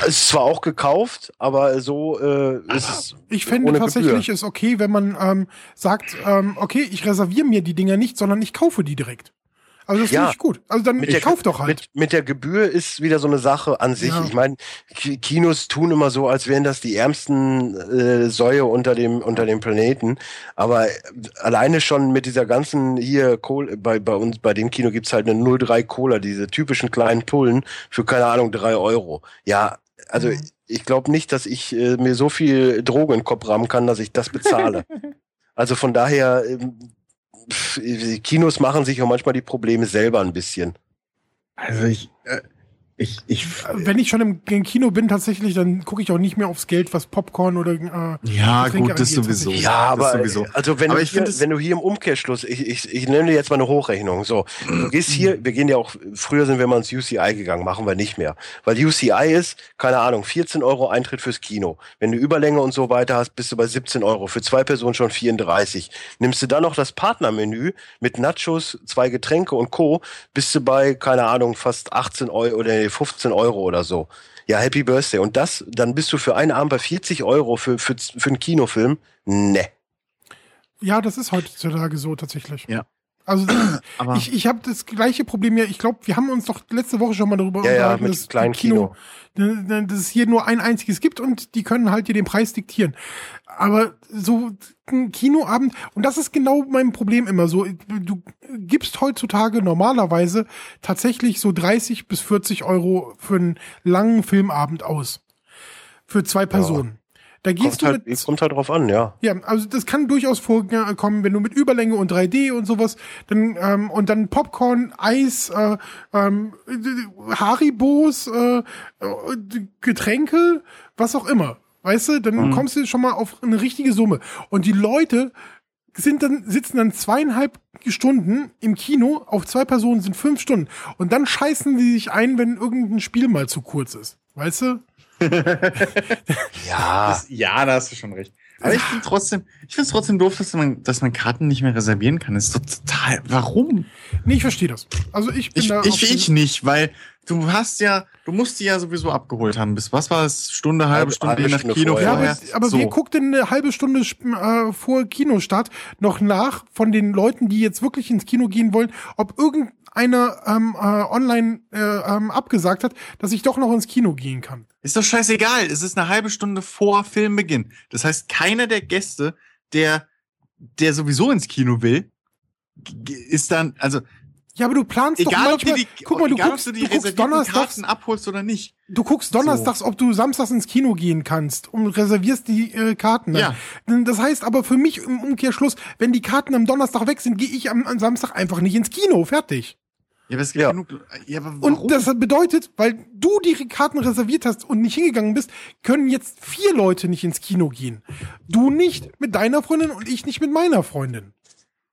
es ist zwar auch gekauft, aber so äh, ist es Ich finde tatsächlich Gebühr. ist okay, wenn man ähm, sagt, ähm, okay, ich reserviere mir die Dinger nicht, sondern ich kaufe die direkt. Also das Ja. finde ich gut. Also dann Mit ich der- kauf doch halt. Mit, mit der Gebühr ist wieder so eine Sache an sich. Ja. Ich meine, Ki- Kinos tun immer so, als wären das die ärmsten äh, Säue unter dem unter dem Planeten. Aber äh, alleine schon mit dieser ganzen hier Cola, bei bei uns bei dem Kino gibt's halt eine 03 Cola, diese typischen kleinen Pullen für keine Ahnung drei Euro. Ja, also Mhm. ich glaube nicht, dass ich äh, mir so viel Drogen in den Kopf rammen kann, dass ich das bezahle. also von daher. Ähm, Kinos machen sich auch manchmal die Probleme selber ein bisschen. also ich, ich, ich, wenn ich schon im, im Kino bin tatsächlich, dann gucke ich auch nicht mehr aufs Geld, was Popcorn oder äh, ja, Getränke gut, das sowieso. Ja, das aber sowieso. also wenn Aber du ich hier, wenn du hier im Umkehrschluss, ich, ich, ich nenne dir jetzt mal eine Hochrechnung. So, du gehst hier, wir gehen ja auch, früher sind wir mal ins UCI gegangen, machen wir nicht mehr. Weil UCI ist, keine Ahnung, 14 Euro Eintritt fürs Kino. Wenn du Überlänge und so weiter hast, bist du bei 17 Euro. Für zwei Personen schon 34. Nimmst du dann noch das Partnermenü mit Nachos, zwei Getränke und Co., bist du bei, keine Ahnung, fast 18 Euro oder nee, 15 Euro oder so. Ja, Happy Birthday. Und das, dann bist du für einen Abend bei 40 Euro für, für, für einen Kinofilm. Ne. ja, das ist heutzutage so tatsächlich. Ja. Also Aber ich, ich habe das gleiche Problem ja. Ich glaube, wir haben uns doch letzte Woche schon mal darüber Ja, ja, unterhalten, mit dass kleinen Kino, äh, dass es hier nur ein einziges gibt und die können halt dir den Preis diktieren. Aber so ein Kinoabend, und das ist genau mein Problem immer so, du gibst heutzutage normalerweise tatsächlich so 30 bis 40 Euro für einen langen Filmabend aus. Für zwei Personen. Da gehst Kommt du halt, mit kommt halt drauf an, ja. ja, also das kann durchaus vorkommen, wenn du mit Überlänge und 3D und sowas, dann ähm, und dann Popcorn, Eis, äh, ähm, Haribos, äh, äh, Getränke, was auch immer. Weißt du, dann Mhm. kommst du schon mal auf eine richtige Summe. Und die Leute sind dann, sitzen dann zweieinhalb Stunden im Kino, auf zwei Personen sind fünf Stunden. Und dann scheißen die sich ein, wenn irgendein Spiel mal zu kurz ist. Weißt du? Ja. das, ja, da hast du schon recht. Aber ich finde trotzdem, ich finde es trotzdem doof, dass man, dass man Karten nicht mehr reservieren kann. Das ist so total, warum? Nee, ich verstehe das. Also ich bin Ich, da ich, ich nicht, weil du hast ja, du musst die ja sowieso abgeholt haben. Bis was war es? Stunde, halbe Halbe- Stunde, halbe je nach Stunde Kino vorher. Ja, aber, aber so. wer guckt denn eine halbe Stunde äh, vor Kinostart noch nach von den Leuten, die jetzt wirklich ins Kino gehen wollen, ob irgendeiner ähm, äh, online äh, ähm, abgesagt hat, dass ich doch noch ins Kino gehen kann. Ist doch scheißegal. Es ist eine halbe Stunde vor Filmbeginn. Das heißt, keiner der Gäste, der, der sowieso ins Kino will, ist dann, also, Ja, aber du planst Egal, doch ob manchmal, du die, guck mal, du egal, guckst, ob du die du guckst donnerstags, Karten abholst oder nicht. du guckst donnerstags, ob du samstags ins Kino gehen kannst und reservierst die äh, Karten. Dann. Ja. Das heißt aber für mich im Umkehrschluss, wenn die Karten am Donnerstag weg sind, gehe ich am, am Samstag einfach nicht ins Kino. Fertig. Ja, aber es gibt Ja. genug. Ja, aber warum? Und das bedeutet, weil du die Karten reserviert hast und nicht hingegangen bist, können jetzt vier Leute nicht ins Kino gehen. Du nicht mit deiner Freundin und ich nicht mit meiner Freundin.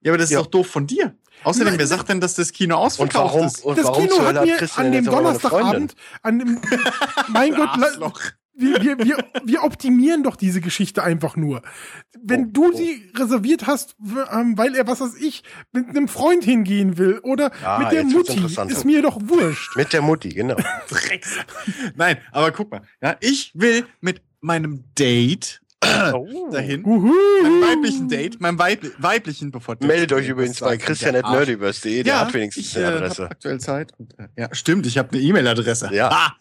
ja, aber das ist Ja. doch doof von dir. Außerdem, Nein, wer sagt denn, dass das Kino Und ausverkauft warum, ist? und das warum Kino hat mir an dem? Donnerstagabend, an dem, mein Gott. Wir, wir, wir, wir optimieren doch diese Geschichte einfach nur. Wenn Oh, du oh. sie reserviert hast, ähm, weil er, was weiß ich, mit einem Freund hingehen will oder Ah, mit der Mutti, ist mir doch wurscht. Mit der Mutti, genau. Drecks. Nein, aber guck mal. Ja, ich will mit meinem Date Oh. dahin, Uhu. meinem weiblichen Date, meinem Weib weiblichen, bevor Meldet euch übrigens bei der christian.nerdiverse.de, der Ja, hat wenigstens ich eine äh, Adresse. hab aktuell Zeit. Und, äh, ja, stimmt, ich habe eine E-Mail-Adresse. Ja. Ah,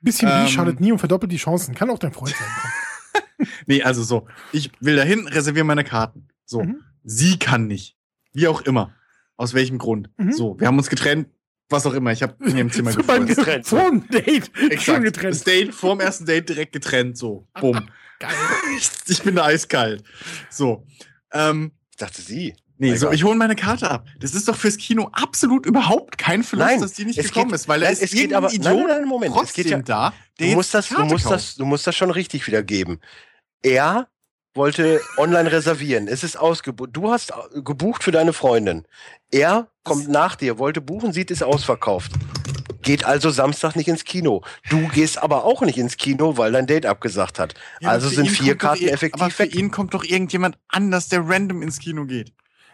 Bisschen Ähm, wie schadet nie und verdoppelt die Chancen. Kann auch dein Freund sein. Nee, also so. Ich will dahin, reserviere meine Karten. So. Mhm. Sie kann nicht. Wie auch immer. Aus welchem Grund. Mhm. So, wir haben uns getrennt. Was auch immer. Ich habe in ihrem Zimmer So getrennt. vor dem Date schon Exakt. getrennt. Das Date, vor dem ersten Date direkt getrennt. So. Bumm. Geil. ich, ich bin da eiskalt. So. Ähm, Ich dachte sie. Nee, so, ich hole meine Karte ab. Das ist doch fürs Kino absolut überhaupt kein Verlust, Nein, dass die nicht es gekommen geht- ist, weil da nein, ist es geht aber- Idiot nein, nein, Moment, es trotzdem geht ja- da, der Du musst, das, du, musst das, du musst das schon richtig wiedergeben. Er wollte online reservieren. Es ist ausgebucht. Du hast äh, gebucht für deine Freundin. Er kommt nach dir, wollte buchen, sieht es ausverkauft. Geht also Samstag nicht ins Kino. Du gehst aber auch nicht ins Kino, weil dein Date abgesagt hat. Ja, aber also für sind ihn vier kommt doch Karten effektiv Aber für weg. ihn kommt doch irgendjemand anders, der random ins Kino geht.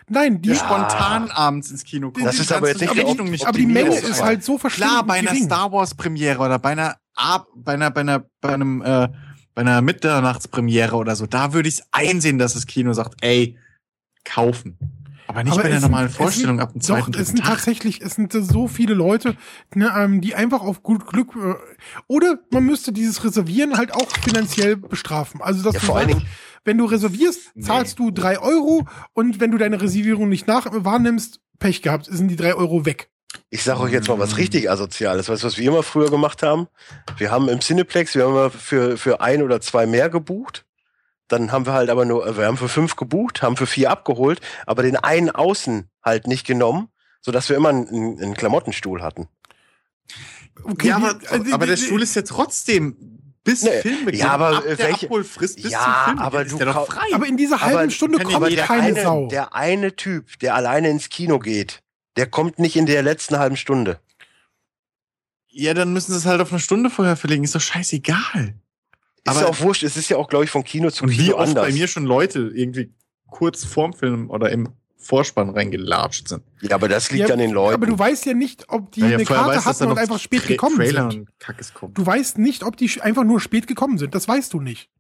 Nein, die, Ja. spontan abends ins Kino kommt. Das ist aber jetzt nicht die Rechnung nicht aber die. Menge ist halt so verschwindend Klar, bei einer gering. Star Wars Premiere oder bei einer Ab bei einer bei einer bei einem äh, bei einer Mitternachtspremiere oder so, da würde ich es einsehen, dass das Kino sagt, ey, kaufen. Aber nicht Aber bei der sind- normalen Vorstellung sind- ab dem zweiten Doch, es sind Tag. tatsächlich, es sind so viele Leute, ne, ähm, die einfach auf gut Glück äh, oder man müsste dieses Reservieren halt auch finanziell bestrafen. Also dass Ja, du vor allen Dingen- wenn du reservierst, zahlst du drei Euro und wenn du deine Reservierung nicht nach wahrnimmst, Pech gehabt, sind die drei Euro weg. Ich sage euch jetzt mal was richtig Asoziales. Weißt du, was wir immer früher gemacht haben? Wir haben im Cineplex, wir haben immer für, für ein oder zwei mehr gebucht. Dann haben wir halt aber nur, wir haben für fünf gebucht, haben für vier abgeholt, aber den einen außen halt nicht genommen, sodass wir immer einen, einen Klamottenstuhl hatten. Okay, ja, die- aber, also aber der die- Stuhl ist ja trotzdem bis Nee, Filmbeginn. ja, aber, ab äh, der welche- Abholfrist bis Ja, zum aber ist du der doch frei. Aber in dieser Aber halben Stunde kann ja kommt keine eine, Sau. der eine Typ, der alleine ins Kino geht, der kommt nicht in der letzten halben Stunde. ja, dann müssen sie es halt auf eine Stunde vorher verlegen. Ist doch scheißegal. Ist Aber- ja auch wurscht. Es ist ja auch, glaube ich, von Kino zu Und Kino wie oft anders. bei mir schon Leute irgendwie kurz vorm Film oder im Vorspann reingelatscht sind. ja, aber das liegt Ja, an den Leuten. Aber du weißt ja nicht, ob die ja eine Karte weiß, hatten und einfach spät Tra- gekommen Trailer sind. und Kackes kommen. Du weißt nicht, ob die einfach nur spät gekommen sind. Das weißt du nicht.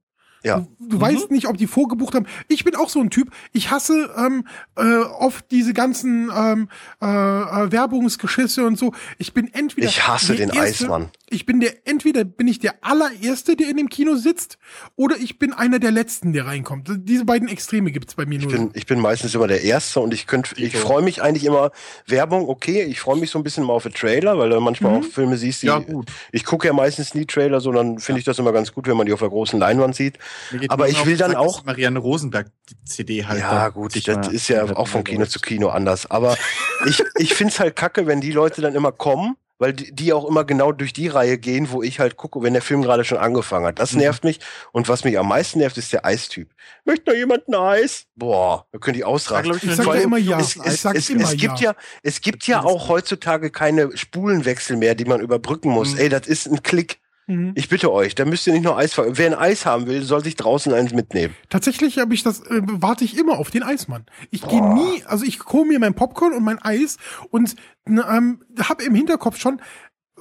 Ja. Du, du weißt nicht, ob die vorgebucht haben. Ich bin auch so ein Typ. Ich hasse ähm, äh, oft diese ganzen ähm, äh, äh, Werbungsgeschisse und so. Ich bin entweder ich hasse den Erste, Eismann. Ich bin der entweder bin ich der allererste, der in dem Kino sitzt, oder ich bin einer der letzten, der reinkommt. Diese beiden Extreme gibt's bei mir Ich nur. bin, ich bin meistens immer der Erste und ich könnte, ich freue mich eigentlich immer, Werbung, okay, ich freue mich so ein bisschen mal auf den Trailer, weil du manchmal Mhm. auch Filme siehst, die, Ja, gut. ich gucke ja meistens nie Trailer, sondern finde ich das immer ganz gut, wenn man die auf der großen Leinwand sieht. Aber ich will dann auch- Marianne Rosenberg die CD halt. ja, gut, das ist ja auch von Kino zu Kino anders. Aber ich, ich finde es halt kacke, wenn die Leute dann immer kommen, weil die, die auch immer genau durch die Reihe gehen, wo ich halt gucke, wenn der Film gerade schon angefangen hat. Das Mhm. nervt mich. Und was mich am meisten nervt, ist der Eistyp. Möchte noch jemand ein Eis? Boah, da könnte ich ausrasten. ich, Ich sag ja immer ja. Es, ich es, sag es, immer es gibt ja. ja, es gibt ja auch heutzutage keine Spulenwechsel mehr, die man überbrücken muss. Mhm. Ey, das ist ein Klick. Mhm. Ich bitte euch, da müsst ihr nicht nur Eis ver Wer ein Eis haben will, soll sich draußen eins mitnehmen. Tatsächlich habe ich das, äh, warte ich immer auf den Eismann. Ich gehe nie, also ich hole mir mein Popcorn und mein Eis und ähm, habe im Hinterkopf schon,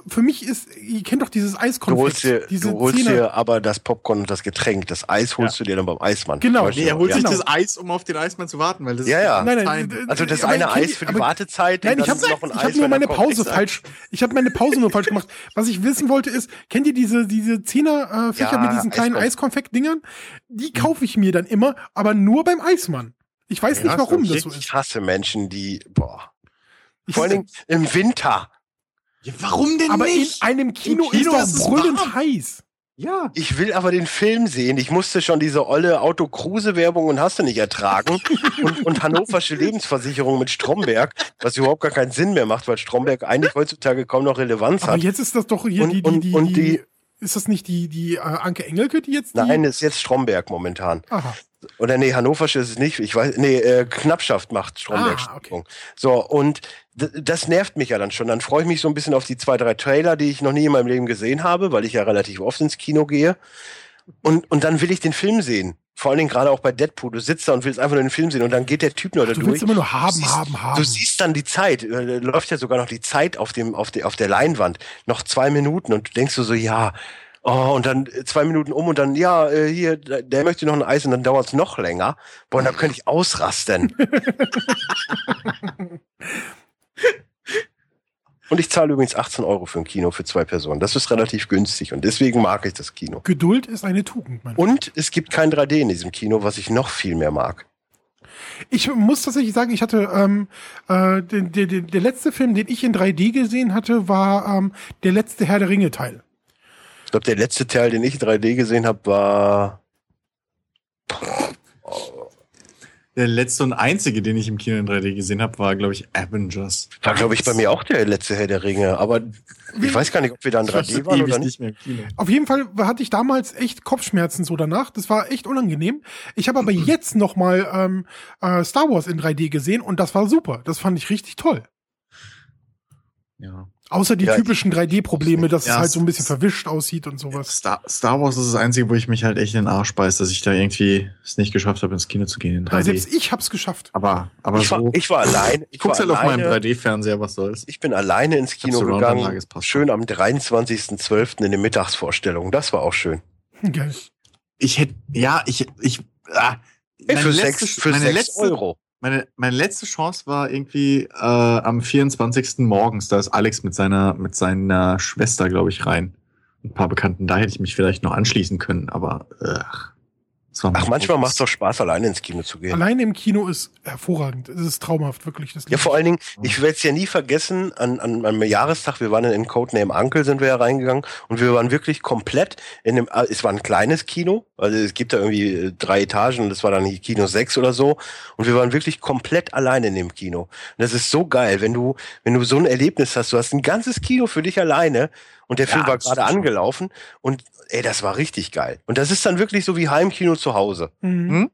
für mich ist, ihr kennt doch dieses Du holst Eiskonfekt, dir, diese du holst dir aber das Popcorn und das Getränk. Das Eis holst du dir dann beim Eismann. Genau. Nee, er holt ja. sich Genau. das Eis, um auf den Eismann zu warten, weil das Ja, ist ja. Nein, nein, Also das eine Eis für die aber- Wartezeit Nein, ich habe ich hab nur meine. Pause falsch. Ich habe meine Pause nur falsch gemacht. Was ich wissen wollte ist, kennt ihr diese diese Zehner äh, Fächer Ja, mit diesen kleinen Eiskonfekt. Eiskonfekt-Dingern? Die kaufe ich mir dann immer, aber nur beim Eismann. Ich weiß Ja, nicht, warum das so Ich ist. hasse Menschen, die, boah. Vor allen Dingen im Winter. Ja, warum denn Aber nicht? in einem Kino, Im Kino ist es brüllend warm. heiß. ja. Ich will aber den Film sehen. Ich musste schon diese olle Auto-Kruse-Werbung und hast du nicht ertragen. und, und hannoversche Lebensversicherung mit Stromberg, was überhaupt gar keinen Sinn mehr macht, weil Stromberg eigentlich heutzutage kaum noch Relevanz Aber hat. jetzt ist das doch hier Und- die, die, und- die, und die, die- ist das nicht die, die äh, Anke Engelke, die jetzt die? Nein, ist jetzt Stromberg momentan. Aha. Oder nee, Hannoversche ist es nicht. Ich weiß, nee, äh, Knappschaft macht Stromberg. Ah, okay. So, und das nervt mich ja dann schon. Dann freue ich mich so ein bisschen auf die zwei, drei Trailer, die ich noch nie in meinem Leben gesehen habe, weil ich ja relativ oft ins Kino gehe. Und, und dann will ich den Film sehen. Vor allen Dingen gerade auch bei Deadpool. Du sitzt da und willst einfach nur den Film sehen und dann geht der Typ nur da Du durch. willst immer nur haben, siehst- haben, haben. Du siehst dann die Zeit, äh, läuft ja sogar noch die Zeit auf dem, auf der, auf der Leinwand. Noch zwei Minuten und du denkst du so, ja, oh, und dann äh, zwei Minuten um und dann, ja, äh, hier, der der möchte noch ein Eis und dann dauert es noch länger. Boah, und dann könnte ich ausrasten. und ich zahle übrigens 18 Euro für ein Kino für zwei Personen. Das ist relativ günstig und deswegen mag ich das Kino. Geduld ist eine Tugend, mein Und es gibt kein 3D in diesem Kino, was ich noch viel mehr mag. Ich muss tatsächlich sagen, ich hatte ähm, äh, den, der, der, der letzte Film, den ich in 3D gesehen hatte, war ähm, der letzte Herr der Ringe Teil. Ich glaube, der letzte Teil, den ich in 3D gesehen habe, war Der letzte und einzige, den ich im Kino in 3D gesehen habe, war, glaube ich, Avengers. War, glaube ich, bei mir auch der letzte Herr der Ringe. Aber ich weiß gar nicht, ob wir da in Ich war 3D schon waren oder nicht. nicht mehr im Kino. Auf jeden Fall hatte ich damals echt Kopfschmerzen so danach. Das war echt unangenehm. Ich habe aber jetzt noch mal ähm, äh, Star Wars in 3D gesehen und das war super. Das fand ich richtig toll. Ja. Außer die Ja, typischen 3D-Probleme, dass Ja, es halt so ein bisschen verwischt aussieht und sowas. Star, Star Wars ist das Einzige, wo ich mich halt echt in den Arsch beiß, dass ich da irgendwie es nicht geschafft habe, ins Kino zu gehen in 3D. Aber selbst ich hab's geschafft. aber aber Ich war, so. ich war allein. ich guck's halt auf meinem alleine- 3D-Fernseher, was soll's. Ich bin alleine ins Kino gegangen. Schön am 23.12. in der Mittagsvorstellung. Das war auch schön. Geil. Ich hätte, ja, ich, ich, ah, für sechs, für sechs letzte, Euro. Meine, meine letzte Chance war irgendwie äh, am 24. morgens. Da ist Alex mit seiner, mit seiner Schwester, glaube ich, rein. Ein paar Bekannten. Da hätte ich mich vielleicht noch anschließen können, aber ach, Ach, manchmal macht es doch Spaß, alleine ins Kino zu gehen. Alleine im Kino ist hervorragend. Es ist traumhaft, wirklich. Das Ja, vor allen Dingen, ich werde es ja nie vergessen, an, an meinem Jahrestag, wir waren in Codename Uncle, sind wir ja reingegangen und wir waren wirklich komplett in dem, äh, es war ein kleines Kino, also es gibt da irgendwie äh, drei Etagen und das war dann hier Kino 6 oder so und wir waren wirklich komplett alleine in dem Kino. Und das ist so geil, wenn du, wenn du so ein Erlebnis hast, du hast ein ganzes Kino für dich alleine und der Film Ja, war gerade angelaufen und ey, das war richtig geil. Und das ist dann wirklich so wie Heimkino zu Hause. Mhm.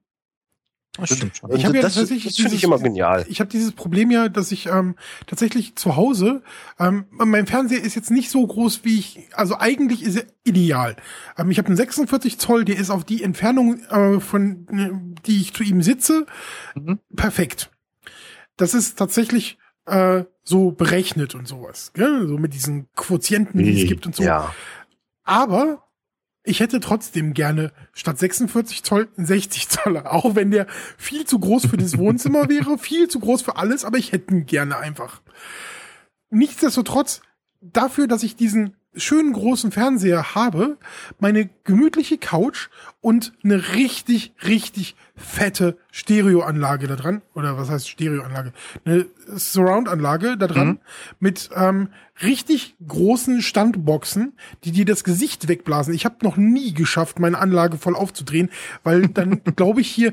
Das stimmt schon. Ich hab ja das das finde ich immer genial. Ich habe dieses Problem ja, dass ich ähm, tatsächlich zu Hause, ähm, mein Fernseher ist jetzt nicht so groß, wie ich, also eigentlich ist er ideal. Ähm, ich habe einen 46 Zoll, der ist auf die Entfernung, äh, von, äh, die ich zu ihm sitze, Mhm. perfekt. Das ist tatsächlich äh, so berechnet und sowas, gell? so mit diesen Quotienten, die es gibt und so. Ja. Aber ich hätte trotzdem gerne statt 46 Zoll einen 60 Zoller, auch wenn der viel zu groß für das Wohnzimmer wäre, viel zu groß für alles, aber ich hätte ihn gerne einfach. Nichtsdestotrotz, dafür, dass ich diesen schönen großen Fernseher habe, meine gemütliche Couch und eine richtig, richtig fette Stereoanlage da dran. Oder was heißt Stereoanlage? Eine Surround-Anlage da dran mit ähm, richtig großen Standboxen, die dir das Gesicht wegblasen. Ich habe noch nie geschafft, meine Anlage voll aufzudrehen, weil dann glaube ich hier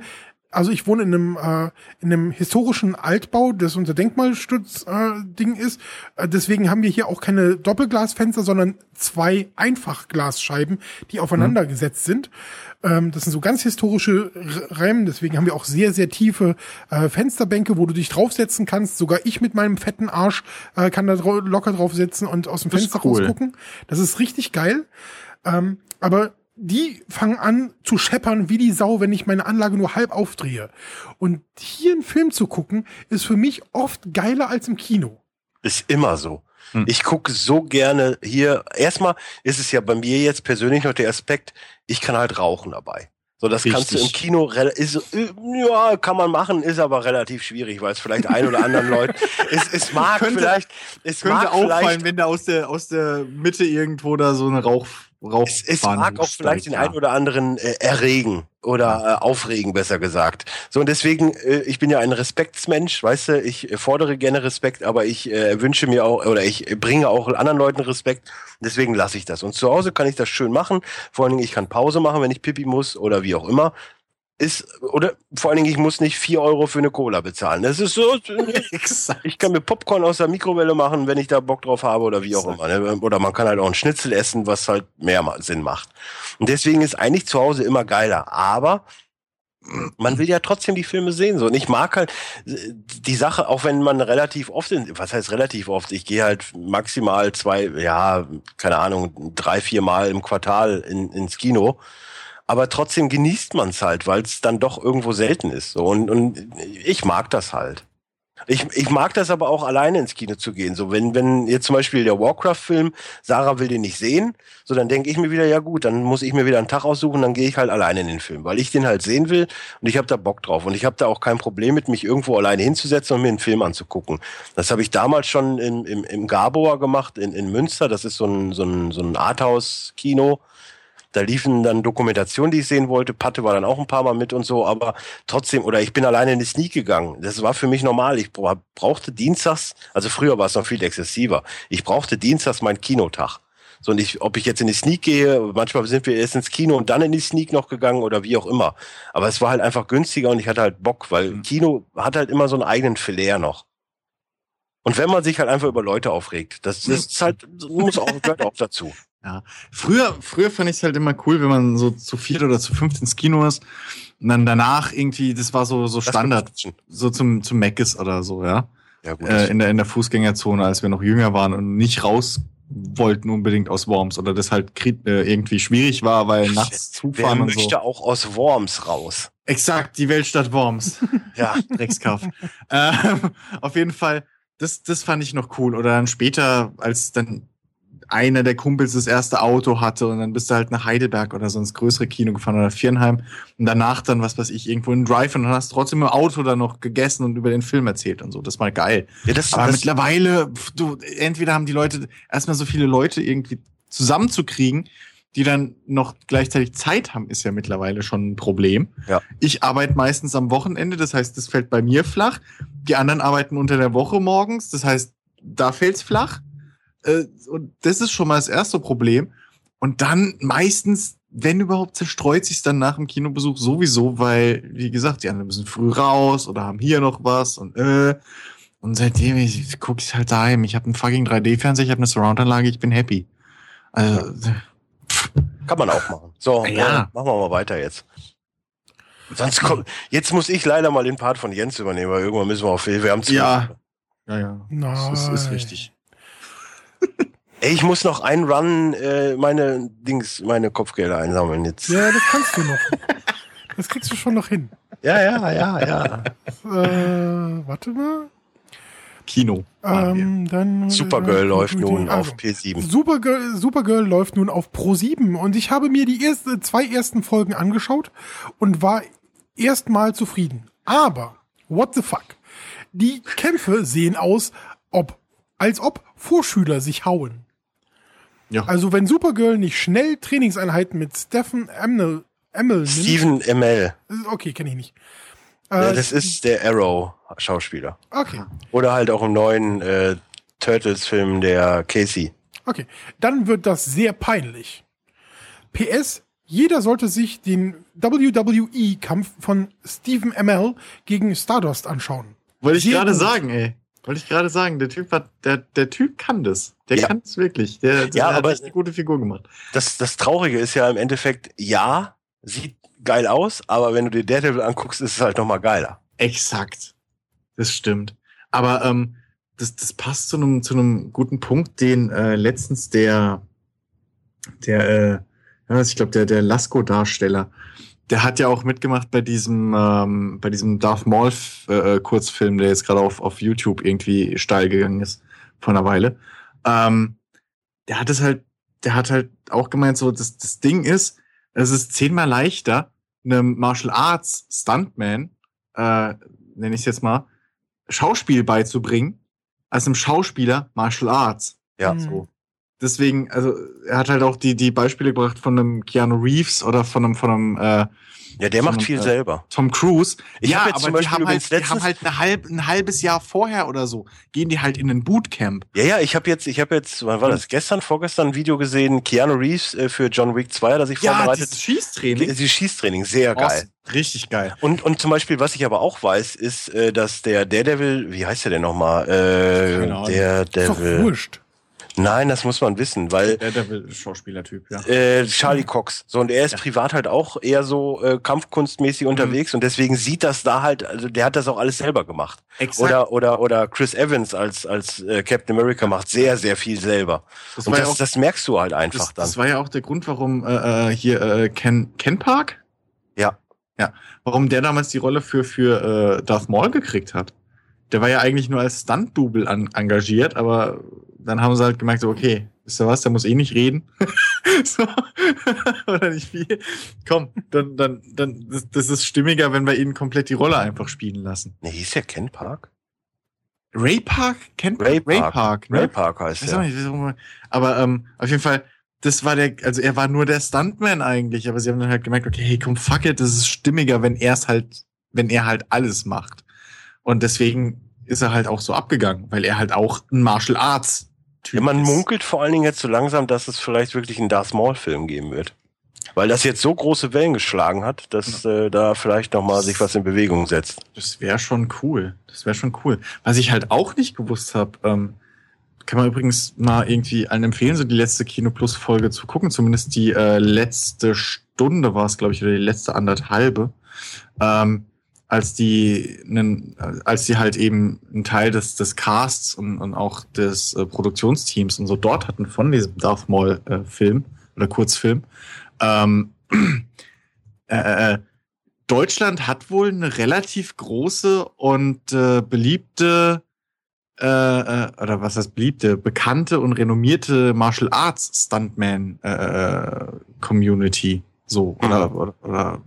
also ich wohne in einem, äh, in einem historischen Altbau, das unser Denkmalstutz-Ding äh, Ding ist. Äh, deswegen haben wir hier auch keine Doppelglasfenster, sondern zwei Einfachglasscheiben, die aufeinander gesetzt sind. Ähm, das sind so ganz historische R- Räume, deswegen haben wir auch sehr, sehr tiefe äh, Fensterbänke, wo du dich draufsetzen kannst. Sogar ich mit meinem fetten Arsch äh, kann da drau locker drauf sitzen und aus dem Das Fenster cool. rausgucken. Das ist richtig geil. Ähm, aber die fangen an zu scheppern wie die Sau, wenn ich meine Anlage nur halb aufdrehe. Und hier einen Film zu gucken, ist für mich oft geiler als im Kino. Ist immer so. Hm. Ich gucke so gerne hier. Erstmal ist es ja bei mir jetzt persönlich noch der Aspekt, ich kann halt rauchen dabei. So, das kannst du im Richtig. Kino, ist, äh, ja, kann man machen, ist aber relativ schwierig, weil es vielleicht ein oder anderen Leuten, es, es mag Könnte- vielleicht, es Könnte mag auffallen, wenn da aus der, aus der Mitte irgendwo da so eine Rauch, Rauch. Es, es mag auch vielleicht den ja. einen oder anderen äh, erregen oder äh, aufregen, besser gesagt. So und deswegen, äh, ich bin ja ein Respektsmensch, weißt du, ich äh, fordere gerne Respekt, aber ich äh, wünsche mir auch oder ich bringe auch anderen Leuten Respekt. Deswegen lasse ich das. Und zu Hause kann ich das schön machen. Vor allen Dingen, ich kann Pause machen, wenn ich pipi muss oder wie auch immer ist, oder vor allen Dingen, ich muss nicht vier Euro für eine Cola bezahlen. Das ist so, ich kann mir Popcorn aus der Mikrowelle machen, wenn ich da Bock drauf habe oder wie auch immer. Ne? Oder man kann halt auch ein Schnitzel essen, was halt mehr Sinn macht. Und deswegen ist eigentlich zu Hause immer geiler. Aber man will ja trotzdem die Filme sehen so und ich mag halt die Sache auch wenn man relativ oft in, was heißt relativ oft ich gehe halt maximal zwei ja keine Ahnung drei vier Mal im Quartal in, ins Kino aber trotzdem genießt man es halt, weil es dann doch irgendwo selten ist. So. Und, und ich mag das halt. Ich, ich mag das aber auch alleine ins Kino zu gehen. So, wenn, wenn jetzt zum Beispiel der Warcraft-Film, Sarah will den nicht sehen, so dann denke ich mir wieder, ja gut, dann muss ich mir wieder einen Tag aussuchen, dann gehe ich halt alleine in den Film, weil ich den halt sehen will und ich habe da Bock drauf. Und ich habe da auch kein Problem mit, mich irgendwo alleine hinzusetzen und mir einen Film anzugucken. Das habe ich damals schon im, im, im Gaboer gemacht, in, in Münster. Das ist so ein, so ein, so ein Arthouse-Kino da liefen dann Dokumentationen, die ich sehen wollte. Patte war dann auch ein paar Mal mit und so, aber trotzdem, oder ich bin alleine in die Sneak gegangen. Das war für mich normal. Ich brauchte dienstags, also früher war es noch viel exzessiver. Ich brauchte dienstags meinen Kinotag. So, und ich, ob ich jetzt in die Sneak gehe, manchmal sind wir erst ins Kino und dann in die Sneak noch gegangen oder wie auch immer. Aber es war halt einfach günstiger und ich hatte halt Bock, weil mhm. Kino hat halt immer so einen eigenen Flair noch. Und wenn man sich halt einfach über Leute aufregt, das, das ist halt, muss auch, gehört auch dazu. Ja. Früher, früher fand ich es halt immer cool, wenn man so zu viert oder zu fünft ins Kino ist und dann danach irgendwie, das war so, so Standard, so zum, zum Meckes oder so, ja. Ja, gut. Äh, in der, in der Fußgängerzone, als wir noch jünger waren und nicht raus wollten unbedingt aus Worms oder das halt äh, irgendwie schwierig war, weil nachts zufahren Wer und so. möchte auch aus Worms raus. Exakt, die Weltstadt Worms. ja, Dreckskauf. ähm, auf jeden Fall, das, das fand ich noch cool. Oder dann später, als dann einer der Kumpels das erste Auto hatte und dann bist du halt nach Heidelberg oder so ins größere Kino gefahren oder Vierenheim und danach dann, was weiß ich, irgendwo in Drive und dann hast du trotzdem im Auto dann noch gegessen und über den Film erzählt und so. Das war geil. Ja, das, Aber das mittlerweile, du, entweder haben die Leute erstmal so viele Leute irgendwie zusammenzukriegen, die dann noch gleichzeitig Zeit haben, ist ja mittlerweile schon ein Problem. Ja. Ich arbeite meistens am Wochenende, das heißt, das fällt bei mir flach. Die anderen arbeiten unter der Woche morgens, das heißt, da fällt's flach. Äh, und das ist schon mal das erste Problem. Und dann meistens, wenn überhaupt, zerstreut sich dann nach dem Kinobesuch sowieso, weil, wie gesagt, die anderen müssen früh raus oder haben hier noch was und äh. Und seitdem ich gucke ich halt daheim. Ich habe einen fucking 3D-Fernseher, ich habe eine Surround-Anlage, ich bin happy. Also, Kann man auch machen. So, ja. machen wir mal weiter jetzt. Sonst kommt, jetzt muss ich leider mal den Part von Jens übernehmen, weil irgendwann müssen wir auf Hilfe. Wir haben ja. ja, ja, ja. Das ist, ist richtig. Ey, ich muss noch einen Run äh, meine Dings, meine Kopfgelder einsammeln jetzt. Ja, das kannst du noch. Das kriegst du schon noch hin. Ja, ja, ja, ja. äh, warte mal. Kino. Ähm, dann, Supergirl äh, läuft nun also, auf P7. Supergirl, Supergirl läuft nun auf Pro7 und ich habe mir die erste, zwei ersten Folgen angeschaut und war erstmal zufrieden. Aber, what the fuck? Die Kämpfe sehen aus, ob, als ob Vorschüler sich hauen. Ja. Also wenn Supergirl nicht schnell Trainingseinheiten mit Stephen Amell, Amell Steven Amell. Okay, kenne ich nicht. Ja, äh, das ist der Arrow-Schauspieler. Okay. Oder halt auch im neuen äh, Turtles-Film der Casey. Okay, dann wird das sehr peinlich. PS, jeder sollte sich den WWE-Kampf von Stephen Amell gegen Stardust anschauen. Wollte ich gerade sagen, ey. Wollte ich gerade sagen, der Typ hat, der, der Typ kann das. Der ja. kann es wirklich. Der, der ja, hat aber echt eine gute Figur gemacht. Das, das Traurige ist ja im Endeffekt, ja, sieht geil aus, aber wenn du dir Daredevil anguckst, ist es halt nochmal geiler. Exakt. Das stimmt. Aber ähm, das, das passt zu einem zu einem guten Punkt, den äh, letztens der der äh, ich glaube der der Lasko Darsteller der hat ja auch mitgemacht bei diesem, ähm, bei diesem Darth Maul äh, Kurzfilm, der jetzt gerade auf, auf YouTube irgendwie steil gegangen ist vor einer Weile. Ähm, der hat es halt, der hat halt auch gemeint, so, das, das Ding ist, es ist zehnmal leichter, einem Martial Arts Stuntman, äh, nenne ich es jetzt mal, Schauspiel beizubringen, als einem Schauspieler Martial Arts. Ja. So. Deswegen, also er hat halt auch die, die Beispiele gebracht von einem Keanu Reeves oder von einem, von einem äh, ja, der macht viel äh, selber. Tom Cruise. Ich ja, jetzt aber die haben, halt, die haben halt eine halb, ein halbes Jahr vorher oder so, gehen die halt in ein Bootcamp. Ja, ja, ich habe jetzt, ich habe jetzt, wann war das? Gestern, vorgestern ein Video gesehen, Keanu Reeves äh, für John Wick 2, das ich ja, vorbereitet. Ja, Schießtraining. Dieses Schießtraining, sehr geil. Richtig geil. Und, und zum Beispiel, was ich aber auch weiß, ist, äh, dass der Daredevil, wie heißt der denn nochmal? Äh, der Devil. Ist doch wurscht. Nein, das muss man wissen, weil der, der Schauspielertyp, ja. Äh, Charlie Cox. So und er ist ja. privat halt auch eher so äh, kampfkunstmäßig unterwegs mhm. und deswegen sieht das da halt, also der hat das auch alles selber gemacht. Exakt. Oder oder oder Chris Evans als als äh, Captain America macht sehr sehr viel selber. Das und das, ja auch, das merkst du halt einfach das, dann. Das war ja auch der Grund, warum äh, äh, hier äh, Ken Ken Park. Ja. Ja. Warum der damals die Rolle für für äh, Darth Maul gekriegt hat. Der war ja eigentlich nur als Stunt-Double engagiert, aber dann haben sie halt gemerkt, so, okay, wisst ihr was, der muss eh nicht reden. so. Oder nicht viel. Komm, dann, dann, dann, das, das ist stimmiger, wenn wir ihn komplett die Rolle einfach spielen lassen. Nee, hieß ja Ken Park? Ray Park? Ken Ray Park. Ray Park, ne? Ray Park heißt er. Ja. Aber ähm, auf jeden Fall, das war der, also er war nur der Stuntman eigentlich, aber sie haben dann halt gemerkt, okay, hey, komm, fuck it, das ist stimmiger, wenn er es halt, wenn er halt alles macht. Und deswegen ist er halt auch so abgegangen, weil er halt auch ein Martial Arts Typ ja, man ist. munkelt vor allen Dingen jetzt so langsam, dass es vielleicht wirklich einen Darth Maul-Film geben wird. Weil das jetzt so große Wellen geschlagen hat, dass äh, da vielleicht noch mal sich was in Bewegung setzt. Das wäre schon cool. Das wäre schon cool. Was ich halt auch nicht gewusst habe, ähm, kann man übrigens mal irgendwie allen empfehlen, so die letzte Kino Plus Folge zu gucken. Zumindest die äh, letzte Stunde war es, glaube ich, oder die letzte anderthalbe. Ähm, als die, nen, als die halt eben einen Teil des, des Casts und, und auch des äh, Produktionsteams und so dort hatten von diesem Darth Maul äh, Film oder Kurzfilm. Ähm, äh, äh, Deutschland hat wohl eine relativ große und äh, beliebte äh, äh, oder was heißt beliebte, bekannte und renommierte Martial Arts Stuntman äh, äh Community so oder, mhm. oder, oder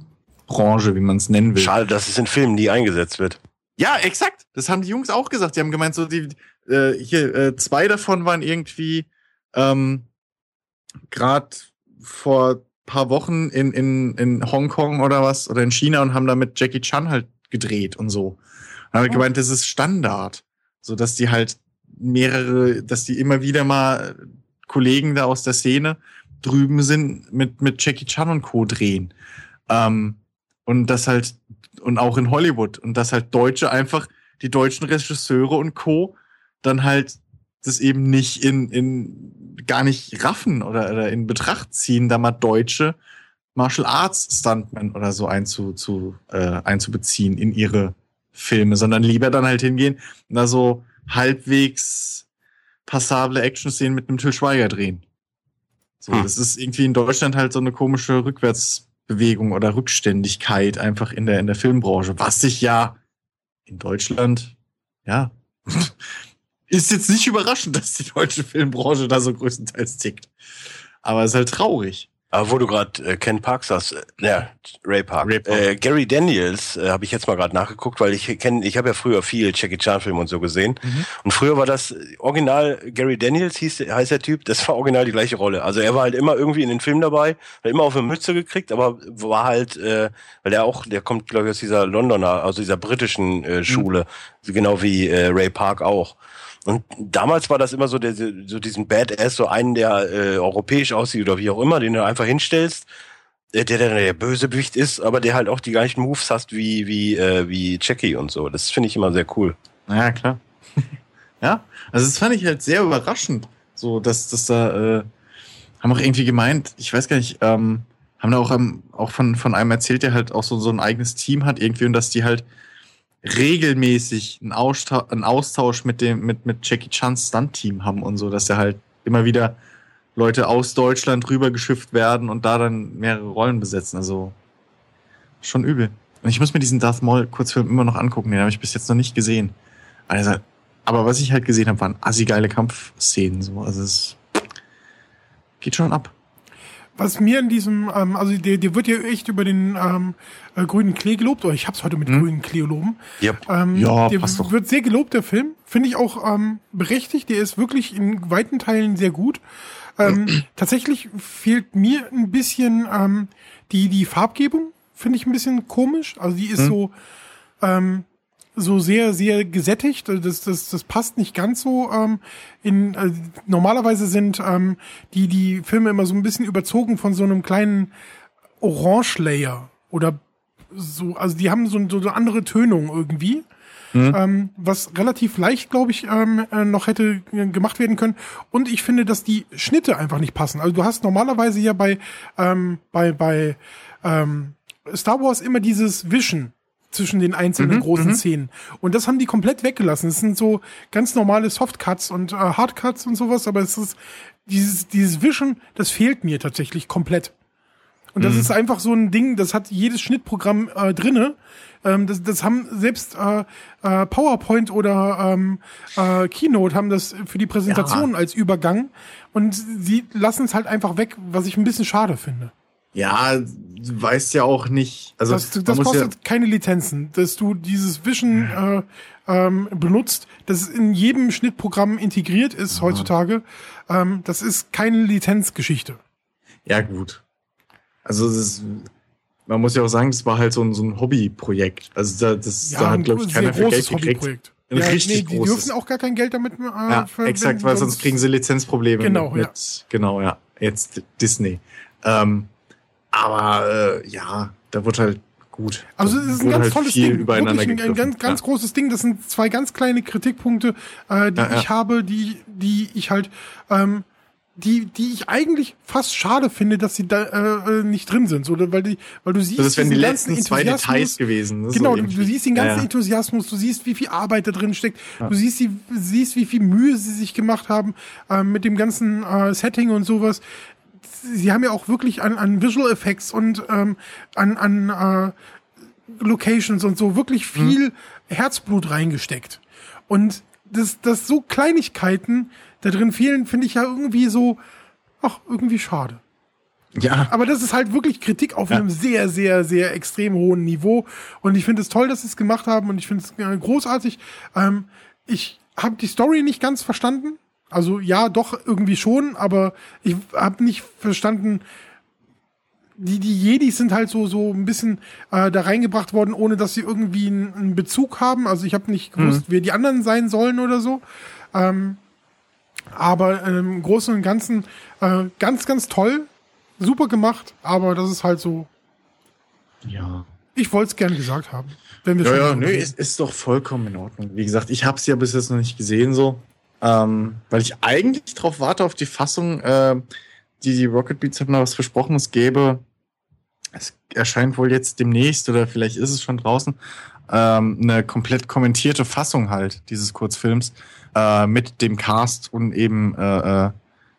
Branche, wie man es nennen will. Schade, dass es in Filmen nie eingesetzt wird. Ja, exakt. Das haben die Jungs auch gesagt. Die haben gemeint, so die äh, hier äh, zwei davon waren irgendwie ähm, gerade vor paar Wochen in in in Hongkong oder was oder in China und haben da mit Jackie Chan halt gedreht und so. Und haben oh. gemeint, das ist Standard, so dass die halt mehrere, dass die immer wieder mal Kollegen da aus der Szene drüben sind mit mit Jackie Chan und Co drehen. Ähm, und das halt, und auch in Hollywood. Und dass halt Deutsche einfach, die deutschen Regisseure und Co. dann halt das eben nicht in, in gar nicht raffen oder, oder in Betracht ziehen, da mal deutsche Martial Arts Stuntmen oder so einzu, zu, äh, einzubeziehen in ihre Filme, sondern lieber dann halt hingehen und da so halbwegs passable Action-Szenen mit einem Till Schweiger drehen. So, hm. das ist irgendwie in Deutschland halt so eine komische Rückwärts- Bewegung oder Rückständigkeit einfach in der, in der Filmbranche, was sich ja in Deutschland, ja, ist jetzt nicht überraschend, dass die deutsche Filmbranche da so größtenteils tickt. Aber es ist halt traurig. Aber wo du gerade äh, Ken Park sagst, äh, ja, Ray Park. Ray Park. Äh, Gary Daniels äh, habe ich jetzt mal gerade nachgeguckt, weil ich kenne, ich habe ja früher viel Jackie Chan Filme und so gesehen. Mhm. Und früher war das Original Gary Daniels hieß heißt der Typ, das war original die gleiche Rolle. Also er war halt immer irgendwie in den Filmen dabei, hat immer auf eine Mütze gekriegt, aber war halt, äh, weil er auch, der kommt glaube ich aus dieser Londoner, also dieser britischen äh, Schule, mhm. genau wie äh, Ray Park auch. Und damals war das immer so, der, so diesen Badass, so einen, der äh, europäisch aussieht oder wie auch immer, den du einfach hinstellst, äh, der dann der Bösewicht ist, aber der halt auch die gleichen Moves hast wie, wie, äh, wie Jackie und so. Das finde ich immer sehr cool. Ja, klar. ja, also das fand ich halt sehr überraschend, so dass, dass da, äh, haben auch irgendwie gemeint, ich weiß gar nicht, ähm, haben da auch, ähm, auch von, von einem erzählt, der halt auch so, so ein eigenes Team hat irgendwie und dass die halt regelmäßig einen Austausch, einen Austausch mit dem, mit, mit Jackie Chans Stunt-Team haben und so, dass er halt immer wieder Leute aus Deutschland rübergeschifft werden und da dann mehrere Rollen besetzen. Also schon übel. Und ich muss mir diesen Darth Maul Kurzfilm immer noch angucken, den habe ich bis jetzt noch nicht gesehen. Also, aber was ich halt gesehen habe, waren assi geile Kampfszenen. So. Also es geht schon ab was mir in diesem, ähm, also der, der wird ja echt über den ähm, äh, grünen Klee gelobt, oder ich hab's heute mit hm. grünen Klee loben. Yep. Ähm, ja, der passt doch. wird sehr gelobt, der Film. Finde ich auch ähm, berechtigt. Der ist wirklich in weiten Teilen sehr gut. Ähm, tatsächlich fehlt mir ein bisschen ähm, die, die Farbgebung, finde ich ein bisschen komisch. Also die ist hm. so, ähm, so sehr, sehr gesättigt. Das, das, das passt nicht ganz so. Ähm, in, äh, normalerweise sind ähm, die, die Filme immer so ein bisschen überzogen von so einem kleinen Orange-Layer oder so. Also die haben so, so eine andere Tönung irgendwie. Mhm. Ähm, was relativ leicht, glaube ich, ähm, äh, noch hätte gemacht werden können. Und ich finde, dass die Schnitte einfach nicht passen. Also du hast normalerweise ja bei, ähm, bei, bei ähm, Star Wars immer dieses Vision zwischen den einzelnen mhm, großen mhm. Szenen. Und das haben die komplett weggelassen. Es sind so ganz normale Softcuts und äh, Hardcuts und sowas, aber es ist dieses, dieses Vision, das fehlt mir tatsächlich komplett. Und das mhm. ist einfach so ein Ding, das hat jedes Schnittprogramm äh, drinne. Ähm, das, das haben selbst äh, äh, PowerPoint oder ähm, äh, Keynote haben das für die Präsentation ja. als Übergang. Und sie lassen es halt einfach weg, was ich ein bisschen schade finde. Ja, du weißt ja auch nicht. Also das, das kostet ja keine Lizenzen, dass du dieses Vision äh, ähm, benutzt, das in jedem Schnittprogramm integriert ist Aha. heutzutage. Ähm, das ist keine Lizenzgeschichte. Ja gut. Also ist, man muss ja auch sagen, das war halt so ein, so ein Hobbyprojekt. Also da, das ja, da hat glaube ich keiner für Geld gekriegt. Ein ja, richtig nee, die großes. dürfen auch gar kein Geld damit äh, ja, exakt, weil sonst kriegen sie Lizenzprobleme. Genau, mit, ja. genau, ja. Jetzt Disney. Ähm, aber äh, ja, da wird halt gut. Also es ist ein ganz halt tolles Ding. Wirklich ein, ein ganz, ganz ja. großes Ding. Das sind zwei ganz kleine Kritikpunkte, äh, die ja, ja. ich habe, die, die ich halt, ähm, die, die ich eigentlich fast schade finde, dass sie da äh, nicht drin sind, so, weil die, weil du siehst, das wären die letzten zwei Details gewesen. Ne, genau, so du, du, siehst den ganzen Enthusiasmus, du siehst, wie viel Arbeit da drin steckt, du siehst, die, siehst, wie viel Mühe sie sich gemacht haben äh, mit dem ganzen äh, Setting und sowas sie haben ja auch wirklich an, an Visual Effects und ähm, an, an äh, Locations und so wirklich mhm. viel mhm. Herzblut reingesteckt. Und dass das so Kleinigkeiten da drin fehlen, finde ich ja irgendwie so, ach, irgendwie schade. Ja. Aber das ist halt wirklich Kritik auf ja. einem sehr, sehr, sehr extrem hohen Niveau. Und ich finde es toll, dass sie es gemacht haben und ich finde es äh, großartig. Ähm, ich habe die Story nicht ganz verstanden. Also ja, doch irgendwie schon, aber ich habe nicht verstanden, die, die Jedis sind halt so, so ein bisschen äh, da reingebracht worden, ohne dass sie irgendwie einen, einen Bezug haben. Also ich habe nicht gewusst, mhm. wer die anderen sein sollen oder so. Ähm, aber im Großen und Ganzen äh, ganz, ganz toll. Super gemacht, aber das ist halt so. Ja. Ich wollte es gerne gesagt haben. Wenn wir ja, ja, nö, ist, ist doch vollkommen in Ordnung. Wie gesagt, ich habe es ja bis jetzt noch nicht gesehen so. Ähm, weil ich eigentlich darauf warte, auf die Fassung, äh, die, die Rocket Beats noch was versprochen, es gäbe, es erscheint wohl jetzt demnächst oder vielleicht ist es schon draußen, ähm, eine komplett kommentierte Fassung halt dieses Kurzfilms äh, mit dem Cast und eben äh, äh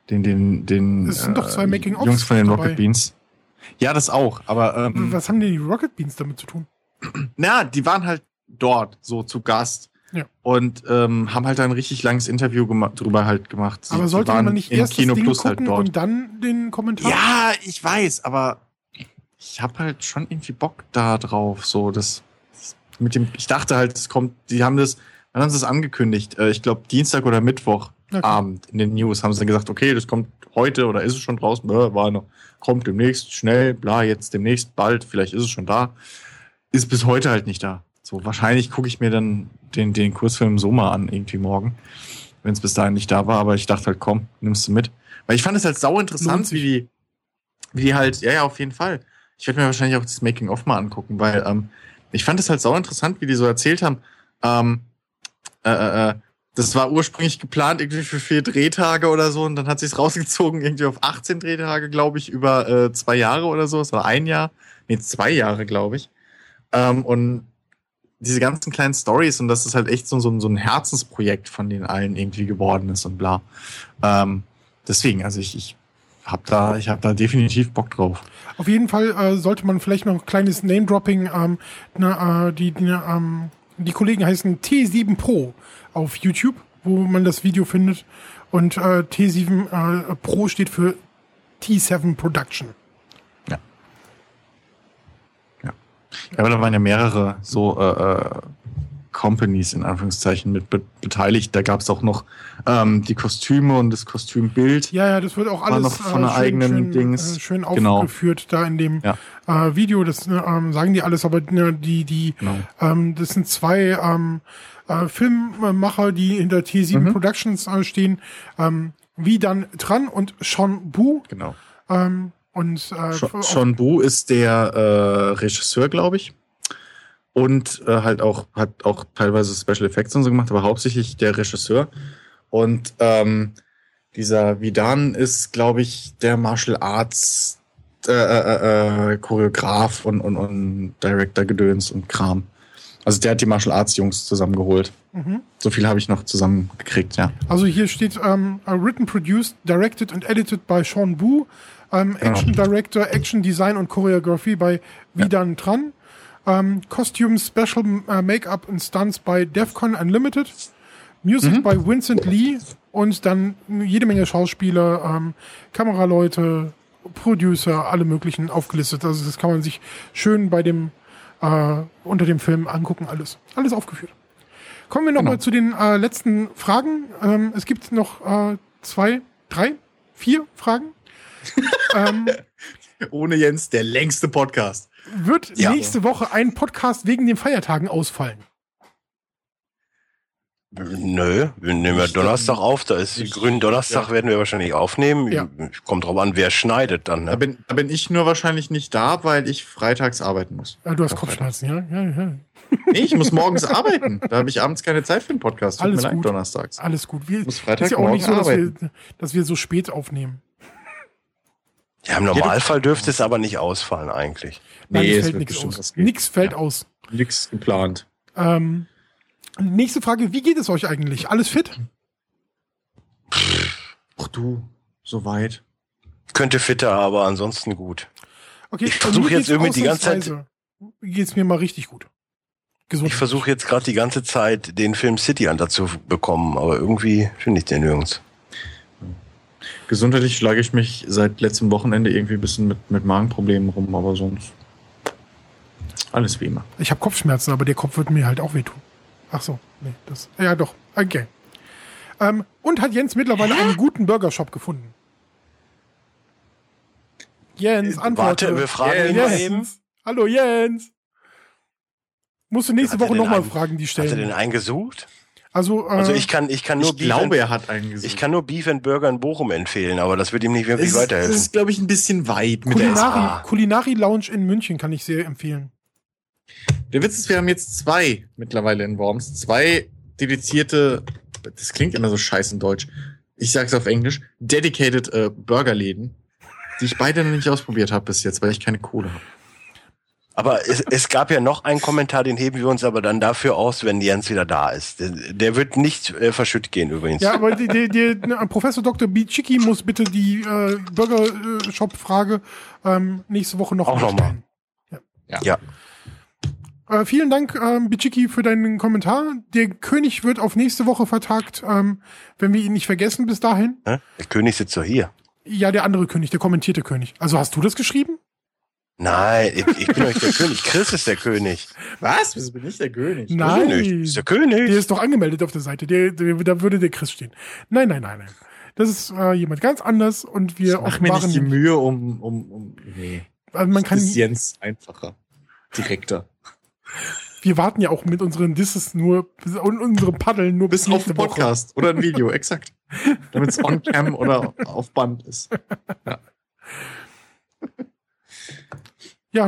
den, den, den es sind doch zwei äh, Making Jungs von den dabei. Rocket Beans. Ja, das auch, aber ähm, was haben denn die Rocket Beans damit zu tun? Na, die waren halt dort so zu Gast ja. Und ähm, haben halt ein richtig langes Interview drüber halt gemacht. Sie, aber sollte man nicht erst Kino das Ding Plus halt gucken halt und dann den Kommentar? Ja, ich weiß, aber ich habe halt schon irgendwie Bock da drauf. So, das mit dem, ich dachte halt, es kommt, die haben das, wann haben sie das angekündigt? Äh, ich glaube Dienstag oder Mittwoch okay. Abend in den News haben sie dann gesagt, okay, das kommt heute oder ist es schon draußen? Äh, war noch, kommt demnächst, schnell, bla, jetzt demnächst, bald, vielleicht ist es schon da. Ist bis heute halt nicht da. So, wahrscheinlich gucke ich mir dann den, den Kurzfilm so mal an, irgendwie morgen, wenn es bis dahin nicht da war. Aber ich dachte halt, komm, nimmst du mit. Weil ich fand es halt sau interessant, wie die, wie die halt, ja, ja, auf jeden Fall. Ich werde mir wahrscheinlich auch das Making-of mal angucken, weil ähm, ich fand es halt sau interessant, wie die so erzählt haben. Ähm, äh, äh, äh das war ursprünglich geplant irgendwie für vier Drehtage oder so und dann hat sich's rausgezogen irgendwie auf 18 Drehtage, glaube ich, über äh, zwei Jahre oder so. Es war ein Jahr, nee, zwei Jahre, glaube ich. Ähm, und diese ganzen kleinen Stories und das ist halt echt so, so, so ein Herzensprojekt von den allen irgendwie geworden ist und bla. Ähm, deswegen, also ich, ich hab da, ich hab da definitiv Bock drauf. Auf jeden Fall äh, sollte man vielleicht noch ein kleines Name-Dropping, ähm, na, äh, die, die, ähm, die Kollegen heißen T7 Pro auf YouTube, wo man das Video findet. Und äh, T7 äh, Pro steht für T7 Production. Ja, aber da waren ja mehrere so äh, äh Companies in Anführungszeichen mit be beteiligt. Da gab es auch noch ähm, die Kostüme und das Kostümbild. Ja, ja, das wird auch alles noch von einer eigenen schön, Dings. Äh, schön Genau. aufgeführt da in dem Ja. äh, Video. Das ne, ähm, sagen die alles, aber ne, die die Genau. ähm, das sind zwei ähm, äh, Filmmacher, die hinter T7 Mhm. Productions äh, stehen, ähm, wie dann Tran und Sean Bu Genau. ähm, und äh, Sean, Bu ist der äh, Regisseur, glaube ich. Und äh, halt auch, hat auch teilweise Special Effects und so gemacht, aber hauptsächlich der Regisseur. Und ähm, dieser Vidan ist, glaube ich, der Martial Arts äh, äh, äh, Choreograf und, und, und Director Gedöns und Kram. Also der hat die Martial Arts Jungs zusammengeholt. Mhm. So viel habe ich noch zusammengekriegt, ja. Also hier steht ähm, written, produced, directed and edited by Sean Bu, ähm, Action Director, Action Design und Choreografie bei Vidan Tran, ähm, Costume, Special äh, Make-up and Stunts bei Defcon Unlimited, Music bei Vincent Lee und dann jede Menge Schauspieler, ähm, Kameraleute, Producer, alle möglichen aufgelistet. Also das kann man sich schön bei dem äh, unter dem Film angucken, alles. Alles aufgeführt. Kommen wir nochmal Genau. zu den äh, letzten Fragen. Ähm, es gibt noch äh, zwei, drei, vier Fragen. Ähm, Ohne Jens der längste Podcast. wird Ja. nächste Woche ein Podcast wegen den Feiertagen ausfallen? Nö, wir nehmen ja Donnerstag auf. Da ist ich- grünen Donnerstag ja. werden wir wahrscheinlich aufnehmen. Ja. Kommt drauf an, wer schneidet dann. Da Ne? bin, da bin ich nur wahrscheinlich nicht da, weil ich freitags arbeiten muss. Äh, du hast Ja, Kopfschmerzen, ja? Ja, ja. Nee, ich muss morgens arbeiten. Da habe ich abends keine Zeit für den Podcast. Tut Alles mir leid, gut. donnerstags. Alles gut. Wir, Ich muss ist Freitag ja auch nicht so, dass wir, arbeiten. dass wir so spät aufnehmen. Ja, im Normalfall dürfte es aber nicht ausfallen eigentlich. Nein, Nee, es fällt nichts aus. Nichts fällt Ja. aus. Nix geplant. Ähm, nächste Frage, wie geht es euch eigentlich? Alles fit? Ach du, so weit. Könnte fitter, aber ansonsten gut. Okay, Ich versuch mir jetzt irgendwie die ganze Zeit- Geht's mir mal richtig gut. Gesund. Ich versuche jetzt gerade die ganze Zeit den Film City Hunter zu bekommen, aber irgendwie finde ich den nirgends. Gesundheitlich schlage ich mich seit letztem Wochenende irgendwie ein bisschen mit, mit Magenproblemen rum, aber sonst alles wie immer. Ich habe Kopfschmerzen, aber der Kopf wird mir halt auch wehtun. Ach so, nee, das. Ja, doch. Okay. Ähm, und hat Jens mittlerweile einen guten Burgershop gefunden? Jens, antworte. Warte, wir fragen Jens. eben. Jens. Hallo Jens. Musst du nächste Hat Woche den nochmal Fragen, die Hat er den stellen. eingesucht? Also, äh, Also ich kann, ich kann nur Ich glaube, and, er hat einen gesucht. ich kann nur Beef and Burger in Bochum empfehlen, aber das wird ihm nicht wirklich es, weiterhelfen. es ist, glaube ich, ein bisschen weit mit der Kulinari, SA. Kulinari Lounge in München kann ich sehr empfehlen. Der Witz ist, wir haben jetzt zwei mittlerweile in Worms. Zwei dedizierte, das klingt immer so scheiß in Deutsch. Ich sag's auf Englisch, dedicated äh, Burgerläden, die ich beide noch nicht ausprobiert habe bis jetzt, weil ich keine Kohle habe. Aber es, es gab ja noch einen Kommentar, den heben wir uns aber dann dafür aus, wenn Jens wieder da ist. Der, der wird nicht äh, verschütt gehen übrigens. Ja, aber die, die, die, Professor Dr. Bichiki muss bitte die äh, Burger-Shop-Frage ähm, nächste Woche noch Auch noch mal. stellen. ja. Äh, vielen Dank, ähm, Bichiki, für deinen Kommentar. Der König wird auf nächste Woche vertagt, ähm, wenn wir ihn nicht vergessen bis dahin. Der König sitzt doch hier. Ja, der andere König, der kommentierte König. Also hast du das geschrieben? Nein, ich, ich bin doch nicht der König. Chris ist der König. Was? Wieso bin ich der König? Nein. Nicht. Ist der König. Der ist doch angemeldet auf der Seite. Der, der, da würde der Chris stehen. Nein, nein, nein, nein. Das ist äh, jemand ganz anders und wir Ich mach mir nicht die. Mühe um, um, um nee. Also man kann, das ist Jens einfacher. Direkter. wir warten ja auch mit unseren Disses nur und unserem Paddeln nur bis, Bis auf den Woche. Podcast oder ein Video, exakt. Damit es on-cam oder auf Band ist. Ja,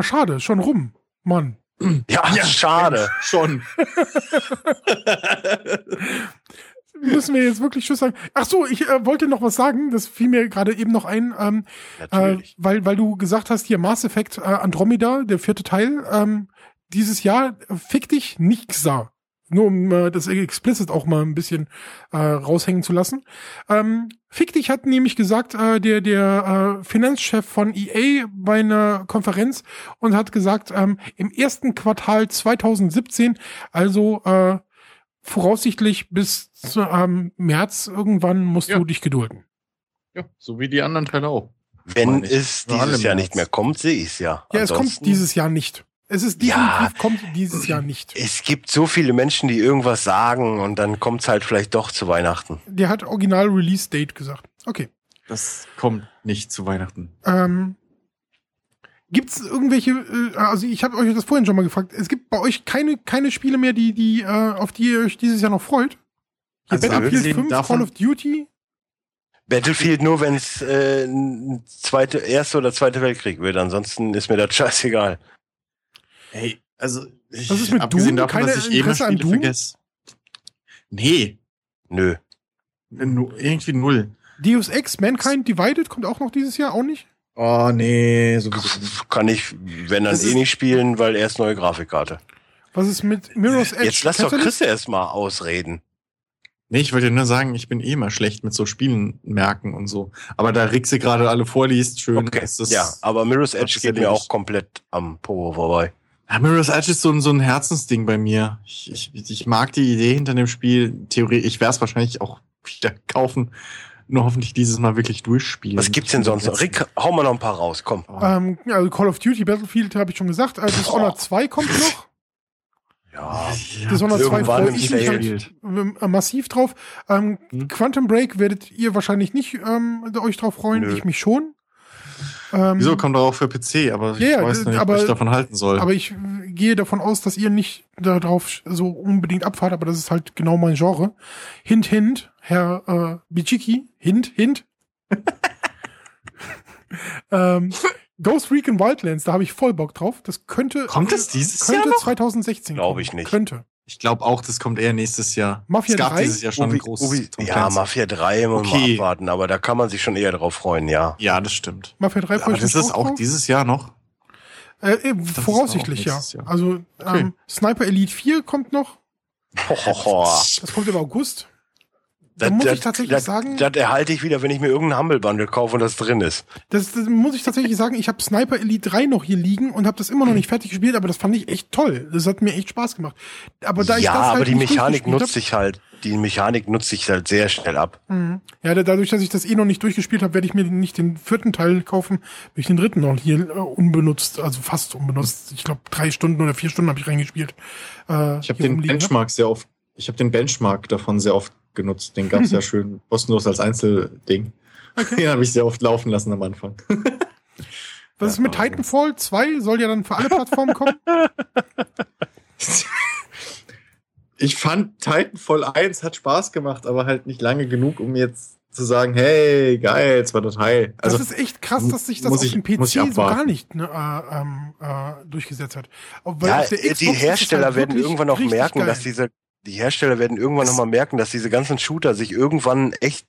schade, schon rum. Mann. Ja, schade. Schon. Müssen wir jetzt wirklich Tschüss sagen? Ach so, ich äh, wollte noch was sagen. Das fiel mir gerade eben noch ein, ähm, äh, weil, weil du gesagt hast, hier Mass Effect äh, Andromeda, der vierte Teil, ähm, dieses Jahr, äh, fick dich, nix sah. Nur um äh, das explicit auch mal ein bisschen äh, raushängen zu lassen. Ähm, Fick dich hat nämlich gesagt, äh, der, der äh, Finanzchef von EA bei einer Konferenz und hat gesagt, ähm, im ersten Quartal 2017, also äh, voraussichtlich bis zu, ähm, März irgendwann musst Ja. du dich gedulden. Ja, so wie die anderen Teile auch. Wenn es dieses Jahr nicht mehr kommt, sehe ich es ja. Ja, es kommt Ansonsten- dieses Jahr nicht. Es ist definitiv, Ja. kommt dieses Jahr nicht. Es gibt so viele Menschen, die irgendwas sagen und dann kommt's halt vielleicht doch zu Weihnachten. Der hat Original Release Date gesagt. Okay. Das kommt nicht zu Weihnachten. Ähm, Gibt es irgendwelche, äh, also ich habe euch das vorhin schon mal gefragt, es gibt bei euch keine, keine Spiele mehr, die, die, äh, auf die ihr euch dieses Jahr noch freut? Hier Also Battlefield abgesehen 5, davon- Call of Duty? Battlefield nur, wenn es äh, zweite, erste oder zweite Weltkrieg wird. Ansonsten ist mir das scheißegal. Ey, also ich, Was ist mit abgesehen Doom? davon, dass Keine ich eh immer Interesse an Spiele Doom? vergesse. Nee, Nö. nu- irgendwie null. Deus Ex, Mankind Divided kommt auch noch dieses Jahr, auch nicht? Oh, nee, sowieso nicht. Kann ich, wenn dann Das eh nicht spielen, weil erst neue Grafikkarte. Was ist mit Mirror's Edge? Jetzt lass doch Catalyst? Chris erst mal ausreden. Nee, ich wollte nur sagen, ich bin eh immer schlecht mit so Spielen merken und so. Aber da Rixe gerade alle vorliest, schön. Okay. ist das, ja, aber Mirror's Edge geht mir auch komplett am Po vorbei. Ja, Mirror's Edge ist so ein, so ein Herzensding bei mir. Ich, ich, ich mag die Idee hinter dem Spiel. Theorie, ich werde es wahrscheinlich auch wieder kaufen. Nur hoffentlich dieses Mal wirklich durchspielen. Was gibt's denn sonst noch? Rick, hau mal noch ein paar raus, komm. Oh, Ähm, also Call of Duty, Battlefield habe ich schon gesagt. Äh, Dishonored 2 kommt noch. Ja, Dishonored 2 irgendwann freue ich mich halt massiv drauf. Ähm, Hm. Quantum Break werdet ihr wahrscheinlich nicht ähm, euch drauf freuen, Nö. ich mich schon. Ähm, Wieso kommt er auch für PC? Aber ich Ja, ja, weiß nicht, aber- was ich davon halten soll. Aber ich gehe davon aus, dass ihr nicht darauf so unbedingt abfahrt, aber das ist halt genau mein Genre. Hint, hint, Herr äh, Bichiki, hint, hint. ähm, Ghost Recon Wildlands, da habe ich voll Bock drauf. Das könnte Kommt das dieses könnte Jahr noch? 2016 Glaub kommen. ich nicht. Könnte. Ich glaube auch, das kommt eher nächstes Jahr. Mafia es gab 3? dieses Jahr schon ein Ubi, großes Ubi, Tom ja, Clancy. Mafia 3 muss man Okay. abwarten, aber da kann man sich schon eher drauf freuen, ja. Ja, das stimmt. Mafia 3 freue Aber ich das ist auch drauf. dieses Jahr noch. Äh, äh, ist voraussichtlich, ja. Jahr. Also Okay. ähm, Sniper Elite 4 kommt noch. Das kommt im August. Da Das, muss das, ich tatsächlich das, sagen, Das erhalte ich wieder, wenn ich mir irgendein Humble Bundle kaufe und das drin ist. das, das muss ich tatsächlich sagen, ich habe Sniper Elite 3 noch hier liegen und habe das immer noch nicht fertig gespielt, aber das fand ich echt toll. Das hat mir echt Spaß gemacht. Aber da ich ja, das halt aber die Mechanik durchgespielt nutzt sich halt, die Mechanik nutzt sich halt sehr schnell ab. Mhm. Ja, da- dadurch, dass ich das eh noch nicht durchgespielt habe, werde ich mir nicht den vierten Teil kaufen, will ich den dritten noch hier äh, unbenutzt, also fast unbenutzt. Ich glaube, drei Stunden oder vier Stunden habe ich reingespielt. Äh, Ich habe den ne? Benchmark sehr oft, ich habe den Benchmark davon sehr oft genutzt. Den gab's ja schön kostenlos als Einzelding. Den habe ich sehr oft laufen lassen am Anfang. Was ist mit Ja, Titanfall 2? Soll ja dann für alle Plattformen kommen? Ich fand Titanfall 1 hat Spaß gemacht, aber halt nicht lange genug, um jetzt zu sagen, hey, geil, zweiter Teil. Also, das ist echt krass, dass sich das auf dem PC so gar nicht ne, äh, ähm, äh, durchgesetzt hat. Weil Ja, auf der Xbox die es Hersteller halt werden irgendwann auch merken, geil. dass diese, die Hersteller werden irgendwann Es- noch mal merken, dass diese ganzen Shooter sich irgendwann echt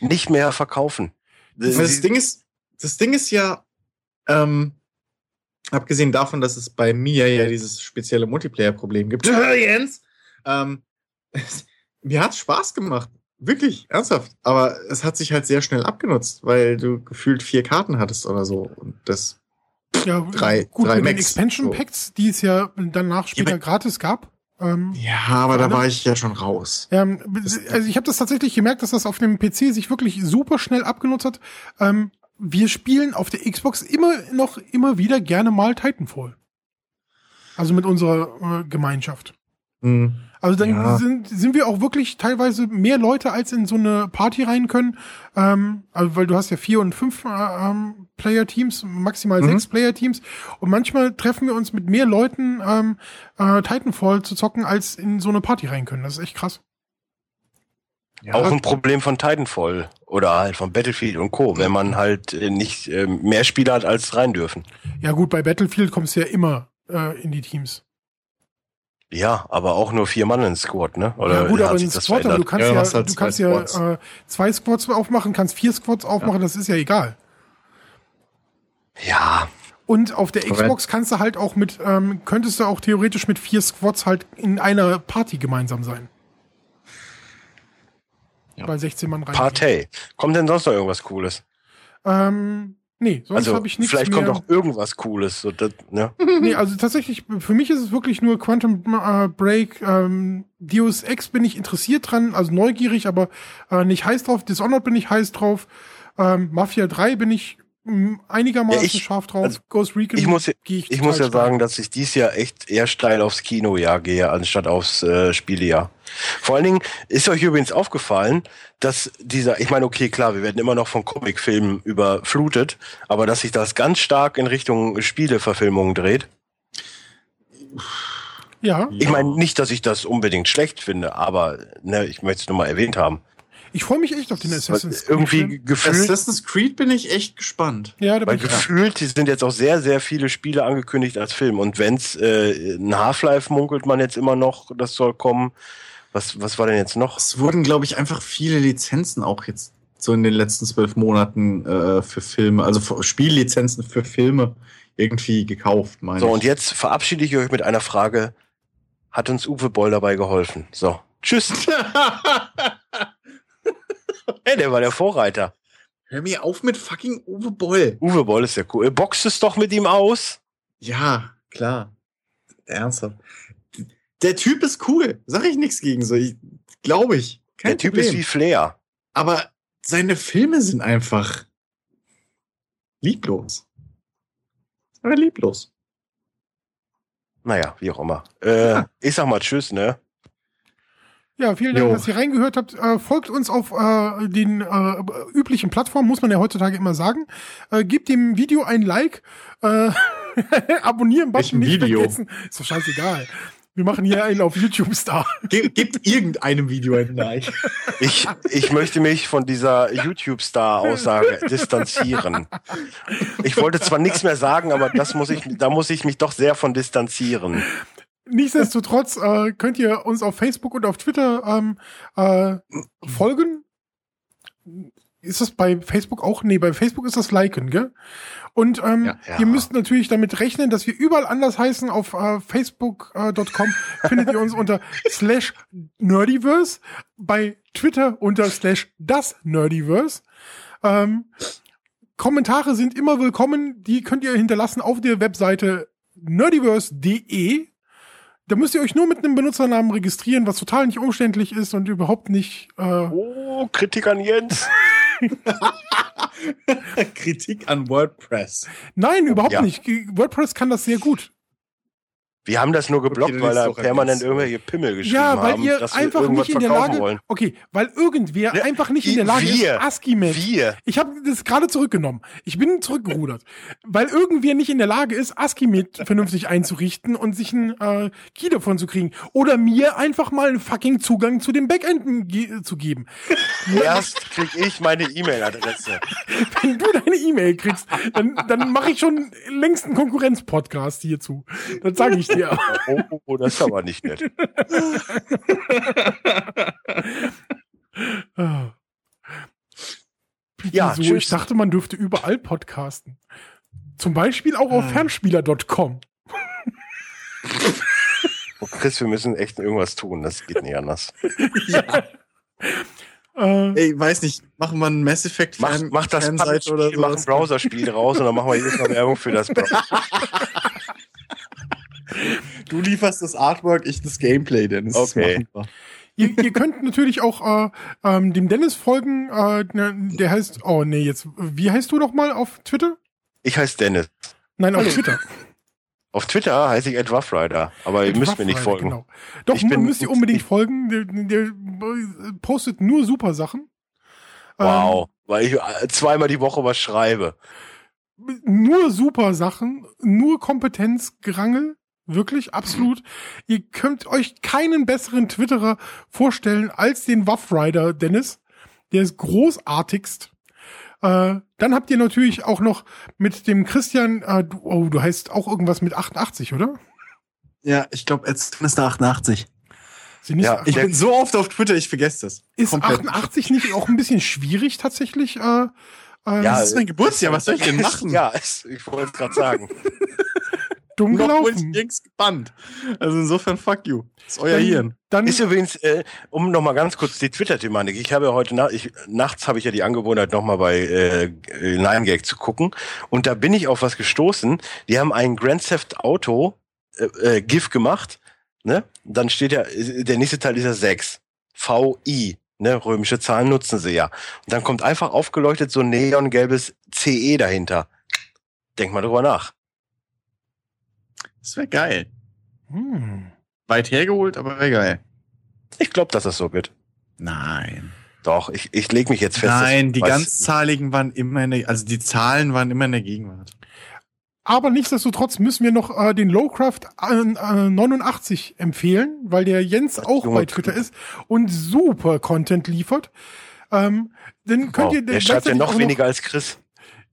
nicht mehr verkaufen. das Ding ist, das Ding ist ja, ähm, abgesehen davon, dass es bei mir ja dieses spezielle Multiplayer-Problem gibt, Jens, ähm, mir hat's Spaß gemacht. Wirklich, ernsthaft. Aber es hat sich halt sehr schnell abgenutzt, weil du gefühlt vier Karten hattest oder so. Und das, ja, drei- gut, drei mit den Max, Expansion so. Packs, die es ja danach später aber- gratis gab. Ähm, ja, aber da war ich ja schon raus. ähm, also ich habe das tatsächlich gemerkt, dass das auf dem PC sich wirklich super schnell abgenutzt hat. Ähm, wir spielen auf der Xbox immer noch immer wieder gerne mal Titanfall. Also mit unserer äh, Gemeinschaft. Hm. Also dann Ja. sind, sind wir auch wirklich teilweise mehr Leute als in so eine Party rein können. Ähm, also weil du hast ja vier und fünf äh, ähm, Player-Teams, maximal Mhm. sechs Player-Teams. Und manchmal treffen wir uns mit mehr Leuten ähm, äh, Titanfall zu zocken, als in so eine Party rein können. Das ist echt krass. Ja, auch ein Problem von Titanfall oder halt von Battlefield und Co., wenn man halt äh, nicht äh, mehr Spieler hat, als rein dürfen. Ja gut, bei Battlefield kommst du ja immer äh, in die Teams. Ja, aber auch nur vier Mann in Squad, ne? Oder ja gut, hat aber das Squad, aber du kannst Ja, ja, halt du zwei kannst ja Squads. äh, zwei Squads aufmachen, kannst vier Squads aufmachen, das ist ja egal. Ja, Und auf der Xbox kannst du halt auch mit, ähm, könntest du auch theoretisch mit vier Squads halt in einer Party gemeinsam sein. Ja. Weil 16 Mann rein. Partei. Kommt denn sonst noch irgendwas Cooles? Ähm, nee, sonst Also habe ich nichts vielleicht mehr. kommt auch irgendwas Cooles. So, das, ne? nee, also tatsächlich, für mich ist es wirklich nur Quantum äh, Break. Ähm, Deus Ex bin ich interessiert dran, also neugierig, aber äh, nicht heiß drauf. Dishonored bin ich heiß drauf. Ähm, Mafia 3 bin ich einigermaßen ja, ich, scharf drauf. Also, Ghost Recon ich muss, ich, ich muss ja steil. sagen, dass ich dies Jahr echt eher steil aufs Kinojahr gehe, anstatt aufs äh, Spielejahr. Vor allen Dingen ist euch übrigens aufgefallen, dass dieser, ich meine, okay, klar, wir werden immer noch von Comicfilmen überflutet, aber dass sich das ganz stark in Richtung Spieleverfilmungen dreht. Ja. Ich meine nicht, dass ich das unbedingt schlecht finde, aber ne, ich möchte es nur mal erwähnt haben. Ich freue mich echt auf den Assassin's Creed. Irgendwie gefühlt. Assassin's Creed bin ich echt gespannt. Ja, da Weil gefühlt ja. sind jetzt auch sehr, sehr viele Spiele angekündigt als Film. Und wenn's äh, ein Half-Life munkelt man jetzt immer noch, das soll kommen. Was, was war denn jetzt noch? Es wurden, glaube ich, einfach viele Lizenzen auch jetzt so in den letzten zwölf Monaten äh, für Filme, also Spiellizenzen für Filme irgendwie gekauft, meine So, ich. und jetzt verabschiede ich euch mit einer Frage. Hat uns Uwe Boll dabei geholfen? So, tschüss. hey, der war der Vorreiter. Hör mir auf mit fucking Uwe Boll. Uwe Boll ist ja cool. Boxt es doch mit ihm aus. Ja, klar. Ernsthaft. Der Typ ist cool. Sag ich nichts gegen so. Glaube ich. Kein der Typ ist wie Flair. Aber seine Filme sind einfach lieblos. Aber lieblos. Naja, wie auch immer. Äh, ja. Ich sag mal Tschüss, ne? Ja, vielen Dank, jo. dass ihr reingehört habt. Äh, folgt uns auf äh, den äh, üblichen Plattformen, muss man ja heutzutage immer sagen. Äh, gebt dem Video ein Like. Äh, abonnieren Button nicht Video? vergessen. Ist doch scheißegal. Wir machen hier einen auf YouTube-Star. Gebt irgendeinem Video ein Like. Ich, ich möchte mich von dieser YouTube-Star-Aussage distanzieren. Ich wollte zwar nichts mehr sagen, aber das muss ich, da muss ich mich doch sehr von distanzieren. Nichtsdestotrotz äh, könnt ihr uns auf Facebook und auf Twitter ähm, äh, folgen. Ist das bei Facebook auch? Nee, bei Facebook ist das Liken, gell? Und ähm, ja, ja. ihr müsst natürlich damit rechnen, dass wir überall anders heißen. Auf äh, facebook.com äh, findet ihr uns unter slash Nerdiverse, bei Twitter unter slash das Nerdiverse. Ähm, Kommentare sind immer willkommen. Die könnt ihr hinterlassen auf der Webseite nerdiverse.de da müsst ihr euch nur mit einem Benutzernamen registrieren, was total nicht umständlich ist und überhaupt nicht. Äh oh, Kritik an Jens. Kritik an WordPress. Nein, überhaupt ja. nicht. WordPress kann das sehr gut. Wir haben das nur geblockt, okay, weil da permanent irgendwelche Pimmel geschrieben haben. Ja, weil haben, ihr einfach nicht in der Lage. Wollen. Okay, weil irgendwer ne, einfach nicht in der Lage wir, ist, ASCII-Match. Wir. Ich habe das gerade zurückgenommen. Ich bin zurückgerudert. weil irgendwer nicht in der Lage ist, ASCII-Match vernünftig einzurichten und sich einen äh, Key davon zu kriegen. Oder mir einfach mal einen fucking Zugang zu den Backenden ge zu geben. Erst krieg ich meine E-Mail-Adresse. Wenn du deine E-Mail kriegst, dann, dann mache ich schon längst einen Konkurrenz-Podcast hierzu. Das sage ich ja. Oh, oh, oh, das ist aber nicht nett. ja, so, ich dachte, man dürfte überall podcasten. Zum Beispiel auch auf ah. fernspieler.com. Oh Chris, wir müssen echt irgendwas tun. Das geht nicht anders. ja. Äh, Ey, weiß nicht, machen wir ein Mass Effect mach, mach das Fanseite oder so. Mach ein Browserspiel raus und dann machen wir jedes Mal Werbung für das Browser. Du lieferst das Artwork, ich das Gameplay, Dennis. Okay. Ihr, ihr könnt natürlich auch äh, ähm, dem Dennis folgen. Äh, der heißt, oh nee, jetzt, wie heißt du noch mal auf Twitter? Ich heiße Dennis. Nein, auf Twitter. Auf Twitter heiße ich Ed Rider, aber Ed ihr müsst mir nicht folgen. Genau. Doch, ich bin, müsst ihr unbedingt folgen. Der, der, postet nur super Sachen. Wow, ähm, weil ich äh, zweimal die Woche was schreibe. Nur super Sachen, nur Kompetenzgerangel. Wirklich, absolut. Ihr könnt euch keinen besseren Twitterer vorstellen als den Waff Rider, Dennis. Der ist großartigst. Äh, dann habt ihr natürlich auch noch mit dem Christian, äh, du, oh, du heißt auch irgendwas mit 88, oder? Ja, ich glaube, jetzt ist da 88. Ja, ich bin so oft auf Twitter, ich vergesse das. Ist Komplett. 88 nicht auch ein bisschen schwierig tatsächlich? Äh, ja, das ist mein Geburtsjahr, was soll ich denn machen? Ja, ich wollte es gerade sagen. dumm noch gelaufen. Noch gebannt. Also insofern fuck you. Das ist euer dann, Hirn. Dann ist übrigens, äh, um nochmal ganz kurz die Twitter-Thematik. Ich habe ja heute Nacht, ich, nachts habe ich ja die Angewohnheit, nochmal bei äh, Nine Gag zu gucken. Und da bin ich auf was gestoßen. Die haben ein Grand Theft Auto äh, äh, GIF gemacht. Ne? Dann steht ja, der nächste Teil ist ja 6. VI. Ne, römische Zahlen nutzen sie ja. Und dann kommt einfach aufgeleuchtet so ein neongelbes CE dahinter. Denk mal drüber nach. Das wäre geil. Hm. Weit hergeholt, aber wäre geil. Ich glaube, dass das so wird. Nein. Doch, ich, ich lege mich jetzt fest. Nein, die ganzzahligen waren immer in der, also die Zahlen waren immer in der Gegenwart. Aber nichtsdestotrotz müssen wir noch äh, den Lowcraft äh, äh, 89 empfehlen, weil der Jens auch Junge bei Twitter ist und super Content liefert. Ähm, dann könnt Wow, ihr der schreibt ja noch weniger als Chris.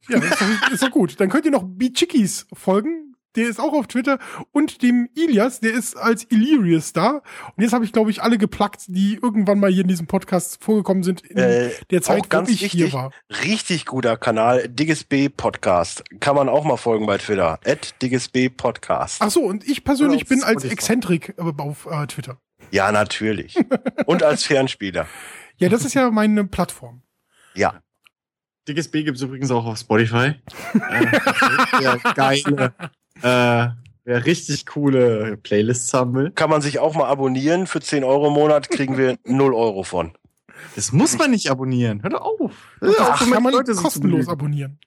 Ja, ist doch, ist doch gut. Dann könnt ihr noch Bichikis folgen. Der ist auch auf Twitter. Und dem Ilias, der ist als Illyrius da. Und jetzt habe ich, glaube ich, alle geplackt, die irgendwann mal hier in diesem Podcast vorgekommen sind, in Äh, der Zeit, auch ganz wo ich hier wichtig, war. Richtig guter Kanal, Digges B Podcast. Kann man auch mal folgen bei Twitter. At Digges B Podcast. Ach so, und ich persönlich auf bin als. Exzentrik äh, auf äh, Twitter. Ja, natürlich. Und als Fernspieler. Ja, das ist ja meine Plattform. Ja. Dickes B gibt's übrigens auch auf Spotify. äh, wer geile, äh, wer richtig coole Playlists haben will. Kann man sich auch mal abonnieren. Für 10 Euro im Monat kriegen wir 0 Euro von. Das muss man nicht abonnieren. Hör doch auf. Das Ach, kann man Leute kostenlos abonnieren.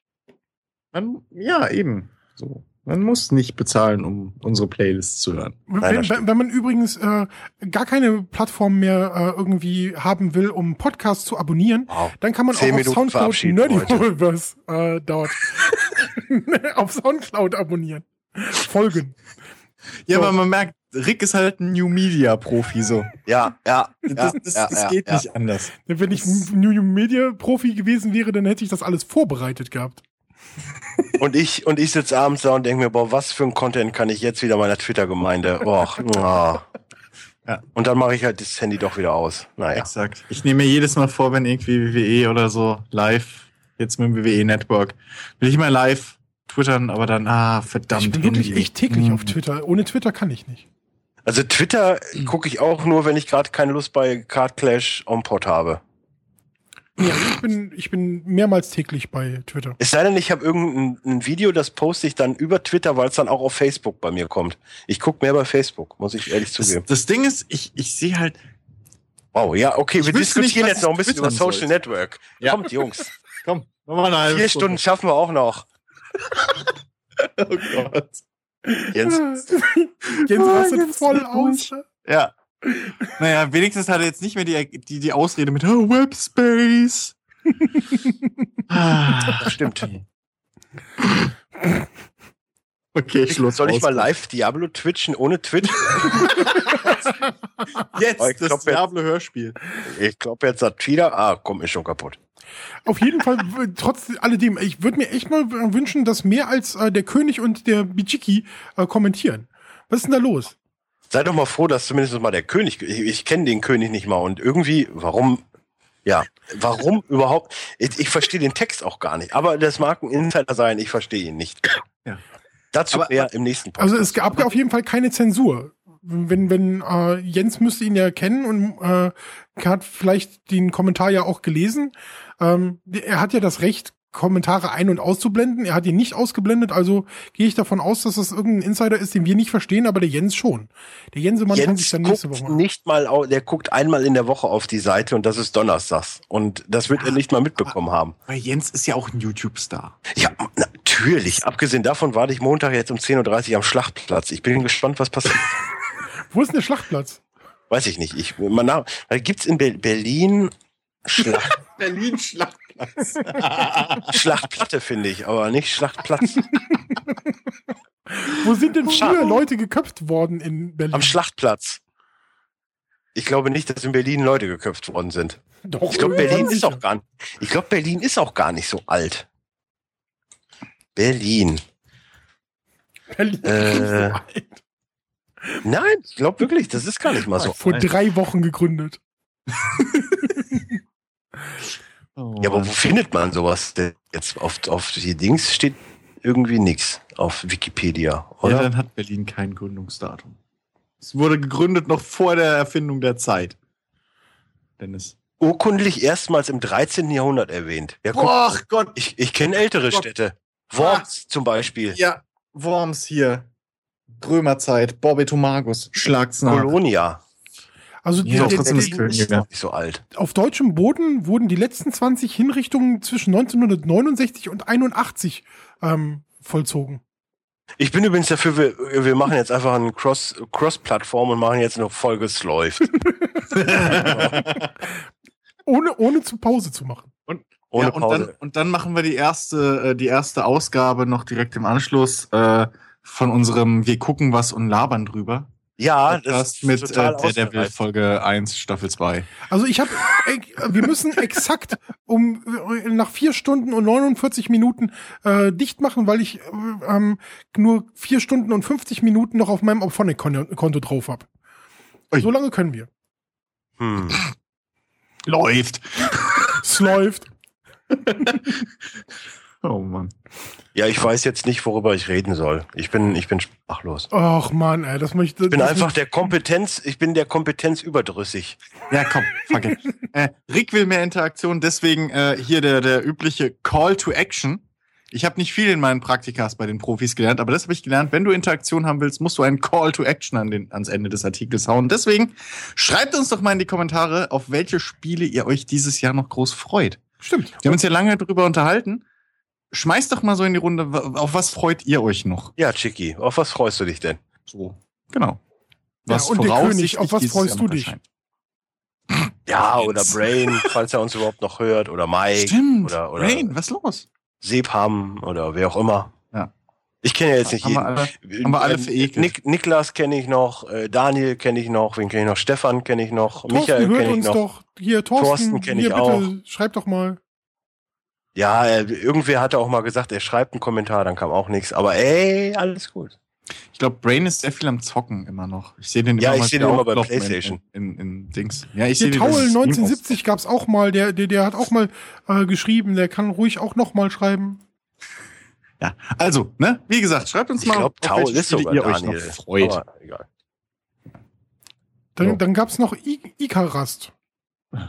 Man, ja, eben. So. Man muss nicht bezahlen, um unsere Playlists zu hören. Wenn, wenn, wenn man übrigens äh, gar keine Plattform mehr äh, irgendwie haben will, um Podcasts zu abonnieren, Wow. dann kann man auch auf Soundcloud verabschieden Nerdiverse äh, dort auf Soundcloud abonnieren. Folgen. Ja, So. aber man merkt, Rick ist halt ein New Media Profi, so. Ja, ja. Das, das, ja, das ja, geht ja. nicht anders. Wenn ich ein New Media Profi gewesen wäre, dann hätte ich das alles vorbereitet gehabt. Und ich, und ich sitze abends da und denke mir, boah, was für ein Content kann ich jetzt wieder meiner Twitter-Gemeinde? Och, ah. Ja. Und dann mache ich halt das Handy doch wieder aus. Naja. Exakt. Ich nehme mir jedes Mal vor, wenn irgendwie WWE oder so live, jetzt mit dem WWE Network, will ich mal live twittern, aber dann, ah, verdammt. ich bin wirklich Handy. echt täglich Hm. auf Twitter. Ohne Twitter kann ich nicht. Also Twitter gucke ich auch nur, wenn ich gerade keine Lust bei Card Clash on Pod habe. Ja, ich bin, ich bin mehrmals täglich bei Twitter. Es sei denn, ich habe irgendein ein Video, das poste ich dann über Twitter, weil es dann auch auf Facebook bei mir kommt. Ich gucke mehr bei Facebook, muss ich ehrlich Das, zugeben. das Ding ist, ich, ich sehe halt, Wow, ja, okay, Ich wir nicht, diskutieren was jetzt noch ein bisschen über Social sollte. Network. Ja. Kommt, Jungs. komm, nochmal eine halbe Vier Stunde. Stunden schaffen wir auch noch. Oh Gott. Jens, Jens Ah, rastet Jens voll aus. ja. Naja, wenigstens hat er jetzt nicht mehr die, die, die Ausrede mit oh, Webspace. ah, Das stimmt. okay, Schluss. Soll ich mal live Diablo twitchen ohne Twitch? Jetzt Oh, ich das glaub, jetzt- Diablo-Hörspiel. Ich glaube, jetzt hat wieder. Ah, komm, ist schon kaputt. Auf jeden Fall, trotz alledem, ich würde mir echt mal wünschen, dass mehr als äh, der König und der Bijiki äh, kommentieren. Was ist denn da los? Sei doch mal froh, dass zumindest mal der König. Ich, ich kenne den König nicht mal und irgendwie, warum? Ja, warum überhaupt? Ich, ich verstehe den Text auch gar nicht. Aber das mag ein Insider sein, ich verstehe ihn nicht. Ja. Dazu Aber- mehr im nächsten Podcast. Also es gab ja auf jeden Fall keine Zensur. Wenn, wenn äh, Jens müsste ihn ja kennen und äh, hat vielleicht den Kommentar ja auch gelesen. Ähm, er hat ja das Recht, Kommentare ein- und auszublenden. Er hat ihn nicht ausgeblendet, also gehe ich davon aus, dass das irgendein Insider ist, den wir nicht verstehen, aber der Jens schon. Der Jensemann kann sich Jens dann nächste guckt Woche. nicht mal, der guckt einmal in der Woche auf die Seite und das ist donnerstags. Und das wird er nicht mal mitbekommen haben. Weil Jens ist ja auch ein YouTube-Star. Ja, natürlich. Abgesehen davon warte ich Montag jetzt um 10.30 Uhr am Schlachtplatz. Ich bin gespannt, was passiert. Wo ist denn der Schlachtplatz? Weiß ich nicht. Ich, man, da gibt's in Be Berlin Schlacht, Berlin Schlachtplatz. Schlachtplatte, finde ich, aber nicht Schlachtplatz. Wo sind denn früher Leute geköpft worden in Berlin? Am Schlachtplatz. Ich glaube nicht, dass in Berlin Leute geköpft worden sind. Doch, Ich glaube, Berlin ist sicher. auch gar nicht. Ich glaube, Berlin ist auch gar nicht so alt. Berlin. Berlin Äh, ist so. Nein, ich glaube wirklich, das ist gar nicht mal so. Vor alt. drei Wochen gegründet. Oh, Ja, aber wo findet man sowas denn jetzt? Auf, auf die Dings steht irgendwie nichts auf Wikipedia, ja, oder? dann hat Berlin kein Gründungsdatum. Es wurde gegründet noch vor der Erfindung der Zeit. Dennis. Urkundlich erstmals im 13. Jahrhundert erwähnt. Ja, guck, Ach Gott. ich ich kenne ältere Gott. Städte. Worms zum Beispiel. Ja, Worms hier. Römerzeit, Borbetomagus, Schlag's nach. Kolonia. Also Ja, die, trotzdem die, ist die, nicht so alt. auf deutschem Boden wurden die letzten 20 Hinrichtungen zwischen 1969 und 81 ähm, vollzogen. Ich bin übrigens dafür, wir, wir machen jetzt einfach eine Cross- Cross-Plattform und machen jetzt eine Folge Es läuft. Ohne, ohne zu Pause zu machen. Ohne ja, und, Pause. dann, und dann machen wir die erste, äh, die erste Ausgabe noch direkt im Anschluss äh, von unserem Wir gucken was und labern drüber. ja, das ist mit äh, total Daredevil. Folge 1, Staffel 2. Also ich habe, wir müssen exakt um nach vier Stunden und 49 Minuten äh, dicht machen, weil ich äh, ähm, nur vier Stunden und 50 Minuten noch auf meinem Opphonic-Konto drauf habe. So lange können wir. Hm. Läuft. Es läuft. Oh Mann. Ja, ich weiß jetzt nicht, worüber ich reden soll. Ich bin, ich bin sprachlos. Ach man, ey, das möchte Ich bin das einfach der Kompetenz, ich bin der Kompetenz überdrüssig. Ja, komm, fuck it. äh, Rick will mehr Interaktion, deswegen äh, hier der, der übliche Call to Action. Ich habe nicht viel in meinen Praktikas bei den Profis gelernt, aber das habe ich gelernt. Wenn du Interaktion haben willst, musst du einen Call to Action an den, ans Ende des Artikels hauen. Deswegen schreibt uns doch mal in die Kommentare, auf welche Spiele ihr euch dieses Jahr noch groß freut. Stimmt. Wir haben uns ja lange drüber unterhalten. Schmeißt doch mal so in die Runde, auf was freut ihr euch noch? Ja, Chicky, auf was freust du dich denn? So, genau. Ja, und König, auf was freust du dich? Ja, oder Brain, falls er uns überhaupt noch hört, oder Mike, Stimmt. oder, oder Rain, was ist los? Sebham, oder wer auch immer. Ja. Ich kenne ja jetzt nicht Haben wir jeden. alle, haben wir alle verekelt. Nik Niklas kenne ich noch, äh, Daniel kenne ich noch, wen kenne ich noch, Stefan kenne ich noch, Thorsten Michael hört kenne ich uns noch. doch. Hier, Thorsten, Thorsten kenn ich hier bitte, auch. schreib doch mal. Ja, äh, irgendwer hatte auch mal gesagt, er schreibt einen Kommentar, dann kam auch nichts. Aber ey, alles gut. Ich glaube, Brain ist sehr viel am Zocken immer noch. Ich sehe den Ja, immer ich mal seh wieder den immer bei PlayStation. In, in, in Dings. Ja, ich sehe den Taul bei Steam 1970 gab's auch mal, der, der, der hat auch mal äh, geschrieben, der kann ruhig auch noch mal schreiben. Ja, also, ne, wie gesagt, schreibt uns Ich mal, glaube, auf Taul welche ist Spiele sogar ihr euch Daniel. noch freut. Aber egal. Dann, So. dann gab's noch I Ikarast. Weiß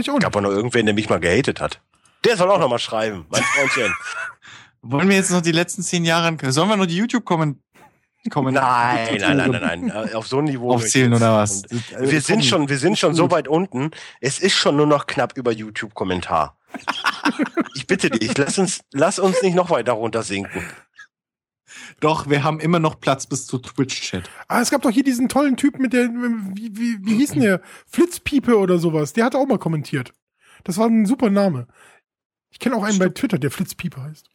ich auch nicht. Gab auch noch irgendwen, der mich mal gehatet hat. Der soll auch noch mal schreiben, mein Freundchen. Wollen wir jetzt noch die letzten zehn Jahre, sollen wir noch die YouTube-Kommentare nein, nein, nein, nein, nein. Äh, Auf so ein Niveau. aufzählen ich oder was? Und Wir sind schon, wir sind schon so weit unten. Es ist schon nur noch knapp über YouTube-Kommentar. Ich bitte dich, lass uns, lass uns nicht noch weiter runter sinken. Doch, wir haben immer noch Platz bis zu Twitch-Chat. Ah, es gab doch hier diesen tollen Typ mit der, wie, wie, wie hieß denn der? Flitzpiepe oder sowas. Der hat auch mal kommentiert. Das war ein super Name. Ich kenne auch einen bei Twitter, der Flitzpiepe heißt.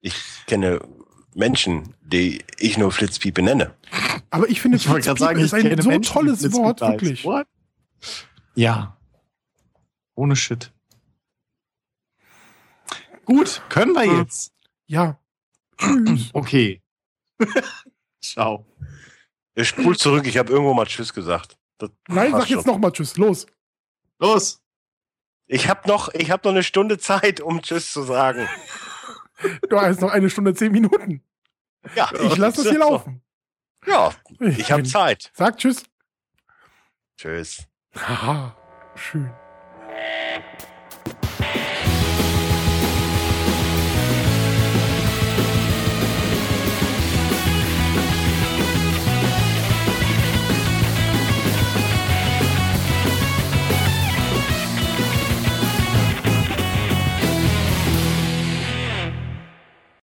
Ich kenne Menschen, die ich nur Flitzpiepe nenne. Aber ich finde, Ich wollte gerade sagen, ich ist ein so Menschen, tolles Flitzpiepe Wort, wirklich. What? Ja. Ohne Shit. Gut, können wir Hm. jetzt. Ja. Tschüss. Okay. Ciao. Ich spul zurück, ich habe irgendwo mal Tschüss gesagt. Das Nein, sag jetzt schon. noch mal Tschüss. Los. Los. Ich habe noch, ich habe noch eine Stunde Zeit, um Tschüss zu sagen. Du hast noch eine Stunde, zehn Minuten. Ja, Ich lasse das hier laufen. Ja, ich habe Zeit. Sag Tschüss. Tschüss. Haha, schön. Yeah.